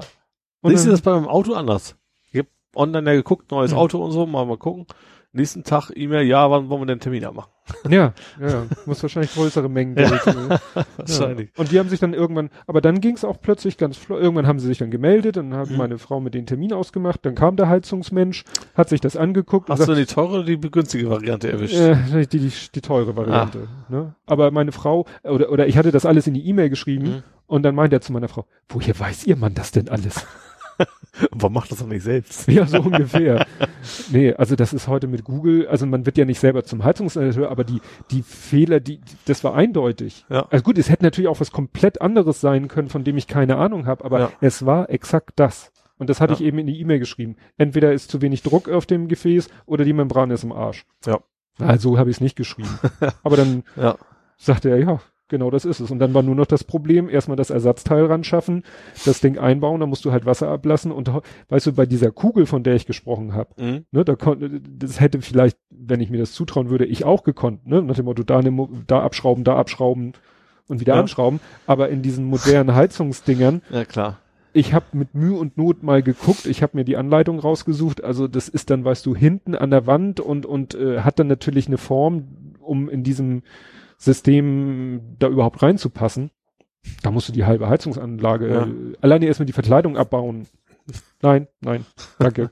Und dann- das bei meinem Auto anders? Ich hab online ja geguckt, neues Mhm. Auto und so, mal mal gucken. Nächsten Tag E-Mail, ja, wann wollen wir den Termin abmachen? Ja, ja, ja. Muss wahrscheinlich größere Mengen Ja. Ne? Wahrscheinlich. Ja. Und die haben sich dann irgendwann, aber dann ging es auch plötzlich ganz flott. Irgendwann haben sie sich dann gemeldet, dann hat Mhm. meine Frau mit den Termin ausgemacht, dann kam der Heizungsmensch, hat sich das angeguckt Hast du denn die teure oder die günstige Variante erwischt? äh, die, die, die teure Variante. Ne? Aber meine Frau, oder, oder ich hatte das alles in die E-Mail geschrieben Mhm. Und dann meint er zu meiner Frau, woher weiß ihr Mann das denn alles? Warum macht das doch nicht selbst? ja, so ungefähr. Nee, also das ist heute mit Google, also man wird ja nicht selber zum Heizungsinstallateur, aber die, die Fehler, die, das war eindeutig. Ja. Also gut, es hätte natürlich auch was komplett anderes sein können, von dem ich keine Ahnung habe, aber Ja. es war exakt das. Und das hatte Ja. ich eben in die E-Mail geschrieben. Entweder ist zu wenig Druck auf dem Gefäß oder die Membran ist im Arsch. Ja. Also habe ich es nicht geschrieben. aber dann Ja. sagte er, ja, genau das ist es. Und dann war nur noch das Problem, erstmal das Ersatzteil ran schaffen, das Ding einbauen, dann musst du halt Wasser ablassen und weißt du, bei dieser Kugel, von der ich gesprochen habe, Mhm. ne, da konnte, das hätte vielleicht, wenn ich mir das zutrauen würde, ich auch gekonnt, ne, nach dem Motto, da, Mo- da abschrauben, da abschrauben und wieder Ja. anschrauben, aber in diesen modernen Heizungsdingern, Ja, klar. ich habe mit Mühe und Not mal geguckt, ich habe mir die Anleitung rausgesucht, also das ist dann, weißt du, hinten an der Wand und und äh, hat dann natürlich eine Form, um in diesem System da überhaupt reinzupassen. Da musst du die halbe Heizungsanlage Ja. äh, alleine erstmal die Verkleidung abbauen. Nein, nein, danke.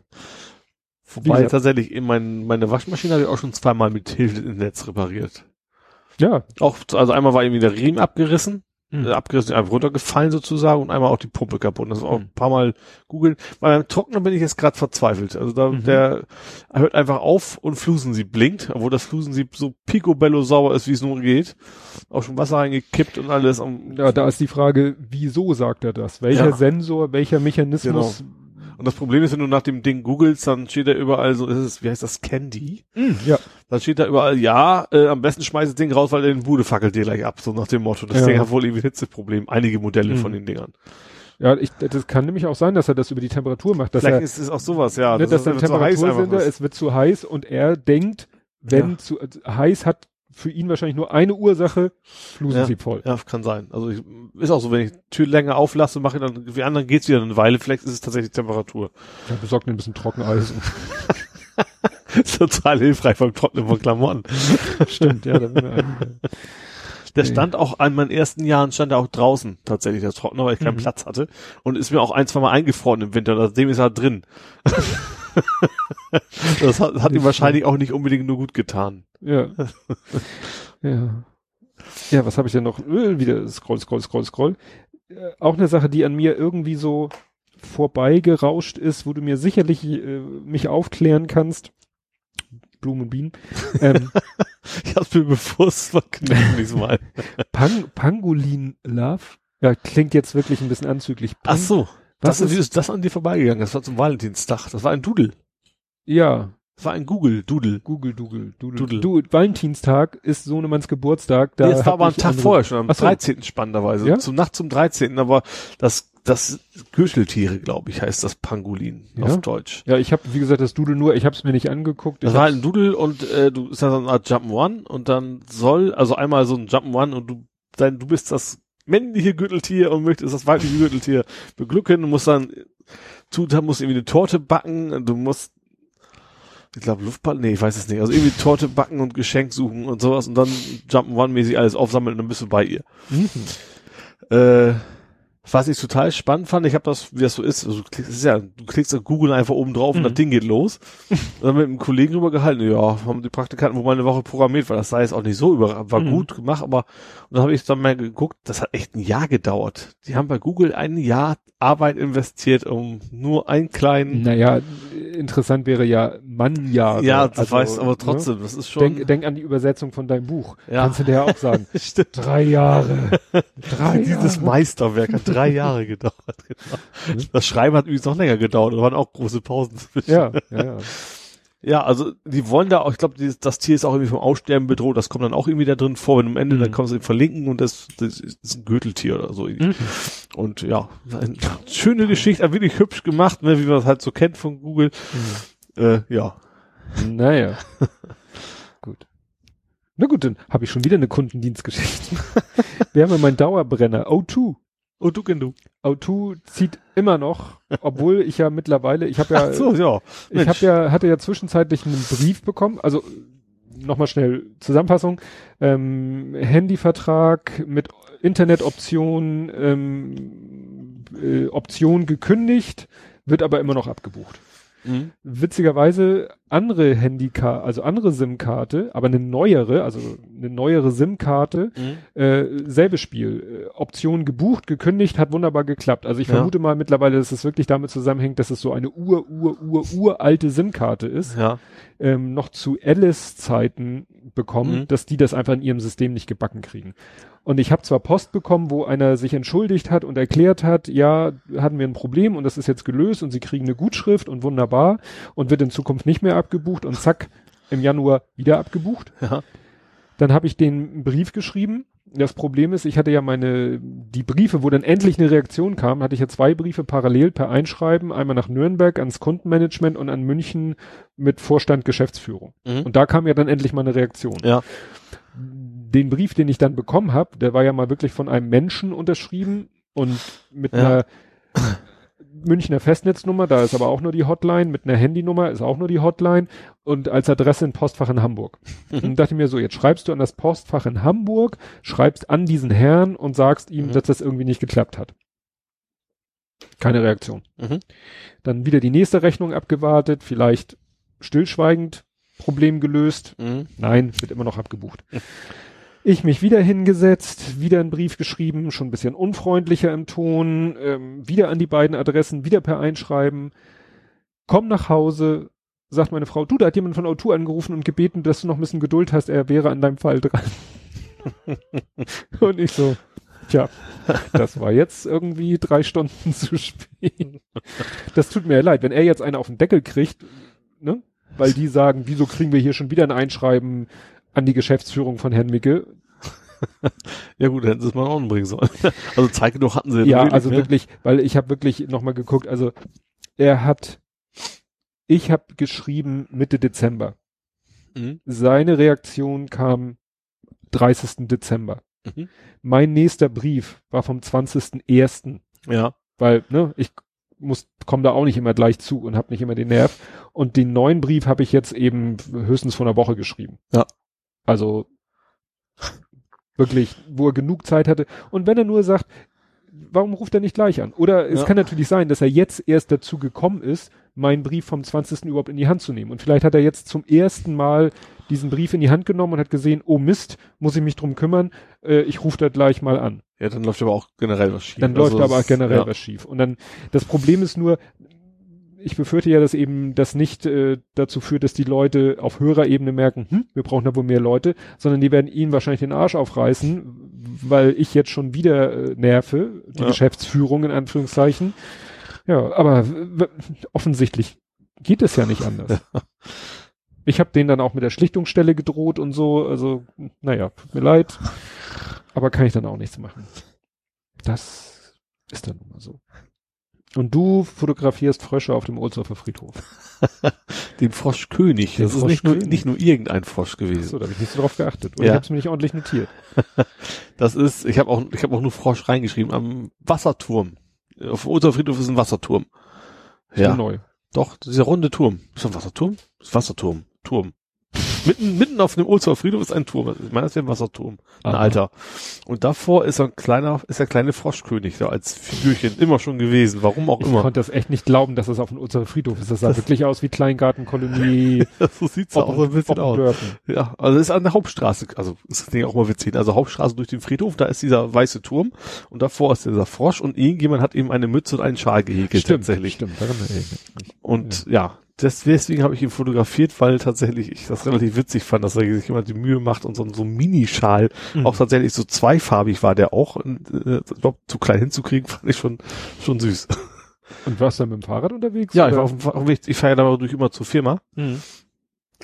Wobei tatsächlich in mein, meine Waschmaschine habe ich auch schon zweimal mit Hilfe des Netz repariert. ja, Auch, also einmal war irgendwie der Riemen abgerissen, Mhm. äh, abgerissen, einfach runtergefallen sozusagen und einmal auch die Pumpe kaputt. Das war auch Mhm. ein paar Mal googeln. Bei meinem Trockner bin ich jetzt gerade verzweifelt. Also da, Mhm. der hört einfach auf und Flusensieb blinkt, obwohl das Flusensieb so picobello sauber ist, wie es nur geht. Auch schon Wasser reingekippt und alles. Ja, da ist die Frage, wieso sagt er das? Welcher Ja. Sensor, welcher Mechanismus? Und das Problem ist, wenn du nach dem Ding googelst, dann steht da überall so, ist es, wie heißt das, Candy? Ja, Dann steht da überall, ja, äh, am besten schmeiß das Ding raus, weil den Bude fackelt dir gleich ab, so nach dem Motto. Das Ja. Ding hat wohl irgendwie Hitzeproblem, einige Modelle Mhm. von den Dingern. ja, ich, das kann nämlich auch sein, dass er das über die Temperatur macht, dass Vielleicht er ist es auch sowas, ja. ne, dass einfach zu heiß einfach Temperatursender, es wird zu heiß und er denkt, wenn Ja. zu also heiß hat für ihn wahrscheinlich nur eine Ursache, Flusensieb voll. Ja, kann sein. Also ich, ist auch so, wenn ich Tür länger auflasse, mache ich dann, wie anderen geht's wieder eine Weile, vielleicht ist es tatsächlich Temperatur. Ja, besorgt mir ein bisschen Trockeneis. total hilfreich beim Trocknen von Klamotten. Stimmt, ja, da bin ich ein- Der Nee. stand auch an meinen ersten Jahren, stand er auch draußen, tatsächlich, der Trockner, weil ich keinen Mhm. Platz hatte. Und ist mir auch ein, zwei Mal eingefroren im Winter, seitdem ist er drin. das hat, hat ihm wahrscheinlich auch nicht unbedingt nur gut getan. Ja. ja. Ja, was habe ich denn noch? Äh, Wieder scroll, scroll, scroll, scroll. Äh, auch eine Sache, die an mir irgendwie so vorbeigerauscht ist, wo du mir sicherlich äh, mich aufklären kannst. Blumen und Bienen. Ähm, Ich hab's mir bewusst verkniffen diesmal. Pang, Pangolin Love. Ja, klingt jetzt wirklich ein bisschen anzüglich. Ach so. Was das, ist- ist, das an dir vorbeigegangen. Das war zum Valentinstag. Das war ein Doodle. Ja, war ein Google-Doodle. Google, Doodle, Doodle. Doodle. Du, Valentinstag ist Sohnemanns Geburtstag. Da nee, es war aber ein Tag andere- vorher schon, am Ach so. 13. spannenderweise. Ja? Zum Nacht zum 13. Aber das, das Gürteltiere, glaube ich, heißt das Pangolin Ja? auf Deutsch. Ja, ich habe, wie gesagt, das Doodle nur, ich habe es mir nicht angeguckt. Das Ich war hab's- ein Doodle und äh, du ist so eine Art Jump'n'One und dann soll, also einmal so ein Jump'n'One und du, dein, du bist das männliche Gürteltier und möchtest das weibliche Gürteltier beglücken. Du musst dann, tu, da musst irgendwie eine Torte backen, du musst, ich glaube Luftball, nee, ich weiß es nicht. Also irgendwie Torte backen und Geschenk suchen und sowas und dann Jump'n'One-mäßig alles aufsammeln und dann bist du bei ihr. Mhm. Äh, was ich total spannend fand, ich habe das, wie das so ist, also du klickst, ja, du klickst auf Google einfach oben drauf und Mhm. das Ding geht los. Und dann mit einem Kollegen drüber gehalten, ja, haben die Praktikanten wohl mal eine Woche programmiert, weil das sei jetzt auch nicht so über, war Mhm. gut gemacht, aber und dann habe ich dann mal geguckt, das hat echt ein Jahr gedauert. Die haben bei Google ein Jahr Arbeit investiert, um nur einen kleinen, Naja, interessant wäre ja Mannjahre. ja, das also, weiß, aber ne? trotzdem, das ist schon, Denk, denk an die Übersetzung von deinem Buch. Ja. Kannst du dir ja auch sagen. Stimmt. Drei Jahre. Drei dieses Jahre. Meisterwerk hat drei Jahre gedauert, genau. Das Schreiben hat übrigens noch länger gedauert, da waren auch große Pausen zwischen. Ja, ja, ja. Ja, also die wollen da auch, ich glaube, das Tier ist auch irgendwie vom Aussterben bedroht, das kommt dann auch irgendwie da drin vor, wenn am Ende, Mhm. dann kannst du ihn verlinken und das, das ist ein Gürteltier oder so. Mhm. Und ja, eine schöne Geschichte, wirklich hübsch gemacht, ne, wie man das halt so kennt von Google. Mhm. Äh, ja. Naja. gut. Na gut, dann habe ich schon wieder eine Kundendienstgeschichte. Wir haben ja meinen Dauerbrenner, O2. Und du, du. O2 zieht immer noch, obwohl ich ja mittlerweile, ich habe ja, so, ja. ich habe ja, hatte ja zwischenzeitlich einen Brief bekommen, also nochmal schnell Zusammenfassung, ähm, Handyvertrag mit Internetoption, ähm, äh, Option gekündigt, wird aber immer noch abgebucht. Mhm. witzigerweise andere Handykarte, also andere SIM-Karte, aber eine neuere, also eine neuere SIM-Karte, Mhm. äh, selbe Spiel. Äh, Option gebucht, gekündigt, hat wunderbar geklappt. Also ich Ja. vermute mal mittlerweile, dass es wirklich damit zusammenhängt, dass es so eine ur, ur, ur, uralte SIM-Karte ist, Ja. ähm, noch zu Alice-Zeiten bekommen, Mhm. dass die das einfach in ihrem System nicht gebacken kriegen. Und ich habe zwar Post bekommen, wo einer sich entschuldigt hat und erklärt hat, ja, hatten wir ein Problem und das ist jetzt gelöst und sie kriegen eine Gutschrift und wunderbar und wird in Zukunft nicht mehr abgebucht und zack, im Januar wieder abgebucht. Ja. Dann habe ich den Brief geschrieben. Das Problem ist, ich hatte ja meine, die Briefe, wo dann endlich eine Reaktion kam, hatte ich ja zwei Briefe parallel per Einschreiben, einmal nach Nürnberg ans Kundenmanagement und an München mit Vorstand Geschäftsführung. Mhm. Und da kam ja dann endlich mal eine Reaktion. Ja. Den Brief, den ich dann bekommen habe, der war ja mal wirklich von einem Menschen unterschrieben und mit Ja. einer Münchner Festnetznummer, da ist aber auch nur die Hotline, mit einer Handynummer ist auch nur die Hotline und als Adresse ein Postfach in Hamburg. Mhm. Und dachte mir so, jetzt schreibst du an das Postfach in Hamburg, schreibst an diesen Herrn und sagst ihm, Mhm. dass das irgendwie nicht geklappt hat. Keine Reaktion. Mhm. Dann wieder die nächste Rechnung abgewartet, vielleicht stillschweigend Problem gelöst. Mhm. Nein, wird immer noch abgebucht. Ich mich wieder hingesetzt, wieder einen Brief geschrieben, schon ein bisschen unfreundlicher im Ton, ähm, wieder an die beiden Adressen, wieder per Einschreiben. Komm nach Hause, sagt meine Frau, du, da hat jemand von O2 angerufen und gebeten, dass du noch ein bisschen Geduld hast, er wäre an deinem Fall dran. und ich so, tja, das war jetzt irgendwie drei Stunden zu spät. Das tut mir leid, wenn er jetzt einen auf den Deckel kriegt, ne? Weil die sagen, wieso kriegen wir hier schon wieder ein Einschreiben an die Geschäftsführung von Herrn Micke? Ja gut, dann hätten sie es mal anbringen sollen. Also Zeige doch hatten sie Ja, natürlich, also ne? wirklich, weil ich habe wirklich nochmal geguckt, also er hat, ich habe geschrieben Mitte Dezember. Mhm. Seine Reaktion kam 30. Dezember. Mhm. Mein nächster Brief war vom 20.01. Ja. weil ne, ich muss komme da auch nicht immer gleich zu und habe nicht immer den Nerv und den neuen Brief habe ich jetzt eben höchstens vor einer Woche geschrieben. Ja. Also wirklich, wo er genug Zeit hatte und wenn er nur sagt, warum ruft er nicht gleich an? Oder es Ja. kann natürlich sein, dass er jetzt erst dazu gekommen ist, meinen Brief vom 20. überhaupt in die Hand zu nehmen und vielleicht hat er jetzt zum ersten Mal diesen Brief in die Hand genommen und hat gesehen, oh Mist, muss ich mich drum kümmern, äh, ich rufe da gleich mal an. Ja, dann läuft aber auch generell was schief. Dann Also läuft aber auch generell ja. was schief. Und dann, das Problem ist nur, ich befürchte ja, dass eben das nicht äh, dazu führt, dass die Leute auf höherer Ebene merken, hm, wir brauchen da wohl mehr Leute, sondern die werden ihnen wahrscheinlich den Arsch aufreißen, weil ich jetzt schon wieder äh, nerve, die Ja. Geschäftsführung in Anführungszeichen. Ja, aber offensichtlich geht es ja nicht anders. Ich habe denen dann auch mit der Schlichtungsstelle gedroht und so, also naja, tut mir leid, aber kann ich dann auch nichts machen. Das ist dann immer so. Und du fotografierst Frösche auf dem Ohlsdorfer Friedhof. Den Froschkönig. Den Das ist nicht nur, nicht nur irgendein Frosch gewesen. So, da habe ich nicht so drauf geachtet. Oder Ja. ich habe es mir nicht ordentlich notiert. Das ist, ich habe auch, ich habe auch nur Frosch reingeschrieben am Wasserturm. Auf dem Osterfriedhof ist ein Wasserturm. Ist Ja, neu. doch, dieser runde Turm. Ist das ein Wasserturm? Ist Wasserturm. Turm. Mitten, mitten auf dem Ohlsdorfer Friedhof ist ein Turm. Ich meine, das wäre ein Wasserturm. Ein Aha. alter. Und davor ist ein kleiner, ist der kleine Froschkönig da als Figürchen immer schon gewesen. Warum auch Ich immer. konnte das echt nicht glauben, dass das auf dem Ohlsdorfer Friedhof ist. Das sah wirklich aus wie Kleingartenkolonie. so sieht's auch so ein bisschen aus. Oppendörfen. Ja, also es ist an der Hauptstraße, also ist das Ding auch mal witzig. Also Hauptstraße durch den Friedhof, da ist dieser weiße Turm und davor ist dieser Frosch und irgendjemand hat ihm eine Mütze und einen Schal gehäkelt Stimmt, tatsächlich. Stimmt, ich. Und ja, das, deswegen habe ich ihn fotografiert, weil tatsächlich ich das relativ witzig fand, dass er sich jemand die Mühe macht und so, so ein Minischal Mhm. auch tatsächlich so zweifarbig war, der auch, äh, ich glaub, zu klein hinzukriegen, fand ich schon, schon süß. Und warst du dann mit dem Fahrrad unterwegs? Ja, ich oder? war auf dem, auf dem Weg, ich fahre ja dadurch immer zur Firma Mhm.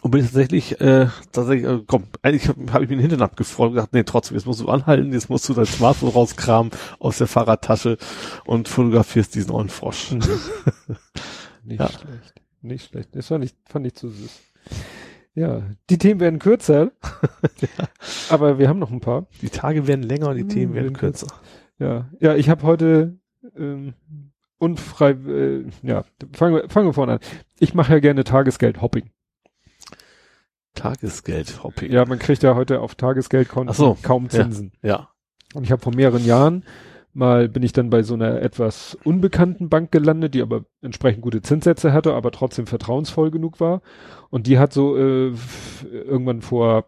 und bin tatsächlich, äh, tatsächlich, äh, komm, eigentlich habe hab ich mir den Hintern abgefreut und gesagt, nee, trotzdem, jetzt musst du anhalten, jetzt musst du dein Smartphone rauskramen aus der Fahrradtasche und fotografierst diesen neuen Frosch. Mhm. Nicht Ja. schlecht. Nicht schlecht. Das fand ich, fand ich zu süß. Ja, die Themen werden kürzer. Aber wir haben noch ein paar. Die Tage werden länger und die Mhm, Themen werden kürzer. Ja, ja, ich habe heute ähm, unfrei, äh, ja, fangen wir, fangen wir vorne an. Ich mache ja gerne Tagesgeld-Hopping. Tagesgeld, Hopping. Ja, man kriegt ja heute auf Tagesgeldkonten so, kaum ja. Zinsen. Ja. Und ich habe vor mehreren Jahren mal bin ich dann bei so einer etwas unbekannten Bank gelandet, die aber entsprechend gute Zinssätze hatte, aber trotzdem vertrauensvoll genug war. Und die hat so äh, irgendwann vor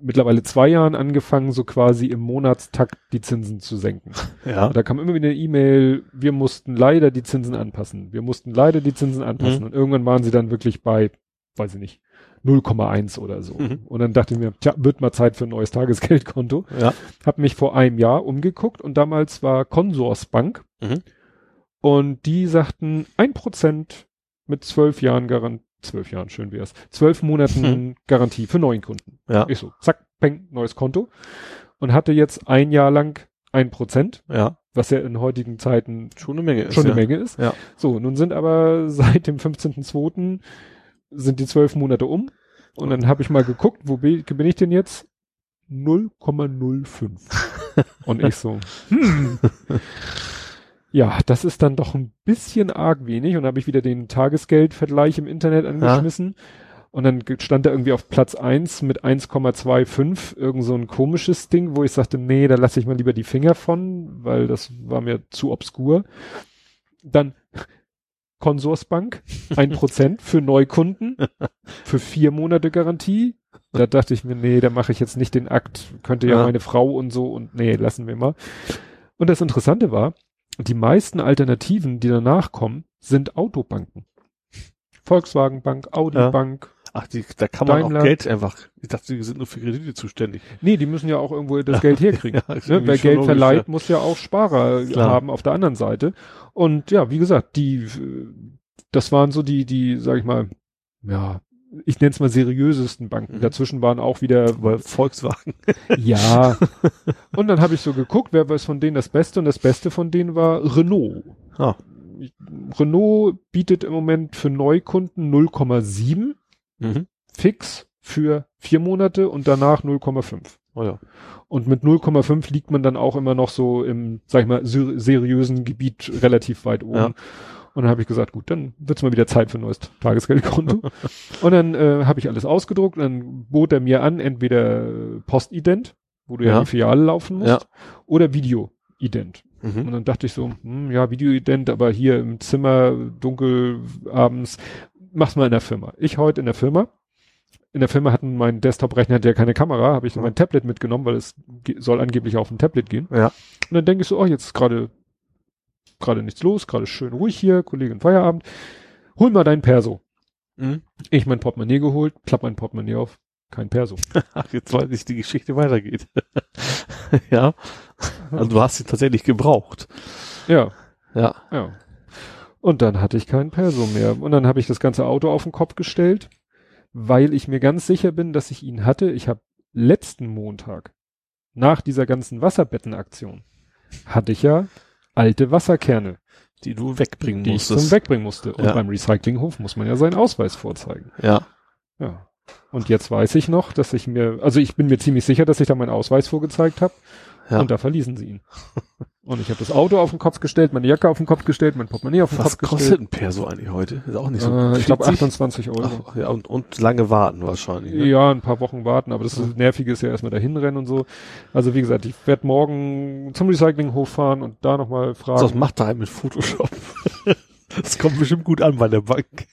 mittlerweile zwei Jahren angefangen, so quasi im Monatstakt die Zinsen zu senken. Ja. Da kam immer wieder eine E-Mail, wir mussten leider die Zinsen anpassen. Wir mussten leider die Zinsen anpassen. Mhm. Und irgendwann waren sie dann wirklich bei, weiß ich nicht, 0,1 oder so. Mhm. Und dann dachte ich mir, tja, wird mal Zeit für ein neues Tagesgeldkonto. Ja. Hab mich vor einem Jahr umgeguckt und damals war Consorsbank Mhm. und die sagten ein Prozent mit zwölf Jahren Garantie, zwölf Jahren, schön wär's, zwölf Monaten Garantie für neuen Kunden. Ja. Ich so, zack, peng, neues Konto und hatte jetzt ein Jahr lang ein Prozent, Ja. was ja in heutigen Zeiten Schon eine Menge ist. schon eine ja. Menge ist. Ja. So, nun sind aber seit dem 15.02. sind die zwölf Monate um und dann habe ich mal geguckt, wo bin ich denn jetzt? 0,05. und ich so, hm. Ja, das ist dann doch ein bisschen arg wenig und habe ich wieder den Tagesgeldvergleich im Internet angeschmissen. Und dann stand da irgendwie auf Platz eins mit 1,25 irgend so ein komisches Ding, wo ich sagte, nee, da lasse ich mal lieber die Finger von, weil das war mir zu obskur. Dann Konsorsbank, ein Prozent für Neukunden, für vier Monate Garantie. Da dachte ich mir, nee, da mache ich jetzt nicht den Akt, könnte ja, Ja. meine Frau und so und nee, lassen wir mal. Und das Interessante war, die meisten Alternativen, die danach kommen, sind Autobanken. Volkswagen Bank, Audi Ja. Bank. Ach, die, da kann man Daimler. auch Geld einfach. Ich dachte, die sind nur für Kredite zuständig. Nee, die müssen ja auch irgendwo das Geld herkriegen. Ja, ne? Wer Geld verleiht, ja. muss ja auch Sparer Klar. haben auf der anderen Seite. Und ja, wie gesagt, die, das waren so die, die, sag ich mal, ja, ich nenne es mal seriösesten Banken. Mhm. Dazwischen waren auch wieder Aber Volkswagen. Ja. und dann habe ich so geguckt, wer was von denen das Beste und das Beste von denen war Renault. Ah. Renault bietet im Moment für Neukunden 0,7 Mhm. fix für vier Monate und danach 0,5. Oh ja. Und mit 0,5 liegt man dann auch immer noch so im, sag ich mal, ser seriösen Gebiet relativ weit oben. Ja. Und dann habe ich gesagt, gut, dann wird's mal wieder Zeit für ein neues Tagesgeldkonto. und dann äh, habe ich alles ausgedruckt und dann bot er mir an, entweder Postident, wo du ja, Ja. in die Filiale laufen musst, Ja. oder Videoident. Und Mhm. dann dachte ich so, hm, ja, Videoident, aber hier im Zimmer, dunkel, abends, mach's mal in der Firma. Ich heute in der Firma. In der Firma hatten mein Desktop-Rechner ja keine Kamera, habe ich Ja. mein Tablet mitgenommen, weil es soll angeblich auf ein Tablet gehen. Ja. Und dann denke ich so, oh, jetzt ist gerade gerade nichts los, gerade schön ruhig hier, Kollegin Feierabend. Hol mal dein Perso. Mhm. Ich mein Portemonnaie geholt, klapp mein Portemonnaie auf, kein Perso. Ach, jetzt weiß ich, die Geschichte weitergeht. ja. Also du hast sie tatsächlich gebraucht. Ja, Ja. Ja. Und dann hatte ich kein Perso mehr. Und dann habe ich das ganze Auto auf den Kopf gestellt, weil ich mir ganz sicher bin, dass ich ihn hatte. Ich habe letzten Montag, nach dieser ganzen Wasserbettenaktion, hatte ich ja alte Wasserkerne, Die du wegbringen die ich zum musstest. Wegbringen musste. Und Ja. beim Recyclinghof muss man ja seinen Ausweis vorzeigen. ja. Ja. Und jetzt weiß ich noch, dass ich mir, also ich bin mir ziemlich sicher, dass ich da meinen Ausweis vorgezeigt habe. Ja. Und da verließen sie ihn. Und ich habe das Auto auf den Kopf gestellt, meine Jacke auf den Kopf gestellt, mein Portemonnaie auf den Was Kopf kostet gestellt. ein Perso eigentlich heute? Ist auch nicht so. Äh, ich glaube 40? 28 Euro. Ach, ja, und, und lange warten wahrscheinlich. Ne? Ja, ein paar Wochen warten, aber das ist, Nervige ist ja erstmal dahin rennen und so. Also wie gesagt, ich werde morgen zum Recyclinghof fahren und da nochmal Das fragen. macht da mit Photoshop. Das kommt bestimmt gut an bei der Bank.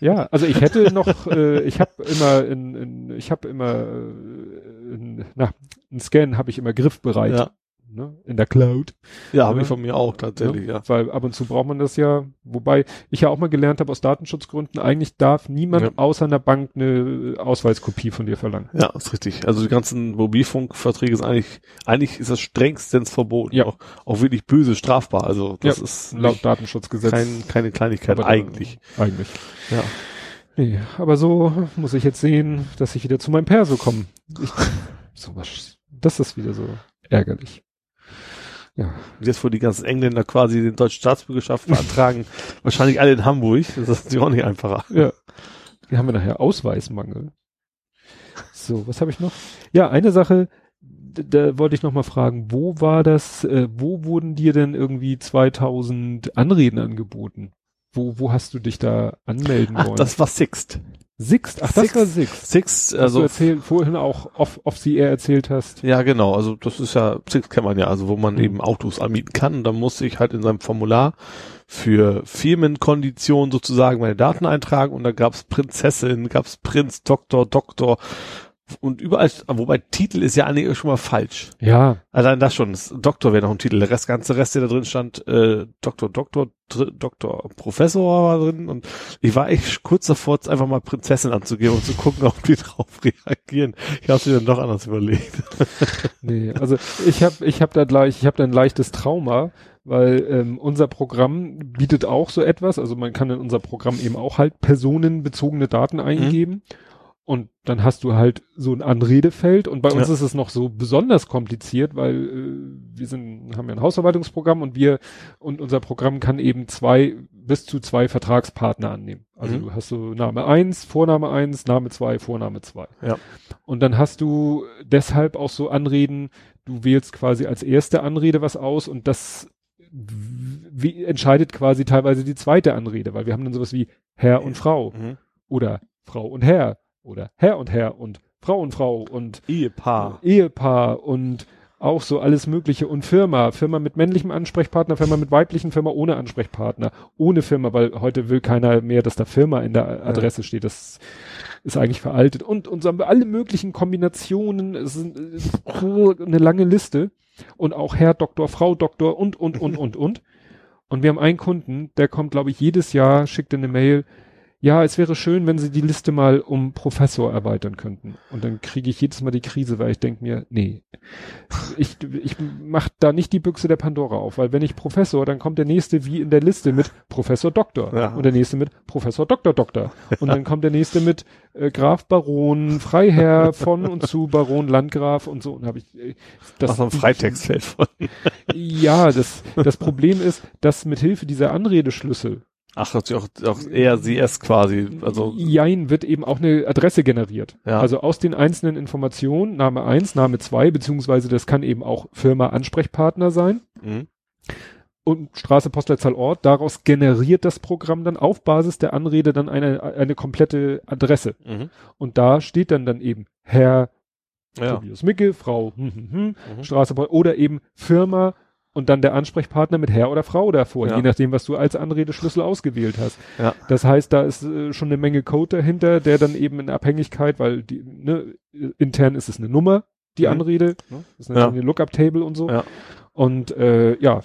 Ja, also ich hätte noch, äh, ich habe immer in, in ich habe immer, äh, in, na, ein Scan habe ich immer griffbereit. Ja. ne, in der Cloud. Ja, habe ich von mir auch tatsächlich, ja. Weil ab und zu braucht man das ja, wobei ich ja auch mal gelernt habe aus Datenschutzgründen, eigentlich darf niemand Ja. außer einer Bank eine Ausweiskopie von dir verlangen. Ja, ist richtig. Also die ganzen Mobilfunkverträge ist eigentlich, eigentlich ist das strengstens verboten. Ja. Auch, auch wirklich böse strafbar. Also das Ja, ist Laut Datenschutzgesetz. kein, keine Kleinigkeit aber da- eigentlich. Eigentlich. Ja. Nee, aber so muss ich jetzt sehen, dass ich wieder zu meinem Perso komme. Ich, so was, das ist wieder so ärgerlich. Ja. Jetzt, wo die ganzen Engländer quasi den deutschen Staatsbürgerschaft beantragen, wahrscheinlich alle in Hamburg, das ist natürlich auch nicht einfacher. Ja. Hier haben wir nachher Ausweismangel. So, was habe ich noch? Ja, eine Sache, da wollte ich noch mal fragen, wo war das, äh, wo wurden dir denn irgendwie 2000 Anreden angeboten? Wo, wo hast du dich da anmelden Ach, wollen? das war Sixt. Sixt? Ach, das Sixt. war Sixt. Sixt, Also du erzählt, vorhin auch off, off the air erzählt hast. Ja, genau. Also das ist ja, Sixt kennt man ja, also wo man Mhm. eben Autos anmieten kann. Und dann muss ich halt in seinem Formular für Firmenkonditionen sozusagen meine Daten eintragen. Und da gab's Prinzessin, gab's Prinz, Doktor, Doktor. Und überall, wobei Titel ist ja eigentlich schon mal falsch. Ja, Allein das schon, das Doktor wäre noch ein Titel. Der Rest, ganze Rest, der da drin stand, äh, Doktor, Doktor, Dr Doktor, Professor war drin. Und ich war echt kurz davor, einfach mal Prinzessin anzugeben und zu gucken, ob die drauf reagieren. Ich habe mir dann doch anders überlegt. nee, also ich habe ich hab da gleich, ich habe da ein leichtes Trauma, weil ähm, unser Programm bietet auch so etwas, also man kann in unser Programm eben auch halt personenbezogene Daten eingeben und dann hast du halt so ein Anredefeld und bei uns Ja. ist es noch so besonders kompliziert, weil äh, wir sind haben ja ein Hausverwaltungsprogramm und wir und unser Programm kann eben zwei bis zu zwei Vertragspartner annehmen. Also Mhm. du hast so Name eins, Vorname eins, Name zwei, Vorname zwei. Ja. Und dann hast du deshalb auch so Anreden, du wählst quasi als erste Anrede was aus und das wie entscheidet quasi teilweise die zweite Anrede, weil wir haben dann sowas wie Herr und Frau oder Frau und Herr oder Herr und Herr und Frau und Frau und Ehepaar. Ehepaar und auch so alles Mögliche und Firma, Firma mit männlichem Ansprechpartner, Firma mit weiblichen, Firma ohne Ansprechpartner, ohne Firma, weil heute will keiner mehr, dass da Firma in der Adresse steht. Das ist eigentlich veraltet. Und, und so haben wir alle möglichen Kombinationen, es ist es ist eine lange Liste und auch Herr Doktor, Frau Doktor und, und, und, und, und. Und wir haben einen Kunden, der kommt, glaube ich, jedes Jahr, schickt eine Mail, ja, es wäre schön, wenn Sie die Liste mal um Professor erweitern könnten. Und dann kriege ich jedes Mal die Krise, weil ich denke mir, nee, ich, ich mach da nicht die Büchse der Pandora auf, weil wenn ich Professor, dann kommt der nächste wie in der Liste mit Professor Doktor Ja. und der nächste mit Professor Doktor Doktor und dann kommt der nächste mit äh, Graf Baron Freiherr von und zu Baron Landgraf und so und habe ich äh, Das ist ein Freitextfeld von. ja, das das Problem ist, dass mit Hilfe dieser Anredeschlüssel Ach, hat auch, auch eher CS quasi. Also, Jein wird eben auch eine Adresse generiert. Ja. Also aus den einzelnen Informationen, Name eins, Name zwei, beziehungsweise das kann eben auch Firma Ansprechpartner sein mhm. und Straße, Postleitzahl, Ort. Daraus generiert das Programm dann auf Basis der Anrede dann eine, eine komplette Adresse. Mhm. Und da steht dann dann eben Herr Ja. Tobias Micke, Frau hm, hm, hm, Mhm. Straße, oder eben Firma und dann der Ansprechpartner mit Herr oder Frau davor, Ja. je nachdem, was du als Anredeschlüssel ausgewählt hast. Ja. Das heißt, da ist äh, schon eine Menge Code dahinter, der dann eben in Abhängigkeit, weil die, ne, intern ist es eine Nummer, die Mhm. Anrede, ne? das ist Ja. natürlich eine Lookup-Table und so. Ja. Und äh, ja,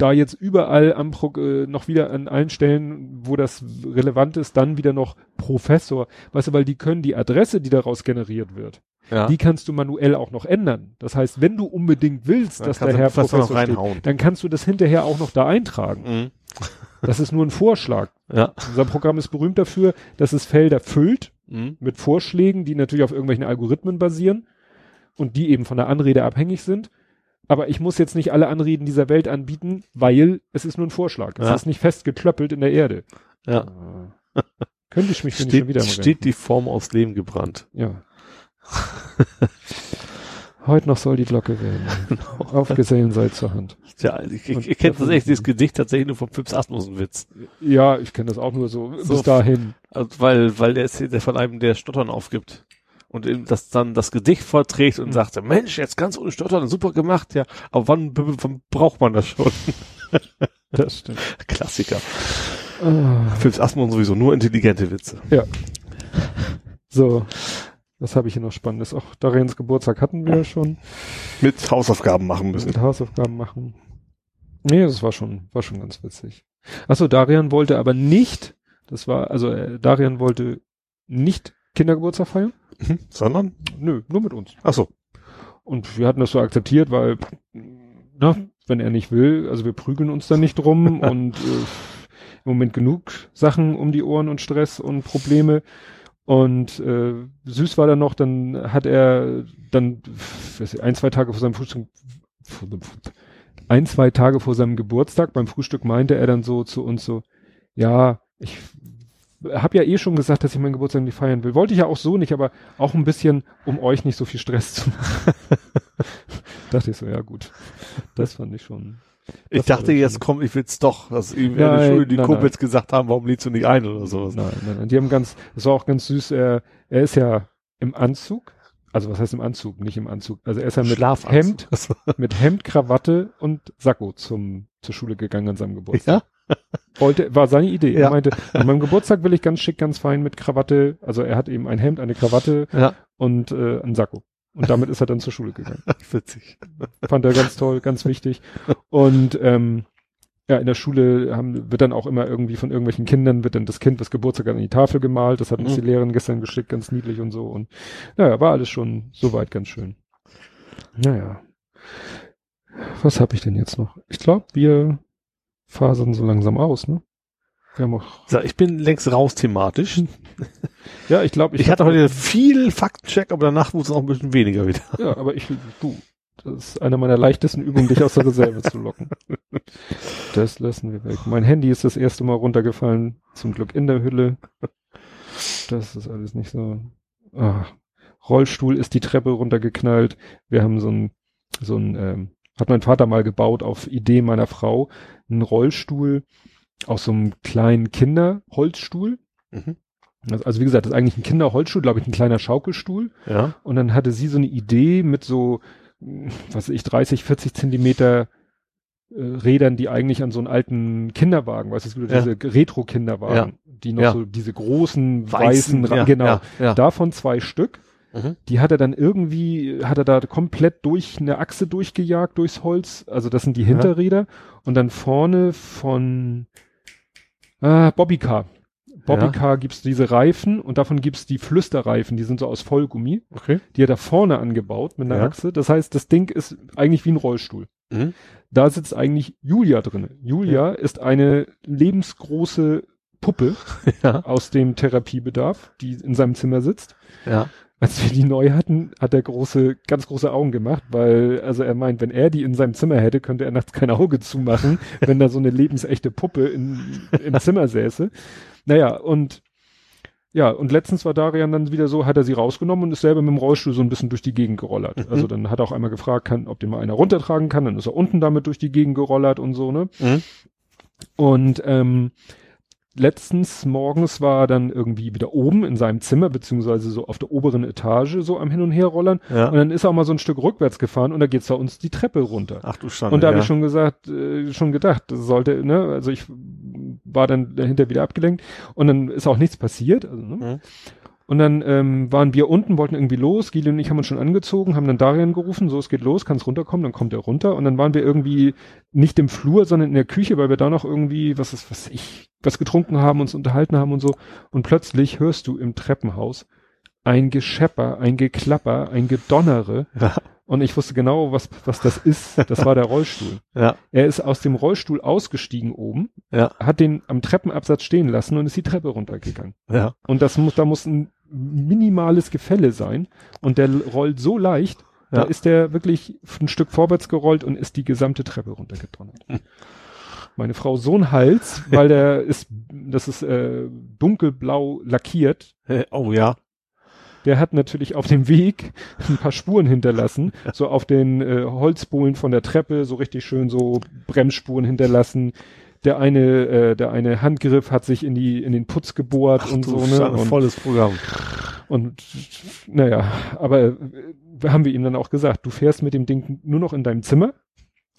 da jetzt überall am Pro äh, noch wieder an allen Stellen, wo das relevant ist, dann wieder noch Professor. Weißt du, weil die können die Adresse, die daraus generiert wird, Ja. die kannst du manuell auch noch ändern. Das heißt, wenn du unbedingt willst, Dann dass der Herr Professor steht, dann kannst du das hinterher auch noch da eintragen. Mhm. Das ist nur ein Vorschlag. Ja. Unser Programm ist berühmt dafür, dass es Felder füllt Mhm. mit Vorschlägen, die natürlich auf irgendwelchen Algorithmen basieren und die eben von der Anrede abhängig sind. Aber ich muss jetzt nicht alle Anreden dieser Welt anbieten, weil es ist nur ein Vorschlag. Es Ja. ist nicht festgeklöppelt in der Erde. Ja. Könnte ich mich ich schon Steht, wieder steht die Form aus Lehm gebrannt. Ja. Heute noch soll die Glocke werden. Auf Gesellen sei zur Hand. Ja, ich, ich, ich kenne tatsächlich dieses Gedicht tatsächlich nur vom Pips Asmussen-Witz. Ja, ich kenne das auch nur so, So. bis dahin. Also, weil, weil der ist der von einem, der Stottern aufgibt. Und das dann das Gedicht vorträgt und Mhm. sagte, Mensch, jetzt ganz ohne Stottern, super gemacht, ja. Aber wann, wann braucht man das schon? Das stimmt. Klassiker. Ah, Philips Asmussen sowieso nur intelligente Witze. so. Was habe ich hier noch Spannendes? Auch Darians Geburtstag hatten wir ja schon. Mit Hausaufgaben machen müssen. Mit Hausaufgaben machen. Nee, das war schon, war schon ganz witzig. Achso, Darian wollte aber nicht, das war, also äh, Darian wollte nicht Kindergeburtstag feiern. Mhm. Sondern? Nö, nur mit uns. Ach so. Und wir hatten das so akzeptiert, weil, na, wenn er nicht will, also wir prügeln uns da nicht drum und äh, im Moment genug Sachen um die Ohren und Stress und Probleme. Und äh, süß war dann noch, dann hat er dann weiß ich, ein, zwei Tage vor seinem Frühstück, ein, zwei Tage vor seinem Geburtstag beim Frühstück meinte er dann so zu uns so, ja, ich habe ja eh schon gesagt, dass ich meinen Geburtstag nicht feiern will. Wollte ich ja auch so nicht, aber auch ein bisschen, um euch nicht so viel Stress zu machen. Dachte ich so, ja gut. Das fand ich schon. Ich dachte, jetzt schon. kommt, ich will's doch, dass ihm in Nein, der Schule die nein, Kumpels gesagt haben, warum lädst du nicht ein oder sowas. Nein, nein, nein. Die haben ganz, das war auch ganz süß. Er, er ist ja im Anzug. Also was heißt im Anzug? Nicht im Anzug. Also er ist ja mit Schlafanzug. Hemd, mit Hemd, Krawatte und Sakko zum, zur Schule gegangen an seinem Geburtstag. ja? Wollte, war seine Idee. Ja. Er meinte, an meinem Geburtstag will ich ganz schick, ganz fein mit Krawatte. Also er hat eben ein Hemd, eine Krawatte Ja. und äh, ein Sakko. Und damit ist er dann zur Schule gegangen. Witzig. Fand er ganz toll, ganz wichtig. Und ähm, ja, in der Schule haben, wird dann auch immer irgendwie von irgendwelchen Kindern, wird dann das Kind das Geburtstag an die Tafel gemalt. Das hat uns Mhm. die Lehrerin gestern geschickt, ganz niedlich und so. Und naja, war alles schon soweit ganz schön. Naja. Was habe ich denn jetzt noch? Ich glaube, wir fasern so langsam aus, ne? Wir haben auch, So, ich bin längst raus thematisch. ja, ich glaube, Ich, hatte heute viel Faktencheck, aber danach wurde es auch ein bisschen weniger wieder. Ja, aber ich, du, das ist eine meiner leichtesten Übungen, dich aus der Reserve zu locken. Das lassen wir weg. Mein Handy ist das erste Mal runtergefallen, zum Glück in der Hülle. Das ist alles nicht so. Ah. Rollstuhl ist die Treppe runtergeknallt. Wir haben so ein, so ein, ähm, hat mein Vater mal gebaut auf Idee meiner Frau, einen Rollstuhl aus so einem kleinen Kinderholzstuhl. Mhm. Also, also wie gesagt, das ist eigentlich ein Kinderholzstuhl, glaube ich, ein kleiner Schaukelstuhl. Ja. Und dann hatte sie so eine Idee mit so, was weiß ich, 30, 40 Zentimeter äh, Rädern, die eigentlich an so einen alten Kinderwagen, weißt du, Ja. diese Retro-Kinderwagen, die noch Ja. so diese großen weißen, ja, genau, Ja, ja. davon zwei Stück. Mhm. Die hat er dann irgendwie, hat er da komplett durch eine Achse durchgejagt durchs Holz. Also das sind die Hinterräder. Und dann vorne von ah, Bobbycar. Bobbycar gibt's diese Reifen und davon gibt's die Flüsterreifen, die sind so aus Vollgummi. Okay. Die hat er vorne angebaut mit einer Ja. Achse. Das heißt, das Ding ist eigentlich wie ein Rollstuhl. Mhm. Da sitzt eigentlich Julia drinne. Julia ist eine lebensgroße Puppe Ja. aus dem Therapiebedarf, die in seinem Zimmer sitzt. Ja. Als wir die neu hatten, hat er große, ganz große Augen gemacht, weil, also er meint, wenn er die in seinem Zimmer hätte, könnte er nachts kein Auge zumachen, wenn da so eine lebensechte Puppe in, im Zimmer säße. Naja, und ja, und letztens war Darian dann wieder so, hat er sie rausgenommen und ist selber mit dem Rollstuhl so ein bisschen durch die Gegend gerollert. Mhm. Also dann hat er auch einmal gefragt, kann, ob den mal einer runtertragen kann, dann ist er unten damit durch die Gegend gerollert und so, ne? Mhm. Und ähm, letztens morgens war er dann irgendwie wieder oben in seinem Zimmer, beziehungsweise so auf der oberen Etage, so am Hin- und Herrollern. Ja. Und dann ist er auch mal so ein Stück rückwärts gefahren und da geht's bei uns die Treppe runter. Ach du Schande. und da ja. habe ich schon gesagt, äh, schon gedacht, das sollte, ne, also ich war dann dahinter wieder abgelenkt und dann ist auch nichts passiert. Also, ne? Mhm. Und dann ähm, waren wir unten, wollten irgendwie los. Gili und ich haben uns schon angezogen, haben dann Darian gerufen, so es geht los, kannst runterkommen, dann kommt er runter. Und dann waren wir irgendwie nicht im Flur, sondern in der Küche, weil wir da noch irgendwie, was ist, was ich, was getrunken haben, uns unterhalten haben und so. Und plötzlich hörst du im Treppenhaus ein Geschepper, ein Geklapper, ein Gedonnere. Ja. Und ich wusste genau, was, was das ist. Das war der Rollstuhl. Ja. Er ist aus dem Rollstuhl ausgestiegen oben, Ja. hat den am Treppenabsatz stehen lassen und ist die Treppe runtergegangen. Ja. Und das muss, da muss ein minimales Gefälle sein. Und der rollt so leicht, da Ja. ist der wirklich ein Stück vorwärts gerollt und ist die gesamte Treppe runtergedonnert. Meine Frau so ein Hals, weil der ist, das ist äh, dunkelblau lackiert. Oh ja. Der hat natürlich auf dem Weg ein paar Spuren hinterlassen, so auf den äh, Holzbohlen von der Treppe, so richtig schön so Bremsspuren hinterlassen. Der eine, äh, der eine Handgriff hat sich in die in den Putz gebohrt Ach und so ne. Und, volles Programm. und naja, aber äh, haben wir ihm dann auch gesagt, du fährst mit dem Ding nur noch in deinem Zimmer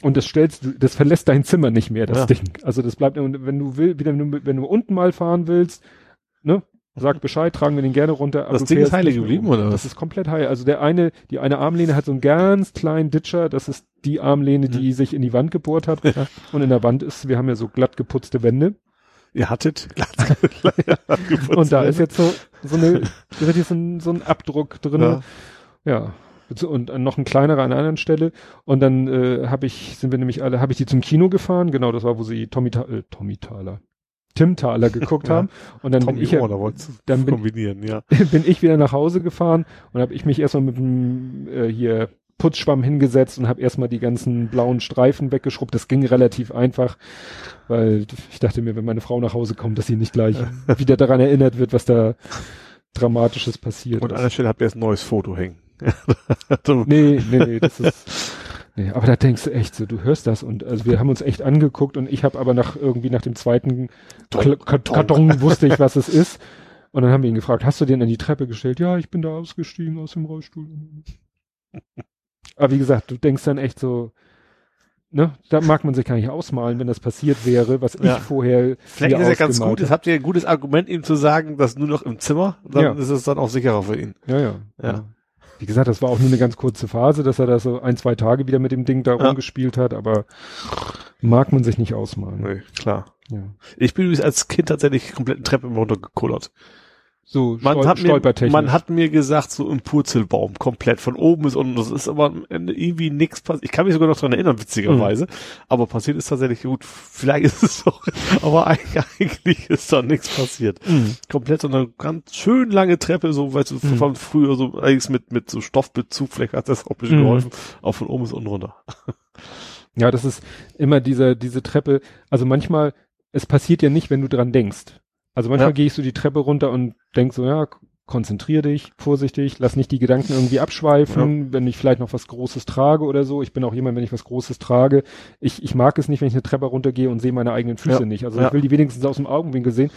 und das stellst du, das verlässt dein Zimmer nicht mehr, das Ja. Ding. Also das bleibt, und wenn du will, wieder, wenn du, wenn du unten mal fahren willst, ne, Sag Bescheid, tragen wir den gerne runter. Das Ding ist heile mehr geblieben, um. oder was? Das ist komplett heil. Also der eine, die eine Armlehne hat so einen ganz kleinen Ditcher, das ist die Armlehne, die Mhm. sich in die Wand gebohrt hat. Und in der Wand ist, wir haben ja so glatt geputzte Wände. Ihr hattet Und da ist jetzt so, so eine, richtig so ein, so ein Abdruck drin. Ja. Ja. Und noch ein kleinerer an einer anderen Stelle. Und dann äh, habe ich, sind wir nämlich alle, habe ich die zum Kino gefahren. Genau, das war, wo sie Tommy, äh, Tommy Thaler, Tim Thaler geguckt Ja. haben. Und dann bin ich, ja, dann bin- ja. bin ich wieder nach Hause gefahren und habe ich mich erstmal mit dem äh, hier Putzschwamm hingesetzt und habe erstmal die ganzen blauen Streifen weggeschrubbt. Das ging relativ einfach, weil ich dachte mir, wenn meine Frau nach Hause kommt, dass sie nicht gleich wieder daran erinnert wird, was da Dramatisches passiert Und an der Stelle habt ihr jetzt ein neues Foto hängen. Nee, nee, nee, das ist. Nee, aber da denkst du echt so, du hörst das und also wir haben uns echt angeguckt und ich habe aber nach irgendwie nach dem zweiten Kl Karton, wusste ich, was es ist. Und dann haben wir ihn gefragt, hast du den an die Treppe gestellt? Ja, ich bin da ausgestiegen aus dem Rollstuhl. Aber wie gesagt, du denkst dann echt so, ne, da mag man sich gar nicht ausmalen, wenn das passiert wäre, was Ja. ich vorher Vielleicht ist ja ganz gut, das habt ihr ein gutes Argument, ihm zu sagen, dass nur noch im Zimmer, dann Ja. ist es dann auch sicherer für ihn. Ja, ja, Ja. Wie gesagt, das war auch nur eine ganz kurze Phase, dass er da so ein, zwei Tage wieder mit dem Ding da Ja. rumgespielt hat, aber mag man sich nicht ausmalen. Nee, klar. Ja. Ich bin übrigens als Kind tatsächlich komplett eine Treppe immer runtergekullert. So Man stol hat, mir, stolpertechnisch. man hat mir gesagt, so im Purzelbaum, komplett, von oben bis unten. Das ist aber am Ende irgendwie nichts passiert. Ich kann mich sogar noch dran erinnern, witzigerweise. Aber passiert ist tatsächlich gut. Vielleicht ist es so, aber eigentlich, ist da nichts passiert. Mhm. Komplett so eine ganz schön lange Treppe, so, weißt du, Mhm. von früher so, eigentlich mit, mit so Stoffbezug, vielleicht hat das auch ein bisschen Mhm. geholfen, auch von oben bis unten runter. Ja, das ist immer diese, diese Treppe. Also manchmal, es passiert ja nicht, wenn du dran denkst. Also manchmal Ja. gehe ich so die Treppe runter und denk so, ja, konzentrier dich, vorsichtig, lass nicht die Gedanken irgendwie abschweifen, wenn ich vielleicht noch was Großes trage oder so. Ich bin auch jemand, wenn ich was Großes trage. Ich, ich mag es nicht, wenn ich eine Treppe runtergehe und sehe meine eigenen Füße Ja. nicht. Also Ja. ich will die wenigstens aus dem Augenwinkel sehen.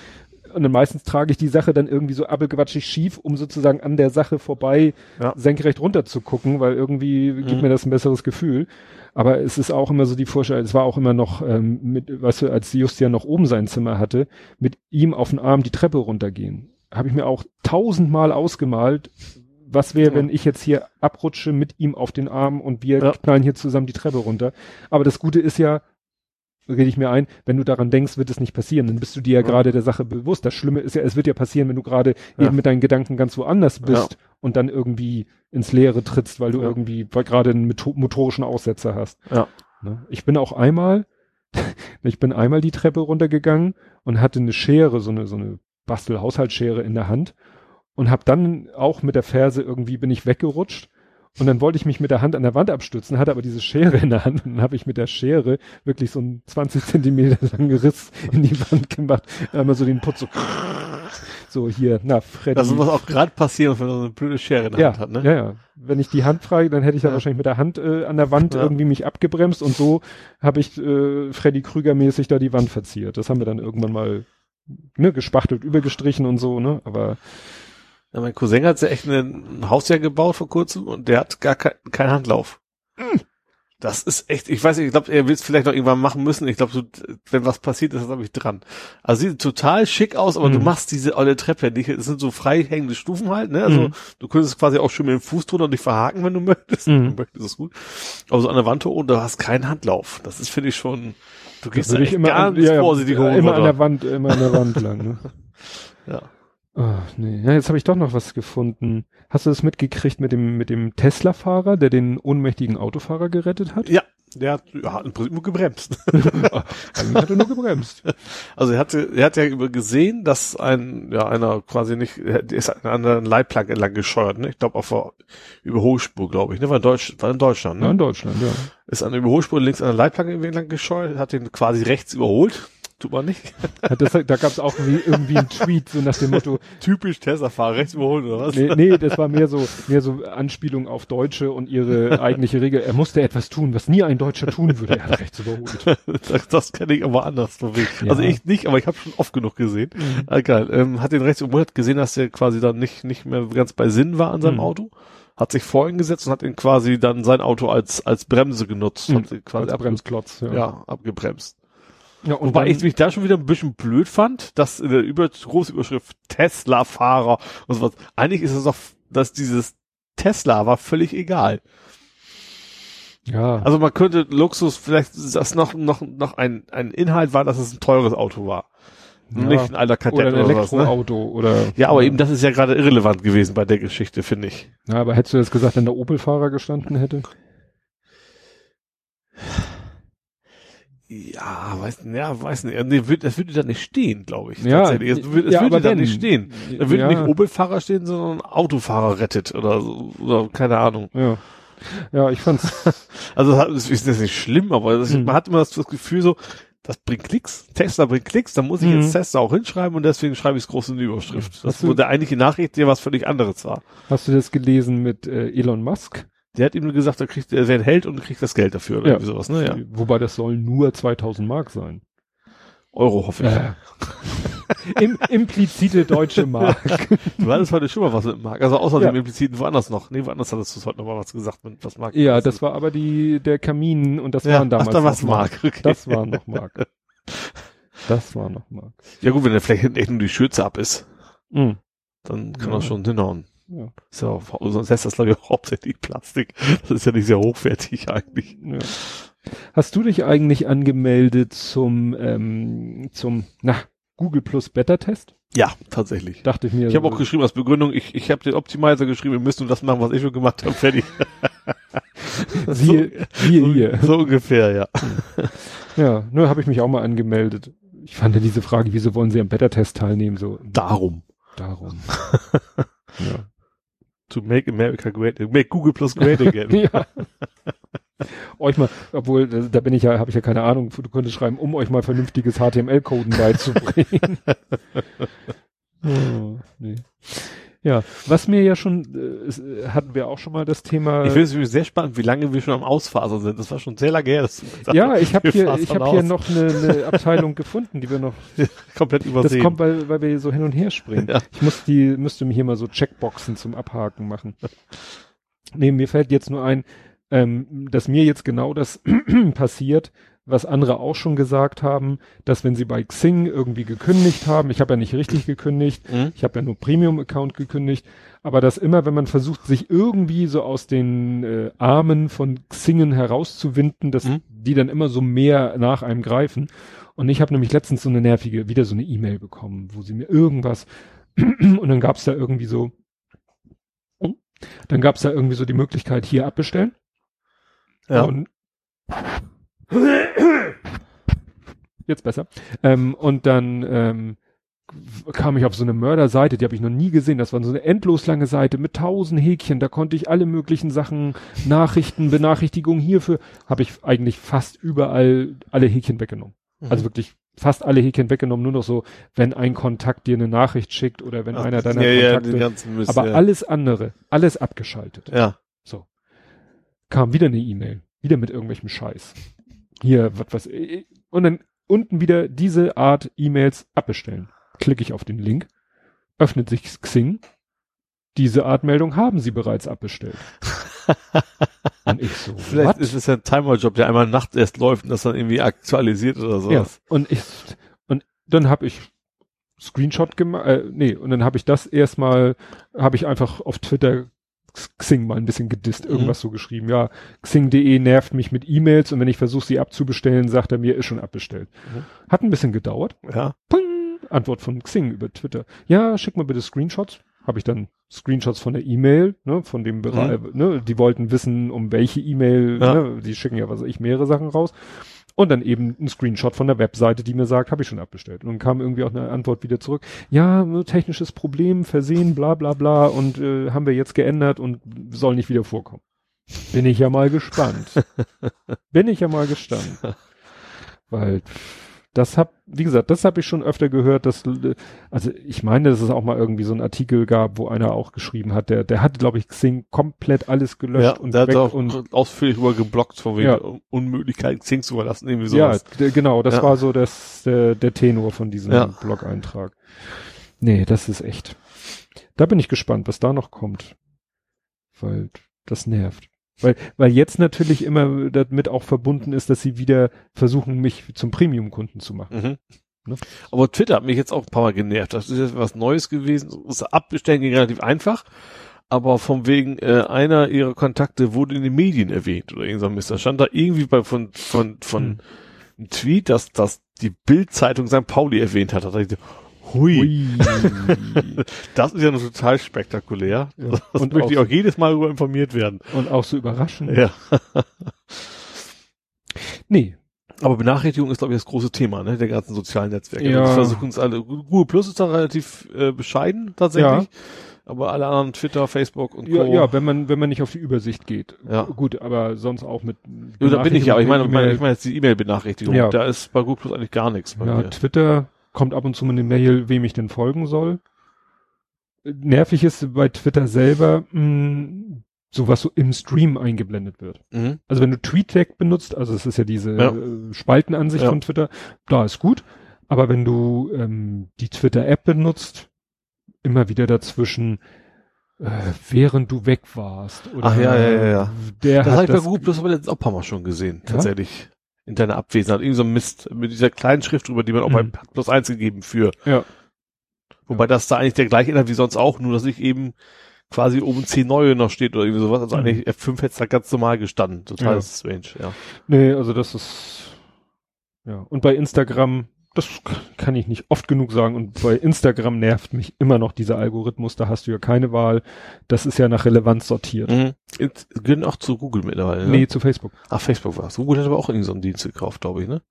Und dann meistens trage ich die Sache dann irgendwie so abelgewatschig schief, um sozusagen an der Sache vorbei Ja. senkrecht runter zu gucken, weil irgendwie gibt Mhm. mir das ein besseres Gefühl. Aber es ist auch immer so die Vorstellung, es war auch immer noch, ähm, mit, weißt du, als Justian noch oben sein Zimmer hatte, mit ihm auf den Arm die Treppe runtergehen. Habe ich mir auch tausendmal ausgemalt, was wäre, Ja. wenn ich jetzt hier abrutsche mit ihm auf den Arm und wir Ja. knallen hier zusammen die Treppe runter. Aber das Gute ist ja, rede ich mir ein, wenn du daran denkst, wird es nicht passieren. Dann bist du dir ja, Ja. gerade der Sache bewusst. Das Schlimme ist ja, es wird ja passieren, wenn du gerade Ja. eben mit deinen Gedanken ganz woanders bist Ja. und dann irgendwie ins Leere trittst, weil du irgendwie gerade einen motorischen Aussetzer hast. Ja. Ne? Ich bin auch einmal, ich bin einmal die Treppe runtergegangen und hatte eine Schere, so eine, so eine Bastel-Haushaltsschere in der Hand und habe dann auch mit der Ferse irgendwie bin ich weggerutscht und dann wollte ich mich mit der Hand an der Wand abstützen, hatte aber diese Schere in der Hand und dann habe ich mit der Schere wirklich so einen 20 Zentimeter langen Riss in die Wand gemacht, einmal so den Putz so, so hier, na Freddy. Das muss auch gerade passieren, wenn man so eine blöde Schere in der ja, Hand hat, ne? ja, ja. Wenn ich die Hand frage, dann hätte ich da Ja. wahrscheinlich mit der Hand äh, an der Wand Ja. irgendwie mich abgebremst und so habe ich äh, Freddy Krüger mäßig da die Wand verziert. Das haben wir dann irgendwann mal ne, gespachtelt, übergestrichen und so, ne? Aber Ja, mein Cousin hat ja echt ein Hausjahr gebaut vor kurzem und der hat gar kein, keinen Handlauf. Das ist echt, ich weiß nicht, ich glaube, er will es vielleicht noch irgendwann machen müssen. Ich glaube, so, wenn was passiert, ist das glaube ich dran. Also sieht total schick aus, aber du Mhm. machst diese olle Treppe nicht. Es sind so frei hängende Stufen halt, ne? Also Mhm. du könntest quasi auch schön mit dem Fuß drunter und dich verhaken, wenn du möchtest. Mhm. Du möchtest, ist gut. Aber so an der Wand hoch und du hast keinen Handlauf. Das ist, finde ich, schon, du gehst da echt immer ganz an, ja, ja, vorsichtig hoch. und immer an runter. der Wand, immer an der Wand lang, ne? Ja. Ach, nee. Ja, jetzt habe ich doch noch was gefunden. Hast du das mitgekriegt mit dem mit dem Tesla-Fahrer, der den ohnmächtigen Autofahrer gerettet hat? Ja, der hat, ja, hat im Prinzip nur gebremst. Eigentlich hat er nur gebremst. Also er hatte, er hat ja gesehen, dass ein, ja, einer quasi nicht, der ist an einer Leitplanke entlang gescheuert, ne? Ich glaube auf der Überholspur, glaube ich, ne? War in Deutsch, war in Deutschland, ne? Ja, in Deutschland, ja. Ist an der Überholspur links an der Leitplanke entlang gescheuert, hat den quasi rechts überholt. Tut man nicht. Hat das, da gab es auch wie, irgendwie einen Tweet, so nach dem Motto, Typisch Tesla-Fahrer, rechts überholen oder was? nee, nee, das war mehr so, mehr so Anspielung auf Deutsche und ihre eigentliche Regel. Er musste etwas tun, was nie ein Deutscher tun würde. Er hat rechts überholt. Das, das kenne ich aber anders. Ja. Also ich nicht, aber ich habe schon oft genug gesehen. Mhm. Ah, geil. Ähm, hat den rechts überholt, gesehen, dass der quasi dann nicht, nicht mehr ganz bei Sinn war an seinem Mhm. Auto. Hat sich vor ihn gesetzt und hat ihn quasi dann sein Auto als, als Bremse genutzt. Hat ihn quasi Als Bremsklotz, ja. ja, abgebremst. Ja, und Wobei dann, ich mich da schon wieder ein bisschen blöd fand, dass in der Über große Überschrift Tesla-Fahrer und sowas. Eigentlich ist es doch, dass dieses Tesla war völlig egal. ja, Also man könnte Luxus, vielleicht das noch, noch, noch ein, ein Inhalt war, dass es ein teures Auto war. Ja. Nicht ein alter oder Kadett ein oder, sowas, ne? Elektroauto oder. Ja, aber eben das ist ja gerade irrelevant gewesen bei der Geschichte, finde ich. Ja, aber hättest du jetzt gesagt, wenn der Opel-Fahrer gestanden hätte? Ja, weiß, ja, weiß nicht. Nee, würd, das würde da nicht stehen, glaube ich. Ja, tatsächlich. Es würde, es ja, würde da nicht stehen. Da würde Ja. nicht Opel-Fahrer stehen, sondern Autofahrer rettet oder, so, oder keine Ahnung. Ja. Ja, ich fand's. Also das ist das nicht schlimm, aber das, Mhm. man hat immer das, das Gefühl so, das bringt Klicks, Tesla bringt Klicks, dann muss ich Mhm. jetzt Tesla auch hinschreiben und deswegen schreibe ich es groß in die Überschrift. Das Hast du- wurde der eigentliche Nachricht, der was völlig anderes war. Hast du das gelesen mit äh, Elon Musk? Der hat ihm nur gesagt, er kriegt, er wird Held und kriegt das Geld dafür oder Ja. irgendwie sowas, ne? Ja. Wobei das sollen nur 2000 Mark sein. Euro hoffe ich. Ja. Im, implizite deutsche Mark. Du hattest heute schon mal was mit Marc. Also außer Ja. dem impliziten woanders noch. Nee, woanders hattest du heute noch mal was gesagt mit was Marc. ja, das war aber die, der Kamin und das ja, waren damals ach, da war's noch Marc. Okay. Das war noch Mark. Das war noch Mark. ja gut, wenn der vielleicht hinten echt nur die Schürze ab ist, Mhm. dann kann Ja. das schon hinhauen. Ja. Auch- sonst heißt das glaube ich auch hauptsächlich Plastik. Das ist ja nicht sehr hochwertig eigentlich. Ja. Hast du dich eigentlich angemeldet zum, ähm, zum, na, Google Plus Beta Test? Ja, tatsächlich. Dachte ich mir. Ich habe auch geschrieben als Begründung, ich, ich habe den Optimizer geschrieben, wir müssen das machen, was ich schon gemacht habe, fertig. siehe, so, hier. so ungefähr, ja. Ja, nur habe ich mich auch mal angemeldet. Ich fand ja diese Frage, wieso wollen Sie am Beta Test teilnehmen, so Darum. darum. ja. To make America great, make Google Plus great again. ja. euch mal, obwohl, da da bin ich ja, habe ich ja keine Ahnung, du könntest schreiben, um euch mal vernünftiges HTML-Coden beizubringen. oh, nee. Ja, was mir ja schon, äh, äh, hatten wir auch schon mal das Thema. Ich finde es sehr spannend, wie lange wir schon am Ausfasern sind. Das war schon sehr lange her. Dass du gesagt ja, ich habe hier, ich habe hier noch eine, eine Abteilung gefunden, die wir noch. komplett Das übersehen. kommt, weil, weil wir so hin und her springen. Ja. Ich muss die, müsste mir hier mal so Checkboxen zum Abhaken machen. Nee, mir fällt jetzt nur ein, ähm, dass mir jetzt genau das passiert, was andere auch schon gesagt haben, dass wenn sie bei Xing irgendwie gekündigt haben, ich habe ja nicht richtig gekündigt, Mhm. ich habe ja nur Premium-Account gekündigt, aber dass immer, wenn man versucht, sich irgendwie so aus den äh, Armen von Xingen herauszuwinden, dass Mhm. die dann immer so mehr nach einem greifen. Und ich habe nämlich letztens so eine nervige, wieder so eine E-Mail bekommen, wo sie mir irgendwas und dann gab's da irgendwie so, dann gab's da irgendwie so die Möglichkeit, hier abbestellen. Ja. Und jetzt besser. Ähm, und dann ähm, kam ich auf so eine Mörderseite, die habe ich noch nie gesehen. Das war so eine endlos lange Seite mit tausend Häkchen. Da konnte ich alle möglichen Sachen, Nachrichten, Benachrichtigungen hierfür, habe ich eigentlich fast überall alle Häkchen weggenommen. Mhm. Also wirklich fast alle Häkchen weggenommen. Nur noch so, wenn ein Kontakt dir eine Nachricht schickt oder wenn Ach, einer deiner ja, ja, Kontakte. ganzen Mist, aber ja. alles andere, alles abgeschaltet. Ja. So. Kam wieder eine E-Mail. Wieder mit irgendwelchem Scheiß. Hier, was, was, äh, und dann unten wieder diese Art E-Mails abbestellen. Klicke ich auf den Link, öffnet sich Xing. Diese Art Meldung haben sie bereits abbestellt. und ich so, Vielleicht what? ist es ja ein Timer-Job, der einmal nachts erst läuft und das dann irgendwie aktualisiert oder Ja, sowas. und ich, und dann habe ich Screenshot gemacht, äh, nee, und dann habe ich das erstmal, habe ich einfach auf Twitter Xing mal ein bisschen gedisst, irgendwas so geschrieben. Ja, Xing.de nervt mich mit E-Mails und wenn ich versuche, sie abzubestellen, sagt er mir, ist schon abbestellt. Mhm. Hat ein bisschen gedauert. Ja. Ping, Antwort von Xing über Twitter. Ja, schick mal bitte Screenshots. Habe ich dann Screenshots von der E-Mail, ne, von dem Bereich, ne, die wollten wissen, um welche E-Mail, Ja. ne, die schicken ja, was weiß ich, mehrere Sachen raus. Und dann eben ein Screenshot von der Webseite, die mir sagt, habe ich schon abbestellt. Und dann kam irgendwie auch eine Antwort wieder zurück. Ja, technisches Problem, Versehen, bla bla bla und äh, haben wir jetzt geändert und soll nicht wieder vorkommen. Bin ich ja mal gespannt. Bin ich ja mal gespannt. Weil das hab, wie gesagt, das habe ich schon öfter gehört, dass, also ich meine, dass es auch mal irgendwie so ein Artikel gab, wo einer auch geschrieben hat, der, der hatte, glaube ich, Xing komplett alles gelöscht Ja, und der hat weg auch und ausführlich über geblockt, von wegen Ja. Unmöglichkeit, Xing zu verlassen, irgendwie ja, sowas. d- genau, das Ja. war so das, der, der Tenor von diesem Ja. Blog-Eintrag. Nee, das ist echt. Da bin ich gespannt, was da noch kommt. Weil das nervt. Weil, weil jetzt natürlich immer damit auch verbunden ist, dass sie wieder versuchen, mich zum Premium-Kunden zu machen. Mhm. Ne? Aber Twitter hat mich jetzt auch ein paar Mal genervt. Das ist jetzt was Neues gewesen. Das Abbestellen ging relativ einfach. Aber von wegen äh, einer ihrer Kontakte wurde in den Medien erwähnt oder irgend so Mist. Da stand da irgendwie bei von von von Hm. einem Tweet, dass dass die Bild-Zeitung St. Pauli erwähnt hat. Da dachte ich, hui, Ui. das ist ja noch total spektakulär. Ja. Das Und möchte ich auch jedes Mal darüber informiert werden. Und auch so überraschend. Ja. Nee. Aber Benachrichtigung ist, glaube ich, das große Thema, ne, der ganzen sozialen Netzwerke. Ja. Das versuchen es alle. Google Plus ist da relativ äh, bescheiden tatsächlich. Aber alle anderen Twitter, Facebook und Ja, Co. ja, wenn man, wenn man nicht auf die Übersicht geht. Ja. Gut, aber sonst auch mit. Ja, da bin ich ja, aber ich meine, ich meine, E-Mail. ich meine jetzt die E-Mail-Benachrichtigung. Ja. Da ist bei Google Plus eigentlich gar nichts bei ja, mir. Twitter kommt ab und zu mal eine Mail, wem ich denn folgen soll. Nervig ist bei Twitter selber, mh, so was so im Stream eingeblendet wird. Mhm. Also wenn du TweetDeck benutzt, also es ist ja diese Ja. äh, Spaltenansicht Ja. von Twitter, da ist gut. Aber wenn du ähm, die Twitter-App benutzt, immer wieder dazwischen, äh, während du weg warst. Oder Ach ja, ja, ja, ja. Der Das habe ich bei das, Google Plus aber letztens auch ein paar Mal schon gesehen, Ja? tatsächlich. In deiner Abwesenheit. Irgend so ein Mist mit dieser kleinen Schrift drüber, die man auch bei Mhm. Plus eins gegeben für. Ja. Wobei das da eigentlich der gleiche Inhalt wie sonst auch, nur dass ich eben quasi oben 10 neue noch steht oder irgendwie sowas. Also Mhm. eigentlich F5 hätte es da ganz normal gestanden. Total Ja. strange, ja. Nee, also das ist, ja. Und bei Instagram, das kann ich nicht oft genug sagen. Und bei Instagram nervt mich immer noch dieser Algorithmus. Da hast du ja keine Wahl. Das ist ja nach Relevanz sortiert. Mhm. Gehören auch zu Google mittlerweile, ne? Nee, zu Facebook. Ach, Facebook war es. Google hat aber auch irgendwie so einen Dienst gekauft, glaube ich, ne?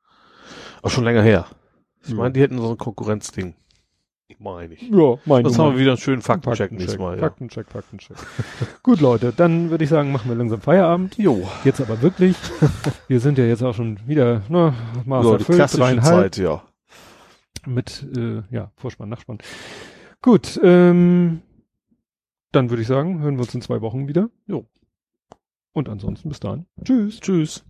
Aber schon länger her. Ich Ja. meine, die hätten so ein Konkurrenzding. Meine ich. Ja, mein Das haben wir wieder einen schönen Faktencheck nächstes Faktencheck, Mal, ja. Faktencheck, Faktencheck. Gut, Leute, dann würde ich sagen, machen wir langsam Feierabend. Jo. Jetzt aber wirklich. wir sind ja jetzt auch schon wieder, ne, Maß Ja, die klassische Zeit, ja mit äh, ja, Vorspann, Nachspann. Gut, ähm, dann würde ich sagen, hören wir uns in zwei Wochen wieder. Jo. Und ansonsten bis dann. Tschüss. Tschüss.